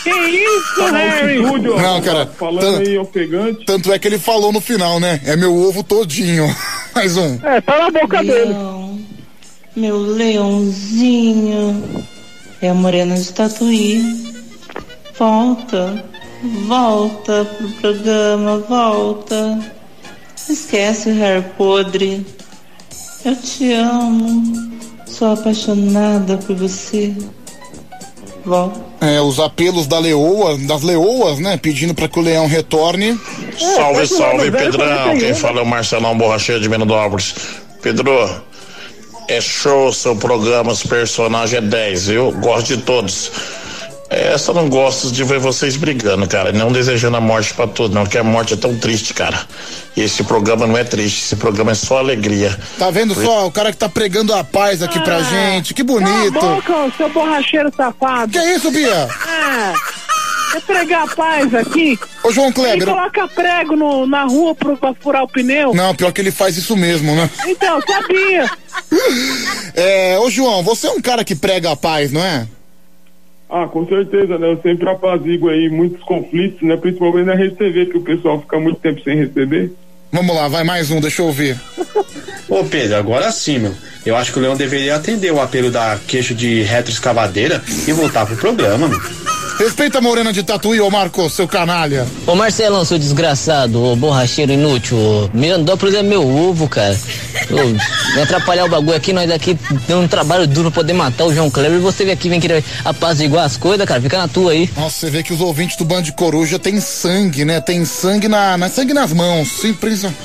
que isso, Harry? Não, cara. Falando aí ofegante. Tanto é que ele falou no final, né? É meu ovo todinho. Mais um. É, tá na boca dele. Meu leãozinho. É a morena de Tatuí. Volta, volta pro programa, volta. Esquece o Harry podre. Eu te amo. Sou apaixonada por você. Volta. É, os apelos da leoa, das leoas, né? Pedindo pra que o leão retorne. Salve, salve, Pedrão. Quem fala é o Marcelão Borracheiro de Menodópolis. Pedro, é show seu programa, os personagens é 10, viu? Gosto de todos. É, só não gosto de ver vocês brigando, cara. Não desejando a morte pra todos, não, que a morte é tão triste, cara. E esse programa não é triste, esse programa é só alegria. Tá vendo só? O cara que tá pregando a paz aqui pra gente. Que bonito. boca, seu borracheiro safado. Que isso, Bia? É. Quer pregar a paz aqui? Ô, João E Kleber. coloca prego no, na rua pro, pra furar o pneu? Não, pior que ele faz isso mesmo, né? Então, sabia. É, ô João, você é um cara que prega a paz, não é? Ah, com certeza, né? Eu sempre apazigo aí muitos conflitos, né? Principalmente na Rede TV, que o pessoal fica muito tempo sem receber. Vamos lá, vai mais um, deixa eu ouvir. Ô Pedro, agora sim, meu. Eu acho que o Leão deveria atender o apelo da queixo de retroescavadeira e voltar pro programa, meu. Respeita a morena de Tatuí, ô Marcos, seu canalha. Ô Marcelão, seu desgraçado, ô borracheiro inútil, ô Mirandópolis é meu ovo, cara. Ô, Vem atrapalhar o bagulho aqui, nós aqui dando um trabalho duro pra poder matar o João Kleber e você vem aqui vem querer apaziguar as coisas, cara. Fica na tua aí. Nossa, você vê que os ouvintes do Band de Coruja tem sangue, né? Tem sangue na, na sangue nas mãos. Simplesmente.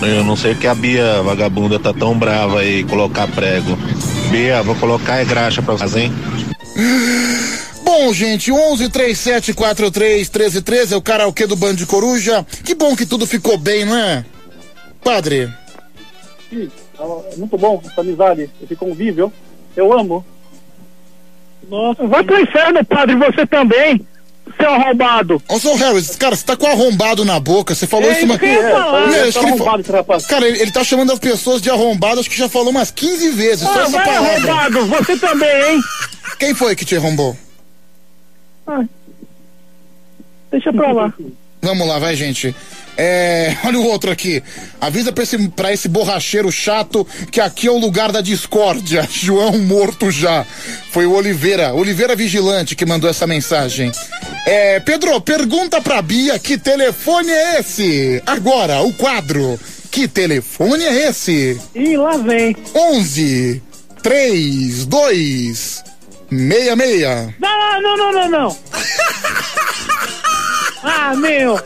Eu não sei que a Bia vagabunda tá tão brava aí colocar prego. Bia, vou colocar é graxa pra fazer, hein? Bom, gente, 11 37 43 13 13 é o karaokê do Band de Coruja. Que bom que tudo ficou bem, não é? Padre. Sim, é muito bom essa amizade, esse convívio. Eu amo. Nossa, vai pro inferno, padre, você também, seu arrombado. Ô, seu Harris, cara, você tá com arrombado na boca, você falou É isso uma... que falar. Meu, Tá acho que ele arrombado esse rapaz. Cara, ele, ele tá chamando as pessoas de arrombado, acho que já falou umas 15 vezes, só Ah, essa vai palavra. arrombado, você também, hein? Quem foi que te arrombou? Ah, deixa pra lá. Vamos lá, vai, gente. É, olha o outro aqui. Avisa pra esse, pra esse borracheiro chato que aqui é o lugar da discórdia. João morto já. Foi o Oliveira, Oliveira Vigilante que mandou essa mensagem. É, Pedro, pergunta pra Bia que telefone é esse? Agora, o quadro. Que telefone é esse? Ih, lá vem. 11 3 2 66. Não, não, não, não, não. ah, meu,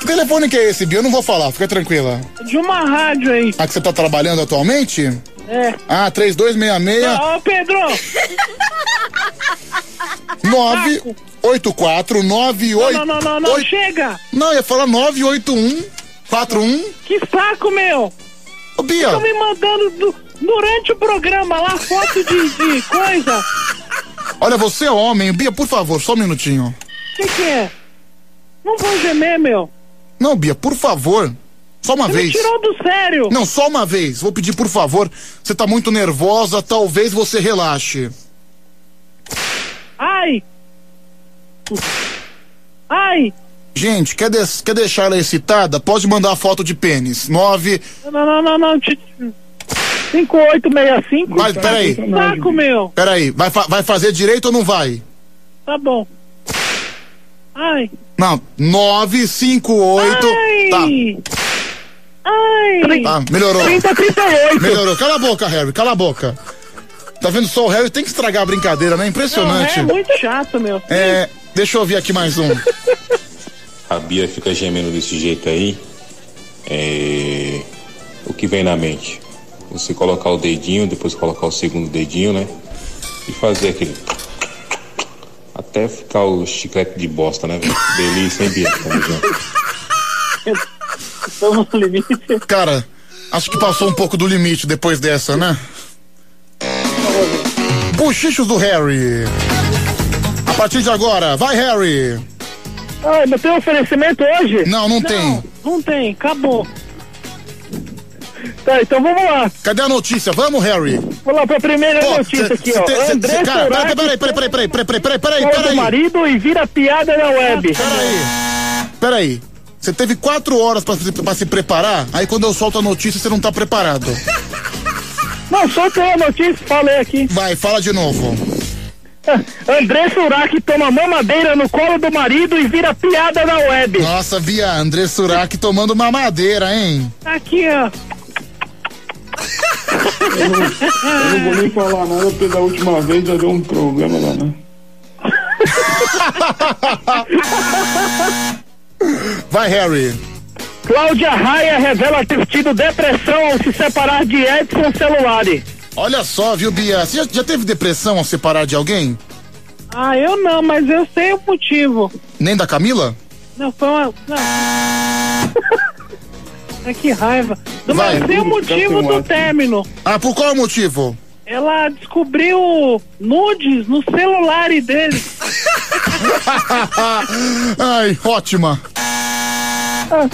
Que telefone que é esse, Bia? Eu não vou falar, fica tranquila. de uma rádio aí. A que você tá trabalhando atualmente? É. Ah, 3266 Ô, Pedro! 984 98 Não, não, não, não, não, chega! Não, ia falar 981 41 Que saco, meu! Ô, Bia! Estão me mandando du- durante o programa lá foto de, de coisa. Olha, você é homem. Bia, por favor, só um minutinho. O que, que é? Não vou gemer, meu. Não, Bia, por favor. Só uma Você vez. me tirou do sério. Não, só uma vez. Vou pedir, por favor. Você tá muito nervosa, talvez você relaxe. Ai! Ai! Gente, quer, des- quer deixar ela excitada? Pode mandar foto de pênis. 9. Não, não, não, não. Ti- 5865. Mas peraí. Saco, meu. Peraí, vai, fa- vai fazer direito ou não vai? Tá bom. Ai. Não, 958. Tá. Ai. Ai. Tá, melhorou. 30, 38. Melhorou. Cala a boca, Harry, cala a boca. Tá vendo só o Harry tem que estragar a brincadeira, né? Impressionante. Não, é muito chato, meu. É, deixa eu ouvir aqui mais um. A Bia fica gemendo desse jeito aí. É... O que vem na mente? Você colocar o dedinho, depois colocar o segundo dedinho, né? E fazer aquele. Até ficar o chiclete de bosta, né, velho? Delícia, hein, Bia? Tamo junto. Estamos no limite. Cara, acho que passou um pouco do limite depois dessa, né? Bochichos do Harry. A partir de agora, vai, Harry. Ai, mas tem oferecimento hoje? Não, não tem. Não tem, acabou. Tá, então vamos lá. Cadê a notícia? Vamos, Harry. Vamos lá pra primeira Pô, notícia cê- aqui, cê ó. cê- André cê- cara, Soraki peraí, peraí, peraí, peraí, peraí, peraí, peraí, fala do peraí. marido e vira piada na web. Peraí. Você teve quatro horas pra, se- pra se preparar, aí quando eu solto a notícia você não tá preparado. Não, soltei a notícia, falei aqui. Vai, fala de novo. André Surak toma mamadeira no colo do marido e vira piada na web. Nossa, Bia, André Surak tomando mamadeira, hein? Aqui, ó. Eu não, eu não vou nem falar nada, porque da última vez já deu um problema lá, né? Vai, Harry. Cláudia Raia revela ter tido depressão ao se separar de Edson Celulari. Olha só, viu, Bia? Você já, já teve depressão ao separar de alguém? Ah, eu não, mas eu sei o motivo. Nem da Camila? Não, foi uma. Não. Ai, que raiva. Não, Vai. mas sei o motivo do término. Ah, por qual motivo? Ela descobriu nudes no celular dele. Ai, ótima. Ah,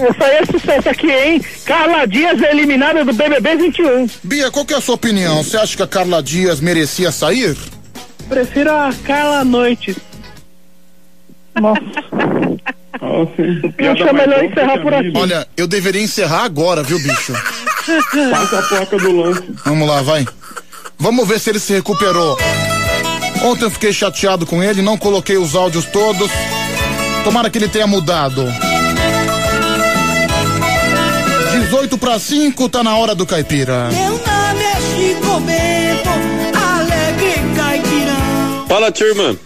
Essa aí é sucesso aqui, hein? Carla Dias é eliminada do BBB 21. Bia, qual que é a sua opinião? Você acha que a Carla Dias merecia sair? Prefiro a Carla Noites. Nossa. Eu acho melhor encerrar por aqui. Olha, eu deveria encerrar agora, viu, bicho? Passa a placa do lance. Vamos lá, vai. Vamos ver se ele se recuperou. Ontem eu fiquei chateado com ele, não coloquei os áudios todos. Tomara que ele tenha mudado. 18 para 5, tá na hora do caipira. Meu nome é Chico Bento, alegre caipirão. Fala, turma.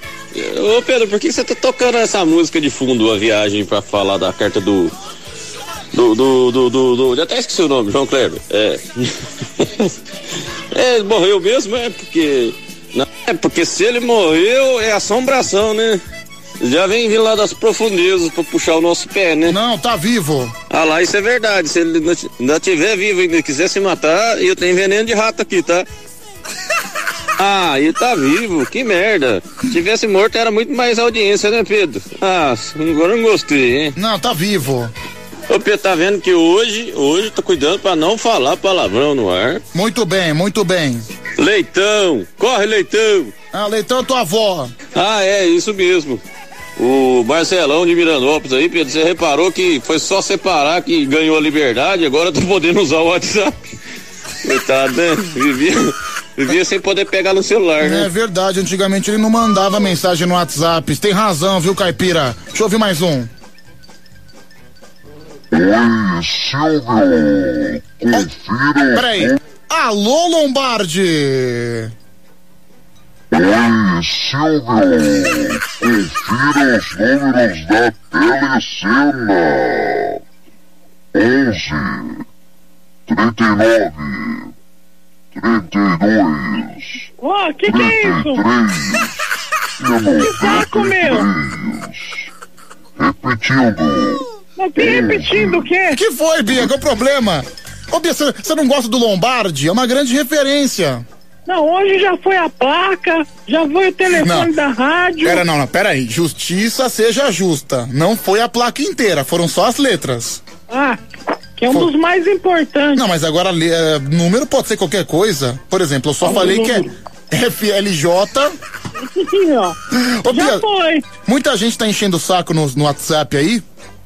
Ô Pedro, por que você tá tocando essa música de fundo, a viagem, pra falar da carta do. Do. do. do. do, do já até esqueci o nome, João Kleber. É. é, morreu mesmo, é porque. Não, é porque se ele morreu, é assombração, né? Já vem vindo lá das profundezas pra puxar o nosso pé, né? Não, tá vivo. Ah lá, isso é verdade. Se ele ainda estiver vivo e ainda quiser se matar, eu tenho veneno de rato aqui, tá? Ah, ele tá vivo, que merda. Se tivesse morto era muito mais audiência, né, Pedro? Ah, agora não gostei, hein? Não, tá vivo. Ô, Pedro, tá vendo que hoje, hoje tô cuidando pra não falar palavrão no ar. Muito bem, muito bem. Leitão, corre, Leitão. Ah, Leitão é tua avó. Ah, é, isso mesmo. O Marcelão de Miranópolis aí, Pedro, você reparou que foi só separar que ganhou a liberdade, agora tô podendo usar o WhatsApp. Coitado, né? Vivia, vivia sem poder pegar no celular, né? É verdade, antigamente ele não mandava mensagem no WhatsApp. Você tem razão, viu, Caipira? Deixa eu ouvir mais um. Oi, Silvio. Confira. Peraí. Alô, Lombardi! Oi, Silvio. Confira os números da telecena. 11 39 32 Ó, que que é isso? 33 Que saco, meu! Repetindo. Não tem repetindo o quê? que foi, Bia? Qual o problema? Ô, Bia, você não gosta do Lombardi? É uma grande referência. Não, hoje já foi a placa, já foi o telefone da rádio. Pera, não, não, pera aí. Justiça seja justa. Não foi a placa inteira, foram só as letras. Ah, que é um dos mais importantes. Não, mas agora é, número pode ser qualquer coisa. Por exemplo, eu só Fala falei que é. FLJ. Ô, já Bia, foi. muita gente tá enchendo o saco no, no WhatsApp aí.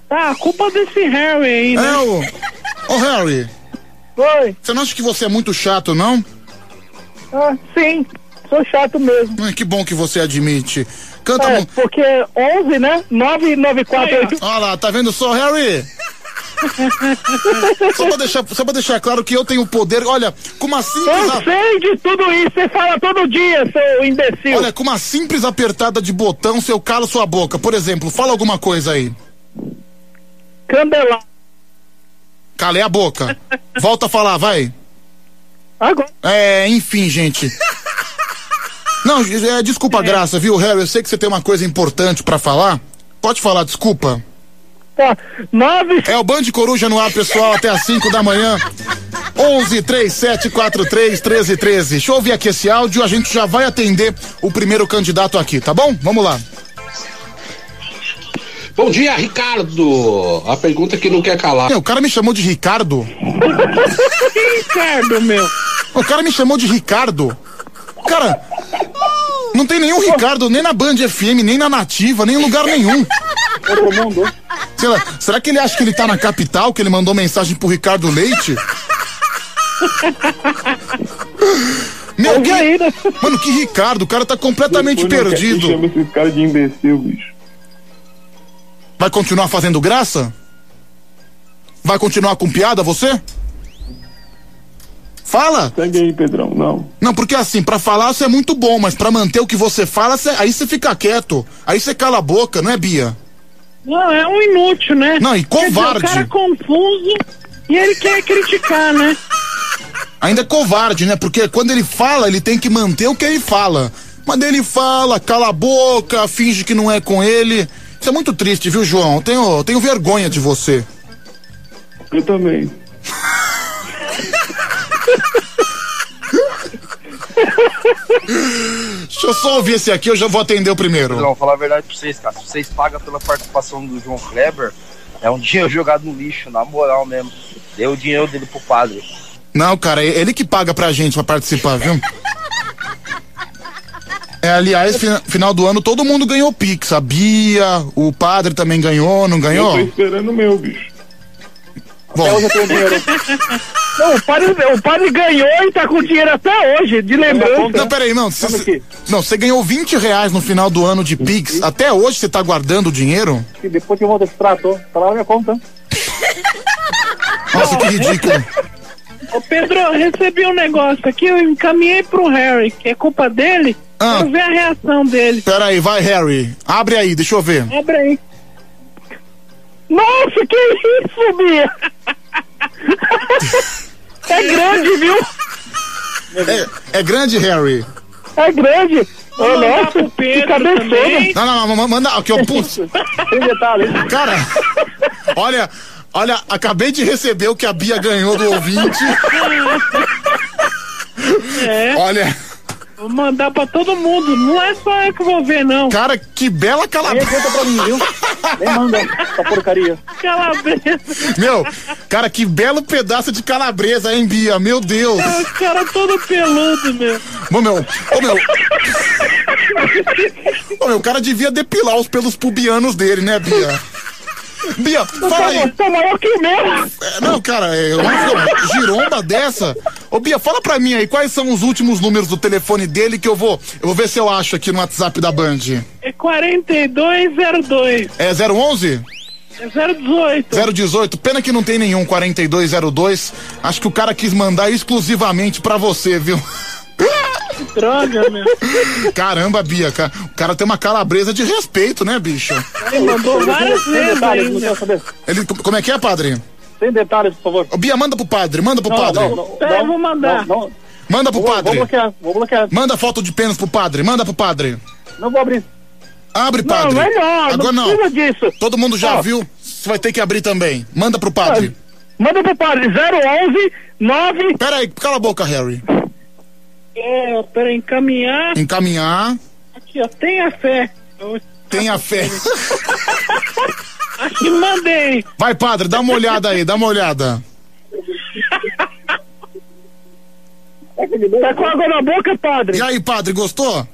Tá, a culpa desse Harry aí, né? É, ô, ô Harry. Oi. Você não acha que você é muito chato, não? Ah, sim, sou chato mesmo. Ai, que bom que você admite. Canta É, um. porque 11, né? 994. Olha lá, tá vendo só, Harry? só, pra deixar, só pra deixar claro que eu tenho poder, olha, com uma simples. Eu sei de tudo isso, você fala todo dia, seu imbecil. Olha, com uma simples apertada de botão, se eu calo sua boca. Por exemplo, fala alguma coisa aí. Candelá. Calei a boca. Volta a falar, vai. Agora. É, enfim, gente. Não, é, desculpa a graça, viu, Harry? Eu sei que você tem uma coisa importante pra falar. Pode falar, desculpa. Tá, 9. É o Band Coruja no ar, pessoal, até às 5 da manhã. 11 37 43 13 13. Deixa eu ouvir aqui esse áudio, a gente já vai atender o primeiro candidato aqui, tá bom? Vamos lá. Bom dia, Ricardo. A pergunta que não quer calar. É, o cara me chamou de Ricardo. Ricardo, meu. O cara me chamou de Ricardo. Cara, não tem nenhum Ricardo nem na Band FM, nem na Nativa, nem em lugar nenhum. Todo mundo. Lá, será que ele acha que ele tá na capital, que ele mandou mensagem pro Ricardo Leite? Meu, que, mano, que Ricardo, o cara tá completamente Depois perdido. Chama esses caras de imbecil, bicho. Vai continuar fazendo graça? Vai continuar com piada você? Fala! Segue aí, Pedrão, não. Não, porque assim, pra falar você é muito bom, mas pra manter o que você fala, cê- aí você fica quieto. Aí você cala a boca, não é, Bia? Não, é um inútil, né? Não, e Quer dizer, covarde. o cara é confuso e ele quer criticar, né? Ainda é covarde, né? Porque quando ele fala, ele tem que manter o que ele fala. Mas ele fala, cala a boca, finge que não é com ele. Isso é muito triste, viu, João? Eu tenho, eu tenho vergonha de você. Eu também. Deixa eu só ouvir esse aqui, eu já vou atender o primeiro. Não, falar a verdade pra vocês, cara. Se vocês pagam pela participação do João Kleber, é um dinheiro jogado no lixo, na moral mesmo. Deu o dinheiro dele pro padre. Não, cara, é ele que paga pra gente pra participar, viu? É, aliás, fina- final do ano todo mundo ganhou Pix. A Bia, o padre também ganhou, não Eu ganhou? tô esperando o meu, bicho. Bom, Até hoje eu tenho dinheiro. Não, o padre, o padre ganhou e tá com dinheiro até hoje, de lembrança. Não, peraí, não. Cê, não, você ganhou 20 reais no final do ano de Pix. Até hoje você tá guardando o dinheiro? E depois que eu volto esse trator, tá lá na minha conta. Nossa, que ridículo. Ô Pedro, eu recebi um negócio aqui, eu encaminhei pro Harry, que é culpa dele. Ah. Quero ver a reação dele. Pera aí, vai, Harry. Abre aí, deixa eu ver. Abre aí. Nossa, que isso, Bia? É grande, viu? É, é grande, Harry. É grande. Ô, nossa, que também. Não, não, não, manda aqui, ó, putz. Tem detalhe. Cara, olha, olha, acabei de receber o que a Bia ganhou do ouvinte. É. Olha, Vou mandar pra todo mundo. Não é só eu que vou ver, não. cara, que bela calabresa. conta pra mim, viu? Nem manda essa porcaria. Calabresa. Meu, cara, que belo pedaço de calabresa, hein, Bia? Meu Deus. É, o cara todo peludo, meu. Ô, meu, ô, meu. Ô, meu, o cara devia depilar os pelos pubianos dele, né, Bia? Bia, fala aí. Tá maior que o meu. É, não, cara, é uma giromba dessa. Ô, Bia, fala pra mim aí, quais são os últimos números do telefone dele que eu vou. Eu vou ver se eu acho aqui no WhatsApp da Band. É 4202. É 011? É 018. 018, pena que não tem nenhum 4202. Acho que o cara quis mandar exclusivamente pra você, viu? Droga, meu. Caramba, Bia, o cara tem uma calabresa de respeito, né, bicho? Ele mandou várias Sem vezes detalhes, não ainda. quero saber. Ele, como é que é, padre? Sem detalhes, por favor. Ô, Bia, manda pro padre, manda pro Não, padre. não, não, eu vou mandar. Não, Manda pro Vou- padre. Vou bloquear, vou bloquear. Manda foto de pênis pro padre, manda pro padre. Não vou abrir. Abre, Não, padre. não, não Agora não. precisa disso. Todo mundo já Ó. viu, você vai ter que abrir também. Manda pro padre. Manda pro padre 011 9. Pera aí, cala a boca, Harry. É, pera, encaminhar. Encaminhar, Aqui, ó, tenha fé. Eu tenha fé. acho que mandei. Vai, padre, dá uma olhada aí, dá uma olhada. Tá com água na boca, padre? E aí, padre, gostou?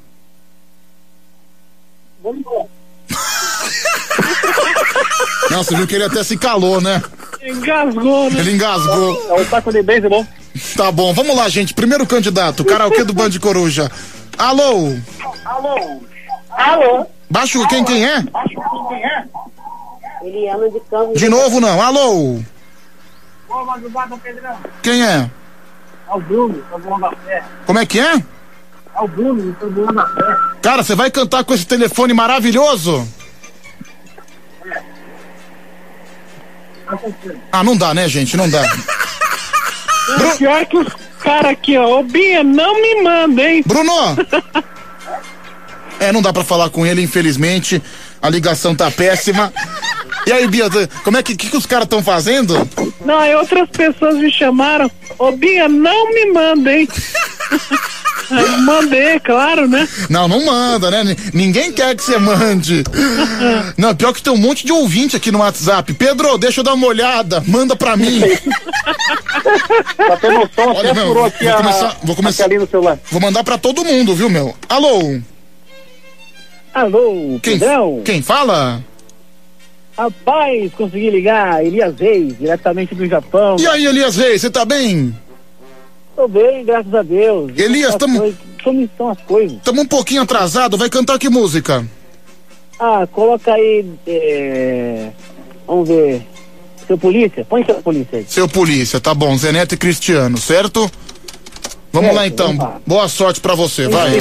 Não, você viu que ele até se calou, né? Engasgou, né? Ele engasgou. É o taco de beisebol. Tá bom, vamos lá, gente. Primeiro candidato, karaokê do Band Coruja. Alô? Alô? Alô? Baixo, quem, quem é? Eliana de Campos. De novo não, alô? Ô, madrugada, Pedrão. Quem é? É o Bruno, tô voando a fé. Como é que é? É o Bruno, tô voando a fé. Cara, você vai cantar com esse telefone maravilhoso? Ah, não dá, né, gente? Não dá. Não, Pior que os caras aqui, ó. Ô, Binha, não me manda, hein? Bruno! É, não dá pra falar com ele, infelizmente. A ligação tá péssima. E aí, Bia, como é que, que, que os caras estão fazendo? Não, aí outras pessoas me chamaram. Ô, não me manda, hein? Mandei, claro, né? Não, não manda, né? Ni- Ninguém quer que você mande. Não, pior que tem um monte de ouvinte aqui no WhatsApp. Pedro, deixa eu dar uma olhada. Manda pra mim. Pra ter noção, até Olha, meu, furou aqui vou a, começar, vou começar. do celular. Vou mandar pra todo mundo, viu, meu? Alô? Alô, Quem, quem fala? Rapaz, consegui ligar, Elias Reis, diretamente do Japão. E aí, Elias Reis, você tá bem? Tô bem, graças a Deus. Elias, As tamo- coisas- Como estão as coisas? Tamo um pouquinho atrasado, vai cantar que música? Ah, coloca aí. é, Vamos ver. Seu polícia? Põe seu polícia aí. Seu polícia, tá bom, Zé Neto e Cristiano, certo? Vamos Certo, lá então. vamos lá. Boa sorte pra você, Eu vai.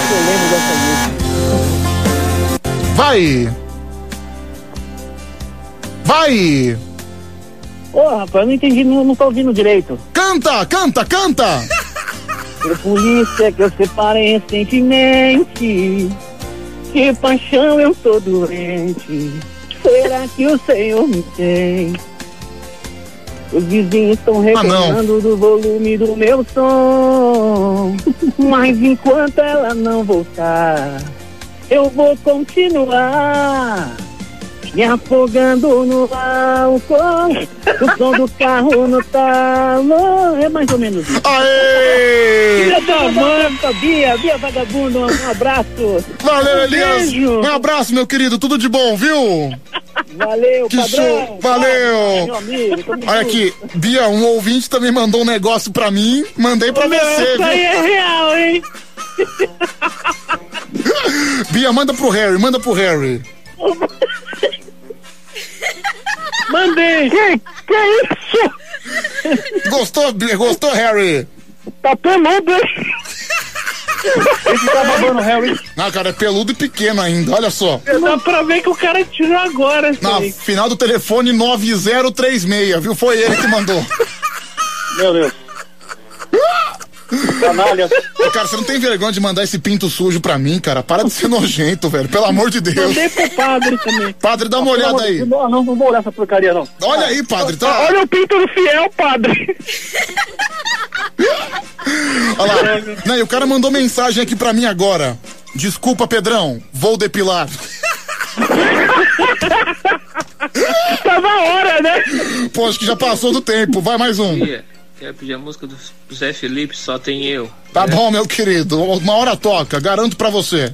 Vai! Vai! Ô, rapaz, eu não entendi, não, não tô ouvindo direito. Canta, canta, canta! Seu polícia que eu separei recentemente. Que paixão eu tô doente. Será que o Senhor me tem? Os vizinhos estão reclamando do volume do meu som. Mas enquanto ela não voltar, eu vou continuar. Me afogando no álcool, o som do carro no talo. É mais ou menos isso. Aê! Filha da mãe, Bia, Bia vagabundo, um abraço. Valeu, Um Elias! beijo. Um abraço, meu querido, tudo de bom, viu? Valeu, Que padrão. show! Valeu! Meu amigo, Olha aqui, Bia, um ouvinte também mandou um negócio pra mim, mandei pra Meu, você, Isso aí viu? é real, hein? Bia, manda pro Harry, manda pro Harry. Mandei. Que, que isso? Gostou, gostou, Harry? Tá peludo, hein? Esse tá babando Harry. Ah, cara, é peludo e pequeno ainda, olha só. Dá pra ver que o cara tirou agora Na aí. final do telefone 9036, viu? Foi ele que mandou. Meu Deus. Canalha. Ô, Cara, você não tem vergonha de mandar esse pinto sujo pra mim, cara? Para de ser nojento, velho. Pelo amor de Deus. Mandei pro padre também. Padre, dá uma olhada aí. Não, não, não vou olhar essa porcaria, não. Olha aí, padre, tá? Olha o pinto do fiel, padre. Olha lá. Não, e o cara mandou mensagem aqui pra mim agora. Desculpa, Pedrão, vou depilar. Tava a hora, né? Pô, acho que já passou do tempo. Vai mais um. Quer pedir a música do Zé Felipe? Só tem eu. Tá bom, meu querido. Uma hora toca, garanto pra você.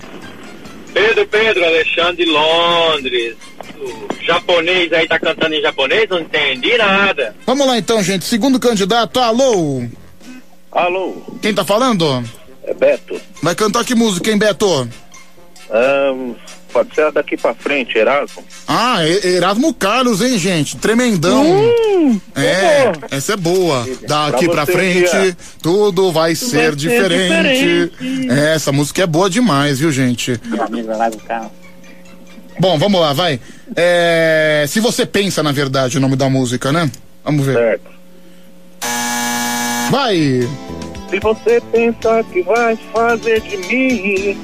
Pedro, Pedro, Alexandre de Londres. O japonês aí tá cantando em japonês? Não entendi nada. Vamos lá então, gente. Segundo candidato, alô. Alô, Quem tá falando? é Beto. Vai cantar que música, hein, Beto? Ahn, pode ser daqui pra frente, Erasmo. Ah, Erasmo Carlos, hein, gente? Tremendão. é, essa é boa. Daqui pra, Pra frente, tudo vai ser ser diferente. diferente. É, essa música é boa demais, viu, gente? Bom, vamos lá, vai. É, se você pensa, na verdade, o nome da música, né? Vamos ver. Certo. Vai! Se você pensa que vai fazer de mim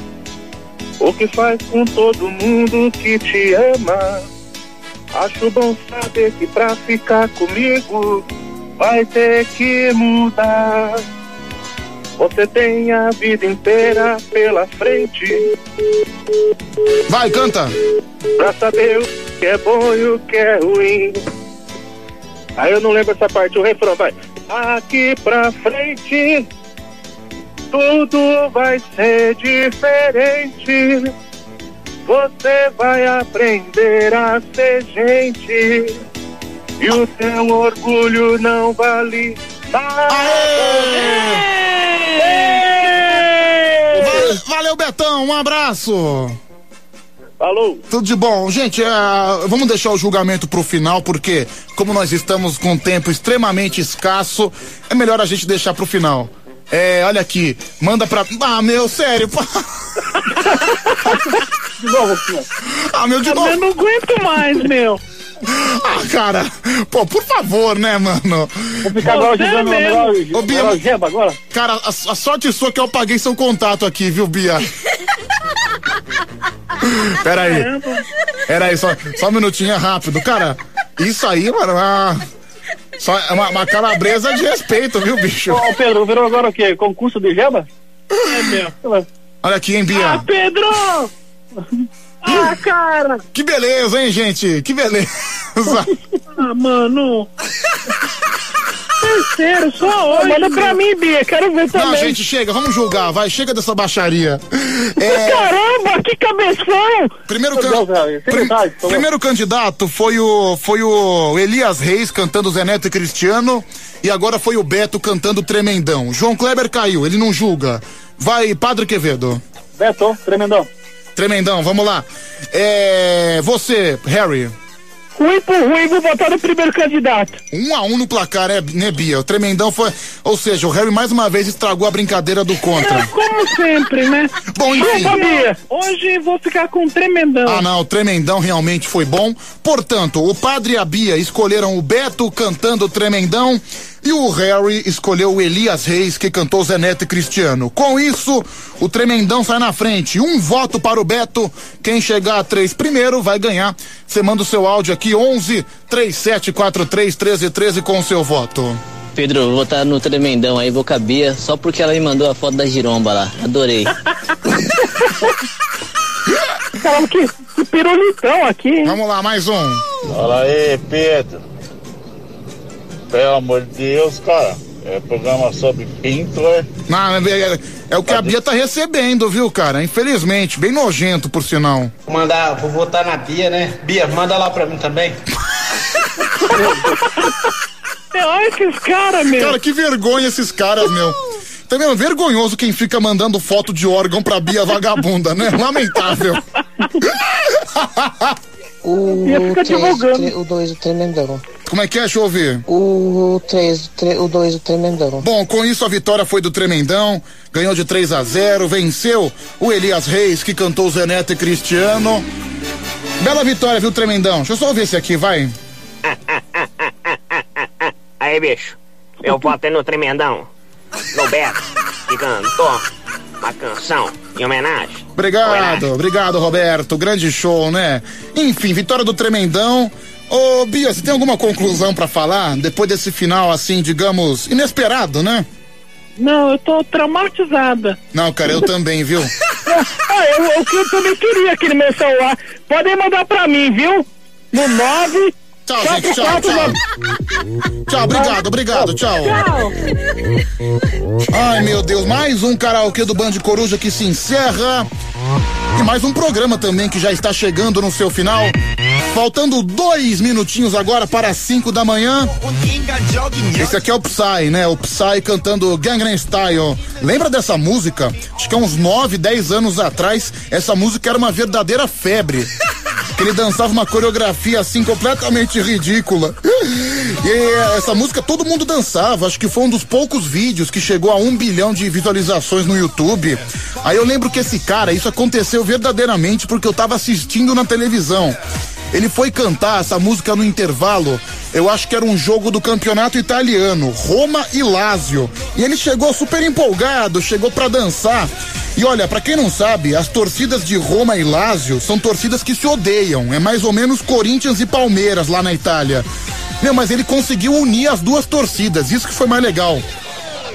o que faz com todo mundo que te ama, acho bom saber que pra ficar comigo vai ter que mudar. Você tem a vida inteira pela frente Vai, canta! pra saber o que é bom e o que é ruim. Aí eu não lembro essa parte, o refrão vai. Aqui pra frente, tudo vai ser diferente. Você vai aprender a ser gente. E o seu orgulho não vale nada. Va- Valeu, Betão, um abraço! Falou! Tudo de bom. Gente, é, vamos deixar o julgamento pro final, porque como nós estamos com um tempo extremamente escasso, é melhor a gente deixar pro final. É, olha aqui, manda pra. Ah, meu, sério. pá. De novo, senhor. Ah, meu, de Eu novo. não aguento mais, meu. Ah, cara, pô, por favor, né, mano? Vou ficar agora Você usando o Ô, Bia, geba agora. Cara, a, a sorte sua que eu apaguei seu contato aqui, viu, Bia? Pera aí. Pera aí, só, só um minutinho, é rápido. Cara, isso aí, mano, ah, só é uma, uma calabresa de respeito, viu, bicho? Ô, Pedro, virou agora o quê? Concurso de geba? É meu. Olha aqui, hein, Bia? Ah, Pedro! Ah, cara! Que beleza, hein, gente? Que beleza. Ah, mano! Terceiro, só hoje. Manda pra mim, Bia, quero ver também. Não, gente, chega, vamos julgar, vai, chega dessa baixaria. É, Caramba, que cabeção! Primeiro, can- primeiro candidato foi o, foi o Elias Reis cantando Zé Neto e Cristiano. E agora foi o Beto cantando Tremendão. João Kleber caiu, ele não julga. Vai, Padre Quevedo. Beto, tremendão. Tremendão, vamos lá. É, você, Harry. Ruim por ruim, vou votar no primeiro candidato. Um a um no placar, é, né, Bia? O Tremendão foi. Ou seja, o Harry mais uma vez estragou a brincadeira do contra. Como sempre, né? Bom, enfim. Chupa, Bia. Hoje vou ficar com um tremendão. Ah, não, o Tremendão realmente foi bom. Portanto, o padre e a Bia escolheram o Beto cantando Tremendão e o Harry escolheu o Elias Reis, que cantou Zé Neto e Cristiano. Com isso, o Tremendão sai na frente. Um voto para o Beto. Quem chegar a três primeiro vai ganhar. Você manda o seu áudio aqui, 11 3743 1313 com o seu voto. Pedro, vou votar no Tremendão aí, vou cabia, só porque ela me mandou a foto da giromba lá. Adorei. Caramba, que, que pirulitão aqui, hein? Vamos lá, mais um. Fala aí, Pedro. Pelo amor de Deus, cara. É programa sobre pinto, é? Não, é, é- é o que a Bia tá recebendo, viu, cara? Infelizmente, bem nojento, por sinal. Vou mandar, vou votar na Bia, né? Bia, manda lá pra mim também. Olha esses caras, meu. Cara, que vergonha esses caras, meu. Tá vendo? Vergonhoso quem fica mandando foto de órgão pra Bia vagabunda, né? Lamentável. O Ia ficar três, divulgando. tre- o 2, o tremendão. Como é que é? Deixa eu ouvir. O 3, o 2, o tremendão. Bom, com isso a vitória foi do Tremendão, ganhou de 3 a 0, venceu o Elias Reis, que cantou Zé Neto e Cristiano. Bela vitória, viu, Tremendão? Deixa eu só ouvir esse aqui, vai. Aí, bicho, eu voto no Tremendão. No Beto, que cantou uma canção em homenagem. Obrigado, obrigado, Roberto. Grande show, né? Enfim, vitória do Tremendão. Ô, Bia, você tem alguma conclusão pra falar depois desse final, assim, digamos, inesperado, né? Não, eu tô traumatizada. Não, cara, eu também, viu? ah, eu, eu, eu também queria aquele meu celular. Podem mandar pra mim, viu? No 9. Tchau, gente, tchau, tchau. Tchau, obrigado, obrigado, tchau. Ai, meu Deus, mais um karaokê do Band Coruja que se encerra. E mais um programa também que já está chegando no seu final. Faltando dois minutinhos agora para as cinco da manhã. Esse aqui é o Psy, né? O Psy cantando Gangnam Style. Lembra dessa música? Acho que há uns 9, 10 anos atrás, essa música era uma verdadeira febre. Que ele dançava uma coreografia assim completamente ridícula. E essa música todo mundo dançava. Acho que foi um dos poucos vídeos que chegou a um bilhão de visualizações no YouTube. Aí eu lembro que esse cara, isso aconteceu verdadeiramente porque eu tava assistindo na televisão. Ele foi cantar essa música no intervalo. Eu acho que era um jogo do campeonato italiano, Roma e Lazio. E ele chegou super empolgado, chegou pra dançar. E olha, pra quem não sabe, as torcidas de Roma e Lazio são torcidas que se odeiam. É mais ou menos Corinthians e Palmeiras lá na Itália. Meu, mas ele conseguiu unir as duas torcidas, isso que foi mais legal.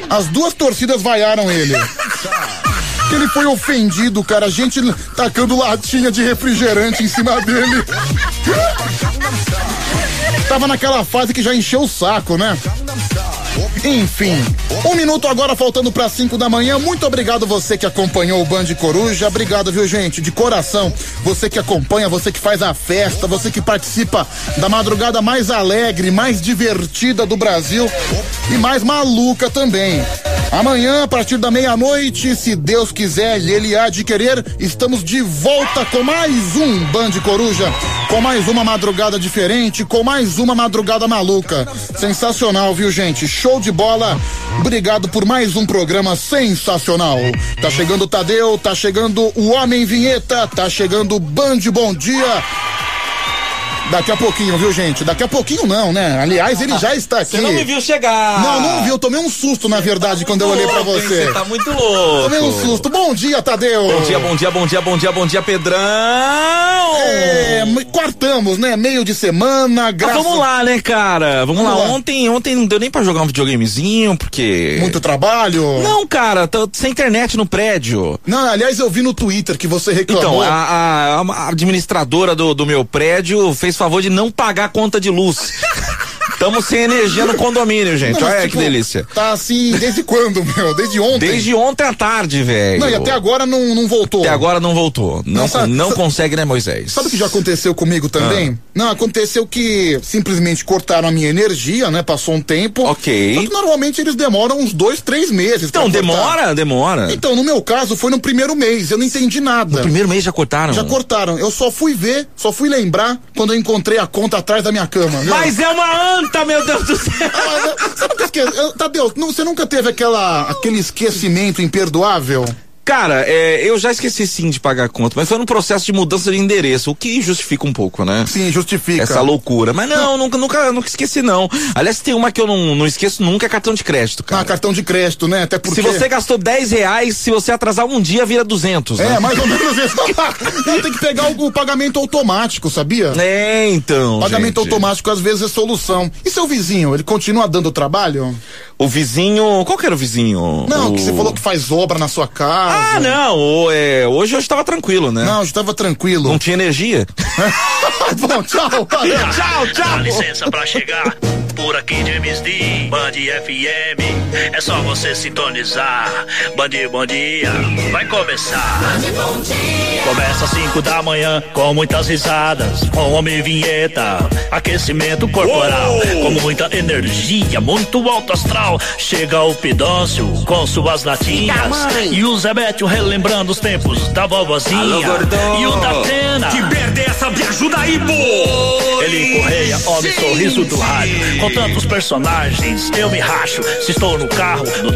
As duas torcidas vaiaram ele. Ele foi ofendido, cara. A gente tacando latinha de refrigerante em cima dele. Tava naquela fase que já encheu o saco, né? Enfim, um minuto agora faltando para 5 da manhã. Muito obrigado você que acompanhou o Band Coruja. Obrigado, viu, gente? De coração. Você que acompanha, você que faz a festa, você que participa da madrugada mais alegre, mais divertida do Brasil e mais maluca também. Amanhã, a partir da meia-noite, se Deus quiser e Ele há de querer, estamos de volta com mais um Band Coruja, com mais uma madrugada diferente, com mais uma madrugada maluca. Sensacional, viu, gente? Show de bola. Obrigado por mais um programa sensacional. Tá chegando o Tadeu, tá chegando o Homem Vinheta, tá chegando o Band Bom Dia. Daqui a pouquinho, viu, gente? Daqui a pouquinho não, né? Aliás, ele já está aqui. Você não me viu chegar. Não, não vi. Eu tomei um susto, na verdade, quando eu olhei hein? você. Você tá muito louco. Tomei um susto. Bom dia, Tadeu. Bom dia, bom dia, bom dia, bom dia, bom dia, Pedrão. É, quartamos, né? Meio de semana, Ah, graças... vamos lá, né, cara? Vamos, Vamos lá. lá. Ontem, ontem não deu nem pra jogar um videogamezinho, porque. Muito trabalho? Não, cara, tô sem internet no prédio. Não, aliás, eu vi no Twitter que você Então, reclamou. a, a- a administradora do, do meu prédio fez favor de não pagar a conta de luz. Estamos sem energia no condomínio, gente. Não, Olha tipo, que delícia. Tá assim, desde quando, meu? Desde ontem? Desde ontem à tarde, velho. Não, e até agora não, não voltou. Até agora não voltou. Não, Não, sabe- não sabe- consegue, né, Moisés? Sabe o que já aconteceu comigo também? Ah. Não, aconteceu que simplesmente cortaram a minha energia, né? Passou um tempo. Ok. Só que normalmente eles demoram uns dois, três meses. Então, demora, demora. Então, no meu caso, foi no primeiro mês. Eu não entendi nada. No primeiro mês já cortaram? Já cortaram. Eu só fui ver, só fui lembrar quando eu encontrei a conta atrás da minha cama. viu? Mas é uma anta, meu Deus do céu! Ah, Você Tadeu, não- você nunca teve aquela, aquele esquecimento imperdoável? Cara, é, eu já esqueci sim de pagar a conta, mas foi no processo de mudança de endereço, o que justifica um pouco, né? Sim, justifica. Essa loucura. Mas não, nunca, nunca, nunca esqueci, não. Aliás, tem uma que eu não, não esqueço nunca, é cartão de crédito, cara. Ah, cartão de crédito, né? Até porque... Se você gastou 10 reais, se você atrasar um dia, vira 200. É, né? mais ou menos isso. Não, tem que pegar o, o pagamento automático, sabia? É, então. Pagamento gente. automático às vezes é solução. E seu vizinho, ele continua dando trabalho? O vizinho. Qual que era o vizinho? Não, o... que você falou que faz obra na sua casa. Ah, não. o- é, hoje eu estava tranquilo, né? Não, eu estava tranquilo. Não tinha energia. Bom, tchau. tchau, tchau. Dá licença pra chegar. Por aqui James D, Band FM. É só você sintonizar. Band Bom Dia vai começar. Começa às 5 da manhã com muitas risadas, com homem vinheta, aquecimento corporal, com muita energia, muito alto astral. Chega o Pidócio com suas latinhas e o Zé Bétio relembrando os tempos da vovozinha Alô, e o da Atena. Que merda é essa, minha Ajuda aí, pô! Ele Correia, homem sorriso do rádio. Tantos personagens, eu me racho. Se estou no carro, no